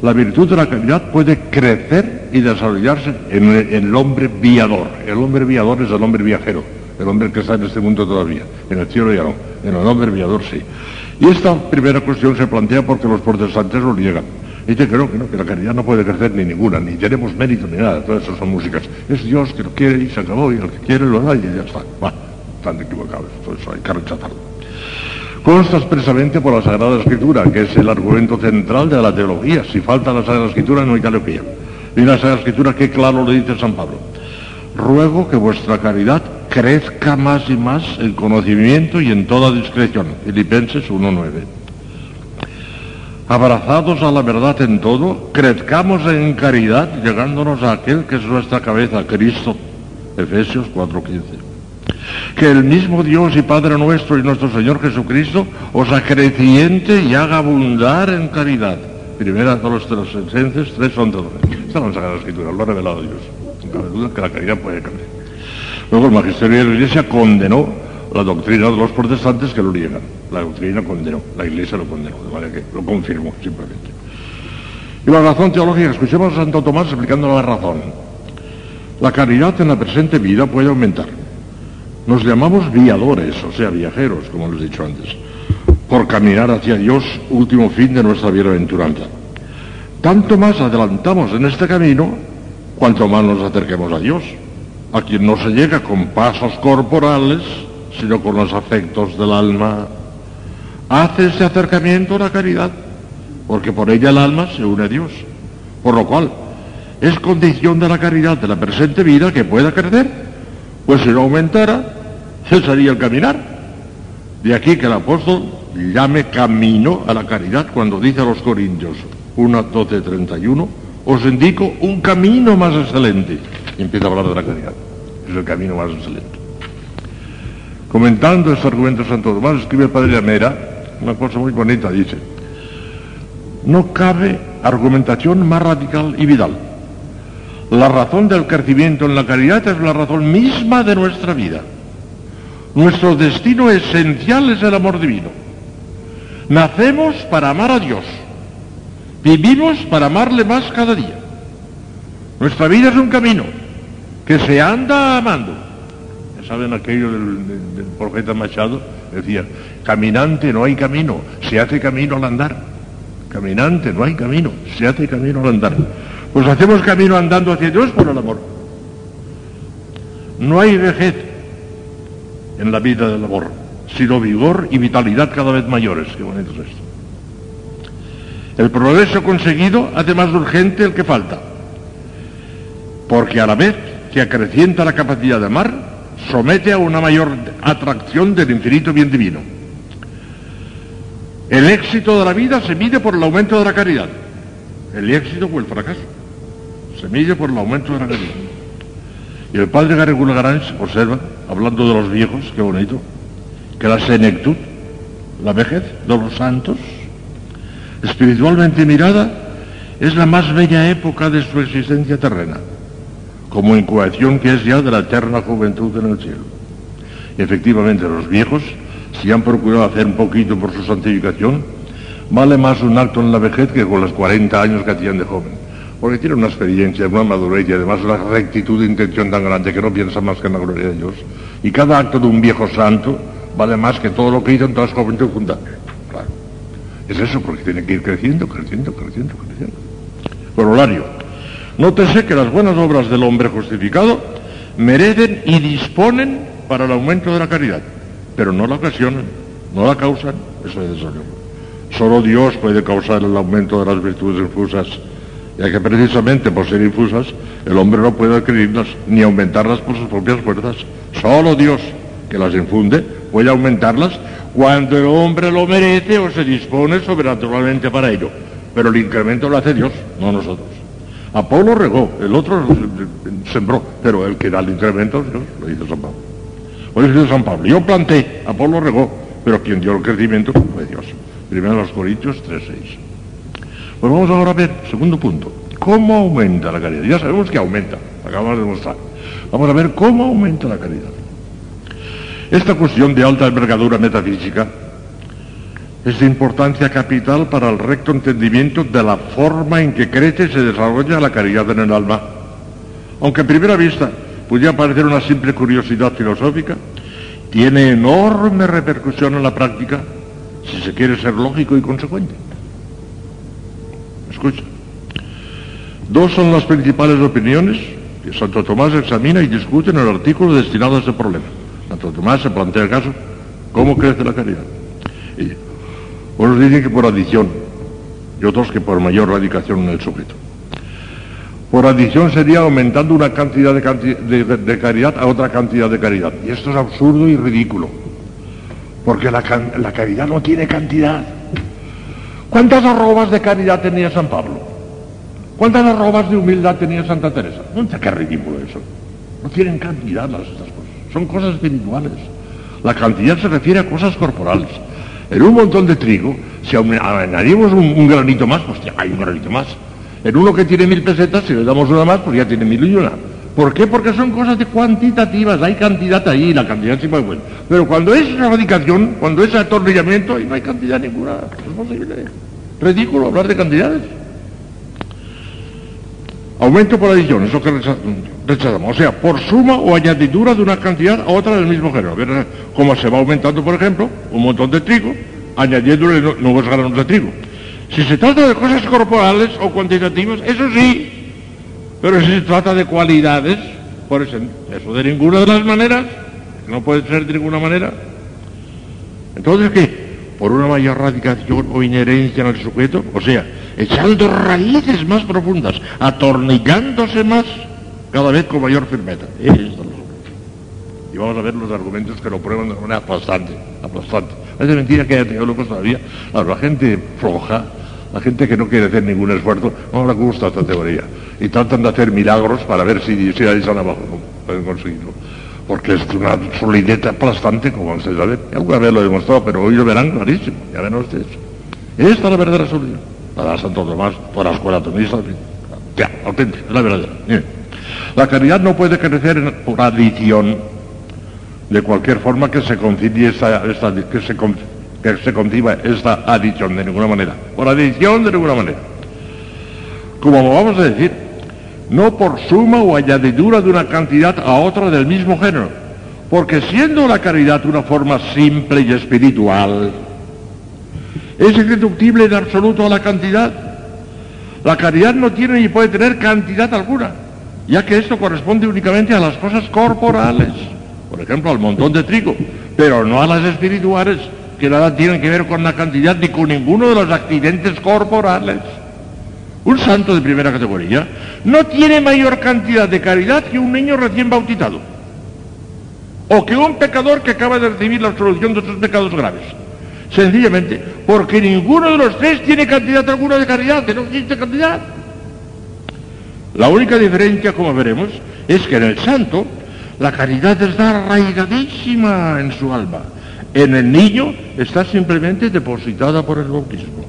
la virtud de la caridad puede crecer y desarrollarse en el hombre viador. El hombre viador es el hombre viajero, el hombre que está en este mundo todavía. En el cielo ya no, en el hombre viador sí. Y esta primera cuestión se plantea porque los protestantes lo niegan. Dice que no, que no, que la caridad no puede crecer ni ninguna, ni tenemos mérito ni nada, todas esas son músicas. Es Dios que lo quiere y se acabó, y el que quiere lo da y ya está. Bueno, están equivocados, eso hay que rechazarlo. Consta expresamente por la Sagrada Escritura, que es el argumento central de la teología. Si falta la Sagrada Escritura no hay teología. Y la Sagrada Escritura, qué claro lo dice San Pablo. Ruego que vuestra caridad crezca más y más en conocimiento y en toda discreción. Filipenses 1.9 abrazados a la verdad en todo, crezcamos en caridad, llegándonos a aquel que es nuestra cabeza, Cristo. Efesios 4:15. Que el mismo Dios y Padre nuestro y nuestro Señor Jesucristo os acreciente y haga abundar en caridad. Primera de los Tesalonicenses 3:11. Está en la Sagrada Escritura, lo ha revelado Dios. No cabe duda que la caridad puede crecer. Luego el magisterio de la Iglesia condenó la doctrina de los protestantes que lo niegan. La doctrina condenó, la Iglesia lo condenó, de manera que lo confirmó simplemente. Y la razón teológica, escuchemos a Santo Tomás explicando la razón. La caridad en la presente vida puede aumentar. Nos llamamos viadores, o sea, viajeros, como les he dicho antes, por caminar hacia Dios, último fin de nuestra bienaventuranza. Tanto más adelantamos en este camino, cuanto más nos acerquemos a Dios, a quien no se llega con pasos corporales, sino con los afectos del alma. Hace ese acercamiento la caridad. porque por ella el alma se une a Dios. Por lo cual, es condición de la caridad de la presente vida que pueda crecer, pues si no aumentara, cesaría el caminar. De aquí que el apóstol llame camino a la caridad cuando dice a los Corintios 1, 12, 31, os indico un camino más excelente. Y empieza a hablar de la caridad. Es el camino más excelente. Comentando este argumento de Santo Tomás, escribe el padre Amera una cosa muy bonita, dice, no cabe argumentación más radical y vital. La razón del crecimiento en la caridad es la razón misma de nuestra vida. Nuestro destino esencial es el amor divino. Nacemos para amar a Dios. Vivimos para amarle más cada día. Nuestra vida es un camino que se anda amando. Ya saben aquello del, del- del profeta Machado, decía, caminante no hay camino, se hace camino al andar. Caminante no hay camino, se hace camino al andar. Pues hacemos camino andando hacia Dios por el amor. No hay vejez en la vida del amor, sino vigor y vitalidad cada vez mayores. Qué bonito es esto. El progreso conseguido hace más urgente el que falta, porque a la vez que acrecienta la capacidad de amar, somete a una mayor atracción del infinito bien divino. El éxito de la vida se mide por el aumento de la caridad. El éxito o el fracaso se mide por el aumento de la caridad. Y el padre Garregula Garanz observa, hablando de los viejos, qué bonito, que la senectud, la vejez de los santos, espiritualmente mirada, es la más bella época de su existencia terrena, como incubación que es ya de la eterna juventud en el cielo. Y efectivamente, los viejos, si han procurado hacer un poquito por su santificación, vale más un acto en la vejez que con los 40 años que hacían de joven. Porque tienen una experiencia, una madurez y además una rectitud de intención tan grande que no piensa más que en la gloria de Dios. Y cada acto de un viejo santo vale más que todo lo que hizo en toda su juventud junta. Claro. Es eso, porque tiene que ir creciendo, creciendo, creciendo, creciendo. Corolario. Nótese que las buenas obras del hombre justificado merecen y disponen para el aumento de la caridad, pero no la ocasionan, no la causan, eso es desorden. Solo Dios puede causar el aumento de las virtudes infusas, ya que precisamente por ser infusas, el hombre no puede adquirirlas ni aumentarlas por sus propias fuerzas. Solo Dios, que las infunde, puede aumentarlas cuando el hombre lo merece o se dispone sobrenaturalmente para ello. Pero el incremento lo hace Dios, no nosotros. Apolo regó, el otro sembró, pero el que da el incremento Dios, lo dice San Pablo. Lo dice San Pablo, yo planté, Apolo regó, pero quien dio el crecimiento fue Dios. Primero los Corintios 3.6. Pues vamos ahora a ver, segundo punto, ¿cómo aumenta la caridad? Ya sabemos que aumenta, acabamos de demostrar. Vamos a ver cómo aumenta la caridad. Esta cuestión de alta envergadura metafísica es de importancia capital para el recto entendimiento de la forma en que crece y se desarrolla la caridad en el alma. Aunque a primera vista pudiera parecer una simple curiosidad filosófica, tiene enorme repercusión en la práctica si se quiere ser lógico y consecuente. Escucha. Dos son las principales opiniones que Santo Tomás examina y discute en el artículo destinado a ese problema. Santo Tomás se plantea el caso, ¿cómo crece la caridad? Y unos dicen que por adición y otros que por mayor radicación en el sujeto. Por adición sería aumentando una cantidad de, caridad a otra cantidad de caridad. Y esto es absurdo y ridículo. Porque la caridad no tiene cantidad. ¿Cuántas arrobas de caridad tenía San Pablo? ¿Cuántas arrobas de humildad tenía Santa Teresa? No sé qué ridículo eso. No tienen cantidad las estas cosas. Son cosas espirituales. La cantidad se refiere a cosas corporales. En un montón de trigo, si añadimos un, un granito más, pues hay un granito más. En uno que tiene mil pesetas, si le damos una más, pues ya tiene mil y una. ¿Por qué? Porque son cosas de cuantitativas, hay cantidad ahí, la cantidad sí muy buena. Pero cuando es erradicación, cuando es atornillamiento, ahí no hay cantidad ninguna. Es posible. Ridículo hablar de cantidades. Aumento por adición, eso que recha- rechazamos. O sea, por suma o añadidura de una cantidad a otra del mismo género. Ver cómo se va aumentando, por ejemplo, un montón de trigo, añadiéndole nu- nuevos granos de trigo. Si se trata de cosas corporales o cuantitativas, eso sí. Pero si se trata de cualidades, por eso, eso de ninguna de las maneras, no puede ser de ninguna manera. Entonces, ¿qué? por una mayor radicación o inherencia en el sujeto, o sea, echando raíces más profundas, atornillándose más cada vez con mayor firmeza. Y vamos a ver los argumentos que lo prueban de una manera aplastante, aplastante. Es mentira que haya teólogos todavía. la gente floja, la gente que no quiere hacer ningún esfuerzo, no le gusta esta teoría. Y tratan de hacer milagros para ver si, si ahí abajo, no pueden conseguirlo. Porque es una solidez aplastante, como ustedes saben. Alguna vez lo he demostrado, pero hoy lo verán clarísimo. Ya ven ustedes. Esta es la verdadera solución. La de Santo Tomás, por la escuela tomista, ya, auténtica, es la verdadera. La caridad no puede crecer por adición de cualquier forma que se concilie esta, que, se, que se conciba esta adición de ninguna manera. Por adición de ninguna manera. Como vamos a decir, no por suma o añadidura de una cantidad a otra del mismo género, porque siendo la caridad una forma simple y espiritual, es irreductible en absoluto a la cantidad. La caridad no tiene ni puede tener cantidad alguna, ya que esto corresponde únicamente a las cosas corporales, por ejemplo, al montón de trigo, pero no a las espirituales, que nada tienen que ver con la cantidad ni con ninguno de los accidentes corporales. Un santo de primera categoría no tiene mayor cantidad de caridad que un niño recién bautizado. O que un pecador que acaba de recibir la absolución de sus pecados graves. Sencillamente porque ninguno de los tres tiene cantidad alguna de caridad, que no existe cantidad. La única diferencia, como veremos, es que en el santo la caridad está arraigadísima en su alma. En el niño está simplemente depositada por el bautismo.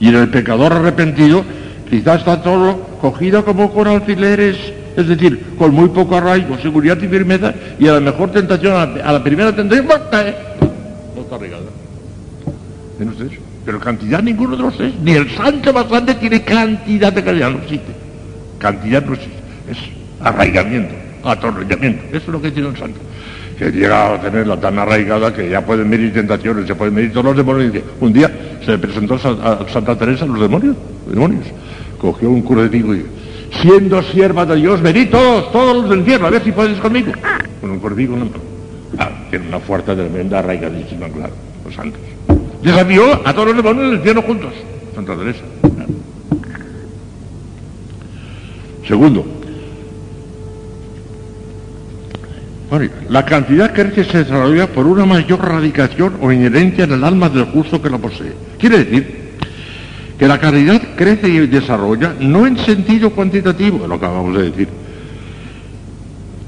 Y en el pecador arrepentido Quizás está todo cogido como con alfileres, es decir, con muy poco arraigo, seguridad y firmeza, y a la mejor tentación, a la, primera tentación, cae. No está regada. Pero cantidad ninguno de los tres, ni el santo más grande tiene cantidad de calidad, no existe. Cantidad no existe, es arraigamiento, atornillamiento, eso es lo que tiene el santo que llega a tenerla tan arraigada que ya pueden medir tentaciones, se pueden medir todos los demonios. Un día se presentó a Santa Teresa los demonios, demonios cogió un cura de y siendo sierva de Dios, venid todos, todos los del infierno, a ver si puedes conmigo. Con un corvigo en Ah, tiene una fuerza tremenda, arraigadísima, claro, los santos. Desafió a todos los demonios del infierno juntos, Santa Teresa. Segundo, la cantidad crece se desarrolla por una mayor radicación o inherencia en el alma del justo que la posee. Quiere decir que la caridad crece y desarrolla no en sentido cuantitativo, lo que acabamos de decir,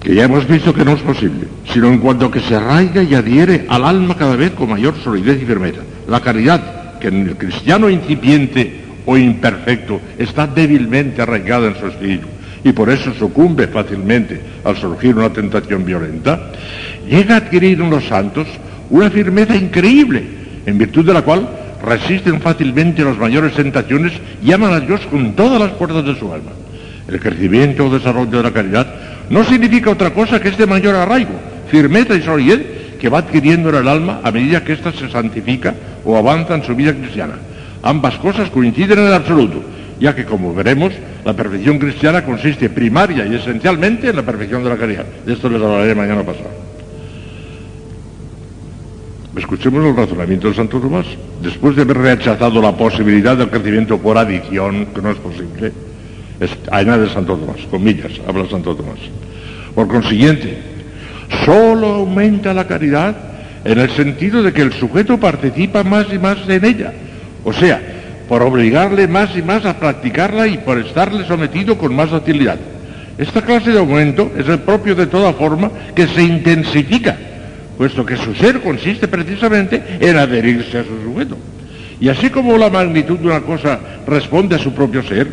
que ya hemos visto que no es posible, sino en cuanto que se arraiga y adhiere al alma cada vez con mayor solidez y firmeza. La caridad, que en el cristiano incipiente o imperfecto está débilmente arraigada en su espíritu y por eso sucumbe fácilmente al surgir una tentación violenta, llega a adquirir en los santos una firmeza increíble, en virtud de la cual resisten fácilmente las mayores tentaciones y aman a Dios con todas las fuerzas de su alma. El crecimiento o desarrollo de la caridad no significa otra cosa que este mayor arraigo, firmeza y solidez que va adquiriendo en el alma a medida que ésta se santifica o avanza en su vida cristiana. Ambas cosas coinciden en el absoluto, ya que, como veremos, la perfección cristiana consiste primaria y esencialmente en la perfección de la caridad. De esto les hablaré mañana pasado. Escuchemos el razonamiento de Santo Tomás. Después de haber rechazado la posibilidad del crecimiento por adición, que no es posible, es, añade Santo Tomás, comillas, habla Santo Tomás. Por consiguiente, solo aumenta la caridad en el sentido de que el sujeto participa más y más en ella. O sea, por obligarle más y más a practicarla y por estarle sometido con más facilidad. Esta clase de aumento es el propio de toda forma que se intensifica puesto que su ser consiste precisamente en adherirse a su sujeto. Y así como la magnitud de una cosa responde a su propio ser,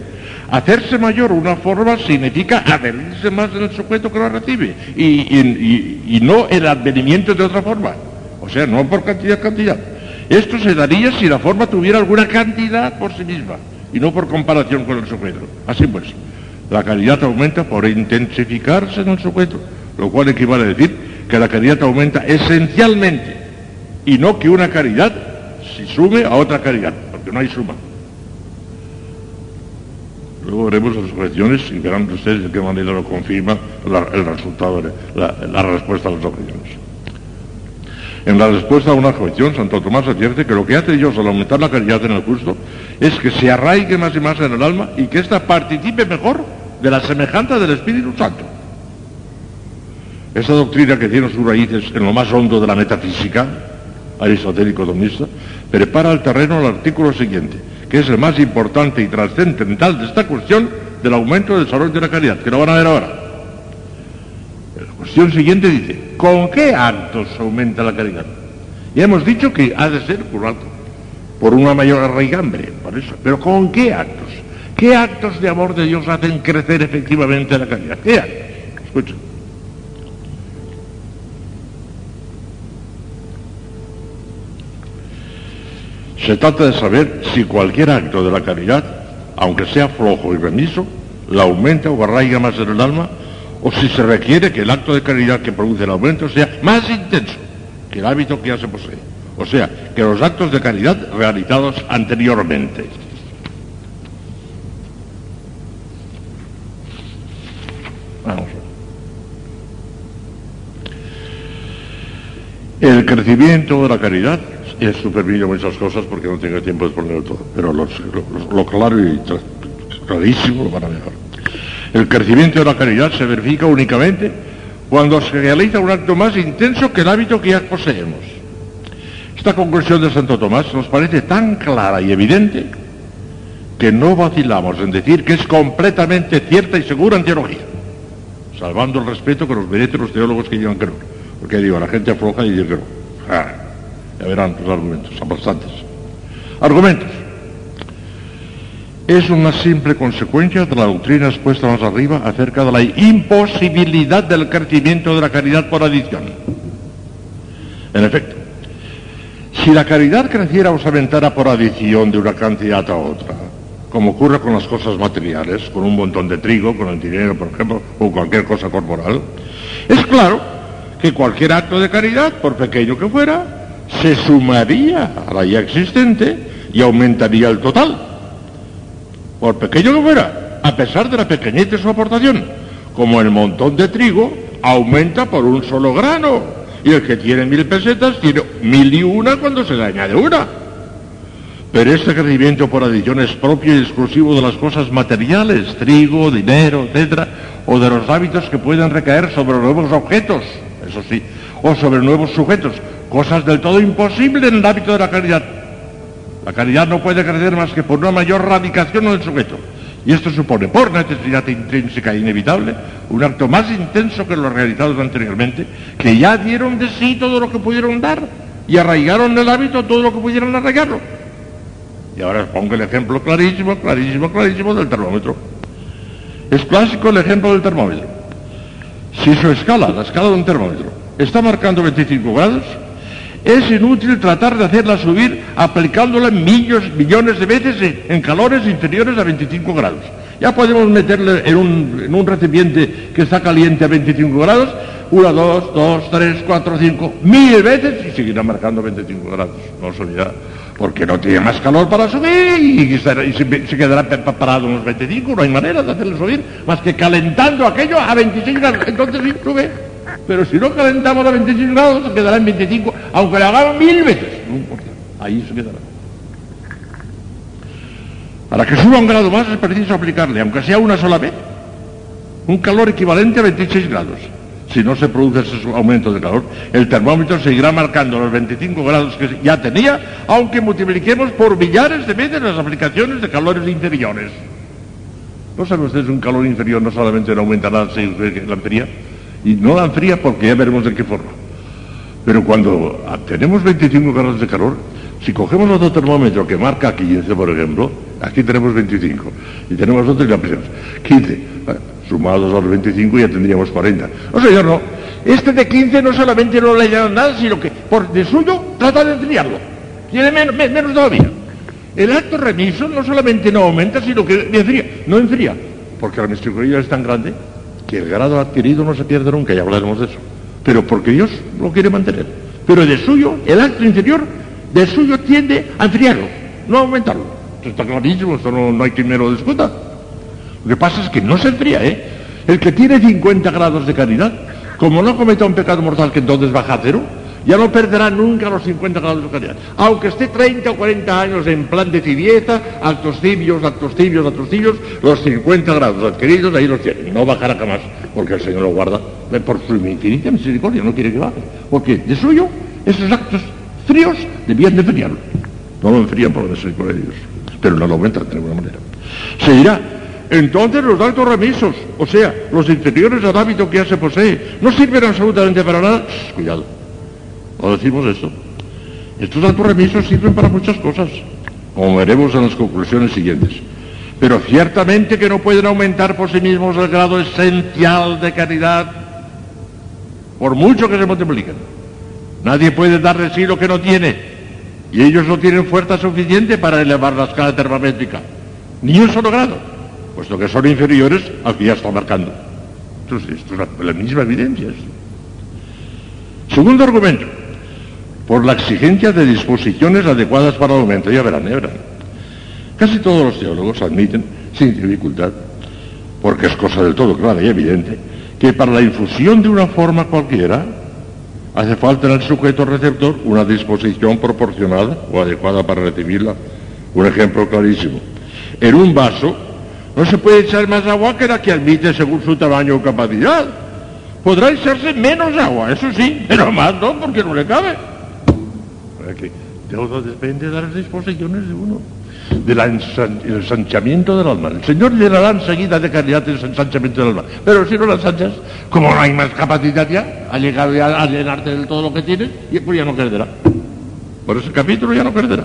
hacerse mayor una forma significa adherirse más en sujeto que lo recibe y, no el advenimiento de otra forma. O sea, no por cantidad, cantidad. Esto se daría si la forma tuviera alguna cantidad por sí misma y no por comparación con el sujeto. Así pues, la calidad aumenta por intensificarse en el sujeto, lo cual equivale a decir que la caridad aumenta esencialmente y no que una caridad se sume a otra caridad, porque no hay suma. Luego veremos las objeciones y verán ustedes de qué manera lo confirma el resultado, de la, respuesta a las objeciones. En la respuesta a una objeción, Santo Tomás advierte que lo que hace Dios al aumentar la caridad en el justo es que se arraigue más y más en el alma y que ésta participe mejor de la semejanza del Espíritu Santo. Esta doctrina que tiene sus raíces en lo más hondo de la metafísica, aristotélico-domista, prepara el terreno al artículo siguiente, que es el más importante y trascendental de esta cuestión del aumento del desarrollo de la caridad, que lo van a ver ahora. La cuestión siguiente dice, ¿con qué actos aumenta la caridad? Ya hemos dicho que ha de ser por por una mayor arraigambre, por eso. Pero ¿con qué actos? ¿Qué actos de amor de Dios hacen crecer efectivamente la caridad? ¿Qué actos? Escucha. Se trata de saber si cualquier acto de la caridad, aunque sea flojo y remiso, la aumenta o arraiga más en el alma, o si se requiere que el acto de caridad que produce el aumento sea más intenso que el hábito que ya se posee. O sea, que los actos de caridad realizados anteriormente. Vamos. El crecimiento de la caridad es supervino muchas cosas porque no tengo tiempo de ponerlo todo, pero lo, claro y clarísimo lo van a dejar. El crecimiento de la caridad se verifica únicamente cuando se realiza un acto más intenso que el hábito que ya poseemos. Esta conclusión de Santo Tomás nos parece tan clara y evidente que no vacilamos en decir que es completamente cierta y segura en teología, salvando el respeto que nos merecen los teólogos que digan que no. Porque digo, la gente afloja y dice que no. Ah, ya verán los argumentos, son bastantes. Argumentos. Es una simple consecuencia de la doctrina expuesta más arriba acerca de la imposibilidad del crecimiento de la caridad por adición. En efecto, si la caridad creciera o se aumentara por adición de una cantidad a otra, como ocurre con las cosas materiales, con un montón de trigo, con el dinero, por ejemplo, o cualquier cosa corporal, es claro que cualquier acto de caridad, por pequeño que fuera, se sumaría a la ya existente y aumentaría el total, por pequeño que fuera, a pesar de la pequeñez de su aportación, como el montón de trigo aumenta por un solo grano, y el que tiene mil pesetas tiene mil y una cuando se le añade una. Pero este crecimiento por adición es propio y exclusivo de las cosas materiales, trigo, dinero, etcétera, o de los hábitos que pueden recaer sobre nuevos objetos, eso sí, o sobre nuevos sujetos, cosas del todo imposibles en el hábito de la caridad. La caridad no puede crecer más que por una mayor radicación en el sujeto. Y esto supone, por necesidad intrínseca e inevitable, un acto más intenso que los realizados anteriormente, que ya dieron de sí todo lo que pudieron dar y arraigaron el hábito todo lo que pudieran arraigarlo. Y ahora os pongo el ejemplo clarísimo, clarísimo, clarísimo del termómetro. Es clásico el ejemplo del termómetro. Si su escala, la escala de un termómetro, está marcando 25 grados, es inútil tratar de hacerla subir aplicándola millos, millones de veces en, calores inferiores a 25 grados. Ya podemos meterle en un, en un recipiente que está caliente a 25 grados, una, dos, dos, tres, cuatro, cinco, mil veces y seguirá marcando 25 grados. No os olvidad, porque no tiene más calor para subir y, se, se quedará parado unos 25. No hay manera de hacerle subir más que calentando aquello a 25 grados. Entonces sí, sube. Pero si no calentamos a 25 grados, se quedará en 25, aunque le hagamos mil veces. No importa, ahí se quedará. Para que suba un grado más es preciso aplicarle, aunque sea una sola vez, un calor equivalente a 26 grados. Si no se produce ese aumento de calor, el termómetro seguirá marcando los 25 grados que ya tenía, aunque multipliquemos por millares de veces las aplicaciones de calores inferiores. ¿No saben ustedes un calor inferior no solamente no aumentará si la enfría? Y no la enfría porque ya veremos de qué forma. Pero cuando tenemos 25 grados de calor, si cogemos otro termómetro que marca 15, por ejemplo, aquí tenemos 25, y tenemos otro y la presión 15, eh, sumados a los 25 ya tendríamos 40. No señor, no. Este de 15 no solamente no le añade nada, sino que por de suyo trata de enfriarlo. Tiene menos, me- menos todavía. El acto remiso no solamente no aumenta, sino que enfría. No enfría, porque la misericórdia es tan grande que el grado adquirido no se pierde nunca, ya hablaremos de eso. Pero porque Dios lo quiere mantener. Pero de suyo, el acto inferior, de suyo tiende a enfriarlo, no a aumentarlo. Esto está clarísimo, esto no, no hay quien lo discuta. Lo que pasa es que no se enfría, ¿eh? El que tiene 50 grados de caridad, como no cometa un pecado mortal que entonces baja a cero, Ya no perderá nunca los 50 grados de caridad. Aunque esté 30 o 40 años en plan de tibieza, actos tibios, actos tibios, actos tibios, los 50 grados adquiridos ahí los tiene. No bajará jamás, porque el Señor lo guarda por su infinita misericordia, no quiere que baje. Porque de suyo, esos actos fríos debían de enfriarlo. No lo enfrían por la misericordia de Dios, pero no lo aumentan de ninguna manera. Se dirá, entonces los actos remisos, o sea, los inferiores al hábito que ya se posee, no sirven absolutamente para nada. Cuidado, no decimos esto. Estos actos remisos sirven para muchas cosas, como veremos en las conclusiones siguientes. Pero ciertamente que no pueden aumentar por sí mismos el grado esencial de caridad, por mucho que se multipliquen. Nadie puede dar de sí lo que no tiene, y ellos no tienen fuerza suficiente para elevar la escala termométrica, ni un solo grado puesto que son inferiores al que ya está marcando. Entonces, esto es la, misma evidencia. Segundo argumento, por la exigencia de disposiciones adecuadas para el aumento. Ya verán, ya verán. Casi todos los teólogos admiten, sin dificultad, porque es cosa del todo clara y evidente, que para la infusión de una forma cualquiera hace falta en el sujeto receptor una disposición proporcionada o adecuada para recibirla. Un ejemplo clarísimo. En un vaso no se puede echar más agua que la que admite según su tamaño o capacidad. Podrá echarse menos agua, eso sí, pero más no, porque no le cabe. Todo depende de las disposiciones de uno, del ensanchamiento del alma. El Señor llenará enseguida de caridad el ensanchamiento del alma. Pero si no la ensanchas, como no hay más capacidad ya, ha llegado ya a llenarte de todo lo que tienes, y pues ya no perderá. Por ese capítulo ya no perderá.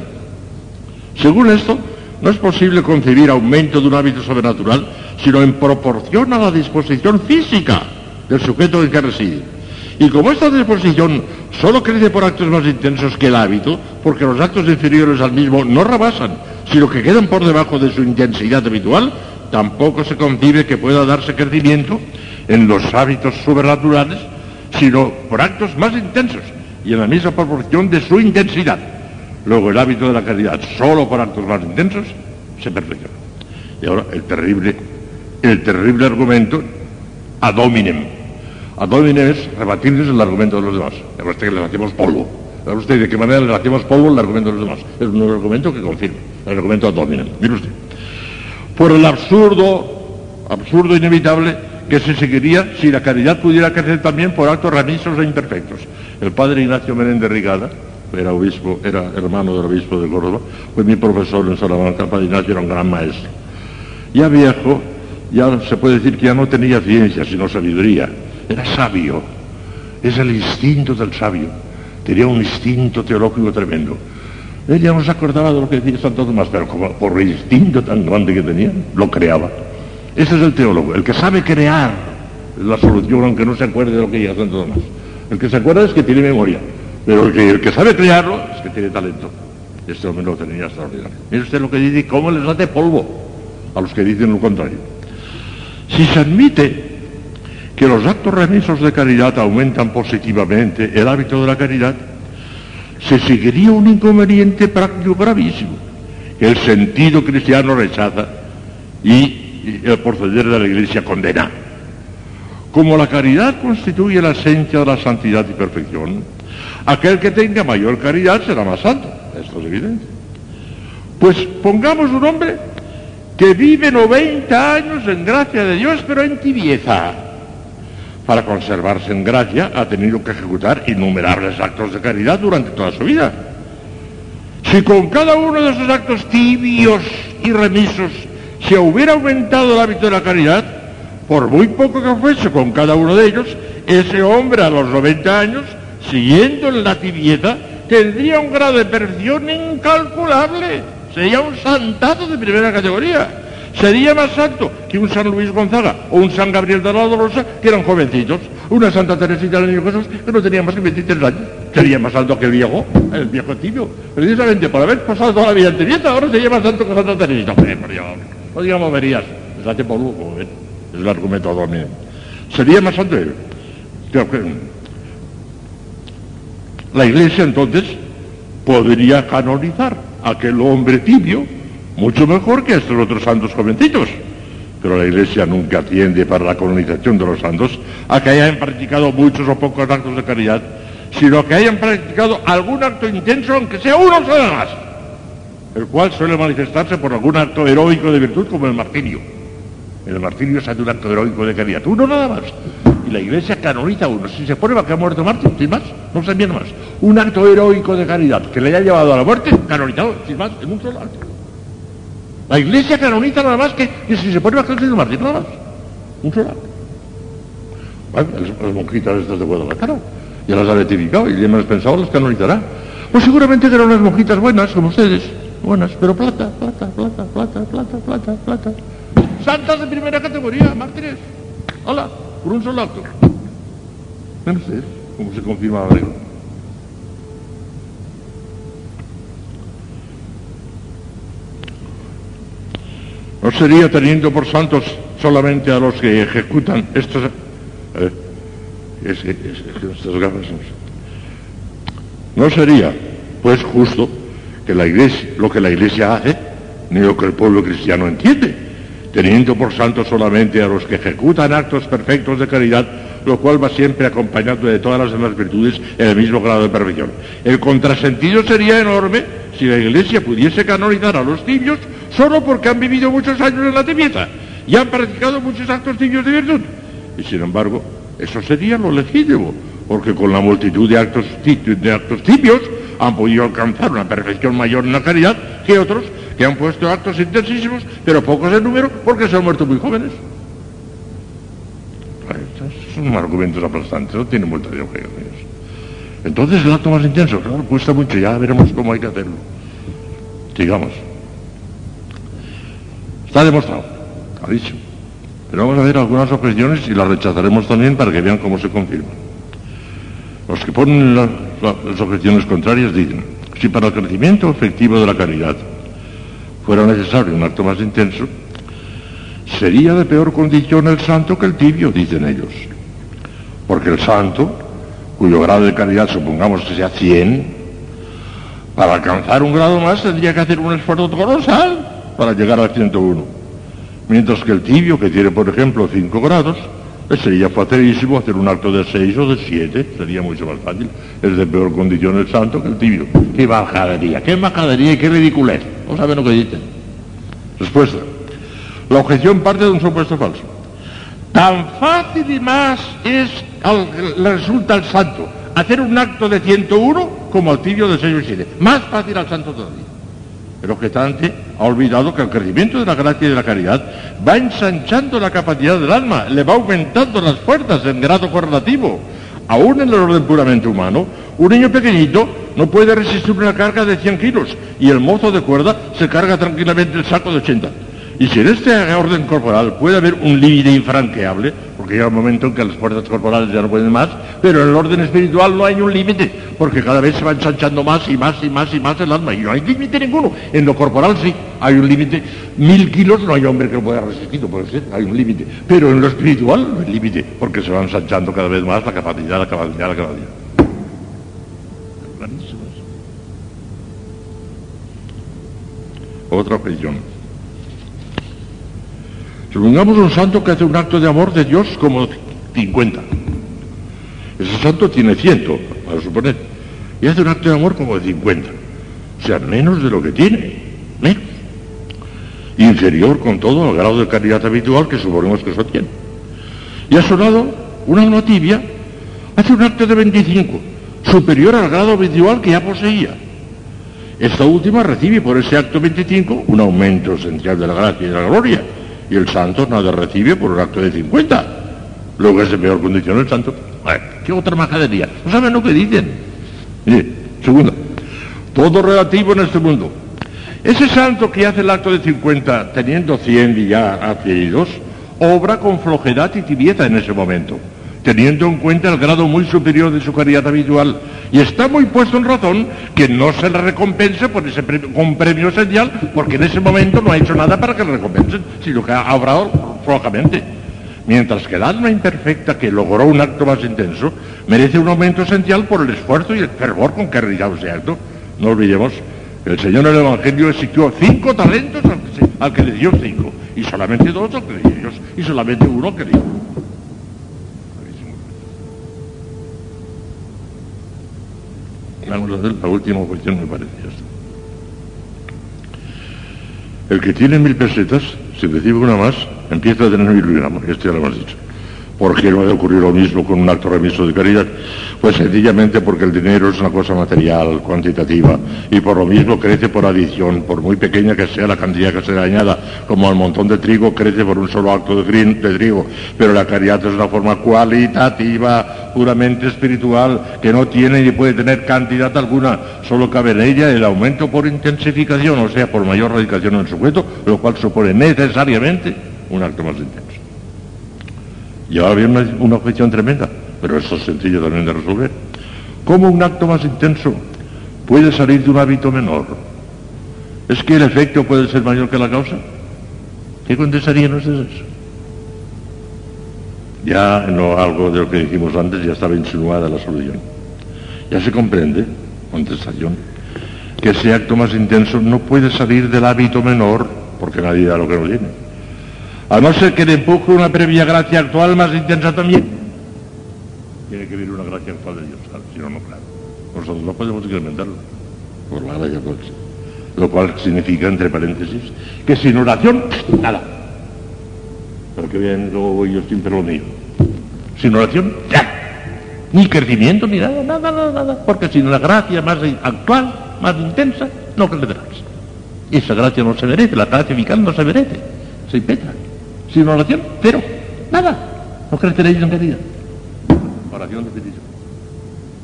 Según esto, no es posible concebir aumento de un hábito sobrenatural, sino en proporción a la disposición física del sujeto en que reside. Y como esta disposición solo crece por actos más intensos que el hábito, porque los actos inferiores al mismo no rebasan, sino que quedan por debajo de su intensidad habitual, tampoco se concibe que pueda darse crecimiento en los hábitos sobrenaturales, sino por actos más intensos y en la misma proporción de su intensidad. Luego el hábito de la caridad, solo por actos más intensos, se perfecciona. Y ahora el terrible, el terrible argumento ad hominem. Ad hominem es rebatirles el argumento de los demás. Usted que les hacemos polvo. Usted de qué manera les hacemos polvo el argumento de los demás. Es un argumento que confirma, el argumento ad. Mire usted. Por el absurdo, absurdo inevitable que se seguiría si la caridad pudiera crecer también por actos remisos e imperfectos. El padre Ignacio Menéndez Rigada, era obispo, era hermano del obispo de Córdoba, fue mi profesor en Salamanca, Padre Ignacio era un gran maestro. Ya viejo, ya se puede decir que ya no tenía ciencia, sino sabiduría, era sabio, es el instinto del sabio, tenía un instinto teológico tremendo. Él ya no se acordaba de lo que decía Santo Tomás, pero por el instinto tan grande que tenía, lo creaba. Ese es el teólogo, el que sabe crear la solución aunque no se acuerde de lo que diga Santo Tomás. El que se acuerda es que tiene memoria. Pero el que, sabe crearlo es que tiene talento. Este hombre lo tenía extraordinario. Mire usted lo que dice, cómo les hace polvo a los que dicen lo contrario. Si se admite que los actos remisos de caridad aumentan positivamente el hábito de la caridad, se seguiría un inconveniente práctico gravísimo, que el sentido cristiano rechaza y el proceder de la Iglesia condena. Como la caridad constituye la esencia de la santidad y perfección, Aquel que tenga mayor caridad será más santo. Esto es evidente. Pues pongamos un hombre que vive 90 años en gracia de Dios, pero en tibieza. Para conservarse en gracia ha tenido que ejecutar innumerables actos de caridad durante toda su vida. Si con cada uno de esos actos tibios y remisos se hubiera aumentado el hábito de la caridad, por muy poco que fuese con cada uno de ellos, ese hombre a los 90 años siguiendo en la tibieza, tendría un grado de perfección incalculable. Sería un santazo de primera categoría. Sería más santo que un San Luis Gonzaga o un San Gabriel de la Dolorosa, que eran jovencitos. Una Santa Teresita del Niño Jesús, que no tenía más que 23 años. Sería más santo que el viejo, el viejo tibio. Precisamente por haber pasado toda la vida en tibieza, ahora sería más santo que Santa Teresita. no digamos verías. Les hace polvo, como ven. Es el argumento domino. Sería más santo él. La Iglesia entonces podría canonizar a aquel hombre tibio mucho mejor que a estos otros santos jovencitos. Pero la Iglesia nunca atiende para la canonización de los santos a que hayan practicado muchos o pocos actos de caridad, sino que hayan practicado algún acto intenso, aunque sea uno solo más, el cual suele manifestarse por algún acto heroico de virtud como el martirio. El martirio es un acto heroico de caridad, uno nada más. Y la iglesia canoniza uno. Si se pone que ha muerto mártir, sin más, no se viene más. Un acto heroico de caridad que le haya llevado a la muerte, canonizado, sin más, en un solo acto. La iglesia canoniza nada más que, que si se pone que ha sido mártir, nada más. Un solo. Bueno, las monjitas estas de Guadalajara ya las ha beatificado y ya me las pensado las canonizará. Pues seguramente eran unas monjitas buenas, como ustedes, buenas, pero plata, plata, plata, plata, plata, plata, plata. Santas de primera categoría, mártires. Hola, por un solo acto. No sé cómo se confirma la regla. No sería teniendo por santos solamente a los que ejecutan estos... Eh, es, es, es, estas gafas no, no sería, pues, justo que la iglesia, lo que la iglesia hace, ni lo que el pueblo cristiano entiende, teniendo por santos solamente a los que ejecutan actos perfectos de caridad, lo cual va siempre acompañado de todas las demás virtudes en el mismo grado de perfección. El contrasentido sería enorme si la iglesia pudiese canonizar a los tibios solo porque han vivido muchos años en la tibieza y han practicado muchos actos tibios de virtud. Y sin embargo, eso sería lo legítimo, porque con la multitud de actos, de tibios han podido alcanzar una perfección mayor en la caridad que otros que han puesto actos intensísimos, pero pocos en número, porque se han muerto muy jóvenes. Estos son argumentos aplastantes, no tienen mucha lógica. Entonces el acto más intenso, claro, cuesta mucho, ya veremos cómo hay que hacerlo. Sigamos. Está demostrado, ha dicho. Pero vamos a ver algunas objeciones y las rechazaremos también para que vean cómo se confirman. Los que ponen la, la, las objeciones contrarias dicen, si para el crecimiento efectivo de la caridad fuera necesario un acto más intenso, sería de peor condición el santo que el tibio, dicen ellos. Porque el santo, cuyo grado de caridad supongamos que sea 100, para alcanzar un grado más tendría que hacer un esfuerzo colosal para llegar al 101. Mientras que el tibio, que tiene por ejemplo 5 grados, sería facilísimo hacer un acto de 6 o de 7, sería mucho más fácil. Es de peor condición el santo que el tibio. ¡Qué bajadería! ¡Qué majadería y qué ridiculez! No saben lo que dicen. Respuesta. La objeción parte de un supuesto falso. Tan fácil y más es, al, le resulta al santo hacer un acto de 101 como al tibio de 6 o 7. Más fácil al santo todavía. El objetante ha olvidado que el crecimiento de la gracia y de la caridad va ensanchando la capacidad del alma, le va aumentando las fuerzas en grado correlativo. Aún en el orden puramente humano, un niño pequeñito no puede resistir una carga de 100 kilos y el mozo de cuerda se carga tranquilamente el saco de 80. Y si en este orden corporal puede haber un límite infranqueable, porque llega un momento en que las fuerzas corporales ya no pueden más, pero en el orden espiritual no hay un límite, porque cada vez se va ensanchando más y más y más y más el alma, y no hay límite ninguno. En lo corporal sí, hay un límite. Mil kilos no hay hombre que lo pueda resistir, no puede ser, hay un límite. Pero en lo espiritual no hay límite, porque se va ensanchando cada vez más la capacidad, la capacidad, la capacidad. Otra objeción. Supongamos un santo que hace un acto de amor de Dios como 50. Ese santo tiene 100, para suponer. Y hace un acto de amor como de 50. O sea, menos de lo que tiene. Menos. Inferior con todo al grado de caridad habitual que suponemos que eso tiene. Y ha sonado una alma tibia, hace un acto de 25, superior al grado habitual que ya poseía. Esta última recibe por ese acto 25 un aumento esencial de la gracia y de la gloria y el santo nada recibe por un acto de 50. Luego es de peor condición el santo. Bueno, ¿Qué otra majadería? ¿No saben lo que dicen? Mire, segunda, todo relativo en este mundo. Ese santo que hace el acto de 50 teniendo 100 y ya adquiridos, obra con flojedad y tibieza en ese momento, teniendo en cuenta el grado muy superior de su caridad habitual. Y está muy puesto en razón que no se le recompense por ese premio, con premio esencial, porque en ese momento no ha hecho nada para que le recompensen, sino que ha obrado flojamente. Mientras que el alma imperfecta que logró un acto más intenso merece un aumento esencial por el esfuerzo y el fervor con que realizado ese acto. No olvidemos que el Señor en el Evangelio exigió cinco talentos al que, le dio cinco, y solamente dos al que le dio y solamente uno al que le dio. Vamos a hacer la última cuestión, me parece. El que tiene mil pesetas, si recibe una más, empieza a tener mil gramos. Esto ya lo hemos dicho. ¿Por qué no ocurrir lo mismo con un acto remiso de caridad? Pues sencillamente porque el dinero es una cosa material, cuantitativa, y por lo mismo crece por adición, por muy pequeña que sea la cantidad que se le añada, como el montón de trigo crece por un solo acto de trigo. Pero la caridad es una forma cualitativa, puramente espiritual, que no tiene ni puede tener cantidad alguna, solo cabe en ella el aumento por intensificación, o sea, por mayor radicación en el sujeto, lo cual supone necesariamente un acto más intenso. Y ahora viene una, una objeción tremenda, pero eso es sencillo también de resolver. ¿Cómo un acto más intenso puede salir de un hábito menor? ¿Es que el efecto puede ser mayor que la causa? ¿Qué contestarían ustedes? Ya en lo- algo de lo que dijimos antes ya estaba insinuada la solución. Ya se comprende, contestación, que ese acto más intenso no puede salir del hábito menor, porque nadie da lo que no tiene. A no ser que le empuje una previa gracia actual más intensa también. Tiene que venir una gracia actual de Dios, si no, no, claro. Nosotros no podemos incrementarlo por la gracia actual. Lo cual significa, entre paréntesis, que sin oración, nada. Pero que vean, luego voy yo siempre lo mío. Sin oración, ya. Ni crecimiento, ni nada, nada, nada, nada. Porque sin la gracia más actual, más intensa, no crecerás. Esa gracia no se merece, la gracia vital no se merece. Se impetra. Sin oración, cero. Nada. No creceréis en caridad. Oración definitiva.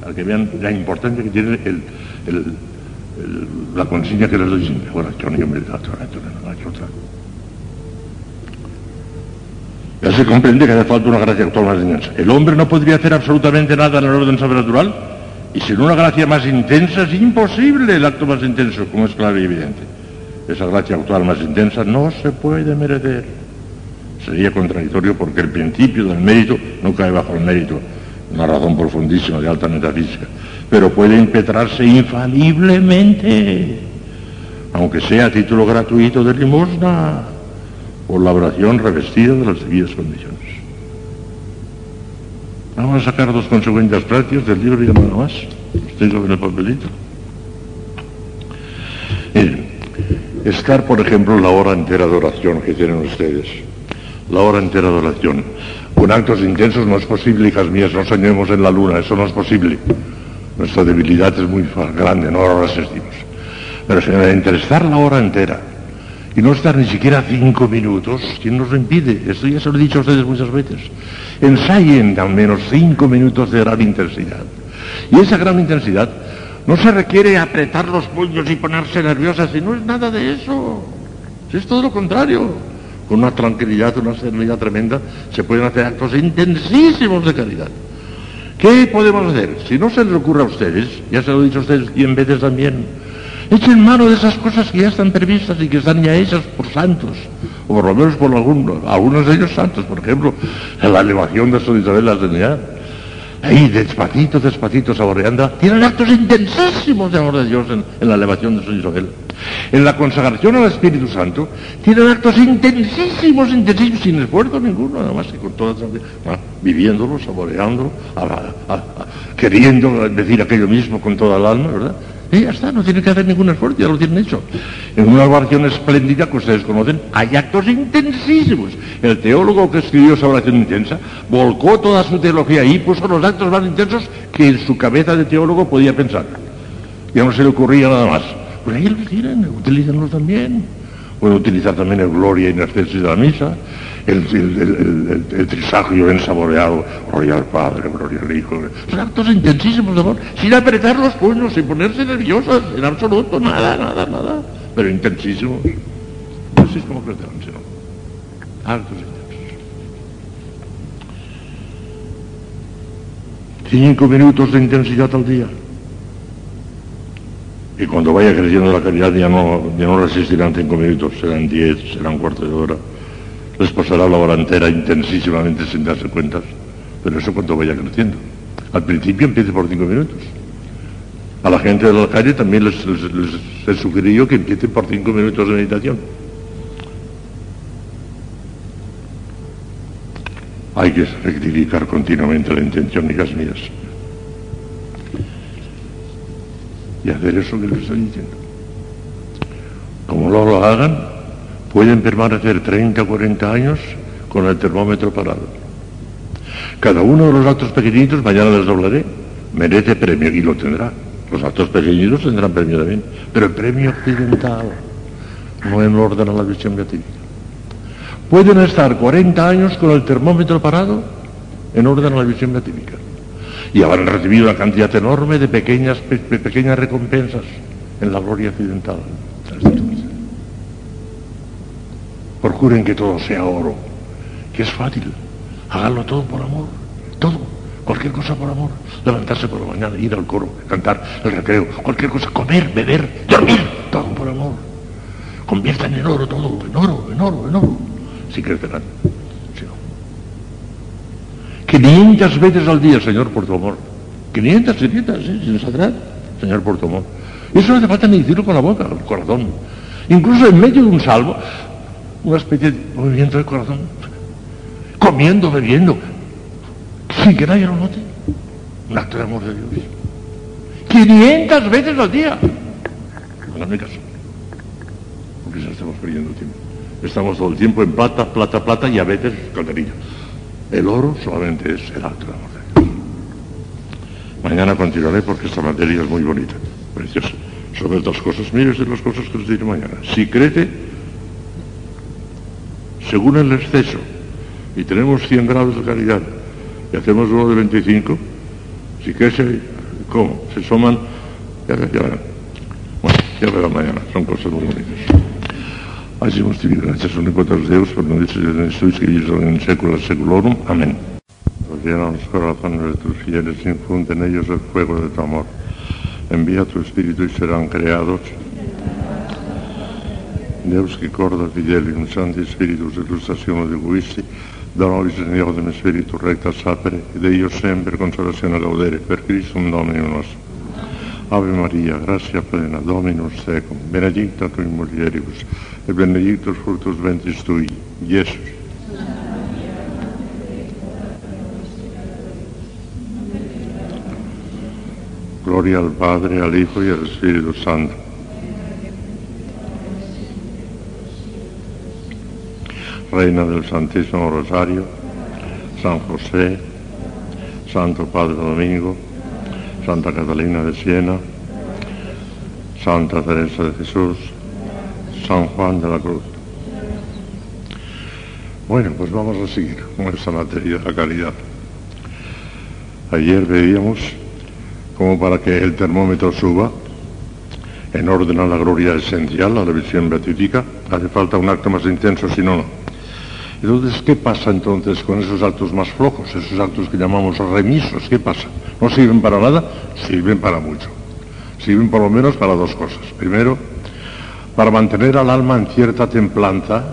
Para que vean la importancia que tiene el, la consigna que les doy siempre. Oración y oración, otra. Ya se comprende que hace falta una gracia actual más intensa. El hombre no podría hacer absolutamente nada en el orden sobrenatural y sin una gracia más intensa es imposible el acto más intenso, como es claro y evidente. Esa gracia actual más intensa no se puede merecer. Sería contradictorio porque el principio del mérito no cae bajo el mérito, una razón profundísima de alta metafísica, pero puede impetrarse infaliblemente, aunque sea a título gratuito de limosna por la oración revestida de las debidas condiciones. Vamos a sacar dos consecuencias prácticas del libro y nada más. Los tengo en el papelito. Miren, estar, por ejemplo, la hora entera de oración que tienen ustedes, la hora entera de oración, con actos intensos no es posible, hijas mías, no soñemos en la luna, eso no es posible. Nuestra debilidad es muy grande, no lo resistimos. Pero señora, entre estar la hora entera y no estar ni siquiera cinco minutos, ¿quién nos lo impide? Esto ya se lo he dicho a ustedes muchas veces. Ensayen al menos cinco minutos de gran intensidad. Y esa gran intensidad no se requiere apretar los puños y ponerse nerviosas, y no es nada de eso. Si es todo lo contrario. Con una tranquilidad, una serenidad tremenda, se pueden hacer actos intensísimos de caridad. ¿Qué podemos hacer? Si no se les ocurre a ustedes, ya se lo he dicho a ustedes cien veces también, echen mano de esas cosas que ya están previstas y que están ya hechas por santos, o por lo menos por algunos, algunos de ellos santos, por ejemplo, en la elevación de San Isabel la Trinidad. Ahí, despacito, despacito, saboreando, tienen actos intensísimos de amor de Dios en, en la elevación de San Isabel. En la consagración al Espíritu Santo, tienen actos intensísimos, intensísimos, sin esfuerzo ninguno, nada más que con toda ah, viviéndolo, saboreándolo, queriendo decir aquello mismo con toda el alma, ¿verdad? Y ya está, no tienen que hacer ningún esfuerzo, ya lo tienen hecho. En una oración espléndida que ustedes conocen, hay actos intensísimos. El teólogo que escribió esa oración intensa volcó toda su teología ahí, puso los actos más intensos que en su cabeza de teólogo podía pensar. Ya no se le ocurría nada más. Pues ahí los tienen, utilícenlos también. Pueden utilizar también el gloria in excelsis de la misa, el, el, el, el- trisagio bien saboreado, gloria al Padre, gloria al Hijo. Son actos intensísimos de amor, sin apretar los puños, sin ponerse nerviosas, en absoluto, nada, nada, nada. Pero intensísimos. Así es como crecerán, si no. Actos intensos. Cinco minutos de intensidad al día. Y cuando vaya creciendo la caridad ya no, ya no resistirán cinco minutos, serán diez, serán cuarto de hora. Les pasará la hora entera intensísimamente sin darse cuenta. Pero eso cuando vaya creciendo. Al principio empiece por cinco minutos. A la gente de la calle también les, les, les- les sugerí que empiecen por cinco minutos de meditación. Hay que rectificar continuamente la intención, hijas mías. Y hacer eso que les estoy diciendo. Como no lo hagan, pueden permanecer 30 o 40 años con el termómetro parado. Cada uno de los actos pequeñitos, mañana les hablaré, merece premio y lo tendrá. Los actos pequeñitos tendrán premio también, pero el premio occidental no en orden a la visión beatífica. Pueden estar 40 años con el termómetro parado en orden a la visión beatífica y habrán recibido una cantidad enorme de pequeñas, pequeñas recompensas en la gloria occidental. Procuren que todo sea oro, que es fácil. Háganlo todo por amor, todo, cualquier cosa por amor. Levantarse por la mañana, ir al coro, cantar el recreo, cualquier cosa, comer, beber, dormir, todo por amor. Conviertan en oro todo, en oro, en oro, en oro. Si crecerán. 500 veces al día, Señor, por tu amor. 500, 500, ¿sí? sin saldrá, Señor, por tu amor. Eso no hace falta ni decirlo con la boca, con el corazón. Incluso en medio de un salvo, una especie de movimiento del corazón. Comiendo, bebiendo, sin que nadie lo note. Un acto de amor de Dios. 500 veces al día. mi caso. Porque ya estamos perdiendo tiempo. Estamos todo el tiempo en plata, plata, plata y a veces calderilla. El oro solamente es el acto de amor de. Mañana continuaré porque esta materia es muy bonita, preciosa. Sobre otras cosas, mire de las cosas que les diré mañana. Si crece, según el exceso, y tenemos 100 grados de calidad, y hacemos uno de 25, si crece, ¿cómo? Se suman, ya, ya verán. Bueno, ya verán mañana, son cosas muy bonitas. Hacemos gracias únicos Deus por no dice en sois que ellos en século seculorum. Amén. Llena los corazones de tus fieles, infunde en ellos el fuego de tu amor. Envía tu espíritu y serán creados. Deus que corda fidelium santi spiritus illustrazione di guisti, da nobis in spiritu recta sapere, ed io sempre consolazione gaudere, per Cristo un Domine nostro. Ave Maria, gracia plena, Dominus tecum, benedicta tu in mulieribus, e benedictus fructus ventris tui, Jesús. Gloria al Padre, al Hijo y al Espíritu Santo. Reina del Santísimo Rosario, San José, Santo Padre Domingo, Santa Catalina de Siena, Santa Teresa de Jesús, San Juan de la Cruz. Bueno, pues vamos a seguir con esta materia de la caridad. Ayer veíamos como para que el termómetro suba en orden a la gloria esencial, a la visión beatífica, hace falta un acto más intenso, si no, no. Entonces, ¿qué pasa entonces con esos actos más flojos, esos actos que llamamos remisos? ¿Qué pasa? ¿No sirven para nada? Sirven para mucho. Sirven por lo menos para dos cosas. Primero, para mantener al alma en cierta templanza,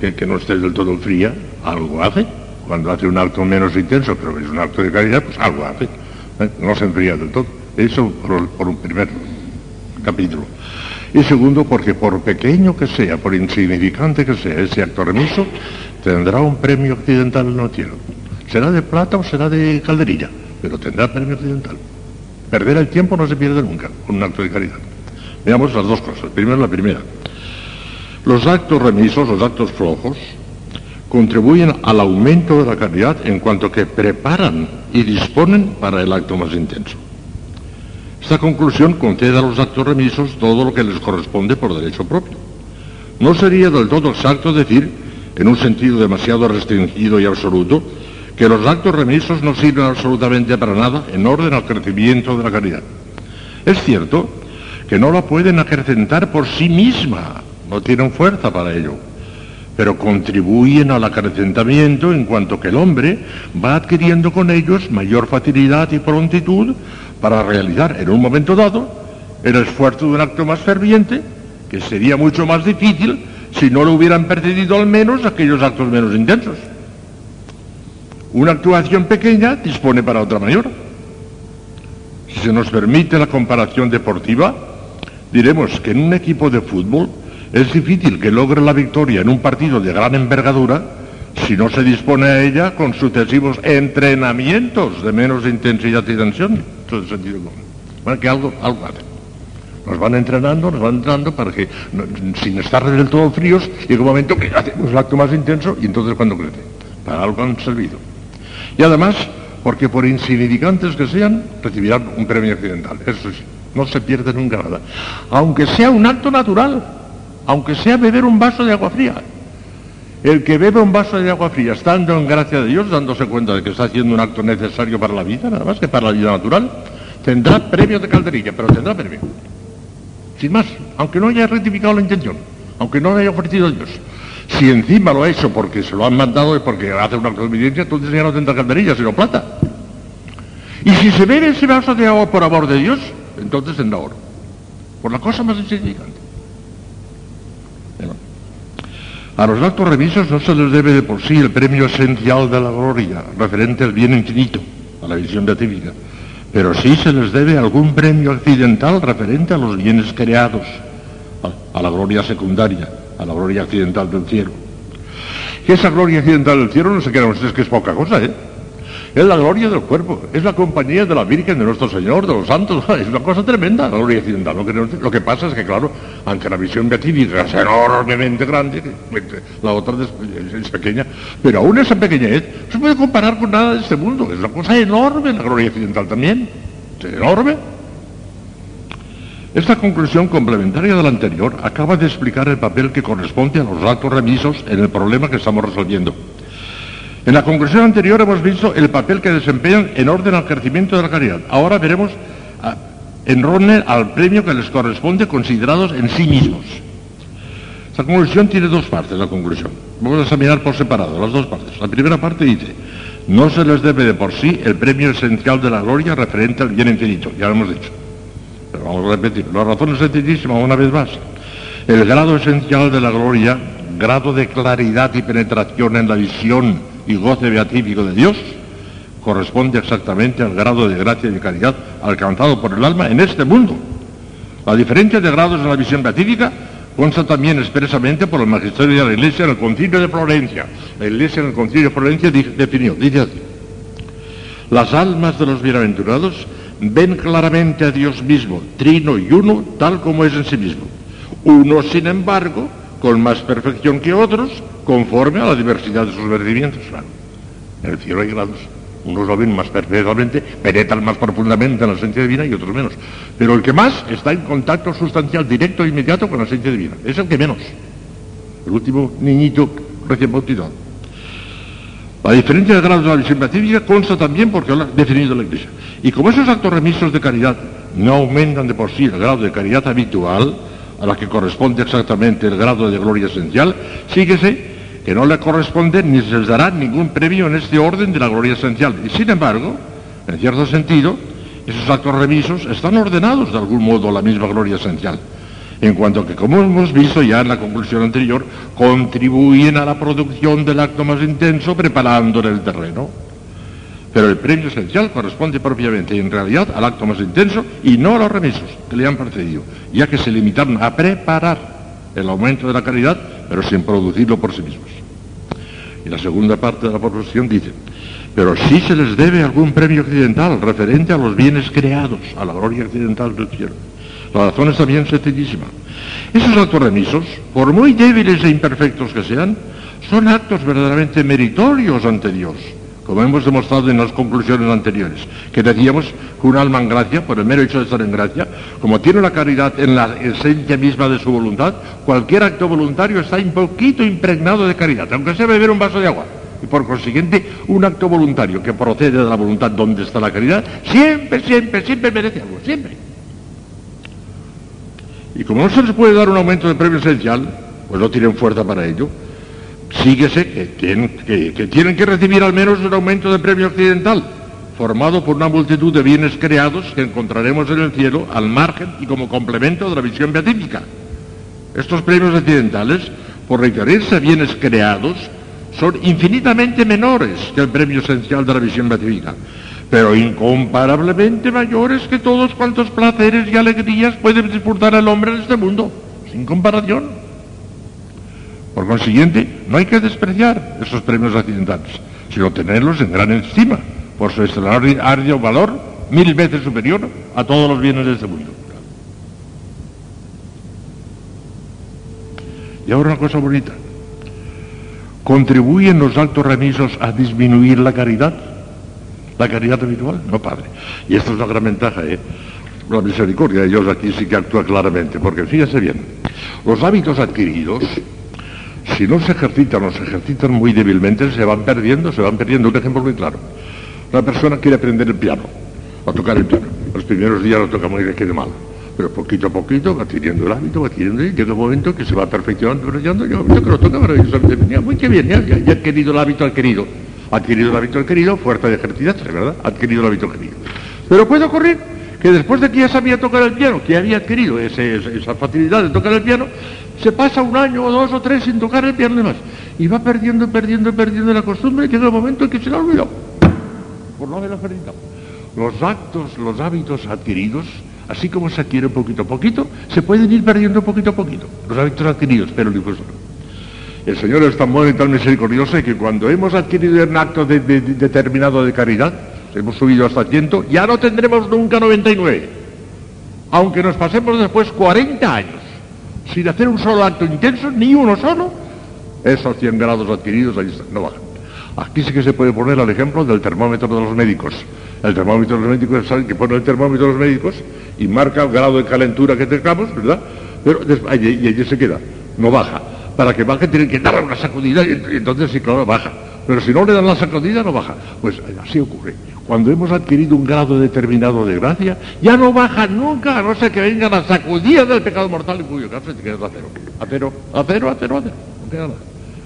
que, no esté del todo fría, algo hace. Cuando hace un acto menos intenso, pero es un acto de caridad, pues algo hace. ¿eh? No se enfría del todo. Eso por, un primer capítulo. Y segundo, porque por pequeño que sea, por insignificante que sea ese acto remiso, tendrá un premio occidental en el cielo. Será de plata o será de calderilla, pero tendrá premio occidental. Perder el tiempo no se pierde nunca con un acto de caridad. Veamos las dos cosas. Primero la primera. Los actos remisos, los actos flojos, contribuyen al aumento de la caridad en cuanto que preparan y disponen para el acto más intenso. Esta conclusión concede a los actos remisos todo lo que les corresponde por derecho propio. No sería del todo exacto decir, en un sentido demasiado restringido y absoluto, que los actos remisos no sirven absolutamente para nada en orden al crecimiento de la caridad. Es cierto que no la pueden acrecentar por sí misma, no tienen fuerza para ello, pero contribuyen al acrecentamiento en cuanto que el hombre va adquiriendo con ellos mayor facilidad y prontitud para realizar en un momento dado el esfuerzo de un acto más ferviente, que sería mucho más difícil si no lo hubieran precedido al menos aquellos actos menos intensos. Una actuación pequeña dispone para otra mayor. Si se nos permite la comparación deportiva, diremos que en un equipo de fútbol es difícil que logre la victoria en un partido de gran envergadura si no se dispone a ella con sucesivos entrenamientos de menos intensidad y tensión. sentido Bueno, que algo, algo. Nos van entrenando, nos van entrenando para que, sin estar del todo fríos, llega un momento que hacemos el acto más intenso y entonces cuando crece. Para algo han servido. Y además, porque por insignificantes que sean, recibirán un premio accidental. Eso sí, no se pierde nunca nada. Aunque sea un acto natural, aunque sea beber un vaso de agua fría. El que bebe un vaso de agua fría, estando en gracia de Dios, dándose cuenta de que está haciendo un acto necesario para la vida, nada más que para la vida natural, tendrá premio de calderilla, pero tendrá premio. Sin más, aunque no haya rectificado la intención, aunque no le haya ofrecido a Dios. Si encima lo ha hecho porque se lo han mandado y porque hace una obediencia, entonces ya no tendrá calderilla, sino plata. Y si se bebe ese vaso de agua por amor de Dios, entonces tendrá oro. Por la cosa más insignificante. A los actos remisos no se les debe de por sí el premio esencial de la gloria, referente al bien infinito, a la visión beatífica, pero sí se les debe algún premio accidental referente a los bienes creados, a, la gloria secundaria, a la gloria accidental del cielo. Que esa gloria accidental del cielo no se crean ustedes que es poca cosa, ¿eh? Es la gloria del cuerpo, es la compañía de la Virgen, de nuestro Señor, de los santos, es una cosa tremenda la gloria accidental. Lo que, pasa es que, claro, aunque la visión beatífica es enormemente grande, la otra es, pequeña, pero aún esa pequeñez no se puede comparar con nada de este mundo. Es una cosa enorme la gloria accidental también, es enorme. Esta conclusión complementaria de la anterior acaba de explicar el papel que corresponde a los actos remisos en el problema que estamos resolviendo. En la conclusión anterior hemos visto el papel que desempeñan en orden al crecimiento de la caridad. Ahora veremos ah, en orden al premio que les corresponde considerados en sí mismos. Esta conclusión tiene dos partes, la conclusión. Vamos a examinar por separado las dos partes. La primera parte dice, no se les debe de por sí el premio esencial de la gloria referente al bien infinito. Ya lo hemos dicho. Pero vamos a repetir. La razón es sencillísima una vez más. El grado esencial de la gloria, grado de claridad y penetración en la visión y goce beatífico de Dios, corresponde exactamente al grado de gracia y de caridad alcanzado por el alma en este mundo. La diferencia de grados en la visión beatífica consta también expresamente por el magisterio de la Iglesia en el Concilio de Florencia. La Iglesia en el Concilio de Florencia definió, dice así, las almas de los bienaventurados ven claramente a Dios mismo, trino y uno, tal como es en sí mismo. Unos, sin embargo, con más perfección que otros, conforme a la diversidad de sus merecimientos. Claro, en el cielo hay grados. Unos lo ven más perfectamente, penetran más profundamente en la esencia divina y otros menos. Pero el que más está en contacto sustancial, directo e inmediato con la esencia divina. Es el que menos. El último niñito recién bautizado. La diferencia de grados de la visión beatífica consta también porque lo ha definido la Iglesia. Y como esos actos remisos de caridad no aumentan de por sí el grado de caridad habitual, a la que corresponde exactamente el grado de gloria esencial, síguese que no le corresponde ni se les dará ningún premio en este orden de la gloria esencial. Y sin embargo, en cierto sentido, esos actos remisos están ordenados de algún modo a la misma gloria esencial en cuanto que, como hemos visto ya en la conclusión anterior, contribuyen a la producción del acto más intenso preparándole el terreno. Pero el premio esencial corresponde propiamente en realidad al acto más intenso y no a los remisos que le han precedido, ya que se limitaron a preparar el aumento de la caridad, pero sin producirlo por sí mismos. Y la segunda parte de la proposición dice, pero sí se les debe algún premio accidental referente a los bienes creados, a la gloria accidental del cielo. La razón es también sencillísima. Esos actos remisos, por muy débiles e imperfectos que sean, son actos verdaderamente meritorios ante Dios, como hemos demostrado en las conclusiones anteriores, que decíamos que un alma en gracia, por el mero hecho de estar en gracia, como tiene la caridad en la esencia misma de su voluntad, cualquier acto voluntario está un poquito impregnado de caridad, aunque sea beber un vaso de agua. Y por consiguiente, un acto voluntario que procede de la voluntad donde está la caridad, siempre, siempre, siempre merece algo, siempre. Y como no se les puede dar un aumento de premio esencial, pues no tienen fuerza para ello, síguese que tienen que, tienen que recibir al menos un aumento de premio accidental, formado por una multitud de bienes creados que encontraremos en el cielo al margen y como complemento de la visión beatífica. Estos premios accidentales, por requerirse bienes creados, son infinitamente menores que el premio esencial de la visión beatífica, pero incomparablemente mayores que todos cuantos placeres y alegrías puede disfrutar el hombre en este mundo, sin comparación. Por consiguiente, no hay que despreciar esos premios accidentales, sino tenerlos en gran estima por su extraordinario valor mil veces superior a todos los bienes de este mundo. Y ahora una cosa bonita. ¿Contribuyen los actos remisos a disminuir la caridad? ¿La caridad habitual? No, padre. Y esta es una gran ventaja, ¿eh? La misericordia de Dios aquí sí que actúa claramente, porque fíjese bien, los hábitos adquiridos, si no se ejercitan o se ejercitan muy débilmente, se van perdiendo, se van perdiendo. Un ejemplo muy claro. Una persona quiere aprender el piano, a tocar el piano. Los primeros días lo toca muy bien, quede mal. Pero poquito a poquito va adquiriendo el hábito, va adquiriendo, y llega un momento que se va perfeccionando, perfeccionando, un momento que lo toca maravillosamente bien. Muy que bien, ya, ha adquirido el hábito adquirido. Ha adquirido el hábito adquirido, fuerza de ejercitarse, ¿verdad? Ha adquirido el hábito adquirido. Pero puede ocurrir que después de que ya sabía tocar el piano, que había adquirido esa facilidad de tocar el piano, se pasa un año o dos o tres sin tocar el piano y demás. Y va perdiendo, perdiendo, perdiendo la costumbre y llega el momento en que se la ha olvidado. Por no haberlo ejercitado. Los actos, los hábitos adquiridos, así como se adquiere poquito a poquito, se pueden ir perdiendo poquito a poquito. Los hábitos adquiridos, pero el impuesto no. El Señor es tan bueno y tan misericordioso que cuando hemos adquirido un acto de- de- de- determinado de caridad, hemos subido hasta 100, ya no tendremos nunca 99. Aunque nos pasemos después 40 años sin hacer un solo acto intenso, ni uno solo, esos 100 grados adquiridos ahí no bajan. Aquí sí que se puede poner el ejemplo del termómetro de los médicos. El termómetro de los médicos, saben que pone el termómetro de los médicos y marca el grado de calentura que tengamos, ¿verdad? Pero allí- y allí se queda, no baja. Para que baje tienen que dar una sacudida y y entonces sí, claro, baja. Pero si no le dan la sacudida, no baja. Pues así ocurre. Cuando hemos adquirido un grado determinado de gracia, ya no baja nunca, a no ser que venga la sacudida del pecado mortal, en cuyo caso te quedas a cero. A cero, a cero, a cero, a cero.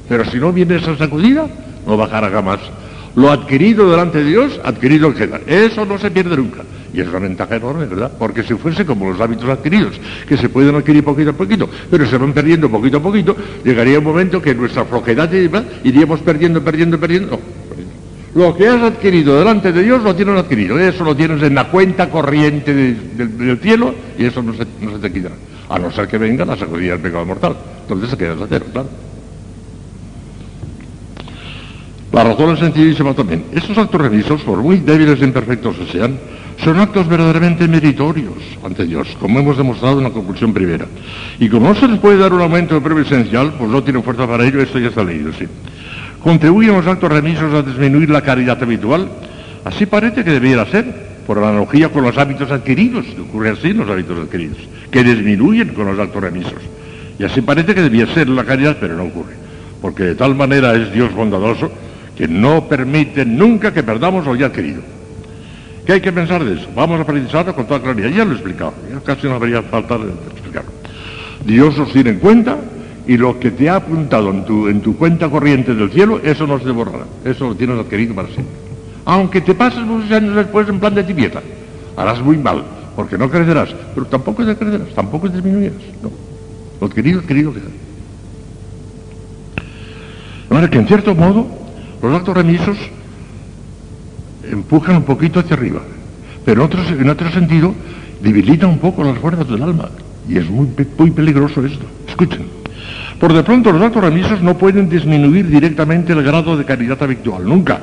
Pero si no viene esa sacudida, no bajará jamás. Lo adquirido delante de Dios, adquirido queda. Eso no se pierde nunca. Y es una ventaja enorme, ¿verdad? Porque si fuese como los hábitos adquiridos, que se pueden adquirir poquito a poquito, pero se van perdiendo poquito a poquito, llegaría un momento que nuestra flojedad iríamos perdiendo, perdiendo, perdiendo. Lo que has adquirido delante de Dios lo tienes adquirido. Eso lo tienes en la cuenta corriente de- del- cielo y eso no se, no se te quitará. A no ser que venga la sacudida del pecado mortal. Entonces se queda a cero, claro. La razón es sencillísima también. Estos actos remisos, por muy débiles e imperfectos que sean, son actos verdaderamente meritorios ante Dios, como hemos demostrado en la conclusión primera. Y como no se les puede dar un aumento de prueba pues no tienen fuerza para ello, esto ya está leído, sí. ¿Contribuyen los actos remisos a disminuir la caridad habitual? Así parece que debiera ser, por analogía con los hábitos adquiridos, ocurre así en los hábitos adquiridos, que disminuyen con los actos remisos. Y así parece que debía ser la caridad, pero no ocurre. Porque de tal manera es Dios bondadoso que no permite nunca que perdamos lo ya adquirido. ¿Qué hay que pensar de eso? Vamos a precisarlo con toda claridad. Ya lo he explicado, ya casi no habría falta explicarlo. Dios os tiene en cuenta y lo que te ha apuntado en tu, en tu cuenta corriente del cielo, eso no se borrará. Eso lo tienes adquirido para siempre. Aunque te pases muchos años después en plan de tibieza, harás muy mal, porque no crecerás, pero tampoco decrecerás, tampoco disminuirás. No. Lo adquirido, adquirido queda. De manera que en cierto modo, los actos remisos empujan un poquito hacia arriba, pero en otro, en otro sentido debilitan un poco las fuerzas del alma. Y es muy, muy peligroso esto. Escuchen. Por de pronto los actos remisos no pueden disminuir directamente el grado de caridad habitual, nunca.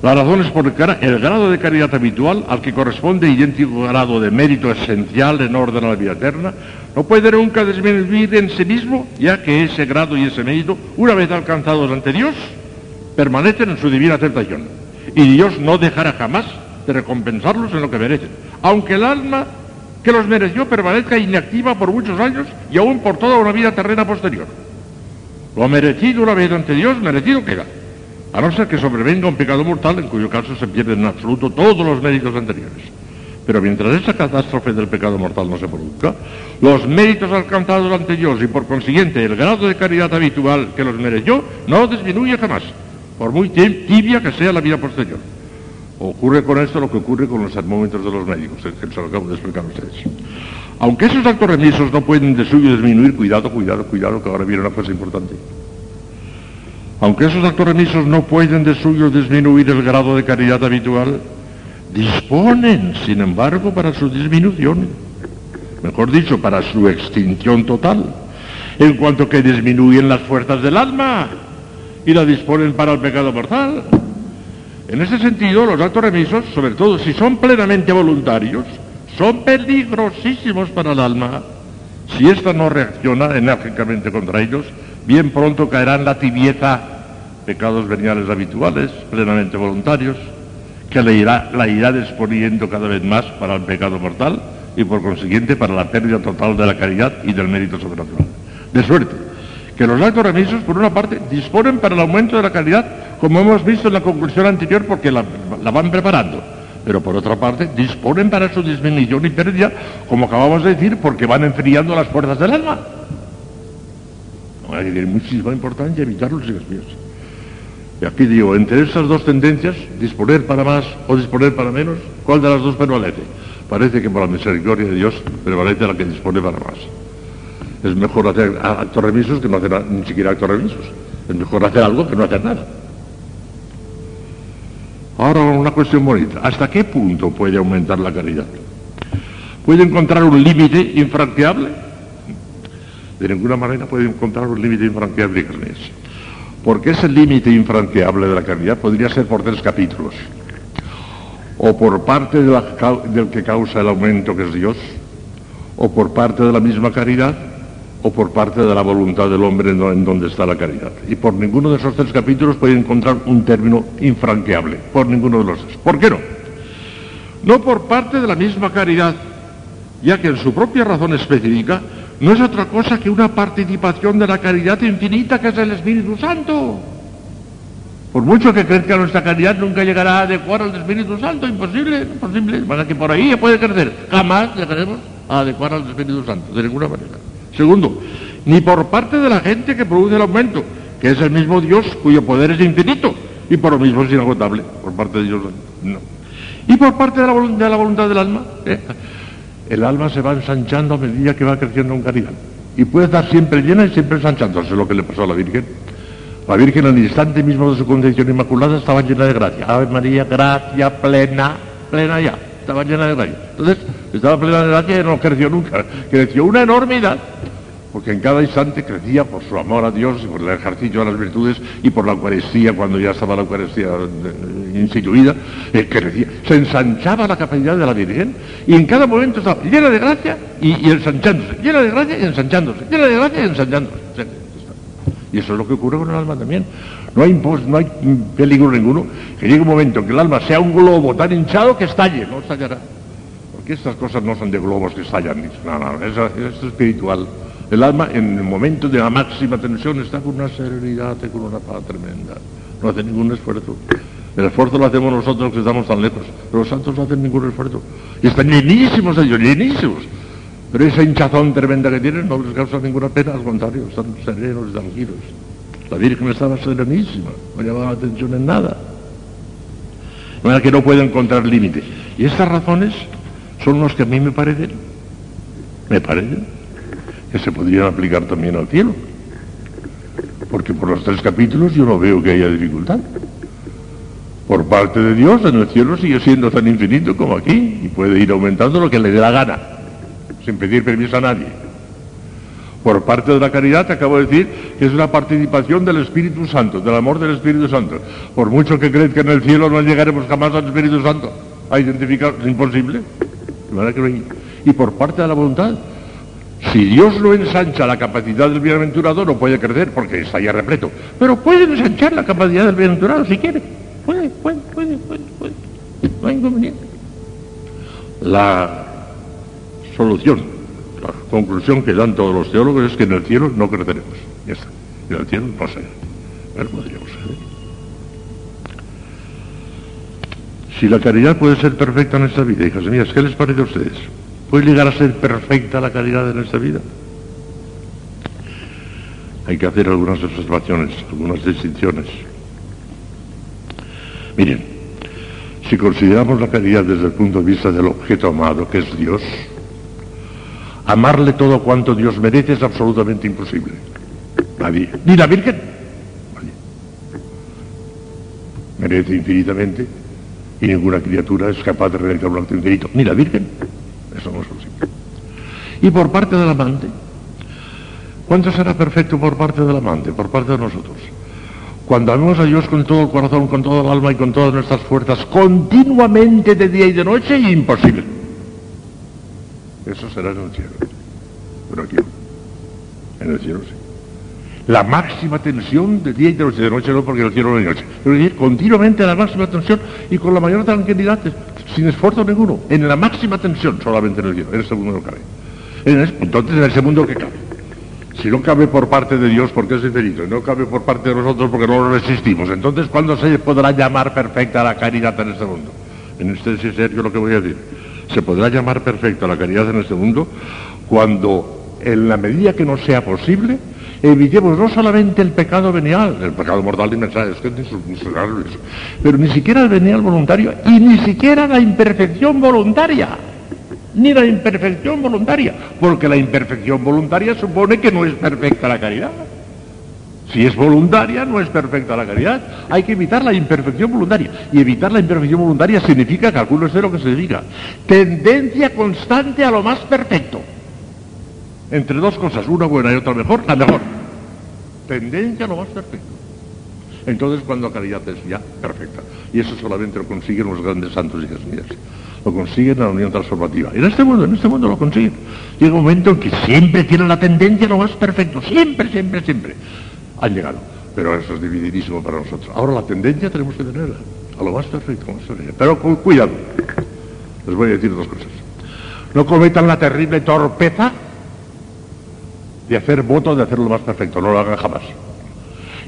La razón es porque el grado de caridad habitual, al que corresponde idéntico grado de mérito esencial en orden a la vida eterna, no puede nunca disminuir en sí mismo, ya que ese grado y ese mérito, una vez alcanzados ante Dios, permanecen en su divina aceptación. Y Dios no dejará jamás de recompensarlos en lo que merecen, aunque el alma que los mereció permanezca inactiva por muchos años y aún por toda una vida terrena posterior. Lo merecido una vez ante Dios, merecido queda. A no ser que sobrevenga un pecado mortal, en cuyo caso se pierden en absoluto todos los méritos anteriores. Pero mientras esa catástrofe del pecado mortal no se produzca, los méritos alcanzados ante Dios y por consiguiente el grado de caridad habitual que los mereció no disminuye jamás, por muy ti- tibia que sea la vida posterior. Ocurre con esto lo que ocurre con los termómetros de los médicos, que se lo acabo de explicar a ustedes. Aunque esos actos remisos no pueden de suyo disminuir, cuidado, cuidado, cuidado, que ahora viene una cosa importante. Aunque esos actos remisos no pueden de suyo disminuir el grado de caridad habitual, disponen, sin embargo, para su disminución, mejor dicho, para su extinción total, en cuanto que disminuyen las fuerzas del alma y la disponen para el pecado mortal. En ese sentido, los actos remisos, sobre todo si son plenamente voluntarios, son peligrosísimos para el alma. Si ésta no reacciona enérgicamente contra ellos, bien pronto caerá en la tibieza, pecados veniales habituales, plenamente voluntarios, que la irá, la irá disponiendo cada vez más para el pecado mortal y por consiguiente para la pérdida total de la caridad y del mérito sobrenatural. De suerte que los actos remisos, por una parte, disponen para el aumento de la calidad, como hemos visto en la conclusión anterior, porque la, van preparando, pero por otra parte, disponen para su disminución y pérdida, como acabamos de decir, porque van enfriando las fuerzas del alma. Tener muchísima importancia evitar los desvíos. Y aquí digo, entre estas dos tendencias, disponer para más o disponer para menos, ¿cuál de las dos prevalece? Parece que por la misericordia de Dios prevalece la que dispone para más. Es mejor hacer actos remisos que no hacer ni siquiera actos remisos. Es mejor hacer algo que no hacer nada. Ahora una cuestión bonita. ¿Hasta qué punto puede aumentar la caridad? ¿Puede encontrar un límite infranqueable? De ninguna manera puede encontrar un límite infranqueable, Carnes. Porque ese límite infranqueable de la caridad podría ser por tres capítulos. O por parte del que causa el aumento, que es Dios, o por parte de la misma caridad, o por parte de la voluntad del hombre en donde está la caridad. Y por ninguno de esos tres capítulos puede encontrar un término infranqueable, por ninguno de los tres. ¿Por qué no? No por parte de la misma caridad, ya que en su propia razón específica no es otra cosa que una participación de la caridad infinita que es el Espíritu Santo. Por mucho que crezca nuestra caridad, nunca llegará a adecuar al Espíritu Santo, imposible, imposible. Para que por ahí puede crecer, jamás llegaremos a adecuar al Espíritu Santo, de ninguna manera. Segundo, ni por parte de la gente que produce el aumento, que es el mismo Dios cuyo poder es infinito y por lo mismo es inagotable, por parte de Dios no. Y por parte de la, de la voluntad del alma, ¿eh? el alma se va ensanchando a medida que va creciendo en caridad. Y puede estar siempre llena y siempre ensanchándose, lo que le pasó a la Virgen. La Virgen en el instante mismo de su concepción inmaculada estaba llena de gracia. Ave María, gracia plena, plena ya, estaba llena de gracia. Entonces, estaba plena de gracia y no creció nunca, creció una enormidad porque en cada instante crecía por su amor a Dios y por el ejercicio de las virtudes y por la Eucaristía, cuando ya estaba la Eucaristía eh, instituida, eh, crecía. Se ensanchaba la capacidad de la Virgen y en cada momento estaba llena de gracia y, ensanchándose, llena de gracia y ensanchándose, llena de gracia y ensanchándose. Y eso es lo que ocurre con el alma también. No hay, no hay peligro ninguno que llegue un momento en que el alma sea un globo tan hinchado que estalle, no estallará. Porque estas cosas no son de globos que estallan, no, no, eso es espiritual. El alma en el momento de la máxima tensión está con una serenidad y con una paz tremenda. No hace ningún esfuerzo. El esfuerzo lo hacemos nosotros que estamos tan lejos, pero los santos no hacen ningún esfuerzo. Y están llenísimos ellos, llenísimos. Pero esa hinchazón tremenda que tienen no les causa ninguna pena, al contrario, están serenos y tranquilos. La Virgen estaba serenísima, no llamaba la atención en nada. De manera que no puede encontrar límite. Y estas razones son las que a mí me parecen, me parecen que se podrían aplicar también al cielo. Porque por los tres capítulos yo no veo que haya dificultad. Por parte de Dios, en el cielo sigue siendo tan infinito como aquí y puede ir aumentando lo que le dé la gana, sin pedir permiso a nadie. Por parte de la caridad, te acabo de decir que es una participación del Espíritu Santo, del amor del Espíritu Santo. Por mucho que crezca en el cielo, no llegaremos jamás al Espíritu Santo. A identificar, es imposible. Y por parte de la voluntad, si Dios no ensancha la capacidad del bienaventurado, no puede crecer porque está ya repleto. Pero puede ensanchar la capacidad del bienaventurado si quiere. Puede, puede, puede, puede, puede. No hay inconveniente. La solución, la conclusión que dan todos los teólogos es que en el cielo no creceremos. Ya está. En el cielo no sé. Pero podríamos ser. Si la caridad puede ser perfecta en esta vida, hijas mías, ¿qué les parece a ustedes? ¿Puede llegar a ser perfecta la caridad en esta vida? Hay que hacer algunas observaciones, algunas distinciones. Miren, si consideramos la caridad desde el punto de vista del objeto amado, que es Dios, amarle todo cuanto Dios merece es absolutamente imposible. Nadie, ni la Virgen. Merece infinitamente y ninguna criatura es capaz de acto infinito, ni la Virgen. Eso. Y por parte del amante, ¿cuánto será perfecto por parte del amante, por parte de nosotros? Cuando amemos a Dios con todo el corazón, con todo el alma y con todas nuestras fuerzas, continuamente de día y de noche, imposible. Eso será en el cielo. Pero aquí. En el cielo sí. La máxima tensión de día y de noche. De noche no, porque el cielo no hay noche. Pero continuamente la máxima tensión y con la mayor tranquilidad, sin esfuerzo ninguno. En la máxima tensión solamente en el cielo. En ese mundo no cabe. Entonces en ese mundo que cabe. Si no cabe por parte de Dios porque es infinito, y no cabe por parte de nosotros porque no lo resistimos, entonces ¿cuándo se podrá llamar perfecta la caridad en este mundo? En este es serio lo que voy a decir. Se podrá llamar perfecta la caridad en este mundo cuando, en la medida que nos sea posible, evitemos no solamente el pecado venial, el pecado mortal y mensaje, es que es insuperable eso, pero ni siquiera el venial voluntario y ni siquiera la imperfección voluntaria ni la imperfección voluntaria, porque la imperfección voluntaria supone que no es perfecta la caridad. Si es voluntaria, no es perfecta la caridad. Hay que evitar la imperfección voluntaria. Y evitar la imperfección voluntaria significa, calculo usted lo que significa, tendencia constante a lo más perfecto. Entre dos cosas, una buena y otra mejor, la mejor. Tendencia a lo más perfecto. Entonces, cuando la caridad es ya perfecta. Y eso solamente lo consiguen los grandes santos y mías. Lo consiguen en la unión transformativa. En este mundo, en este mundo lo consiguen. Llega un momento en que siempre tienen la tendencia a lo más perfecto. Siempre, siempre, siempre. Han llegado. Pero eso es divididísimo para nosotros. Ahora la tendencia tenemos que tenerla. A lo más perfecto. más perfecto. Pero cu- cuidado. Les voy a decir dos cosas. No cometan la terrible torpeza de hacer voto de hacerlo más perfecto. No lo hagan jamás.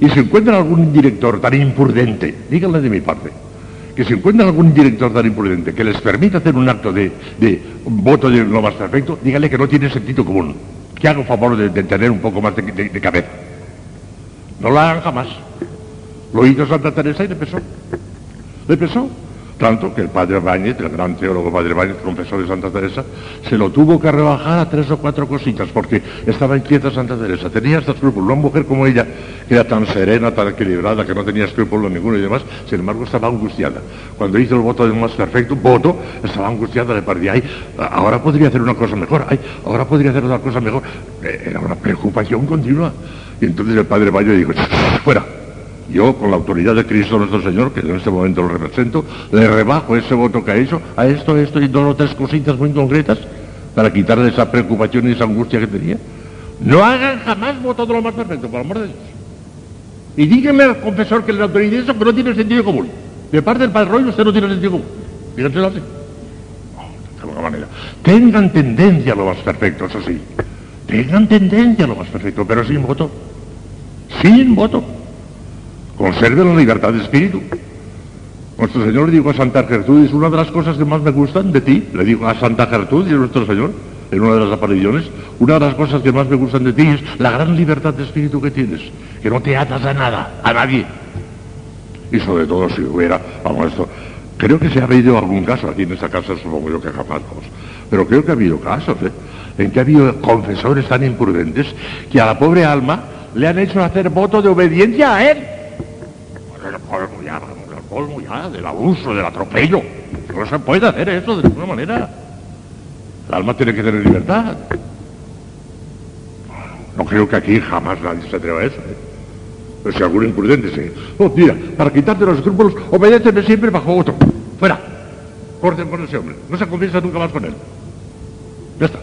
Y si encuentran algún director tan imprudente, díganle de mi parte, que si encuentran algún director tan imprudente que les permita hacer un acto de, de voto de lo más perfecto, díganle que no tiene sentido común, que haga un favor de, tener un poco más de- de cabeza. No lo hagan jamás. Lo hizo Santa Teresa y le pesó. Le pesó. Tanto que el padre Báñez, el gran teólogo padre Báñez, confesor de Santa Teresa, se lo tuvo que rebajar a tres o cuatro cositas, porque estaba inquieta Santa Teresa. Tenía hasta escrúpulos. Una mujer como ella, era tan serena, tan equilibrada, que no tenía escrúpulos ninguno y demás, sin embargo estaba angustiada. Cuando hizo el voto de más perfecto, voto, estaba angustiada, le parecía, ay, ahora podría hacer una cosa mejor, ay, ahora podría hacer otra cosa mejor. Eh, Era una preocupación continua. Y entonces el padre Bañez dijo, fuera. Yo, con la autoridad de Cristo nuestro Señor, que en este momento lo represento, le rebajo ese voto que ha hecho a esto, esto y dos o tres cositas muy concretas para quitarle esa preocupación y esa angustia que tenía. No hagan jamás voto de lo más perfecto, por amor de Dios. Y díganle al confesor que le autorice eso, que no tiene sentido común. De parte del Padre Roy, usted no tiene sentido común. Díganselo así. De alguna manera. Tengan tendencia a lo más perfecto, eso sí. Tengan tendencia a lo más perfecto, pero sin voto. Sin voto. Conserven la libertad de espíritu. Nuestro Señor le dijo a Santa Gertrudis, una de las cosas que más me gustan de ti, le dijo a Santa Gertrudis, nuestro Señor, en una de las apariciones, una de las cosas que más me gustan de ti es la gran libertad de espíritu que tienes, que no te atas a nada, a nadie. Y sobre todo si hubiera, vamos, esto, creo que se ha habido algún caso aquí en esta casa, supongo yo que jamás, vamos, pero creo que ha habido casos, ¿eh? en que ha habido confesores tan imprudentes que a la pobre alma le han hecho hacer voto de obediencia a él. El colmo ya, vamos, ya, del abuso, del atropello. No se puede hacer eso de ninguna manera. El alma tiene que tener libertad. No creo que aquí jamás nadie se atreva a eso. ¿eh? Pero si algún imprudente se... Oh, mira, para quitarte los escrúpulos, obedéceme siempre bajo otro. Fuera. Corten con ese hombre. No se confiesa nunca más con él. Ya está.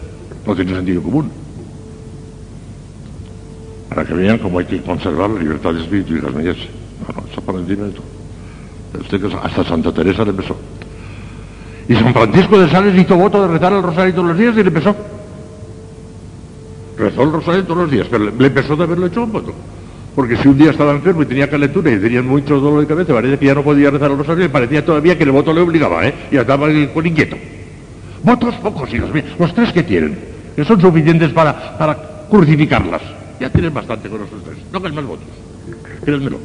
No tiene sentido común. Para que vean cómo hay que conservar la libertad de espíritu, hijas mías. No, no, eso por encima de. Que hasta Santa Teresa le empezó. Y San Francisco de Sales hizo voto de rezar el rosario todos los días y le empezó. Rezó el rosario todos los días, pero le, le empezó de haberlo hecho un voto. Porque si un día estaba enfermo y tenía calentura y tenía mucho dolor de cabeza, parece que ya no podía rezar el rosario y parecía todavía que el voto le obligaba, ¿eh? Y estaba con inquieto. Votos pocos, hijos míos, los tres que tienen, que son suficientes para, para crucificarlas. Ya tienen bastante con esos tres. No hagan más votos. Créanmelo.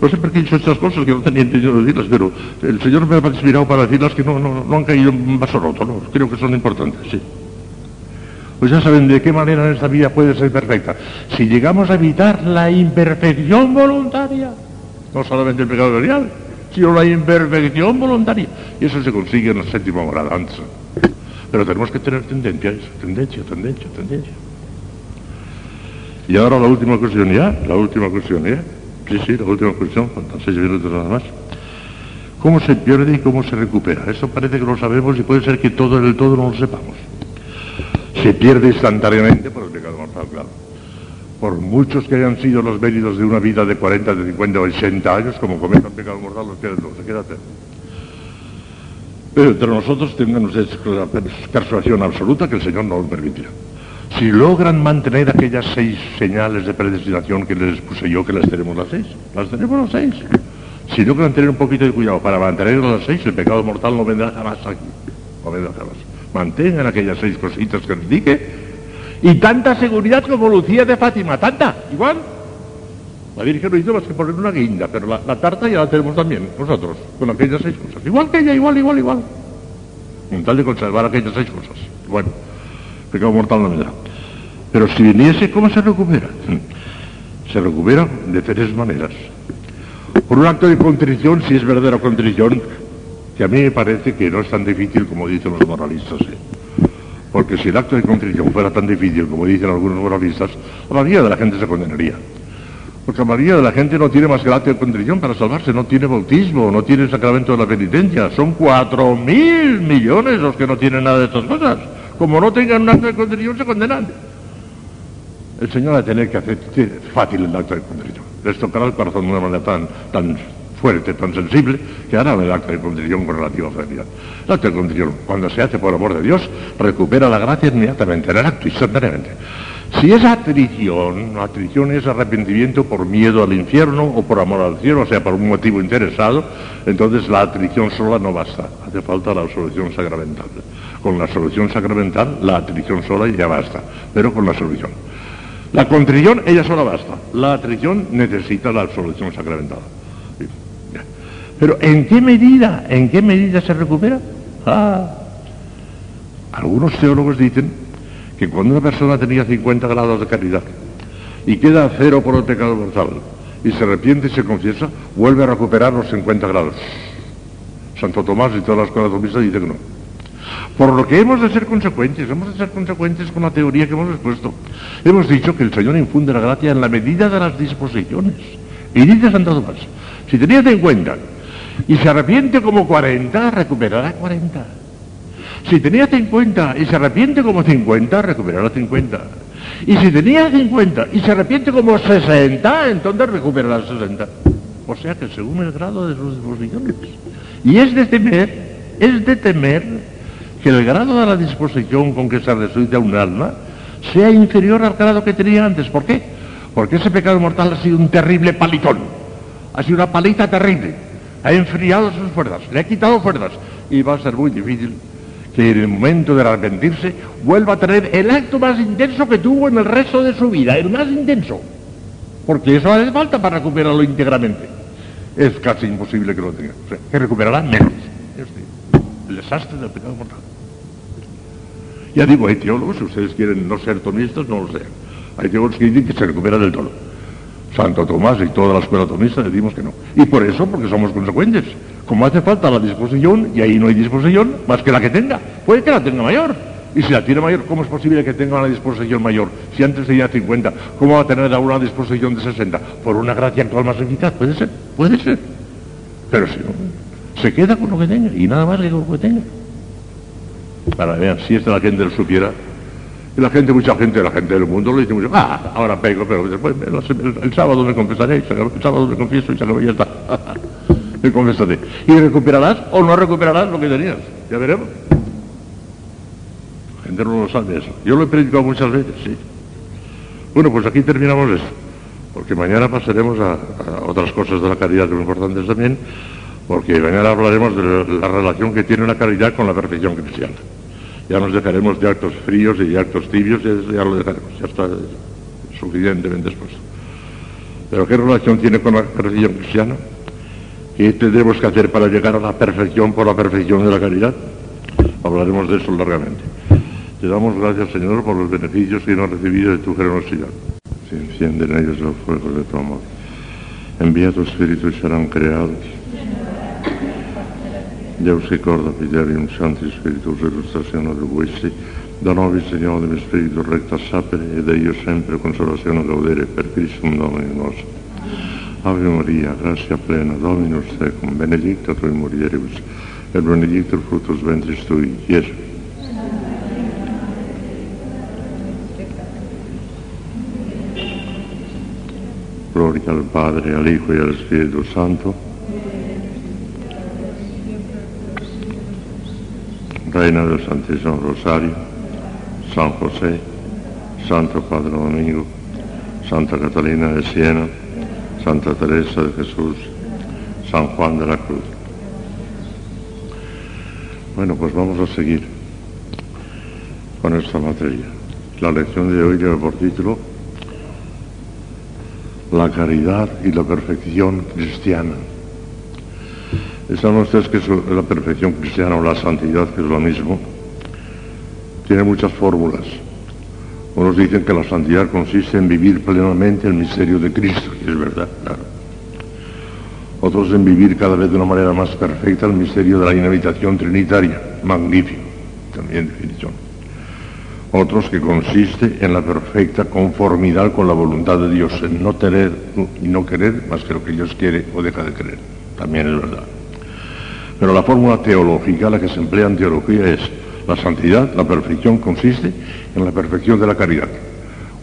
No sé por qué he dicho estas cosas que no tenía entendido decirlas, pero el Señor me ha inspirado para decirlas que no, no, han caído en vaso roto, ¿no? Creo que son importantes, sí. Pues ya saben de qué manera nuestra vida puede ser perfecta. Si llegamos a evitar la imperfección voluntaria, no solamente el pecado venial, sino la imperfección voluntaria. Y eso se consigue en la séptima morada antes. Pero tenemos que tener tendencia eso, tendencia, tendencia, tendencia. Y ahora la última cuestión ya, la última cuestión ya. Sí, sí, la última cuestión, faltan seis minutos nada más. ¿Cómo se pierde y cómo se recupera? Eso parece que lo sabemos y puede ser que todo el todo no lo sepamos. Se pierde instantáneamente por el pecado mortal, claro. Por muchos que hayan sido los méritos de una vida de 40, de 50 o 80 años, como cometa el pecado mortal, los pierde todo, se queda. Pero entre nosotros tengan ustedes la persuasión absoluta que el Señor no lo permitirá. Si logran mantener aquellas seis señales de predestinación que les puse yo, que las tenemos las seis, las tenemos las seis. Si logran tener un poquito de cuidado para mantener las seis, el pecado mortal no vendrá jamás aquí. No vendrá jamás. Mantengan aquellas seis cositas que les dije. Y tanta seguridad como Lucía de Fátima, tanta, igual. La Virgen no hizo más que poner una guinda, pero la, la tarta ya la tenemos también nosotros, con aquellas seis cosas. Igual que ella, igual, igual, igual. Con tal de conservar aquellas seis cosas. Bueno, pecado mortal no vendrá. Pero si viniese, ¿cómo se recupera? Se recupera de tres maneras. Por un acto de contrición, si es verdadera contrición, que a mí me parece que no es tan difícil como dicen los moralistas. ¿eh? Porque si el acto de contrición fuera tan difícil como dicen algunos moralistas, la mayoría de la gente se condenaría. Porque la mayoría de la gente no tiene más que el acto de contrición para salvarse, no tiene bautismo, no tiene el sacramento de la penitencia. Son cuatro mil millones los que no tienen nada de estas cosas. Como no tengan un acto de contrición, se condenan. El Señor va a tener que hacer fácil el acto de contrición. Les tocará el corazón de una manera tan, fuerte, tan sensible, que hará el acto de contrición con relativa facilidad. El acto de contrición, cuando se hace por amor de Dios, recupera la gracia inmediatamente, en el acto, instantáneamente. Si es atrición, atrición es arrepentimiento por miedo al infierno o por amor al cielo, o sea, por un motivo interesado, entonces la atrición sola no basta, hace falta la absolución sacramental. Con la absolución sacramental, la atrición sola ya basta, pero con la absolución. La contrición, ella sola basta. La atrición necesita la absolución sacramental. Pero ¿en qué medida, en qué medida se recupera? Ah, algunos teólogos dicen que cuando una persona tenía 50 grados de caridad y queda cero por el pecado mortal y se arrepiente y se confiesa, vuelve a recuperar los 50 grados. Santo Tomás y todas las cosas dicen que no. Por lo que hemos de ser consecuentes, hemos de ser consecuentes con la teoría que hemos expuesto. Hemos dicho que el Señor infunde la gracia en la medida de las disposiciones. Y dice Santo Tomás, si tenía 50 y se arrepiente como 40, recuperará 40. Si tenía 50 y se arrepiente como 50, recuperará 50. Y si tenía 50 y se arrepiente como 60, entonces recuperará 60. O sea que según el grado de sus disposiciones. Y es de temer, es de temer que el grado de la disposición con que se resucita un alma sea inferior al grado que tenía antes. ¿Por qué? Porque ese pecado mortal ha sido un terrible palitón, ha sido una palita terrible, ha enfriado sus fuerzas, le ha quitado fuerzas y va a ser muy difícil que en el momento de arrepentirse vuelva a tener el acto más intenso que tuvo en el resto de su vida, el más intenso, porque eso hace falta para recuperarlo íntegramente. Es casi imposible que lo tenga, o sea, que recuperará menos. El desastre del pecado mortal. Ya digo, hay teólogos, si ustedes quieren no ser tomistas, no lo sean. Hay teólogos que dicen que se recupera del todo. Santo Tomás y toda la escuela tomista decimos que no. Y por eso, porque somos consecuentes. Como hace falta la disposición, y ahí no hay disposición, más que la que tenga. Puede que la tenga mayor. Y si la tiene mayor, ¿cómo es posible que tenga una disposición mayor? Si antes tenía 50, ¿cómo va a tener ahora una disposición de 60? Por una gracia actual más eficaz. Puede ser, puede ser. Pero si no, se queda con lo que tenga y nada más que con lo que tenga. Para que vean, si esta la gente lo supiera, y la gente, mucha gente, la gente del mundo le dice mucho, ah, ahora pego, pero el, el sábado me confesaré, el sábado me confieso y ya está. me confesaré. Y recuperarás o no recuperarás lo que tenías, ya veremos. La gente no lo sabe eso. Yo lo he predicado muchas veces, sí. Bueno, pues aquí terminamos eso, porque mañana pasaremos a, a otras cosas de la caridad que son importantes también, porque mañana hablaremos de la relación que tiene la caridad con la perfección cristiana. Ya nos dejaremos de actos fríos y de actos tibios, ya, ya lo dejaremos, ya está suficientemente expuesto. Pero ¿qué relación tiene con la perfección cristiana? ¿Qué tendremos que hacer para llegar a la perfección por la perfección de la caridad? Hablaremos de eso largamente. Te damos gracias, Señor, por los beneficios que hemos recibido de tu generosidad. Se encienden ellos los fuegos de tu amor. Envía tu Espíritu y serán creados. Deus ricorda, Fidelium Sancti Spiritus, illustrazione Vuesti, Da nobis, Signore, mi spiritu recta sapere, ed io sempre consolazione gaudere per Christum Domini nostro. Ave Maria, grazia plena, Dominus tecum, benedicta tui mulieribus, et benedictus fructus ventris tui, Iesus. Gloria al Padre, al Hijo y al Espíritu Santo. Reina del Santísimo Rosario, San José, Santo Padre Domingo, Santa Catalina de Siena, Santa Teresa de Jesús, San Juan de la Cruz. Bueno, pues vamos a seguir con esta materia. La lección de hoy lleva por título La caridad y la perfección cristiana. Ustedes que es la perfección cristiana o la santidad, que es lo mismo, tiene muchas fórmulas. Unos dicen que la santidad consiste en vivir plenamente el misterio de Cristo, y es verdad, claro. Otros en vivir cada vez de una manera más perfecta el misterio de la inhabitación trinitaria, magnífico, también definición. Otros que consiste en la perfecta conformidad con la voluntad de Dios, en no tener y no querer más que lo que Dios quiere o deja de querer, también es verdad. Pero la fórmula teológica, la que se emplea en teología es la santidad, la perfección consiste en la perfección de la caridad.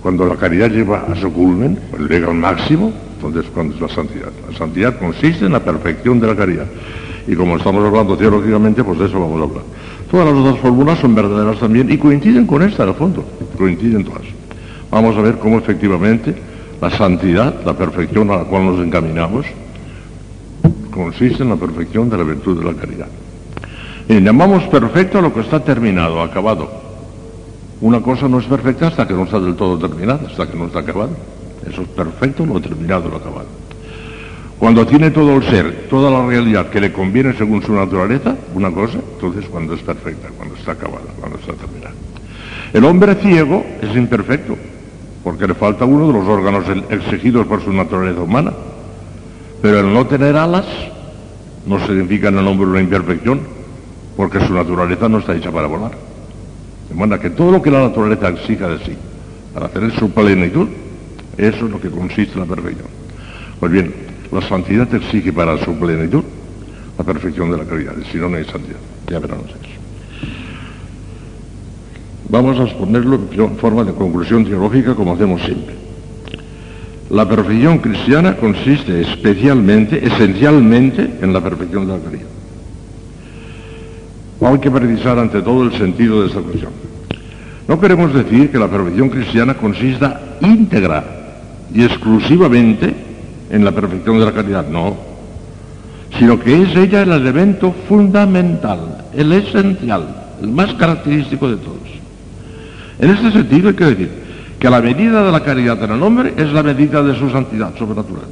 Cuando la caridad lleva a su culmen, pues llega al máximo, entonces cuando es la santidad. La santidad consiste en la perfección de la caridad. Y como estamos hablando teológicamente, pues de eso vamos a hablar. Todas las otras fórmulas son verdaderas también y coinciden con esta en el fondo, coinciden todas. Vamos a ver cómo efectivamente la santidad, la perfección a la cual nos encaminamos, consiste en la perfección de la virtud de la caridad. Y llamamos perfecto lo que está terminado, acabado. Una cosa no es perfecta hasta que no está del todo terminada, hasta que no está acabado. Eso es perfecto, lo terminado, lo acabado. Cuando tiene todo el ser, toda la realidad que le conviene según su naturaleza, una cosa, entonces cuando es perfecta, cuando está acabada, cuando está terminada. El hombre ciego es imperfecto, porque le falta uno de los órganos exigidos por su naturaleza humana. Pero el no tener alas no significa en el hombre una imperfección, porque su naturaleza no está hecha para volar. De manera que todo lo que la naturaleza exija de sí, para tener su plenitud, eso es lo que consiste en la perfección. Pues bien, la santidad exige para su plenitud la perfección de la caridad, si no, no hay santidad. Ya verán ustedes. Vamos a exponerlo en forma de conclusión teológica como hacemos siempre. La perfección cristiana consiste especialmente, esencialmente, en la perfección de la caridad. Hay que precisar ante todo el sentido de esta cuestión. No queremos decir que la perfección cristiana consista íntegra y exclusivamente en la perfección de la caridad, no, sino que es ella el elemento fundamental, el esencial, el más característico de todos. En este sentido hay que decir que la medida de la caridad en el hombre es la medida de su santidad sobrenatural.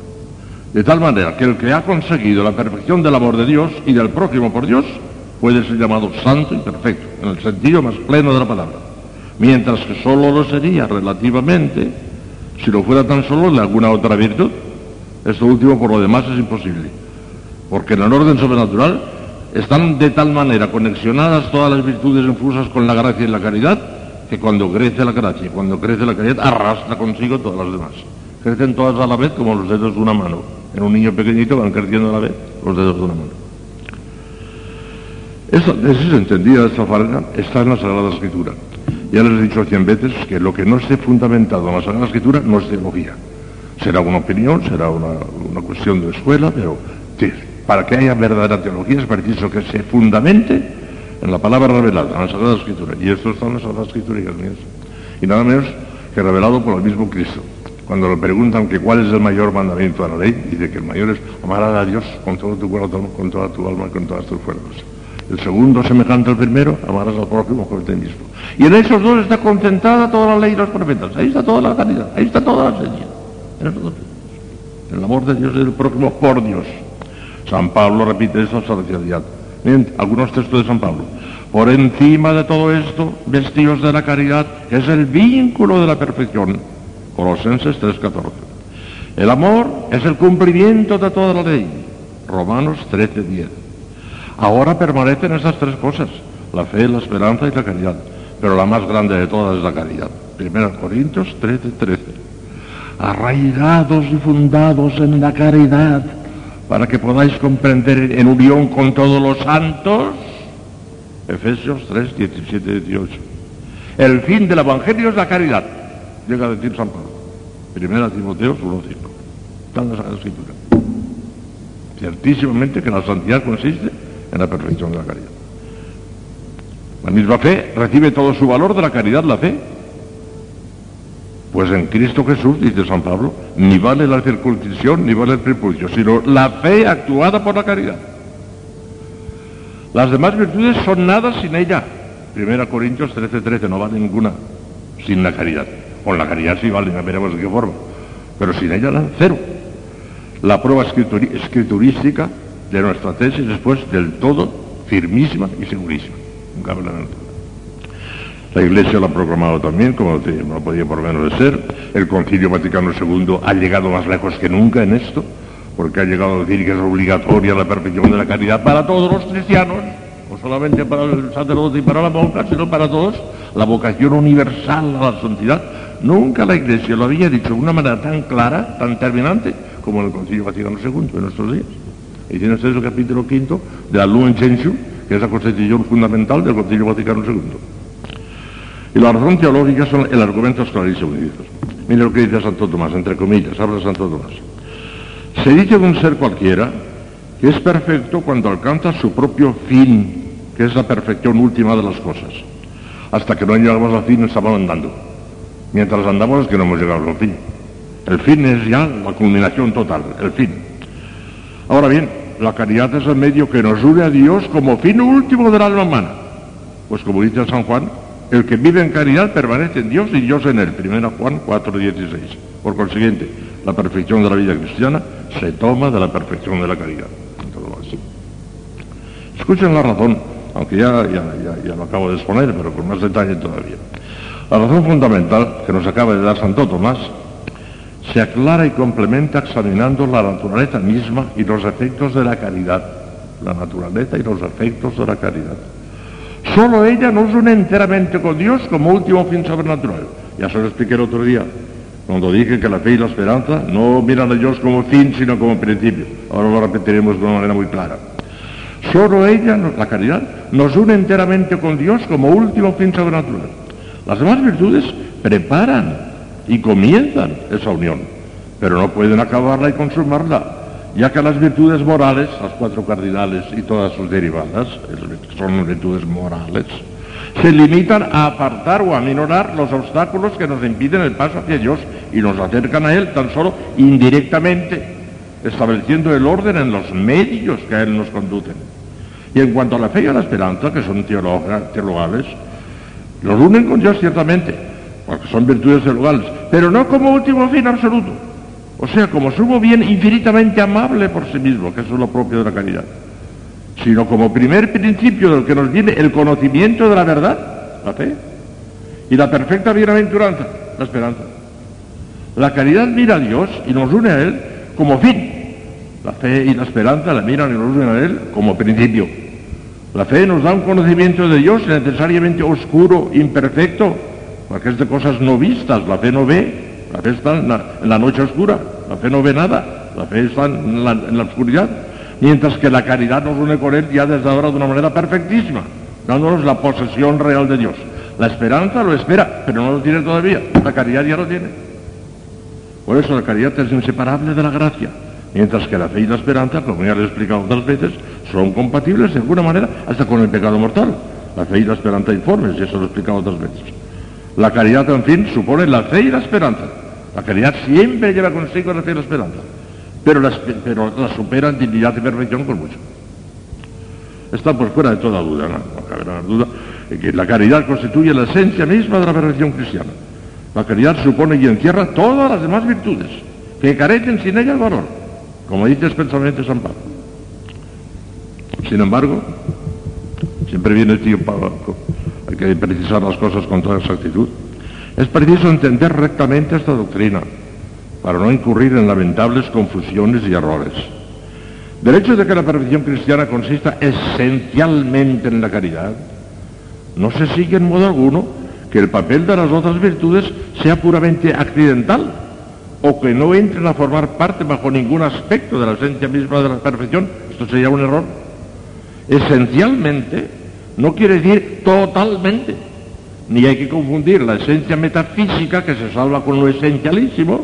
De tal manera que el que ha conseguido la perfección del amor de Dios y del prójimo por Dios puede ser llamado santo y perfecto, en el sentido más pleno de la palabra. Mientras que solo lo sería relativamente si lo fuera tan solo de alguna otra virtud. Esto último por lo demás es imposible, porque en el orden sobrenatural están de tal manera conexionadas todas las virtudes infusas con la gracia y la caridad, que cuando crece la gracia, cuando crece la caridad, arrastra consigo todas las demás. Crecen todas a la vez como los dedos de una mano. En un niño pequeñito van creciendo a la vez los dedos de una mano. Esa tesis entendida de esta forma está en la Sagrada Escritura. Ya les he dicho cien veces que lo que no esté fundamentado en la Sagrada Escritura no es teología. Será una opinión, será una, una cuestión de escuela, pero para que haya verdadera teología es preciso que se fundamente en la palabra revelada, en la Sagrada Escritura. Y esto está en la Sagrada Escritura, hijas mías. Y nada menos que revelado por el mismo Cristo. Cuando le preguntan que cuál es el mayor mandamiento de la ley, dice que el mayor es amar a Dios con todo tu corazón, con toda tu alma, con todas tus fuerzas. El segundo, semejante al primero, amarás al prójimo como ti mismo. Y en esos dos está concentrada toda la ley y los profetas. Ahí está toda la caridad, ahí está toda la señal. En esos dos. El amor de Dios y del prójimo por Dios. San Pablo repite esa sociedad. Algunos textos de San Pablo. Por encima de todo esto, vestidos de la caridad, es el vínculo de la perfección. Colosenses 3.14. El amor es el cumplimiento de toda la ley. Romanos 13.10. Ahora permanecen esas tres cosas, la fe, la esperanza y la caridad. pero la más grande de todas es la caridad. Primera Corintios 13, 13. Arraigados y fundados en la caridad, para que podáis comprender en unión con todos los santos. Efesios 3, 17, 18. El fin del Evangelio es la caridad, llega a decir San Pablo. Primera Timoteo 1, 5. Está en la Sagrada Escritura. Ciertísimamente que la santidad consiste en la perfección de la caridad. La misma fe recibe todo su valor de la caridad, la fe. Pues en Cristo Jesús, dice San Pablo, ni vale la circuncisión ni vale el prepucio, sino la fe actuada por la caridad. Las demás virtudes son nada sin ella. Primera Corintios 13, 13, no vale ninguna sin la caridad. Con la caridad sí vale, veremos de qué forma. Pero sin ella, cero. La prueba escriturística de nuestra tesis después del todo firmísima y segurísima. La Iglesia lo ha proclamado también, como no podía por menos de ser. El Concilio Vaticano II ha llegado más lejos que nunca en esto, porque ha llegado a decir que es obligatoria la perfección de la caridad para todos los cristianos, no solamente para el sacerdote y para la monja, sino para todos, la vocación universal a la santidad. Nunca la Iglesia lo había dicho de una manera tan clara, tan terminante, como en el Concilio Vaticano II en nuestros días. Y tiene ustedes el capítulo quinto de la Lumen Gentium, que es la constitución fundamental del Concilio Vaticano II. Y la razón teológica son el argumento es clarísimo. Mire lo que dice Santo Tomás, entre comillas, habla Santo Tomás. Se dice de un ser cualquiera que es perfecto cuando alcanza su propio fin, que es la perfección última de las cosas. Hasta que no llegamos al fin estamos andando. Mientras andamos es que no hemos llegado al fin. El fin es ya la culminación total, el fin. Ahora bien, la caridad es el medio que nos une a Dios como fin último del alma humana. Pues como dice San Juan, el que vive en caridad permanece en Dios y Dios en él. Primera Juan 4:16. Por consiguiente, la perfección de la vida cristiana se toma de la perfección de la caridad. Escuchen la razón, aunque ya, ya, ya, lo acabo de exponer, pero con más detalle todavía. La razón fundamental que nos acaba de dar Santo Tomás se aclara y complementa examinando la naturaleza misma y los efectos de la caridad. La naturaleza y los efectos de la caridad. Solo ella nos une enteramente con Dios como último fin sobrenatural. Ya se lo expliqué el otro día, cuando dije que la fe y la esperanza no miran a Dios como fin, sino como principio. Ahora lo repetiremos de una manera muy clara. Solo ella, la caridad, nos une enteramente con Dios como último fin sobrenatural. Las demás virtudes preparan y comienzan esa unión, pero no pueden acabarla y consumarla, ya que las virtudes morales, las cuatro cardinales y todas sus derivadas, son virtudes morales, se limitan a apartar o a minorar los obstáculos que nos impiden el paso hacia Dios y nos acercan a Él tan solo indirectamente, estableciendo el orden en los medios que a Él nos conducen. Y en cuanto a la fe y a la esperanza, que son teologales, los unen con Dios ciertamente, porque son virtudes teologales, pero no como último fin absoluto. O sea, como sumo bien infinitamente amable por sí mismo, que eso es lo propio de la caridad, sino como primer principio del que nos viene el conocimiento de la verdad, la fe, y la perfecta bienaventuranza, la esperanza. La caridad mira a Dios y nos une a Él como fin. La fe y la esperanza la miran y nos unen a Él como principio. La fe nos da un conocimiento de Dios necesariamente oscuro, imperfecto, porque es de cosas no vistas, la fe no ve, la fe está en la, noche oscura, la fe no ve nada, la fe está en la, en la, oscuridad, mientras que la caridad nos une con Él ya desde ahora de una manera perfectísima, dándonos la posesión real de Dios. La esperanza lo espera, pero no lo tiene todavía, la caridad ya lo tiene. Por eso la caridad es inseparable de la gracia, mientras que la fe y la esperanza, como ya les he explicado otras veces, son compatibles de alguna manera hasta con el pecado mortal. La fe y la esperanza informes, y eso lo he explicado otras veces. La caridad, en fin, supone la fe y la esperanza. La caridad siempre lleva consigo la fe y la esperanza, pero la, supera en dignidad y perfección con mucho. Está por fuera de toda duda, no, cabe la duda, de que la caridad constituye la esencia misma de la perfección cristiana. La caridad supone y encierra todas las demás virtudes, que carecen sin ella el valor, como dice expresamente San Pablo. Sin embargo, siempre viene el tío Pablo hay que precisar las cosas con toda exactitud. Es preciso entender rectamente esta doctrina para no incurrir en lamentables confusiones y errores. Del hecho de que la perfección cristiana consista esencialmente en la caridad, no se sigue en modo alguno que el papel de las otras virtudes sea puramente accidental o que no entren a formar parte bajo ningún aspecto de la esencia misma de la perfección. Esto sería un error. Esencialmente no quiere decir totalmente, ni hay que confundir la esencia metafísica que se salva con lo esencialísimo,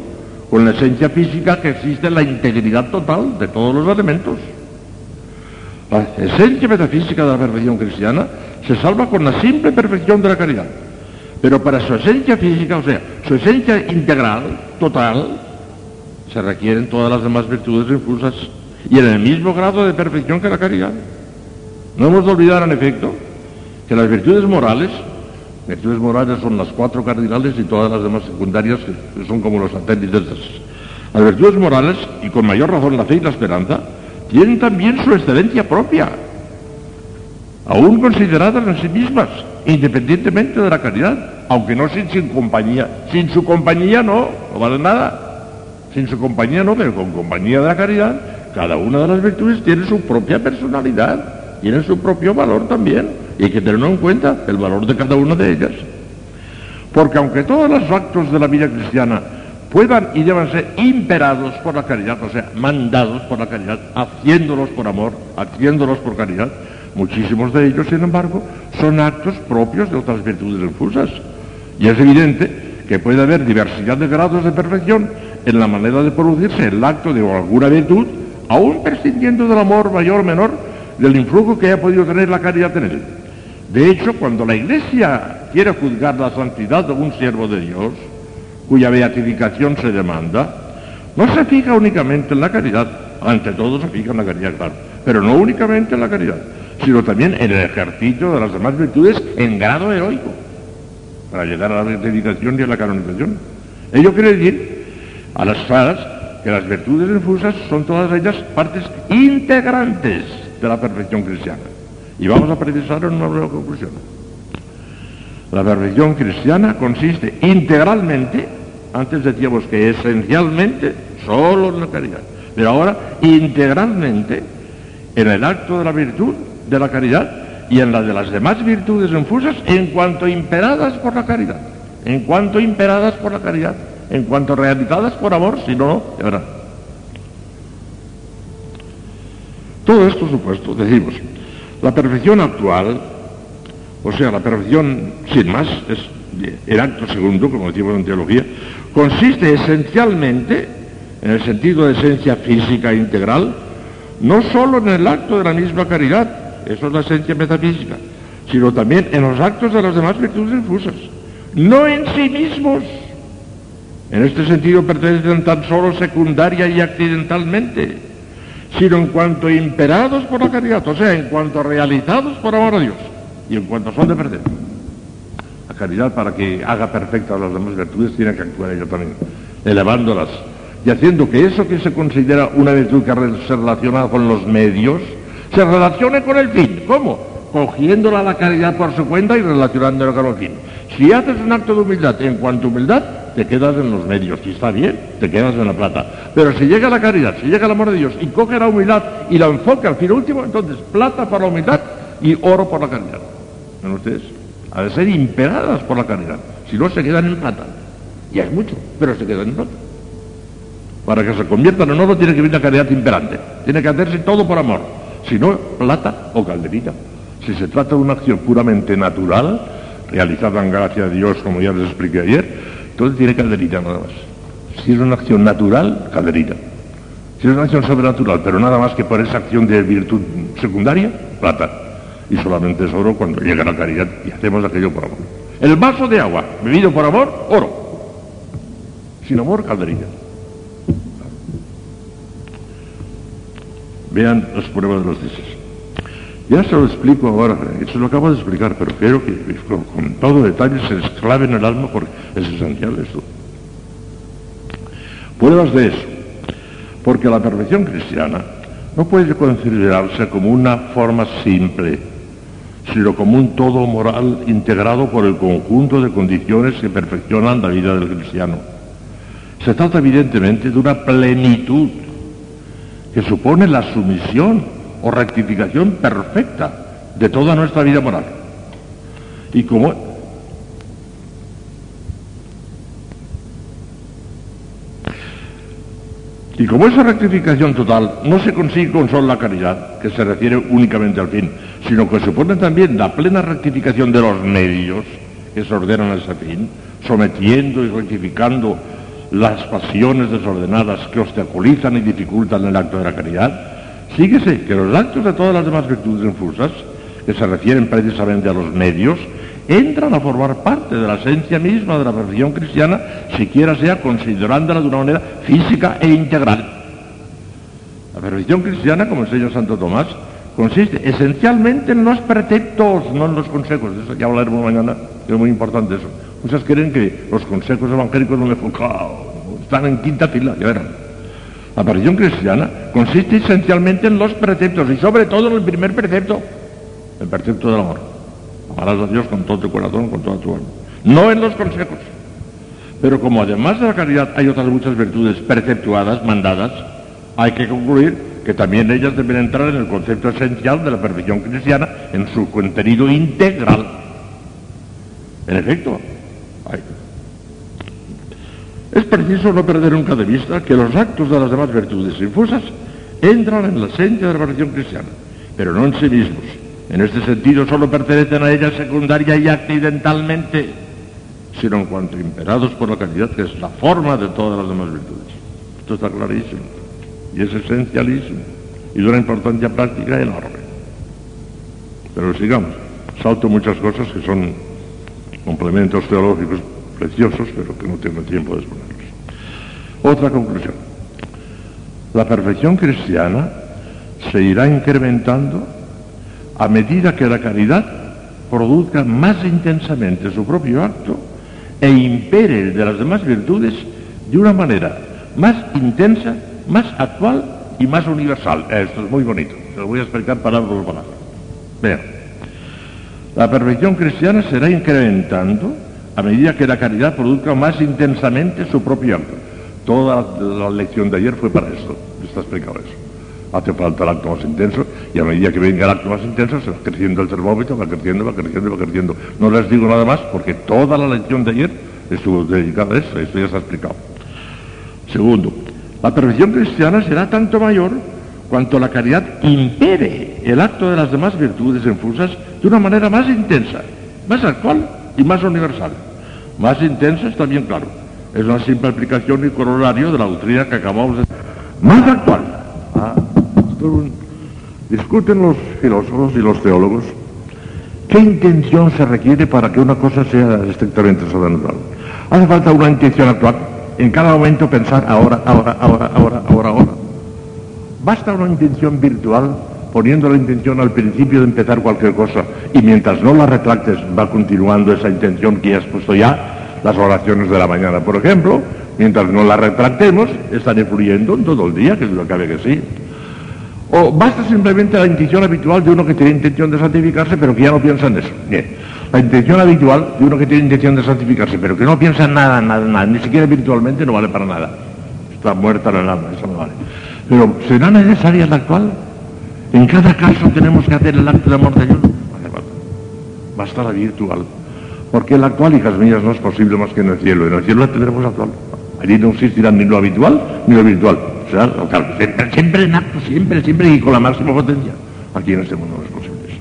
con la esencia física que existe en la integridad total de todos los elementos. La esencia metafísica de la perfección cristiana se salva con la simple perfección de la caridad. Pero para su esencia física, o sea, su esencia integral, total, se requieren todas las demás virtudes infusas y en el mismo grado de perfección que la caridad. No hemos de olvidar, en efecto, que las virtudes morales, virtudes morales son las cuatro cardinales y todas las demás secundarias que son como los satélites. Las virtudes morales, y con mayor razón la fe y la esperanza, tienen también su excelencia propia, aún consideradas en sí mismas, independientemente de la caridad, aunque no sin, sin compañía. Sin su compañía no, no vale nada. Sin su compañía no, pero con compañía de la caridad, cada una de las virtudes tiene su propia personalidad, tiene su propio valor también, y hay que tenerlo en cuenta, el valor de cada una de ellas. Porque aunque todos los actos de la vida cristiana puedan y deban ser imperados por la caridad, o sea, mandados por la caridad, haciéndolos por amor, haciéndolos por caridad, muchísimos de ellos, sin embargo, son actos propios de otras virtudes infusas. Y es evidente que puede haber diversidad de grados de perfección en la manera de producirse el acto de alguna virtud, aún prescindiendo del amor mayor o menor, del influjo que haya podido tener la caridad en él. De hecho, cuando la Iglesia quiere juzgar la santidad de un siervo de Dios, cuya beatificación se demanda, no se fija únicamente en la caridad, ante todo se fija en la caridad, claro, pero no únicamente en la caridad, sino también en el ejercicio de las demás virtudes en grado heroico, para llegar a la beatificación y a la canonización. Ello quiere decir, a las claras, que las virtudes infusas son todas ellas partes integrantes de la perfección cristiana. Y vamos a precisar en una nueva conclusión. La perfección cristiana consiste integralmente, antes decíamos que esencialmente, solo en la caridad, pero ahora integralmente en el acto de la virtud de la caridad y en la de las demás virtudes infusas en cuanto imperadas por la caridad, en cuanto imperadas por la caridad, en cuanto realizadas por amor, si no, no, de verdad. Todo esto supuesto, decimos, la perfección actual, o sea, la perfección sin más, es el acto segundo, como decimos en teología, consiste esencialmente, en el sentido de esencia física integral, no solo en el acto de la misma caridad, eso es la esencia metafísica, sino también en los actos de las demás virtudes infusas, no en sí mismos. En este sentido pertenecen tan solo secundaria y accidentalmente sino en cuanto imperados por la caridad, o sea, en cuanto realizados por amor a Dios y en cuanto son de perder. La caridad para que haga perfectas las demás virtudes tiene que actuar ella también, elevándolas y haciendo que eso que se considera una virtud que se relaciona con los medios, se relacione con el fin. ¿Cómo? Cogiéndola la caridad por su cuenta y relacionándola con el fin. Si haces un acto de humildad en cuanto a humildad, te quedas en los medios, y está bien, te quedas en la plata. Pero si llega la caridad, si llega el amor de Dios y coge la humildad y la enfoca al fin último, entonces plata para la humildad y oro por la caridad. ¿Ven ustedes? Ha de ser imperadas por la caridad. Si no, se quedan en plata. Ya es mucho, pero se quedan en plata. Para que se conviertan en oro tiene que venir la caridad imperante. Tiene que hacerse todo por amor. Si no, plata o calderita. Si se trata de una acción puramente natural, realizada en gracia de Dios, como ya les expliqué ayer, entonces tiene calderita nada más. Si es una acción natural, calderita. Si es una acción sobrenatural, pero nada más que por esa acción de virtud secundaria, plata. Y solamente es oro cuando llega la caridad y hacemos aquello por amor. El vaso de agua, bebido por amor, oro. Sin amor, calderita. Vean las pruebas de los dioses. Ya se lo explico ahora, se lo acabo de explicar, pero quiero que con, todo detalle se les clave en el alma porque es esencial esto. Pruebas de eso, porque la perfección cristiana no puede considerarse como una forma simple, sino como un todo moral integrado por el conjunto de condiciones que perfeccionan la vida del cristiano. Se trata evidentemente de una plenitud que supone la sumisión o rectificación perfecta de toda nuestra vida moral. Y como Y como esa rectificación total no se consigue con solo la caridad, que se refiere únicamente al fin, sino que supone también la plena rectificación de los medios que se ordenan a ese fin, sometiendo y rectificando las pasiones desordenadas que obstaculizan y dificultan el acto de la caridad, síguese que los actos de todas las demás virtudes infusas, que se refieren precisamente a los medios, entran a formar parte de la esencia misma de la perfección cristiana, siquiera sea considerándola de una manera física e integral. La perfección cristiana, como enseña Santo Tomás, consiste esencialmente en los preceptos, no en los consejos. De eso ya hablaremos mañana, que es muy importante eso. Muchas creen que los consejos evangélicos no me están en quinta fila, ya verán. La perfección cristiana consiste esencialmente en los preceptos y sobre todo en el primer precepto, el precepto del amor. Amarás a Dios con todo tu corazón, con toda tu alma. No en los consejos. Pero como además de la caridad hay otras muchas virtudes preceptuadas, mandadas, hay que concluir que también ellas deben entrar en el concepto esencial de la perfección cristiana en su contenido integral. En efecto. Es preciso no perder nunca de vista que los actos de las demás virtudes infusas entran en la esencia de la perfección cristiana, pero no en sí mismos, en este sentido solo pertenecen a ella secundaria y accidentalmente, sino en cuanto imperados por la calidad, que es la forma de todas las demás virtudes. Esto está clarísimo y es esencialísimo y de una importancia práctica enorme. Pero sigamos, salto muchas cosas que son complementos teológicos preciosos, pero que no tengo tiempo de exponerlos. Otra conclusión. La perfección cristiana se irá incrementando a medida que la caridad produzca más intensamente su propio acto e impere el de las demás virtudes de una manera más intensa, más actual y más universal. Esto es muy bonito, se lo voy a explicar palabra por palabra. Vean, la perfección cristiana será incrementando a medida que la caridad produzca más intensamente su propio acto. Toda la lección de ayer fue para esto, está explicado eso. Hace falta el acto más intenso y a medida que venga el acto más intenso se va creciendo el termómetro, va creciendo, va creciendo, va creciendo. No les digo nada más porque toda la lección de ayer estuvo dedicada a eso, esto ya se ha explicado. Segundo, la perfección cristiana será tanto mayor cuanto la caridad impere el acto de las demás virtudes infusas de una manera más intensa, más actual y más universal. Más intensa está bien claro. Es una simple aplicación y corolario de la doctrina que acabamos de... Más actual. Ah, Discuten los filósofos y los teólogos qué intención se requiere para que una cosa sea estrictamente sobrenatural. Hace falta una intención actual. En cada momento pensar ahora, ahora, ahora, ahora, ahora, ahora. Basta una intención virtual poniendo la intención al principio de empezar cualquier cosa y mientras no la retractes va continuando esa intención que has puesto ya, las oraciones de la mañana, por ejemplo, mientras no la retractemos, están influyendo en todo el día, que es lo que cabe que sí. O basta simplemente la intención habitual de uno que tiene intención de santificarse, pero que ya no piensa en eso. Bien, la intención habitual de uno que tiene intención de santificarse, pero que no piensa en nada, nada, nada, ni siquiera virtualmente, no vale para nada. Está muerta el alma, eso no vale. Pero ¿será necesaria la actual? En cada caso tenemos que hacer el acto de amor de Dios. Basta la virtual. Porque la actual, hijas mías, no es posible más que en el cielo. En el cielo la tendremos actual. Allí no existirá ni lo habitual ni lo virtual. O sea, siempre, siempre en acto, siempre, siempre y con la máxima potencia. Aquí en este mundo no es posible eso.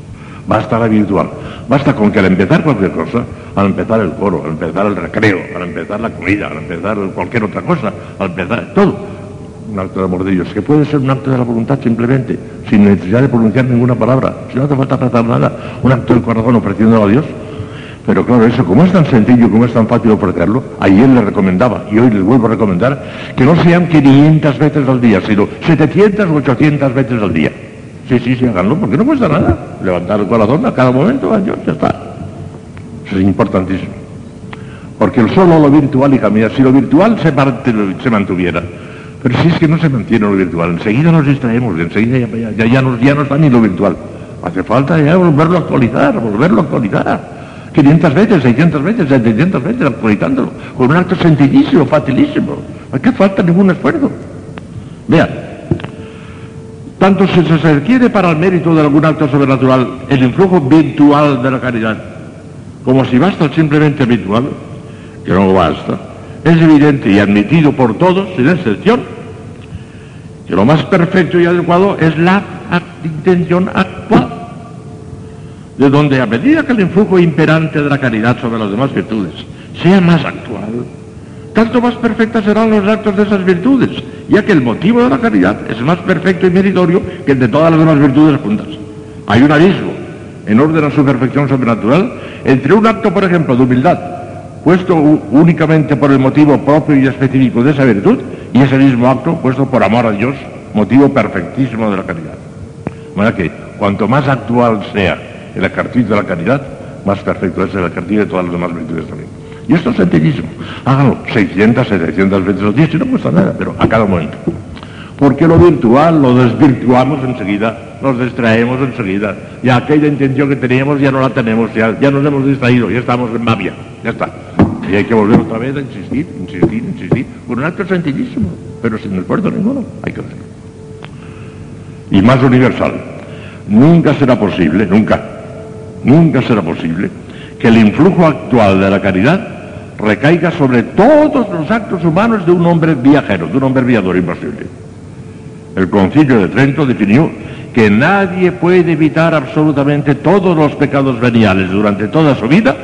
Basta la virtual. Basta con que al empezar cualquier cosa, al empezar el coro, al empezar el recreo, al empezar la comida, al empezar cualquier otra cosa, al empezar todo, un acto de amor de Dios, que puede ser un acto de la voluntad simplemente, sin necesidad de pronunciar ninguna palabra, si no hace falta tratar nada, un acto del corazón ofreciéndolo a Dios, pero claro, eso como es tan sencillo, como es tan fácil ofrecerlo, ayer le recomendaba y hoy les vuelvo a recomendar que no sean 500 veces al día, sino 700 o 800 veces al día. Sí, sí, sí, háganlo, porque no cuesta nada. Levantar el corazón a cada momento, Dios, ya está. Eso es importantísimo. Porque el solo lo virtual, hija mía, si lo virtual se, se mantuviera, pero si es que no se mantiene lo virtual, enseguida nos distraemos, enseguida ya, ya, ya, no, ya no está ni lo virtual. Hace falta ya volverlo a actualizar, volverlo a actualizar. 500 veces, 600 veces, 700 veces, actualizándolo, con un acto sencillísimo, facilísimo. Que falta ningún esfuerzo. Vean, tanto si se requiere para el mérito de algún acto sobrenatural el influjo virtual de la caridad, como si basta simplemente habitual, que no basta, es evidente y admitido por todos, sin excepción, que lo más perfecto y adecuado es la intención actual, de donde a medida que el influjo imperante de la caridad sobre las demás virtudes sea más actual, tanto más perfectas serán los actos de esas virtudes, ya que el motivo de la caridad es más perfecto y meritorio que el de todas las demás virtudes juntas. Hay un abismo, en orden a su perfección sobrenatural, entre un acto, por ejemplo, de humildad, puesto únicamente por el motivo propio y específico de esa virtud, y ese mismo acto puesto por amor a Dios, motivo perfectísimo de la caridad. De manera que cuanto más actual sea el ejercicio de la caridad, más perfecto es el ejercicio de todas las demás virtudes también. Y esto es sencillísimo. Háganlo 600, 700 veces al día, si no cuesta nada, pero a cada momento. Porque lo virtual lo desvirtuamos enseguida, nos distraemos enseguida. Y aquella intención que teníamos ya no la tenemos, ya, ya nos hemos distraído, ya estamos en mafia, ya está. Y hay que volver otra vez a insistir, insistir, insistir, con un acto sencillísimo, pero sin esfuerzo ninguno, hay que hacerlo. Y más universal, nunca será posible, nunca, nunca será posible que el influjo actual de la caridad recaiga sobre todos los actos humanos de un hombre viajero, de un hombre viador imposible. El concilio de Trento definió que nadie puede evitar absolutamente todos los pecados veniales durante toda su vida,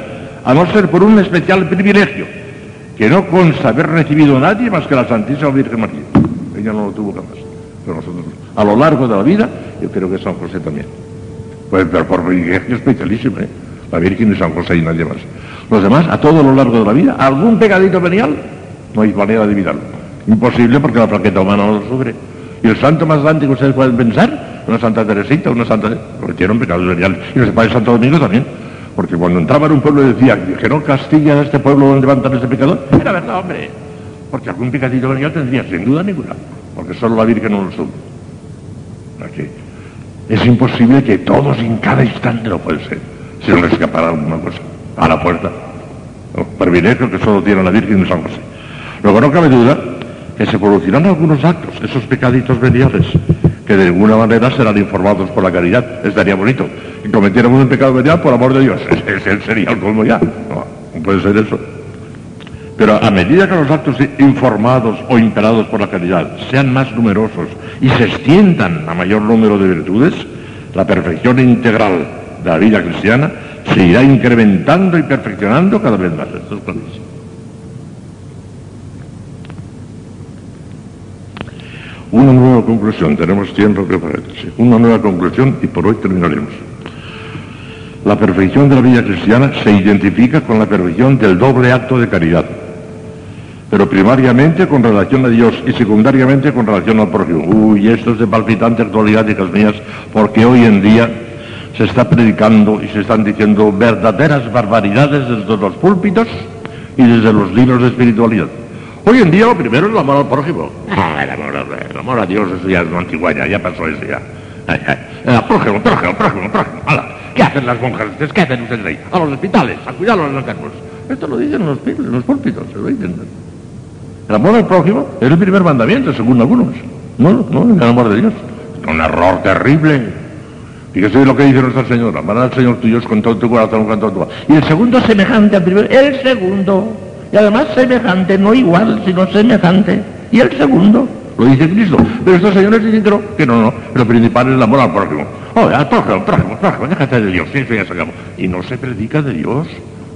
a no ser por un especial privilegio, que no consta haber recibido nadie más que la Santísima Virgen María. Ella no lo tuvo jamás, pero nosotros, a lo largo de la vida, yo creo que San José también. Pues, pero por privilegio especialísimo, ¿eh? la Virgen y San José y nadie más. Los demás, a todo lo largo de la vida, algún pegadito venial, no hay manera de evitarlo. Imposible porque la plaqueta humana no lo sufre. Y el santo más grande que ustedes pueden pensar, una Santa Teresita, una Santa... cometieron pecados veniales. Y los padres Santo Domingo también. Porque cuando entraba en un pueblo y decía que no castiga a este pueblo donde levantan ese pecador, era verdad, hombre. Porque algún pecadito venial tendría, sin duda ninguna. Porque solo la Virgen no lo sube. Aquí. Es imposible que todos en cada instante no puede ser. Si no le escapará alguna cosa a la puerta. ¿no? Privilegio que solo tiene la Virgen de San José. Luego no cabe duda que se producirán algunos actos, esos pecaditos veniales, que de alguna manera serán informados por la caridad. Estaría bonito. Que cometiéramos un pecado venial por amor de Dios. Ese sería el colmo ya. No, no puede ser eso. Pero a medida que los actos informados o imperados por la caridad sean más numerosos y se extiendan a mayor número de virtudes, la perfección integral de la vida cristiana se irá incrementando y perfeccionando cada vez más. Esto es clarísimo. Una nueva conclusión, tenemos tiempo que para sí. Una nueva conclusión y por hoy terminaremos. La perfección de la vida cristiana se identifica con la perfección del doble acto de caridad, pero primariamente con relación a Dios y secundariamente con relación al prójimo. Uy, esto es de palpitante actualidad, hijas mías, porque hoy en día se está predicando y se están diciendo verdaderas barbaridades desde los púlpitos y desde los libros de espiritualidad. Hoy en día lo primero es el amor al prójimo. Ah, el, amor, el amor a Dios eso ya es una antigüedad, ya pasó eso ya. Ay, ay. El prójimo, prójimo, prójimo, prójimo. ¿Qué hacen las monjas? ¿Qué hacen ustedes ahí? A los hospitales, a cuidar a los enfermos. Esto lo dicen en los púlpitos, se lo dicen. El amor al prójimo es el primer mandamiento, según algunos. No, no, el amor de Dios. Un error terrible. Fíjese lo que dice nuestra Señora. Amarás al Señor tuyo con todo tu corazón, con todo tu alma. Y el segundo semejante al primero. El segundo. Además semejante, no igual, sino semejante. Y el segundo, lo dice Cristo. Pero estos señores dicen que no, que no, no. Lo principal es el amor al prójimo. Oh, al prójimo, prójimo, déjate de Dios. Eso ya se. Y no se predica de Dios.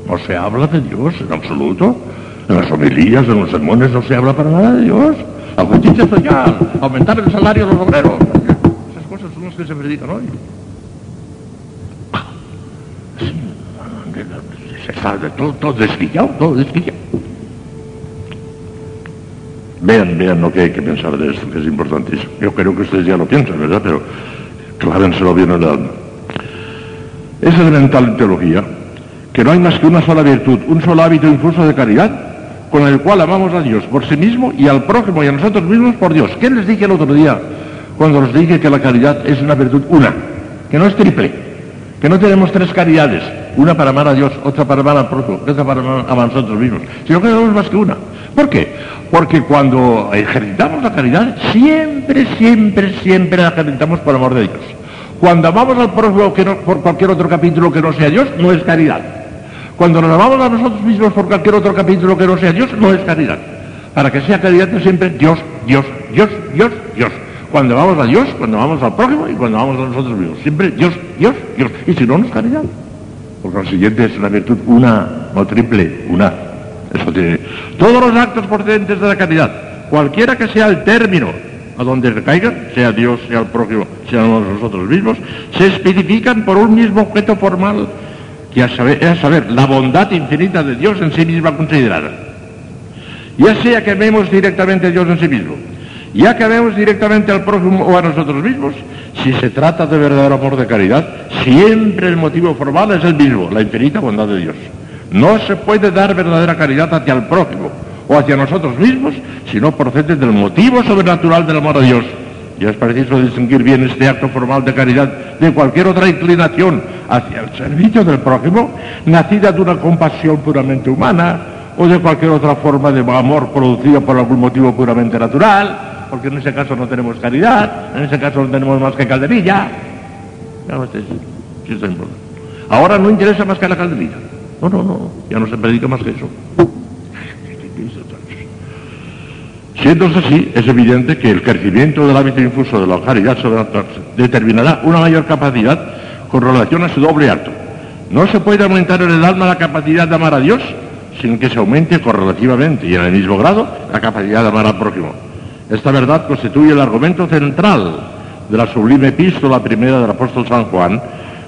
No se habla de Dios en absoluto. En las homilías, en los sermones no se habla para nada de Dios. La justicia social, aumentar el salario de los obreros. Esas cosas son las que se predican hoy. Se está todo, todo desquillado, todo desquillado. Vean, vean lo que hay que pensar de esto, que es importantísimo. Yo creo que ustedes ya lo piensan, ¿verdad? Pero clávenselo bien en el alma. Es elemental en teología que no hay más que una sola virtud, un solo hábito infuso de caridad, con el cual amamos a Dios por sí mismo y al prójimo y a nosotros mismos por Dios. ¿Qué les dije el otro día cuando les dije que la caridad es una virtud una, que no es triple, que no tenemos tres caridades, una para amar a Dios, otra para amar al prójimo, otra para amar a nosotros mismos, sino que tenemos más que una. ¿Por qué? Porque cuando ejercitamos la caridad, siempre, siempre, siempre la ejercitamos por amor de Dios. Cuando amamos al prójimo por cualquier otro capítulo que no sea Dios, no es caridad. Cuando nos amamos a nosotros mismos por cualquier otro capítulo que no sea Dios, no es caridad. Para que sea caridad es siempre Dios, Dios, Dios, Dios, Dios. Cuando vamos a Dios, cuando vamos al prójimo y cuando vamos a nosotros mismos. Siempre Dios, Dios, Dios. Y si no, no es caridad. Por consiguiente es una virtud una, no triple, una. Todos los actos procedentes de la caridad, cualquiera que sea el término a donde recaigan, sea Dios, sea el prójimo, sea nosotros mismos, se especifican por un mismo objeto formal, que a saber, a saber, la bondad infinita de Dios en sí misma considerada. Ya sea que amemos directamente a Dios en sí mismo, ya que amemos directamente al prójimo o a nosotros mismos, si se trata de verdadero amor de caridad, siempre el motivo formal es el mismo, la infinita bondad de Dios. No se puede dar verdadera caridad hacia el prójimo o hacia nosotros mismos si no procede del motivo sobrenatural del amor a Dios. Y es preciso distinguir bien este acto formal de caridad de cualquier otra inclinación hacia el servicio del prójimo, nacida de una compasión puramente humana o de cualquier otra forma de amor producida por algún motivo puramente natural, porque en ese caso no tenemos caridad, en ese caso no tenemos más que calderilla. Ahora no interesa más que la calderilla. No, no, no, ya no se predica más que eso. Siendo así, es evidente que el crecimiento del hábito infuso de la caridad determinará una mayor capacidad con relación a su doble acto. No se puede aumentar en el alma la capacidad de amar a Dios sin que se aumente correlativamente y en el mismo grado la capacidad de amar al prójimo. Esta verdad constituye el argumento central de la sublime epístola primera del apóstol San Juan,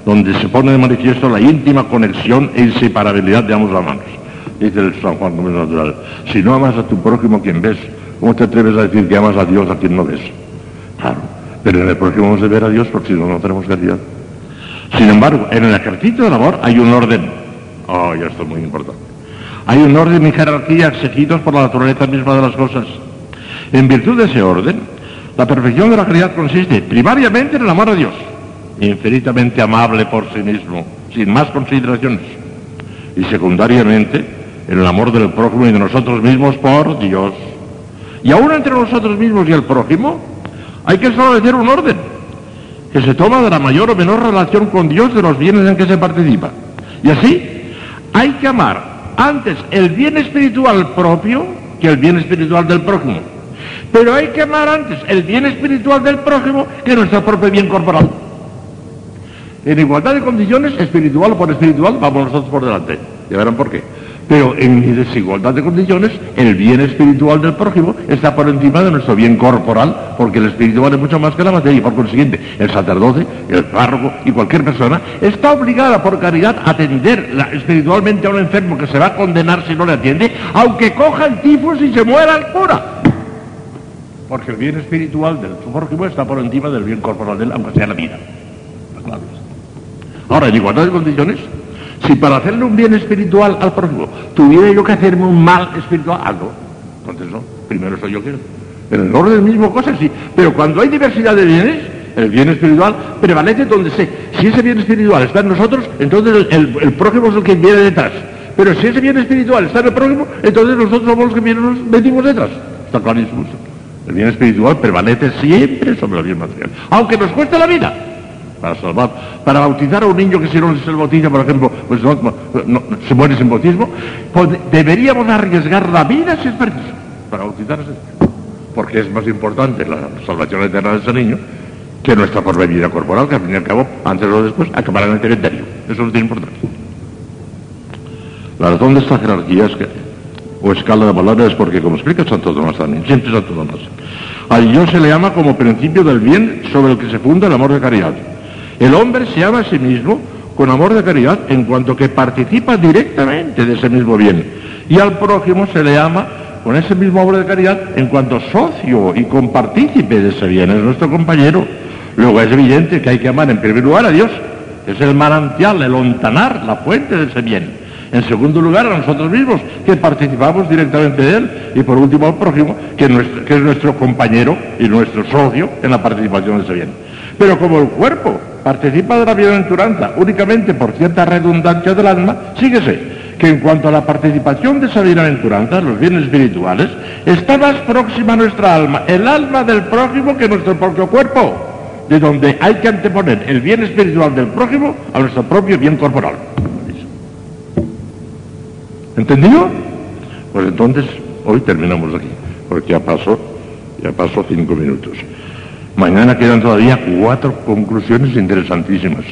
donde se pone de manifiesto la íntima conexión e inseparabilidad de ambos hermanos. Dice el San Juan como es natural, si no amas a tu prójimo quien ves, ¿cómo te atreves a decir que amas a Dios a quien no ves? Claro, pero en el prójimo hemos de ver a Dios porque si no, no tenemos caridad. Sin embargo, en el ejercicio del amor hay un orden. Oh, esto es muy importante. Hay un orden y jerarquía exigidos por la naturaleza misma de las cosas. En virtud de ese orden, la perfección de la caridad consiste primariamente en el amor a Dios, infinitamente amable por sí mismo, sin más consideraciones, y secundariamente en el amor del prójimo y de nosotros mismos por Dios. Y aún entre nosotros mismos y el prójimo, hay que establecer un orden que se toma de la mayor o menor relación con Dios de los bienes en que se participa. Y así, hay que amar antes el bien espiritual propio que el bien espiritual del prójimo. Pero hay que amar antes el bien espiritual del prójimo que nuestro propio bien corporal. En igualdad de condiciones, espiritual o por espiritual, vamos nosotros por delante. Ya verán por qué. Pero en desigualdad de condiciones, el bien espiritual del prójimo está por encima de nuestro bien corporal, porque el espiritual es mucho más que la materia, y por consiguiente, el sacerdote, el párroco y cualquier persona está obligada por caridad a atender espiritualmente a un enfermo que se va a condenar si no le atiende, aunque coja el tifus y se muera el cura. Porque el bien espiritual del prójimo está por encima del bien corporal de él, aunque sea la vida. Ahora, en igualdad de condiciones, si para hacerle un bien espiritual al prójimo tuviera yo que hacerme un mal espiritual, algo, entonces no, primero soy yo que En el orden mismo cosa sí, pero cuando hay diversidad de bienes, el bien espiritual prevalece donde sé. Si ese bien espiritual está en nosotros, entonces el, prójimo es el que viene detrás. Pero si ese bien espiritual está en el prójimo, entonces nosotros somos los que vienen, nos metimos detrás. Está clarísimo. El bien espiritual prevalece siempre sobre el bien material. Aunque nos cueste la vida para salvar, para bautizar a un niño que si no se el bautiza, por ejemplo, pues no, se muere sin bautismo, pues deberíamos arriesgar la vida si es preciso para bautizar a ese niño. Porque es más importante la salvación eterna de ese niño que nuestra propia vida corporal, que al fin y al cabo, antes o después, acabará en el cementerio. Eso no tiene importancia. La razón de esta jerarquía es que, o escala de valores es porque, como explica Santo Tomás también, siempre Santo Tomás, al yo se le llama como principio del bien sobre el que se funda el amor de caridad. El hombre se ama a sí mismo con amor de caridad en cuanto que participa directamente de ese mismo bien. Y al prójimo se le ama con ese mismo amor de caridad en cuanto socio y compartícipe de ese bien, es nuestro compañero. Luego es evidente que hay que amar en primer lugar a Dios, que es el manantial, el ontanar, la fuente de ese bien. En segundo lugar, a nosotros mismos, que participamos directamente de él. Y por último, al prójimo, que, que es nuestro compañero y nuestro socio en la participación de ese bien. Pero como el cuerpo participa de la bienaventuranza únicamente por cierta redundancia del alma, síguese que en cuanto a la participación de esa bienaventuranza, los bienes espirituales, está más próxima a nuestra alma, el alma del prójimo que nuestro propio cuerpo, de donde hay que anteponer el bien espiritual del prójimo a nuestro propio bien corporal. ¿Entendido? Pues entonces, hoy terminamos aquí, porque ya pasó, ya pasó cinco minutos. Mañana quedan todavía cuatro conclusiones interesantísimas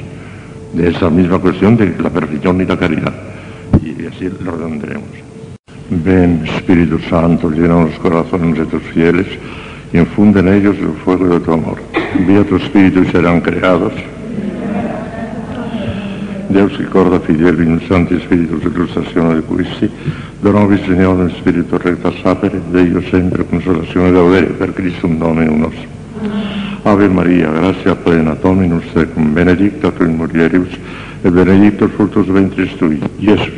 de esa misma cuestión de la perfección y la caridad. Y así lo redondearemos. Ven, Espíritu Santo, llena los corazones de tus fieles y infunde en ellos el fuego de tu amor. Envía tu Espíritu y serán creados. Deus ricorda fideli in santi spiritus illustrazione di questi, donovi Signore in spirito recta sapere, Dio sempre consolazione d'audere per Cristo un Dominum nostro. Ave Maria, grazia plena, Dominus tecum, benedicta tu in mulieribus, e benedictus fructus ventris tui, Gesù.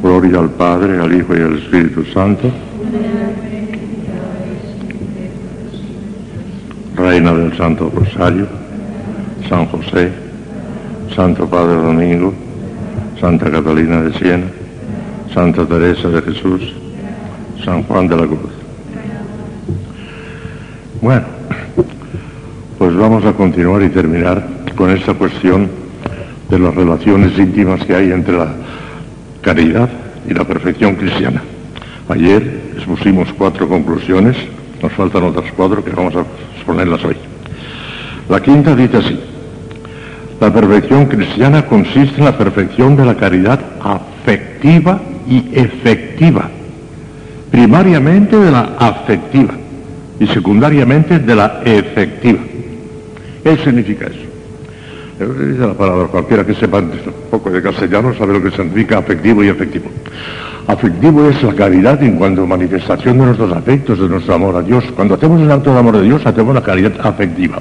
Gloria al Padre, al Hijo y al Espíritu Santo. Reina del Santo Rosario, San José, Santo Padre Domingo, Santa Catalina de Siena, Santa Teresa de Jesús, San Juan de la Cruz. Bueno, pues vamos a continuar y terminar con esta cuestión de las relaciones íntimas que hay entre la caridad y la perfección cristiana. Ayer expusimos cuatro conclusiones, nos faltan otras cuatro que vamos a exponerlas hoy. La quinta dice así, la perfección cristiana consiste en la perfección de la caridad afectiva y efectiva, primariamente de la afectiva y secundariamente de la efectiva. ¿Qué significa eso? Dice la palabra, cualquiera que sepa un poco de castellano sabe lo que significa afectivo y efectivo. Afectivo es la caridad en cuanto a manifestación de nuestros afectos, de nuestro amor a Dios. Cuando hacemos el acto de amor de Dios, hacemos la caridad afectiva.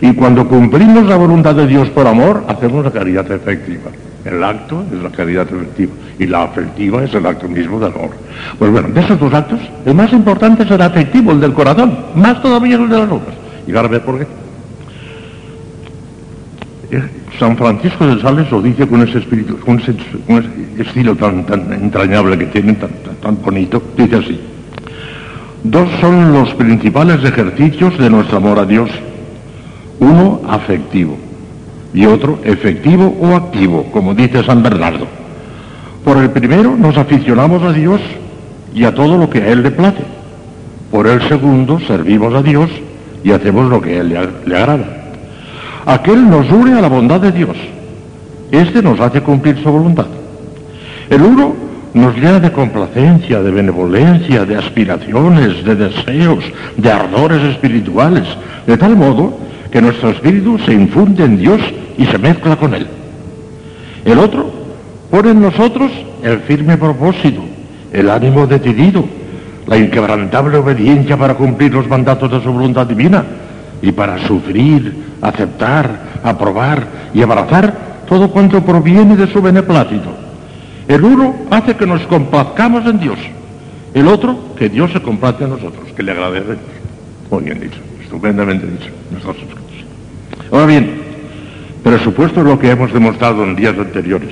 Y cuando cumplimos la voluntad de Dios por amor, hacemos la caridad efectiva. El acto es la caridad efectiva y la afectiva es el acto mismo del amor. Pues bueno, de esos dos actos, el más importante es el afectivo, el del corazón, más todavía el de las obras. Y ahora ver por qué. Eh, San Francisco de Sales lo dice con ese espíritu, con ese, estilo tan, tan, entrañable que tiene, tan, tan bonito, dice así. Dos son los principales ejercicios de nuestro amor a Dios. Uno afectivo y otro efectivo o activo, como dice San Bernardo. Por el primero nos aficionamos a Dios y a todo lo que a Él le place. Por el segundo servimos a Dios y hacemos lo que a Él le, le agrada. Aquel nos une a la bondad de Dios. Este nos hace cumplir su voluntad. El uno nos llena de complacencia, de benevolencia, de aspiraciones, de deseos, de ardores espirituales, de tal modo que nuestro espíritu se infunde en Dios y se mezcla con Él. El otro pone en nosotros el firme propósito, el ánimo decidido, la inquebrantable obediencia para cumplir los mandatos de su voluntad divina y para sufrir, aceptar, aprobar y abrazar todo cuanto proviene de su beneplácito. El uno hace que nos complazcamos en Dios, el otro que Dios se complace en nosotros, que le agradecemos. Muy estupendamente dicho. Ahora bien, presupuesto lo que hemos demostrado en días anteriores,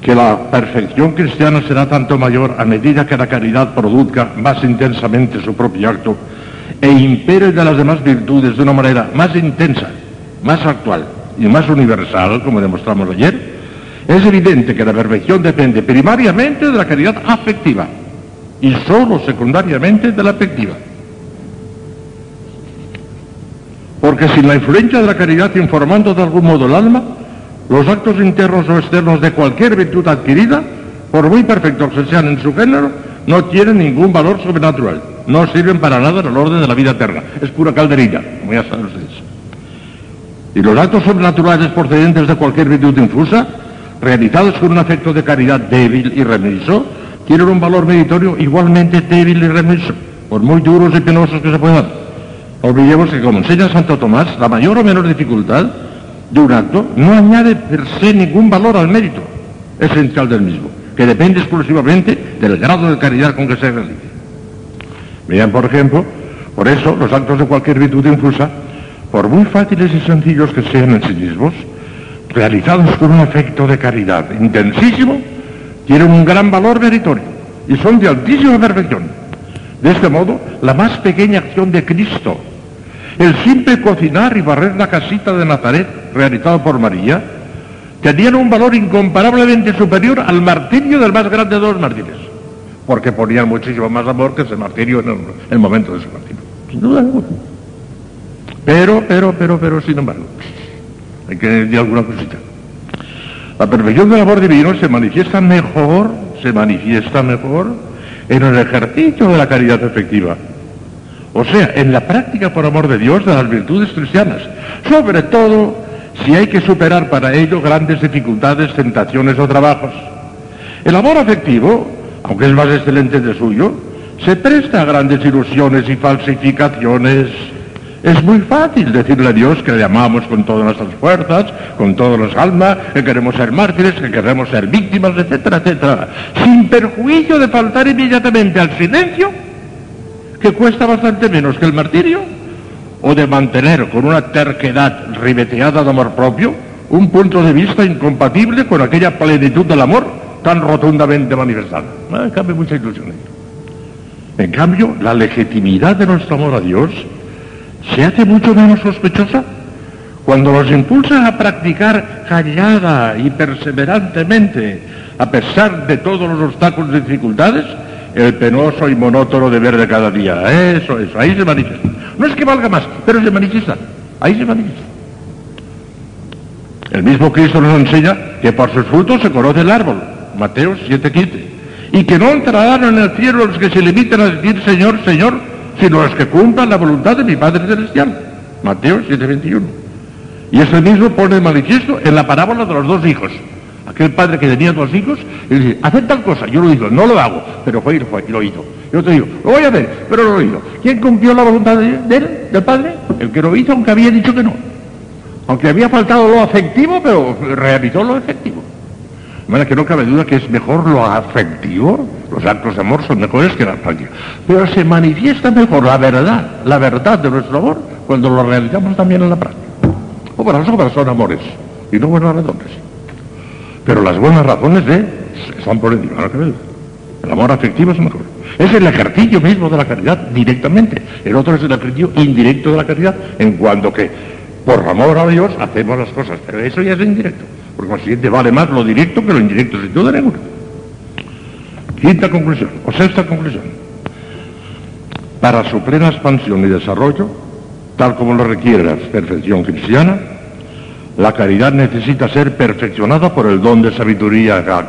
que la perfección cristiana será tanto mayor a medida que la caridad produzca más intensamente su propio acto e impere de las demás virtudes de una manera más intensa, más actual y más universal, como demostramos ayer, es evidente que la perfección depende primariamente de la caridad afectiva y solo secundariamente de la afectiva. Porque sin la influencia de la caridad informando de algún modo el alma, los actos internos o externos de cualquier virtud adquirida, por muy perfectos que sean en su género, no tienen ningún valor sobrenatural. No sirven para nada en el orden de la vida eterna. Es pura calderilla, como ya saben ustedes. Y los actos sobrenaturales procedentes de cualquier virtud infusa, realizados con un afecto de caridad débil y remiso, tienen un valor meritorio igualmente débil y remiso, por muy duros y penosos que se puedan. Olvidemos que, como enseña Santo Tomás, la mayor o menor dificultad de un acto no añade per se ningún valor al mérito esencial del mismo, que depende exclusivamente del grado de caridad con que se realice. Vean, por ejemplo, por eso los actos de cualquier virtud infusa, por muy fáciles y sencillos que sean en sí mismos, realizados con un efecto de caridad intensísimo, tienen un gran valor meritorio y son de altísima perfección. De este modo, la más pequeña acción de Cristo El simple cocinar y barrer la casita de Nazaret, realizado por María, tenían un valor incomparablemente superior al martirio del más grande de los mártires, porque ponían muchísimo más amor que ese martirio en el, el momento de ese martirio. Sin duda alguna. Pero, pero, pero, pero, sin embargo, hay que decir alguna cosita. La perfección del amor divino se manifiesta mejor, se manifiesta mejor en el ejercicio de la caridad efectiva. O sea, en la práctica por amor de Dios de las virtudes cristianas. Sobre todo si hay que superar para ello grandes dificultades, tentaciones o trabajos. El amor afectivo, aunque es más excelente de suyo, se presta a grandes ilusiones y falsificaciones. Es muy fácil decirle a Dios que le amamos con todas nuestras fuerzas, con todas las almas, que queremos ser mártires, que queremos ser víctimas, etcétera, etcétera, sin perjuicio de faltar inmediatamente al silencio, que cuesta bastante menos que el martirio, o de mantener con una terquedad ribeteada de amor propio un punto de vista incompatible con aquella plenitud del amor tan rotundamente manifestada. Ah, cambia mucha ilusión. En cambio, la legitimidad de nuestro amor a Dios se hace mucho menos sospechosa cuando nos impulsa a practicar callada y perseverantemente, a pesar de todos los obstáculos y dificultades, el penoso y monótono deber de cada día. Eso, eso, ahí se manifiesta. No es que valga más, pero se manifiesta. Ahí se manifiesta. El mismo Cristo nos enseña que por sus frutos se conoce el árbol. Mateo 7:15. Y que no entrarán en el cielo los que se limiten a decir Señor, Señor, sino los que cumplan la voluntad de mi Padre Celestial. Mateo 7:21. Y eso mismo pone de manifiesto en la parábola de los dos hijos. Aquel padre que tenía dos hijos y dice, haced tal cosa. Yo lo digo, no lo hago, pero fue y lo, fue, lo hizo. Yo te digo, lo voy a hacer, pero no lo hizo. ¿Quién cumplió la voluntad de, de él, del padre? El que lo hizo, aunque había dicho que no. Aunque había faltado lo afectivo, pero realizó lo efectivo. De manera que no cabe duda que es mejor lo afectivo, los actos de amor son mejores que la práctica. Pero se manifiesta mejor la verdad, la verdad de nuestro amor, cuando lo realizamos también en la práctica. Obras, obras son amores, y no buenas razones. Pero las buenas razones de están por encima, no cabe duda. El amor afectivo es mejor. Es el ejercicio mismo de la caridad directamente. El otro es el ejercicio indirecto de la caridad, en cuanto que por amor a Dios hacemos las cosas. Pero eso ya es indirecto. Por consiguiente, vale más lo directo que lo indirecto, sin duda ninguna. Quinta conclusión, o sexta conclusión. Para su plena expansión y desarrollo, tal como lo requiere la perfección cristiana, la caridad necesita ser perfeccionada por el don de sabiduría. Ah.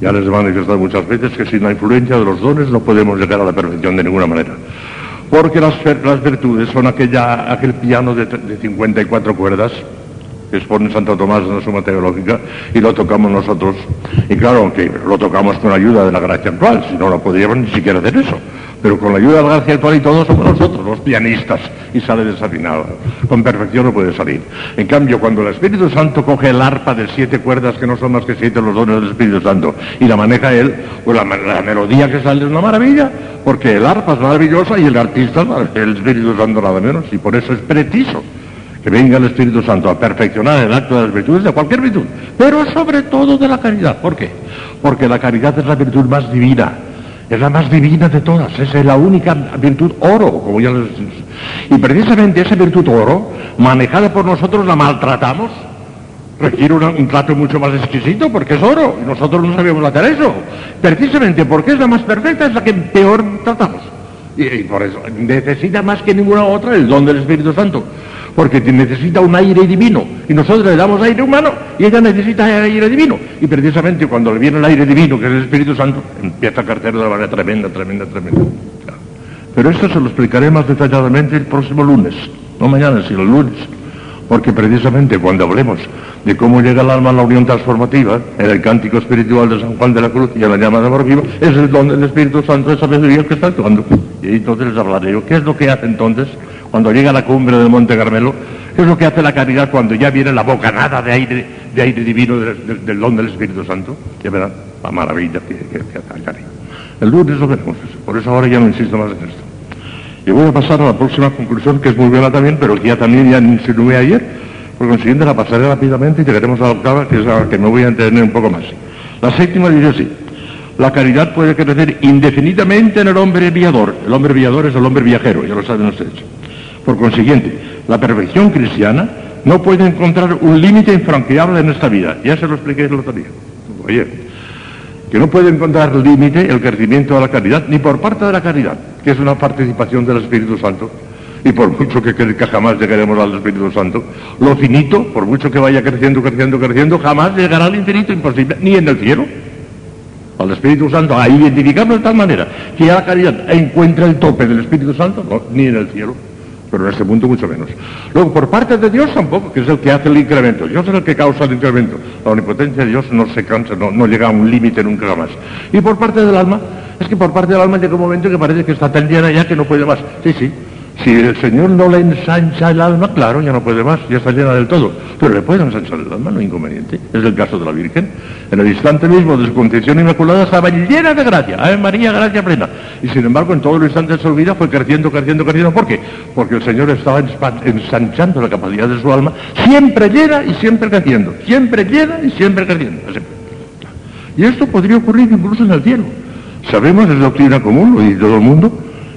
Ya les he manifestado muchas veces que sin la influencia de los dones no podemos llegar a la perfección de ninguna manera. Porque las, las virtudes son aquella, aquel piano de, de 54 cuerdas que expone Santo Tomás en la Suma Teológica y lo tocamos nosotros. Y claro, aunque lo tocamos con ayuda de la gracia actual, si no, no podríamos ni siquiera hacer eso. Pero con la ayuda de la gracia actual y todos somos nosotros, los pianistas, y sale desafinado. Con perfección no puede salir. En cambio, cuando el Espíritu Santo coge el arpa de siete cuerdas, que no son más que siete los dones del Espíritu Santo, y la maneja él, pues la, la melodía que sale es una maravilla, porque el arpa es maravillosa y el artista, el Espíritu Santo nada menos, y por eso es preciso que venga el Espíritu Santo a perfeccionar el acto de las virtudes, de cualquier virtud, pero sobre todo de la caridad. ¿Por qué? Porque la caridad es la virtud más divina, es la más divina de todas, es la única virtud oro, como ya les. Y precisamente esa virtud oro, manejada por nosotros, la maltratamos, requiere un trato mucho más exquisito porque es oro, y nosotros no sabíamos hacer eso. Precisamente porque es la más perfecta, es la que peor tratamos. Y por eso necesita más que ninguna otra el don del Espíritu Santo porque necesita un aire divino. Y nosotros le damos aire humano y ella necesita aire divino. Y precisamente cuando le viene el aire divino que es el Espíritu Santo empieza a carter de una manera tremenda, tremenda, tremenda pero esto se lo explicaré más detalladamente el próximo lunes. No mañana sino el lunes. Porque precisamente cuando hablemos de cómo llega el alma a la unión transformativa en el cántico espiritual de San Juan de la Cruz y en la llama de amor vivo es el don del Espíritu Santo de sabiduría que está actuando. Y entonces les hablaré ¿qué es lo que hace entonces? Cuando llega a la cumbre del Monte Carmelo, es lo que hace la caridad cuando ya viene la bocanada de aire, de aire divino del, don del Espíritu Santo. Ya verán la maravilla que, que, hace la caridad. El lunes lo veremos, por eso ahora ya no insisto más en esto. Y voy a pasar a la próxima conclusión, que es muy buena también, pero que ya también ya insinué ayer, por consiguiente la pasaré rápidamente y llegaremos a la octava, que es a la que me voy a entretener un poco más. La séptima dice así, la caridad puede crecer indefinidamente en el hombre viador. El hombre viador es el hombre viajero, ya lo saben ustedes Por consiguiente, la perfección cristiana no puede encontrar un límite infranqueable en esta vida. Ya se lo expliqué el otro día. Oye, que no puede encontrar límite el crecimiento de la caridad, ni por parte de la caridad, que es una participación del Espíritu Santo, y por mucho que, jamás llegaremos al Espíritu Santo, lo finito, por mucho que vaya creciendo, creciendo, creciendo, jamás llegará al infinito, imposible, ni en el cielo. Al Espíritu Santo, a identificarlo de tal manera que la caridad encuentra el tope del Espíritu Santo, no, ni en el cielo pero en este punto mucho menos. Luego, por parte de Dios tampoco, que es el que hace el incremento. Dios es el que causa el incremento. La omnipotencia de Dios no se cansa, no, no llega a un límite nunca jamás. Y por parte del alma, es que por parte del alma llega un momento que parece que está tan llena ya que no puede más. Sí, sí, si el Señor no le ensancha el alma, claro, ya no puede más, ya está llena del todo. Pero le puede ensanchar el alma, no inconveniente. Es el caso de la Virgen. En el instante mismo de su concepción inmaculada estaba llena de gracia. Ave María, gracia plena. Y sin embargo, en todo el instante de su vida fue creciendo, creciendo, creciendo. ¿Por qué? Porque el Señor estaba ensanchando la capacidad de su alma, siempre llena y siempre creciendo. Siempre llena y siempre creciendo. Y esto podría ocurrir incluso en el cielo. Sabemos, es doctrina común, lo dice todo el mundo,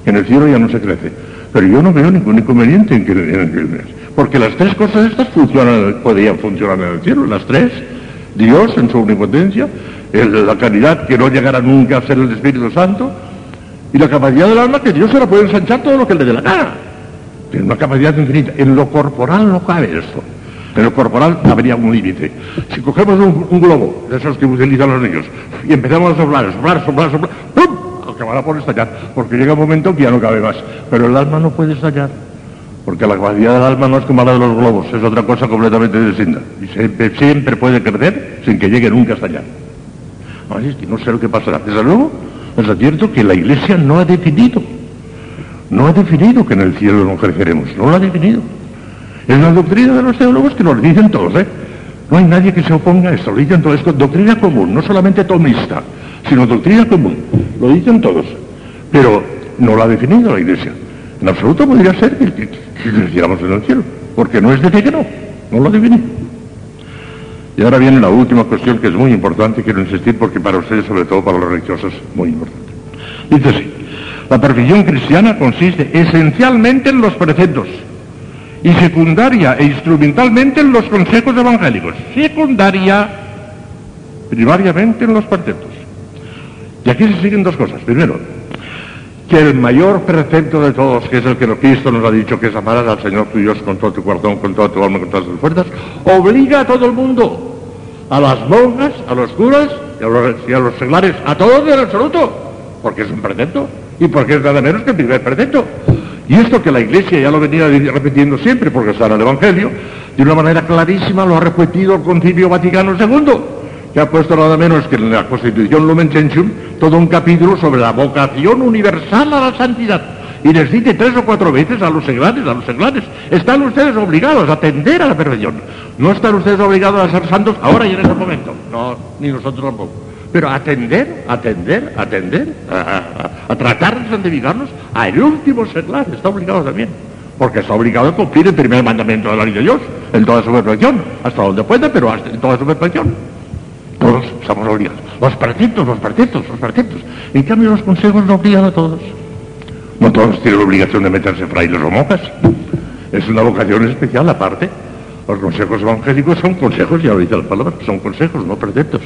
que en el cielo ya no se crece. Pero yo no veo ningún inconveniente en que, en porque las tres cosas estas funcionan, podrían funcionar en el cielo, las tres. Dios en su omnipotencia, la caridad que no llegará nunca a ser el Espíritu Santo, y la capacidad del alma que Dios se la puede ensanchar todo lo que le dé la gana. Tiene una capacidad infinita. En lo corporal no cabe esto. En lo corporal habría un límite. Si cogemos un, globo, de esos que utilizan los niños, y empezamos a soplar, soplar, soplar, soplar. Acabará por estallar, porque llega un momento que ya no cabe más. Pero el alma no puede estallar, porque la capacidad del alma no es como la de los globos, es otra cosa completamente distinta. Y siempre, puede crecer sin que llegue nunca a estallar. No sé lo que pasará. Desde luego, es cierto que la Iglesia no ha definido, no ha definido que en el cielo no creceremos, no lo ha definido. Es una doctrina de los teólogos que nos dicen todos, ¿eh? No hay nadie que se oponga a esto, lo dicen todos, doctrina común, no solamente tomista sino doctrina común. Lo dicen todos, pero no la ha definido la Iglesia. En absoluto podría ser que, que, en el cielo, porque no es de fe que no, no lo ha definido. Y ahora viene la última cuestión que es muy importante, quiero insistir porque para ustedes, sobre todo para los religiosos, es muy importante. Dice así, la perfección cristiana consiste esencialmente en los preceptos y secundaria e instrumentalmente en los consejos evangélicos. Secundaria, primariamente en los preceptos. Y aquí se siguen dos cosas. Primero, que el mayor precepto de todos, que es el que Cristo nos ha dicho, que es amar al Señor tu Dios con todo tu corazón, con toda tu alma, con todas tus fuerzas, obliga a todo el mundo, a las monjas, a los curas y a los, y a los seglares, a todos en absoluto, porque es un precepto y porque es nada menos que el primer precepto. Y esto que la Iglesia ya lo venía repitiendo siempre, porque está en el Evangelio, de una manera clarísima lo ha repetido el Concilio Vaticano II que ha puesto nada menos que en la Constitución Lumen Gentium todo un capítulo sobre la vocación universal a la santidad. Y les dice tres o cuatro veces a los seglares, a los seglares, están ustedes obligados a atender a la perfección. No están ustedes obligados a ser santos ahora y en ese momento. No, ni nosotros tampoco. Pero atender, atender, atender, a, tratar de santificarnos, al último seglar está obligado también porque está obligado a cumplir el primer mandamiento de la ley de Dios, en toda su perfección, hasta donde pueda, pero en toda su perfección. Todos estamos obligados. Los preceptos, los preceptos, los preceptos. En cambio, los consejos no obligan a todos. No todos tienen la obligación de meterse frailes o monjas. Es una vocación especial aparte. Los consejos evangélicos son consejos, ya lo dice la palabra, son consejos, no preceptos.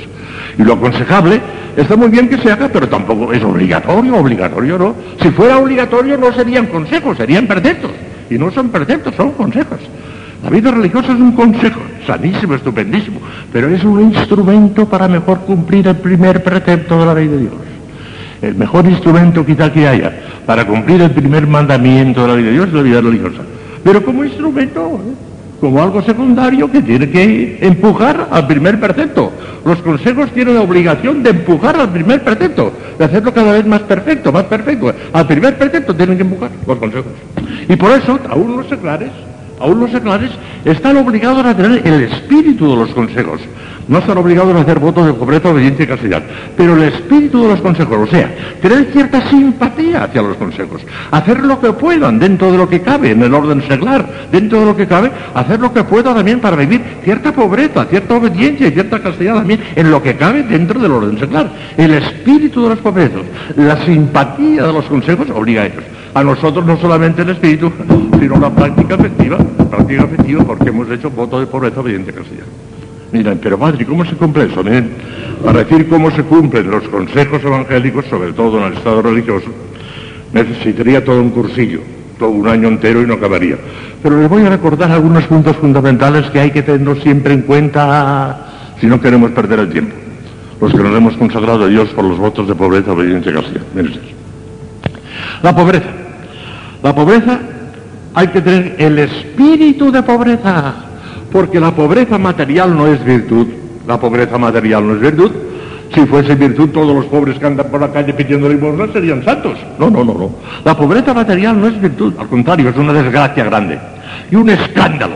Y lo aconsejable está muy bien que se haga, pero tampoco es obligatorio, obligatorio no. Si fuera obligatorio no serían consejos, serían preceptos. Y no son preceptos, son consejos. La vida religiosa es un consejo, sanísimo, estupendísimo, pero es un instrumento para mejor cumplir el primer precepto de la ley de Dios. El mejor instrumento quizá que haya para cumplir el primer mandamiento de la ley de Dios es la vida religiosa. Pero como instrumento, como algo secundario que tiene que empujar al primer precepto. Los consejos tienen la obligación de empujar al primer precepto, de hacerlo cada vez más perfecto, más perfecto. Al primer precepto tienen que empujar los consejos. Y por eso, aún los seclares, aún los seculares están obligados a tener el espíritu de los consejos. No están obligados a hacer votos de completa obediencia y castidad. Pero el espíritu de los consejos, o sea, tener cierta simpatía hacia los consejos, hacer lo que puedan dentro de lo que cabe en el orden seglar, dentro de lo que cabe, hacer lo que puedan también para vivir cierta pobreza, cierta obediencia y cierta castidad también en lo que cabe dentro del orden seglar. El espíritu de los pobrezos, la simpatía de los consejos obliga a ellos. A nosotros no solamente el espíritu, sino la práctica efectiva, práctica efectiva porque hemos hecho voto de pobreza obediente castilla. Miren, pero padre, ¿cómo se cumple eso? Miren, para decir cómo se cumplen los consejos evangélicos, sobre todo en el estado religioso, necesitaría todo un cursillo, todo un año entero y no acabaría. Pero les voy a recordar algunos puntos fundamentales que hay que tener siempre en cuenta si no queremos perder el tiempo. Los que nos hemos consagrado a Dios por los votos de pobreza, obediencia y castidad. La pobreza. La pobreza hay que tener el espíritu de pobreza, porque la pobreza material no es virtud. La pobreza material no es virtud. Si fuese virtud, todos los pobres que andan por la calle pidiendo limosna serían santos. No, no, no, no. La pobreza material no es virtud, al contrario, es una desgracia grande. Y un escándalo.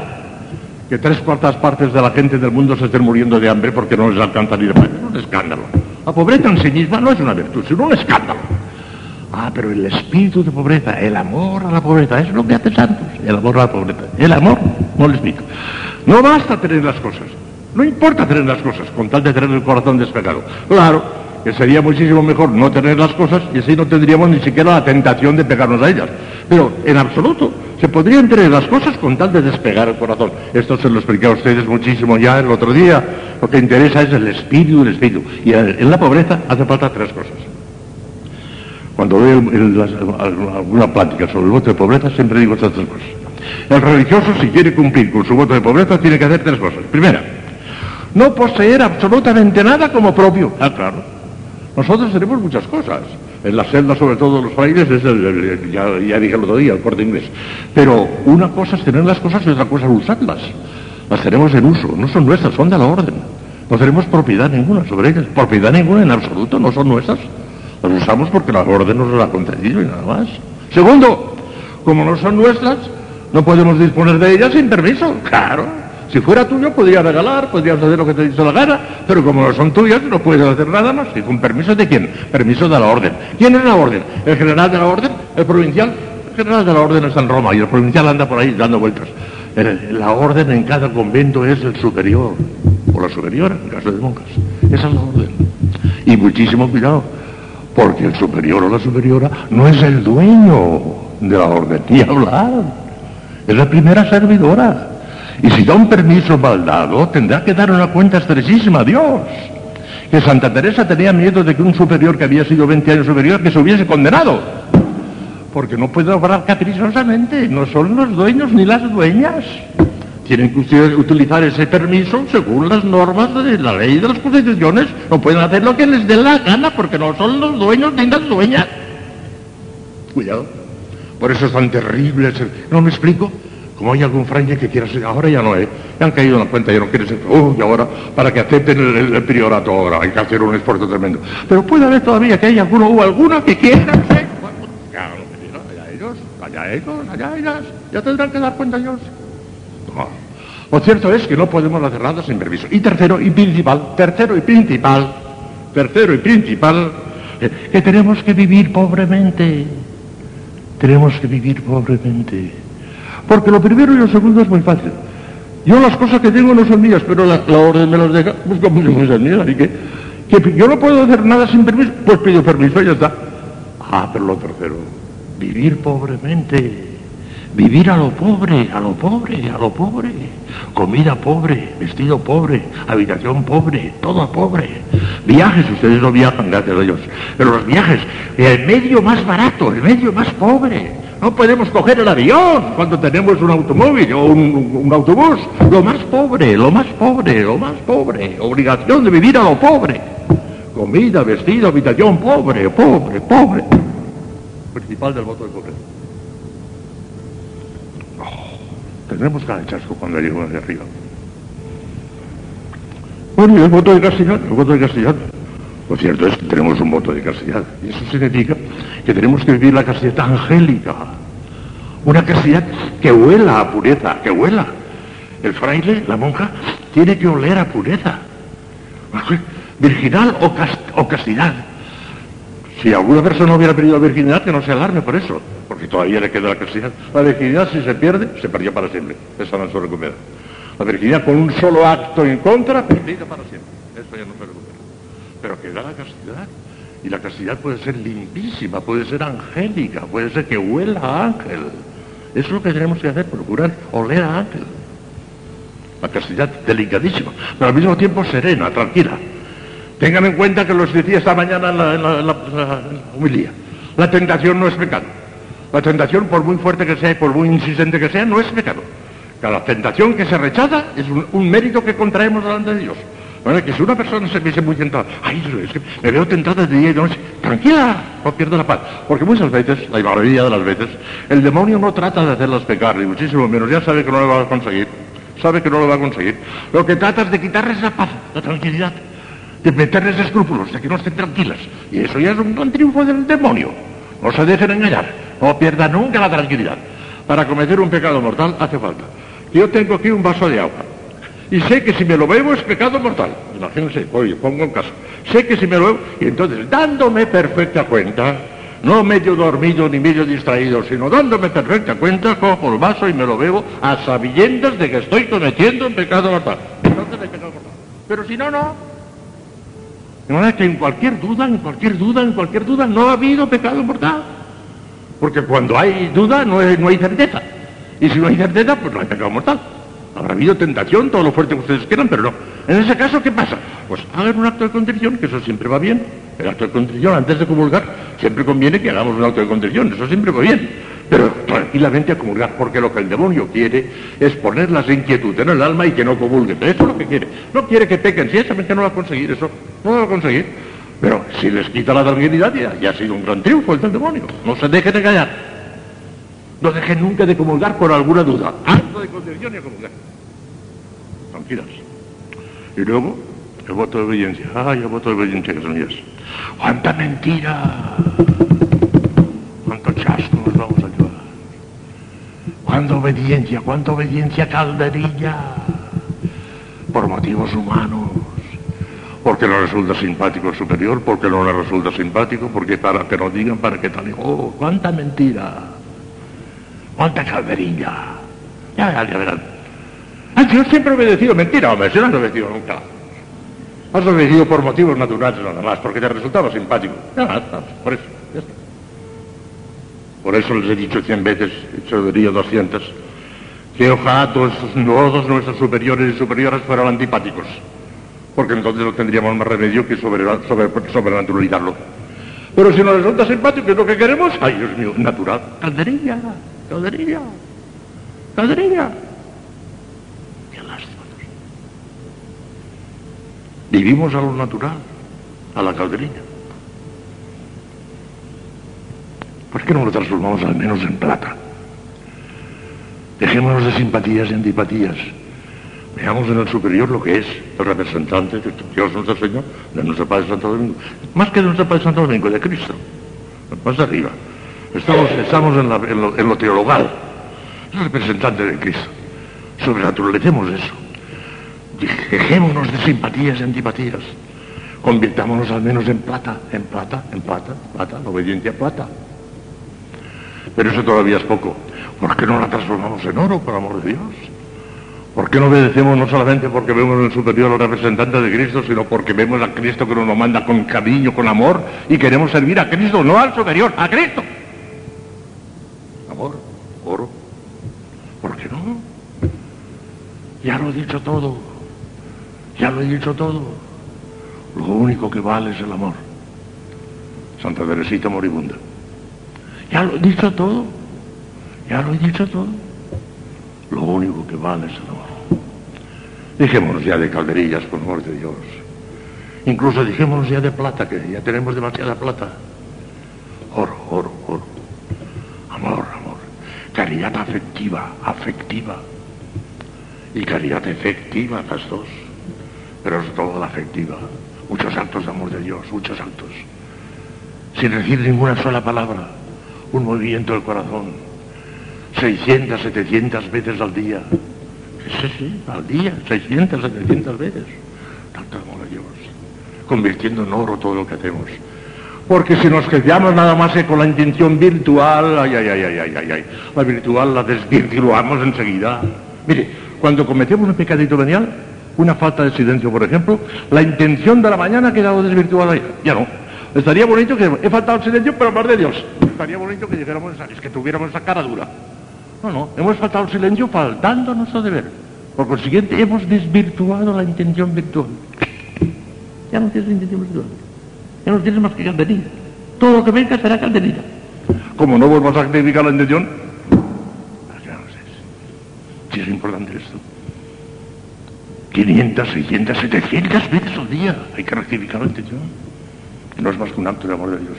Que tres cuartas partes de la gente del mundo se estén muriendo de hambre porque no les alcanza ni de pan. Es un escándalo. La pobreza en sí misma no es una virtud, sino un escándalo. Ah, pero el espíritu de pobreza, el amor a la pobreza, es lo que hace santos, el amor a la pobreza. El amor, no el espíritu. No basta tener las cosas, no importa tener las cosas, con tal de tener el corazón despegado. Claro, que sería muchísimo mejor no tener las cosas y así no tendríamos ni siquiera la tentación de pegarnos a ellas. Pero en absoluto, se podrían tener las cosas con tal de despegar el corazón. Esto se lo expliqué a ustedes muchísimo ya el otro día. Lo que interesa es el espíritu del espíritu. Y en la pobreza hace falta tres cosas. Cuando doy el- alguna plática sobre el voto de pobreza, siempre digo estas tres cosas. El religioso, si quiere cumplir con su voto de pobreza, tiene que hacer tres cosas. Primera, no poseer absolutamente nada como propio. Ah, claro. Nosotros tenemos muchas cosas. En la celda, sobre todo los frailes, ya, ya dije el otro día, el corte inglés. Pero una cosa es tener las cosas y otra cosa es usarlas. Las tenemos en uso, no son nuestras, son de la orden. No tenemos propiedad ninguna sobre ellas. Propiedad ninguna en absoluto, no son nuestras. Las usamos porque la orden nos las ha concedido y nada más. Segundo, como no son nuestras, no podemos disponer de ellas sin permiso. Claro. Si fuera tuyo, podrías regalar, podrías hacer lo que te hizo la gana, pero como no son tuyas, no puedes hacer nada más. ¿Y con permiso de quién? Permiso de la orden. ¿Quién es la orden? ¿El general de la orden? ¿El provincial? El general de la orden está en Roma y el provincial anda por ahí dando vueltas. El- la orden en cada convento es el superior, o la superiora, en caso de monjas. Esa es la orden. Y muchísimo cuidado, porque el superior o la superiora no es el dueño de la orden, ni hablar. Es la primera servidora. Y si da un permiso mal dado, tendrá que dar una cuenta estrechísima a Dios. Que Santa Teresa tenía miedo de que un superior que había sido 20 años superior, que se hubiese condenado. Porque no puede obrar caprichosamente, no son los dueños ni las dueñas. Tienen que utilizar ese permiso según las normas de la ley de las constituciones. No pueden hacer lo que les dé la gana porque no son los dueños ni las dueñas. Cuidado. Por eso es tan terrible. ¿No me explico? Como hay algún fraile que quiera ser, ahora ya no es, han caído en la cuenta, ya no quiere ser, oh, y ahora, para que acepten el, el- priorato ahora, hay que hacer un esfuerzo tremendo. Pero puede haber todavía que haya alguno o alguna que quiera ser, allá ellos, allá ellos, allá ellas, ya tendrán que dar cuenta ellos. No. Lo cierto es que no podemos hacer nada sin permiso. Y tercero y principal, tercero y principal, tercero y principal, eh, que tenemos que vivir pobremente. Tenemos que vivir pobremente. Porque lo primero y lo segundo es muy fácil. Yo las cosas que tengo no son mías, pero la, la orden me las deja, pues como fuesen mías. Así que, que yo no puedo hacer nada sin permiso, pues pido permiso y ya está. Ah, pero lo tercero, vivir pobremente. Vivir a lo pobre, a lo pobre, a lo pobre. Comida pobre, vestido pobre, habitación pobre, todo pobre. Viajes, ustedes no viajan, gracias a Dios. Pero los viajes, el medio más barato, el medio más pobre. No podemos coger el avión cuando tenemos un automóvil o un, autobús. Lo más pobre, lo más pobre, lo más pobre. Obligación de vivir a lo pobre. Comida, vestido, habitación pobre, pobre, pobre. Principal del voto de pobreza. Tendremos cada chasco cuando lleguemos de arriba. Bueno, y el voto de castidad, el voto de castidad. Lo cierto es que tenemos un voto de castidad. Y eso significa que tenemos que vivir la castidad angélica. Una castidad que huela a pureza, que huela. El fraile, la monja, tiene que oler a pureza. Virginal o, cast- o castidad. Si alguna persona hubiera perdido la virginidad, que no se alarme por eso, porque todavía le queda la castidad. La virginidad, si se pierde, se perdió para siempre. Esa no se recupera. La virginidad con un solo acto en contra, perdida para siempre. Eso ya no se recupera. Pero queda la castidad. Y la castidad puede ser limpísima, puede ser angélica, puede ser que huela a ángel. Eso es lo que tenemos que hacer, procurar oler a ángel. La castidad delicadísima, pero al mismo tiempo serena, tranquila. Tengan en cuenta que los decía esta mañana en la, en la- en la- en la humilía. La tentación no es pecado. La tentación, por muy fuerte que sea y por muy insistente que sea, no es pecado. Cada tentación que se rechaza es un, mérito que contraemos delante de Dios. Bueno, que si una persona se viese muy tentada, ay, es que me veo tentada de día y de noche, tranquila, no pierda la paz. Porque muchas veces, la mayoría de las veces, el demonio no trata de hacerlas pecar, ni muchísimo menos, ya sabe que no lo va a conseguir, sabe que no lo va a conseguir. Lo que trata es de quitarles la paz, la tranquilidad, de meterles escrúpulos, de que no estén tranquilas. Y eso ya es un gran triunfo del demonio. No se dejen engañar, no pierda nunca la tranquilidad. Para cometer un pecado mortal hace falta. Yo tengo aquí un vaso de agua. Y sé que si me lo bebo es pecado mortal. Imagínense, oye, pongo un caso. Sé que si me lo bebo, y entonces dándome perfecta cuenta, no medio dormido ni medio distraído, sino dándome perfecta cuenta, cojo el vaso y me lo bebo a sabiendas de que estoy cometiendo un pecado mortal. Pero si no, no. De manera que en cualquier duda, en cualquier duda, en cualquier duda, no ha habido pecado mortal. Porque cuando hay duda no no hay certeza. Y si no hay certeza, pues no hay pecado mortal. Habrá habido tentación, todo lo fuerte que ustedes quieran, pero no. En ese caso, ¿qué pasa? Pues hagan un acto de contrición, que eso siempre va bien. El acto de contrición, antes de comulgar, siempre conviene que hagamos un acto de contrición, eso siempre va bien. Pero tranquilamente a comulgar, porque lo que el demonio quiere es ponerlas de inquietud en el alma y que no comulguen. Eso es lo que quiere. No quiere que pequen, ciertamente no va a conseguir eso, no va a conseguir. Pero si les quita la tranquilidad, ya, ya ha sido un gran triunfo el del demonio. No se dejen engañar. No dejen nunca de comulgar por alguna duda. Acto de contrición y a comulgar. Tranquilas. Y luego, el voto de obediencia. Ay, el voto de obediencia que son ellas. ¡Cuánta mentira! ¡Cuánto chasco nos vamos a llevar! ¡Cuánta obediencia! ¡Cuánta obediencia calderilla! Por motivos humanos. Porque no resulta simpático el superior, porque no le resulta simpático, porque para que nos digan, para que tal. ¡Oh, cuánta mentira! ¡Cuánta calderilla! Ya, ya, ya verán. Ah, yo siempre he obedecido mentira, hombre, si no has obedecido nunca. Has obedecido por motivos naturales nada más, porque te resultaba simpático. Ya, está, por eso. Por eso les he dicho cien veces, hecho diría doscientas, que ojalá todos, todos nuestros superiores y superiores fueran antipáticos, porque entonces no tendríamos más remedio que sobre, sobre, sobrenaturalizarlo. Pero si nos resulta simpático, que es lo que queremos, ay Dios mío, natural. Calderilla, calderilla, calderilla. Qué lástima. Vivimos a lo natural, a la calderilla. ¿Por qué no lo transformamos al menos en plata? Dejémonos de simpatías y antipatías. Veamos en el superior lo que es el representante de Dios nuestro Señor, de nuestro Padre Santo Domingo. Más que de nuestro Padre Santo Domingo, de Cristo. Más arriba. Estamos, estamos en, lo, en lo teologal. El representante de Cristo. Sobrenaturalicemos eso. Dejémonos de simpatías y antipatías. Convirtámonos al menos en plata, en plata, en plata, plata, la obediencia plata. Pero eso todavía es poco. ¿Por qué no la transformamos en oro, por amor de Dios? ¿Por qué no obedecemos no solamente porque vemos en el superior al representante de Cristo, sino porque vemos a Cristo que nos lo manda con cariño, con amor, y queremos servir a Cristo, no al superior, a Cristo? Amor, oro. ¿Por qué no? Ya lo he dicho todo. Ya lo he dicho todo. Lo único que vale es el amor. Santa Teresita moribunda. Ya lo he dicho todo. Ya lo he dicho todo. Lo único que vale es el amor. Dejémonos ya de calderillas, por amor de Dios. Incluso dejémonos ya de plata, que ya tenemos demasiada plata. Oro, oro, oro. Amor, amor. Caridad afectiva, afectiva. Y caridad efectiva, las dos. Pero es todo la afectiva. Muchos actos de amor de Dios, muchos actos. Sin decir ninguna sola palabra. Un movimiento del corazón. 600, 700 veces al día. Sí, sí, al día, 600, 700 veces. Tanto amor a Dios. Convirtiendo en oro todo lo que hacemos. Porque si nos quedamos nada más que con la intención virtual, ay, ay, ay, ay, ay, ay, la virtual la desvirtuamos enseguida. Mire, cuando cometemos un pecadito venial, una falta de silencio, por ejemplo, la intención de la mañana ha quedado desvirtuada. Ya no. Estaría bonito que he faltado el silencio, pero hablar de Dios. Estaría bonito que dijéramos, es que tuviéramos esa cara dura. No, no, hemos faltado el silencio faltando nuestro deber. Por consiguiente, hemos desvirtuado la intención virtual. Ya no tienes intención virtual. Ya no tienes más que calderilla. Todo lo que venga será calderilla. Como no vuelvas a sacrificar la intención, ya no sé. Si es importante esto. 500, 600, 700 veces al día hay que rectificar la intención. No es más que un acto de amor de Dios.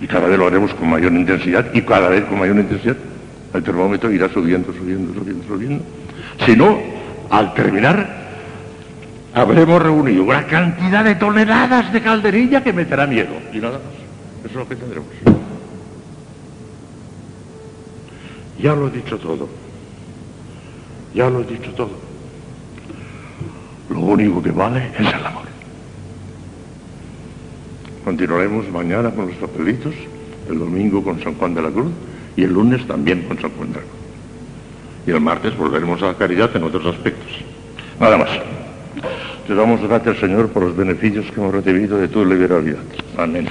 Y cada vez lo haremos con mayor intensidad y cada vez con mayor intensidad. El termómetro irá subiendo, subiendo, subiendo, subiendo. Si no, al terminar, habremos reunido una cantidad de toneladas de calderilla que meterá miedo. Y nada más. Eso es lo que tendremos. Ya lo he dicho todo. Ya lo he dicho todo. Lo único que vale es el amor. Continuaremos mañana con los papelitos, el domingo con San Juan de la Cruz y el lunes también con San Juan de la Cruz. Y el martes volveremos a la caridad en otros aspectos. Nada más. Te damos gracias, Señor, por los beneficios que hemos recibido de tu liberalidad. Amén.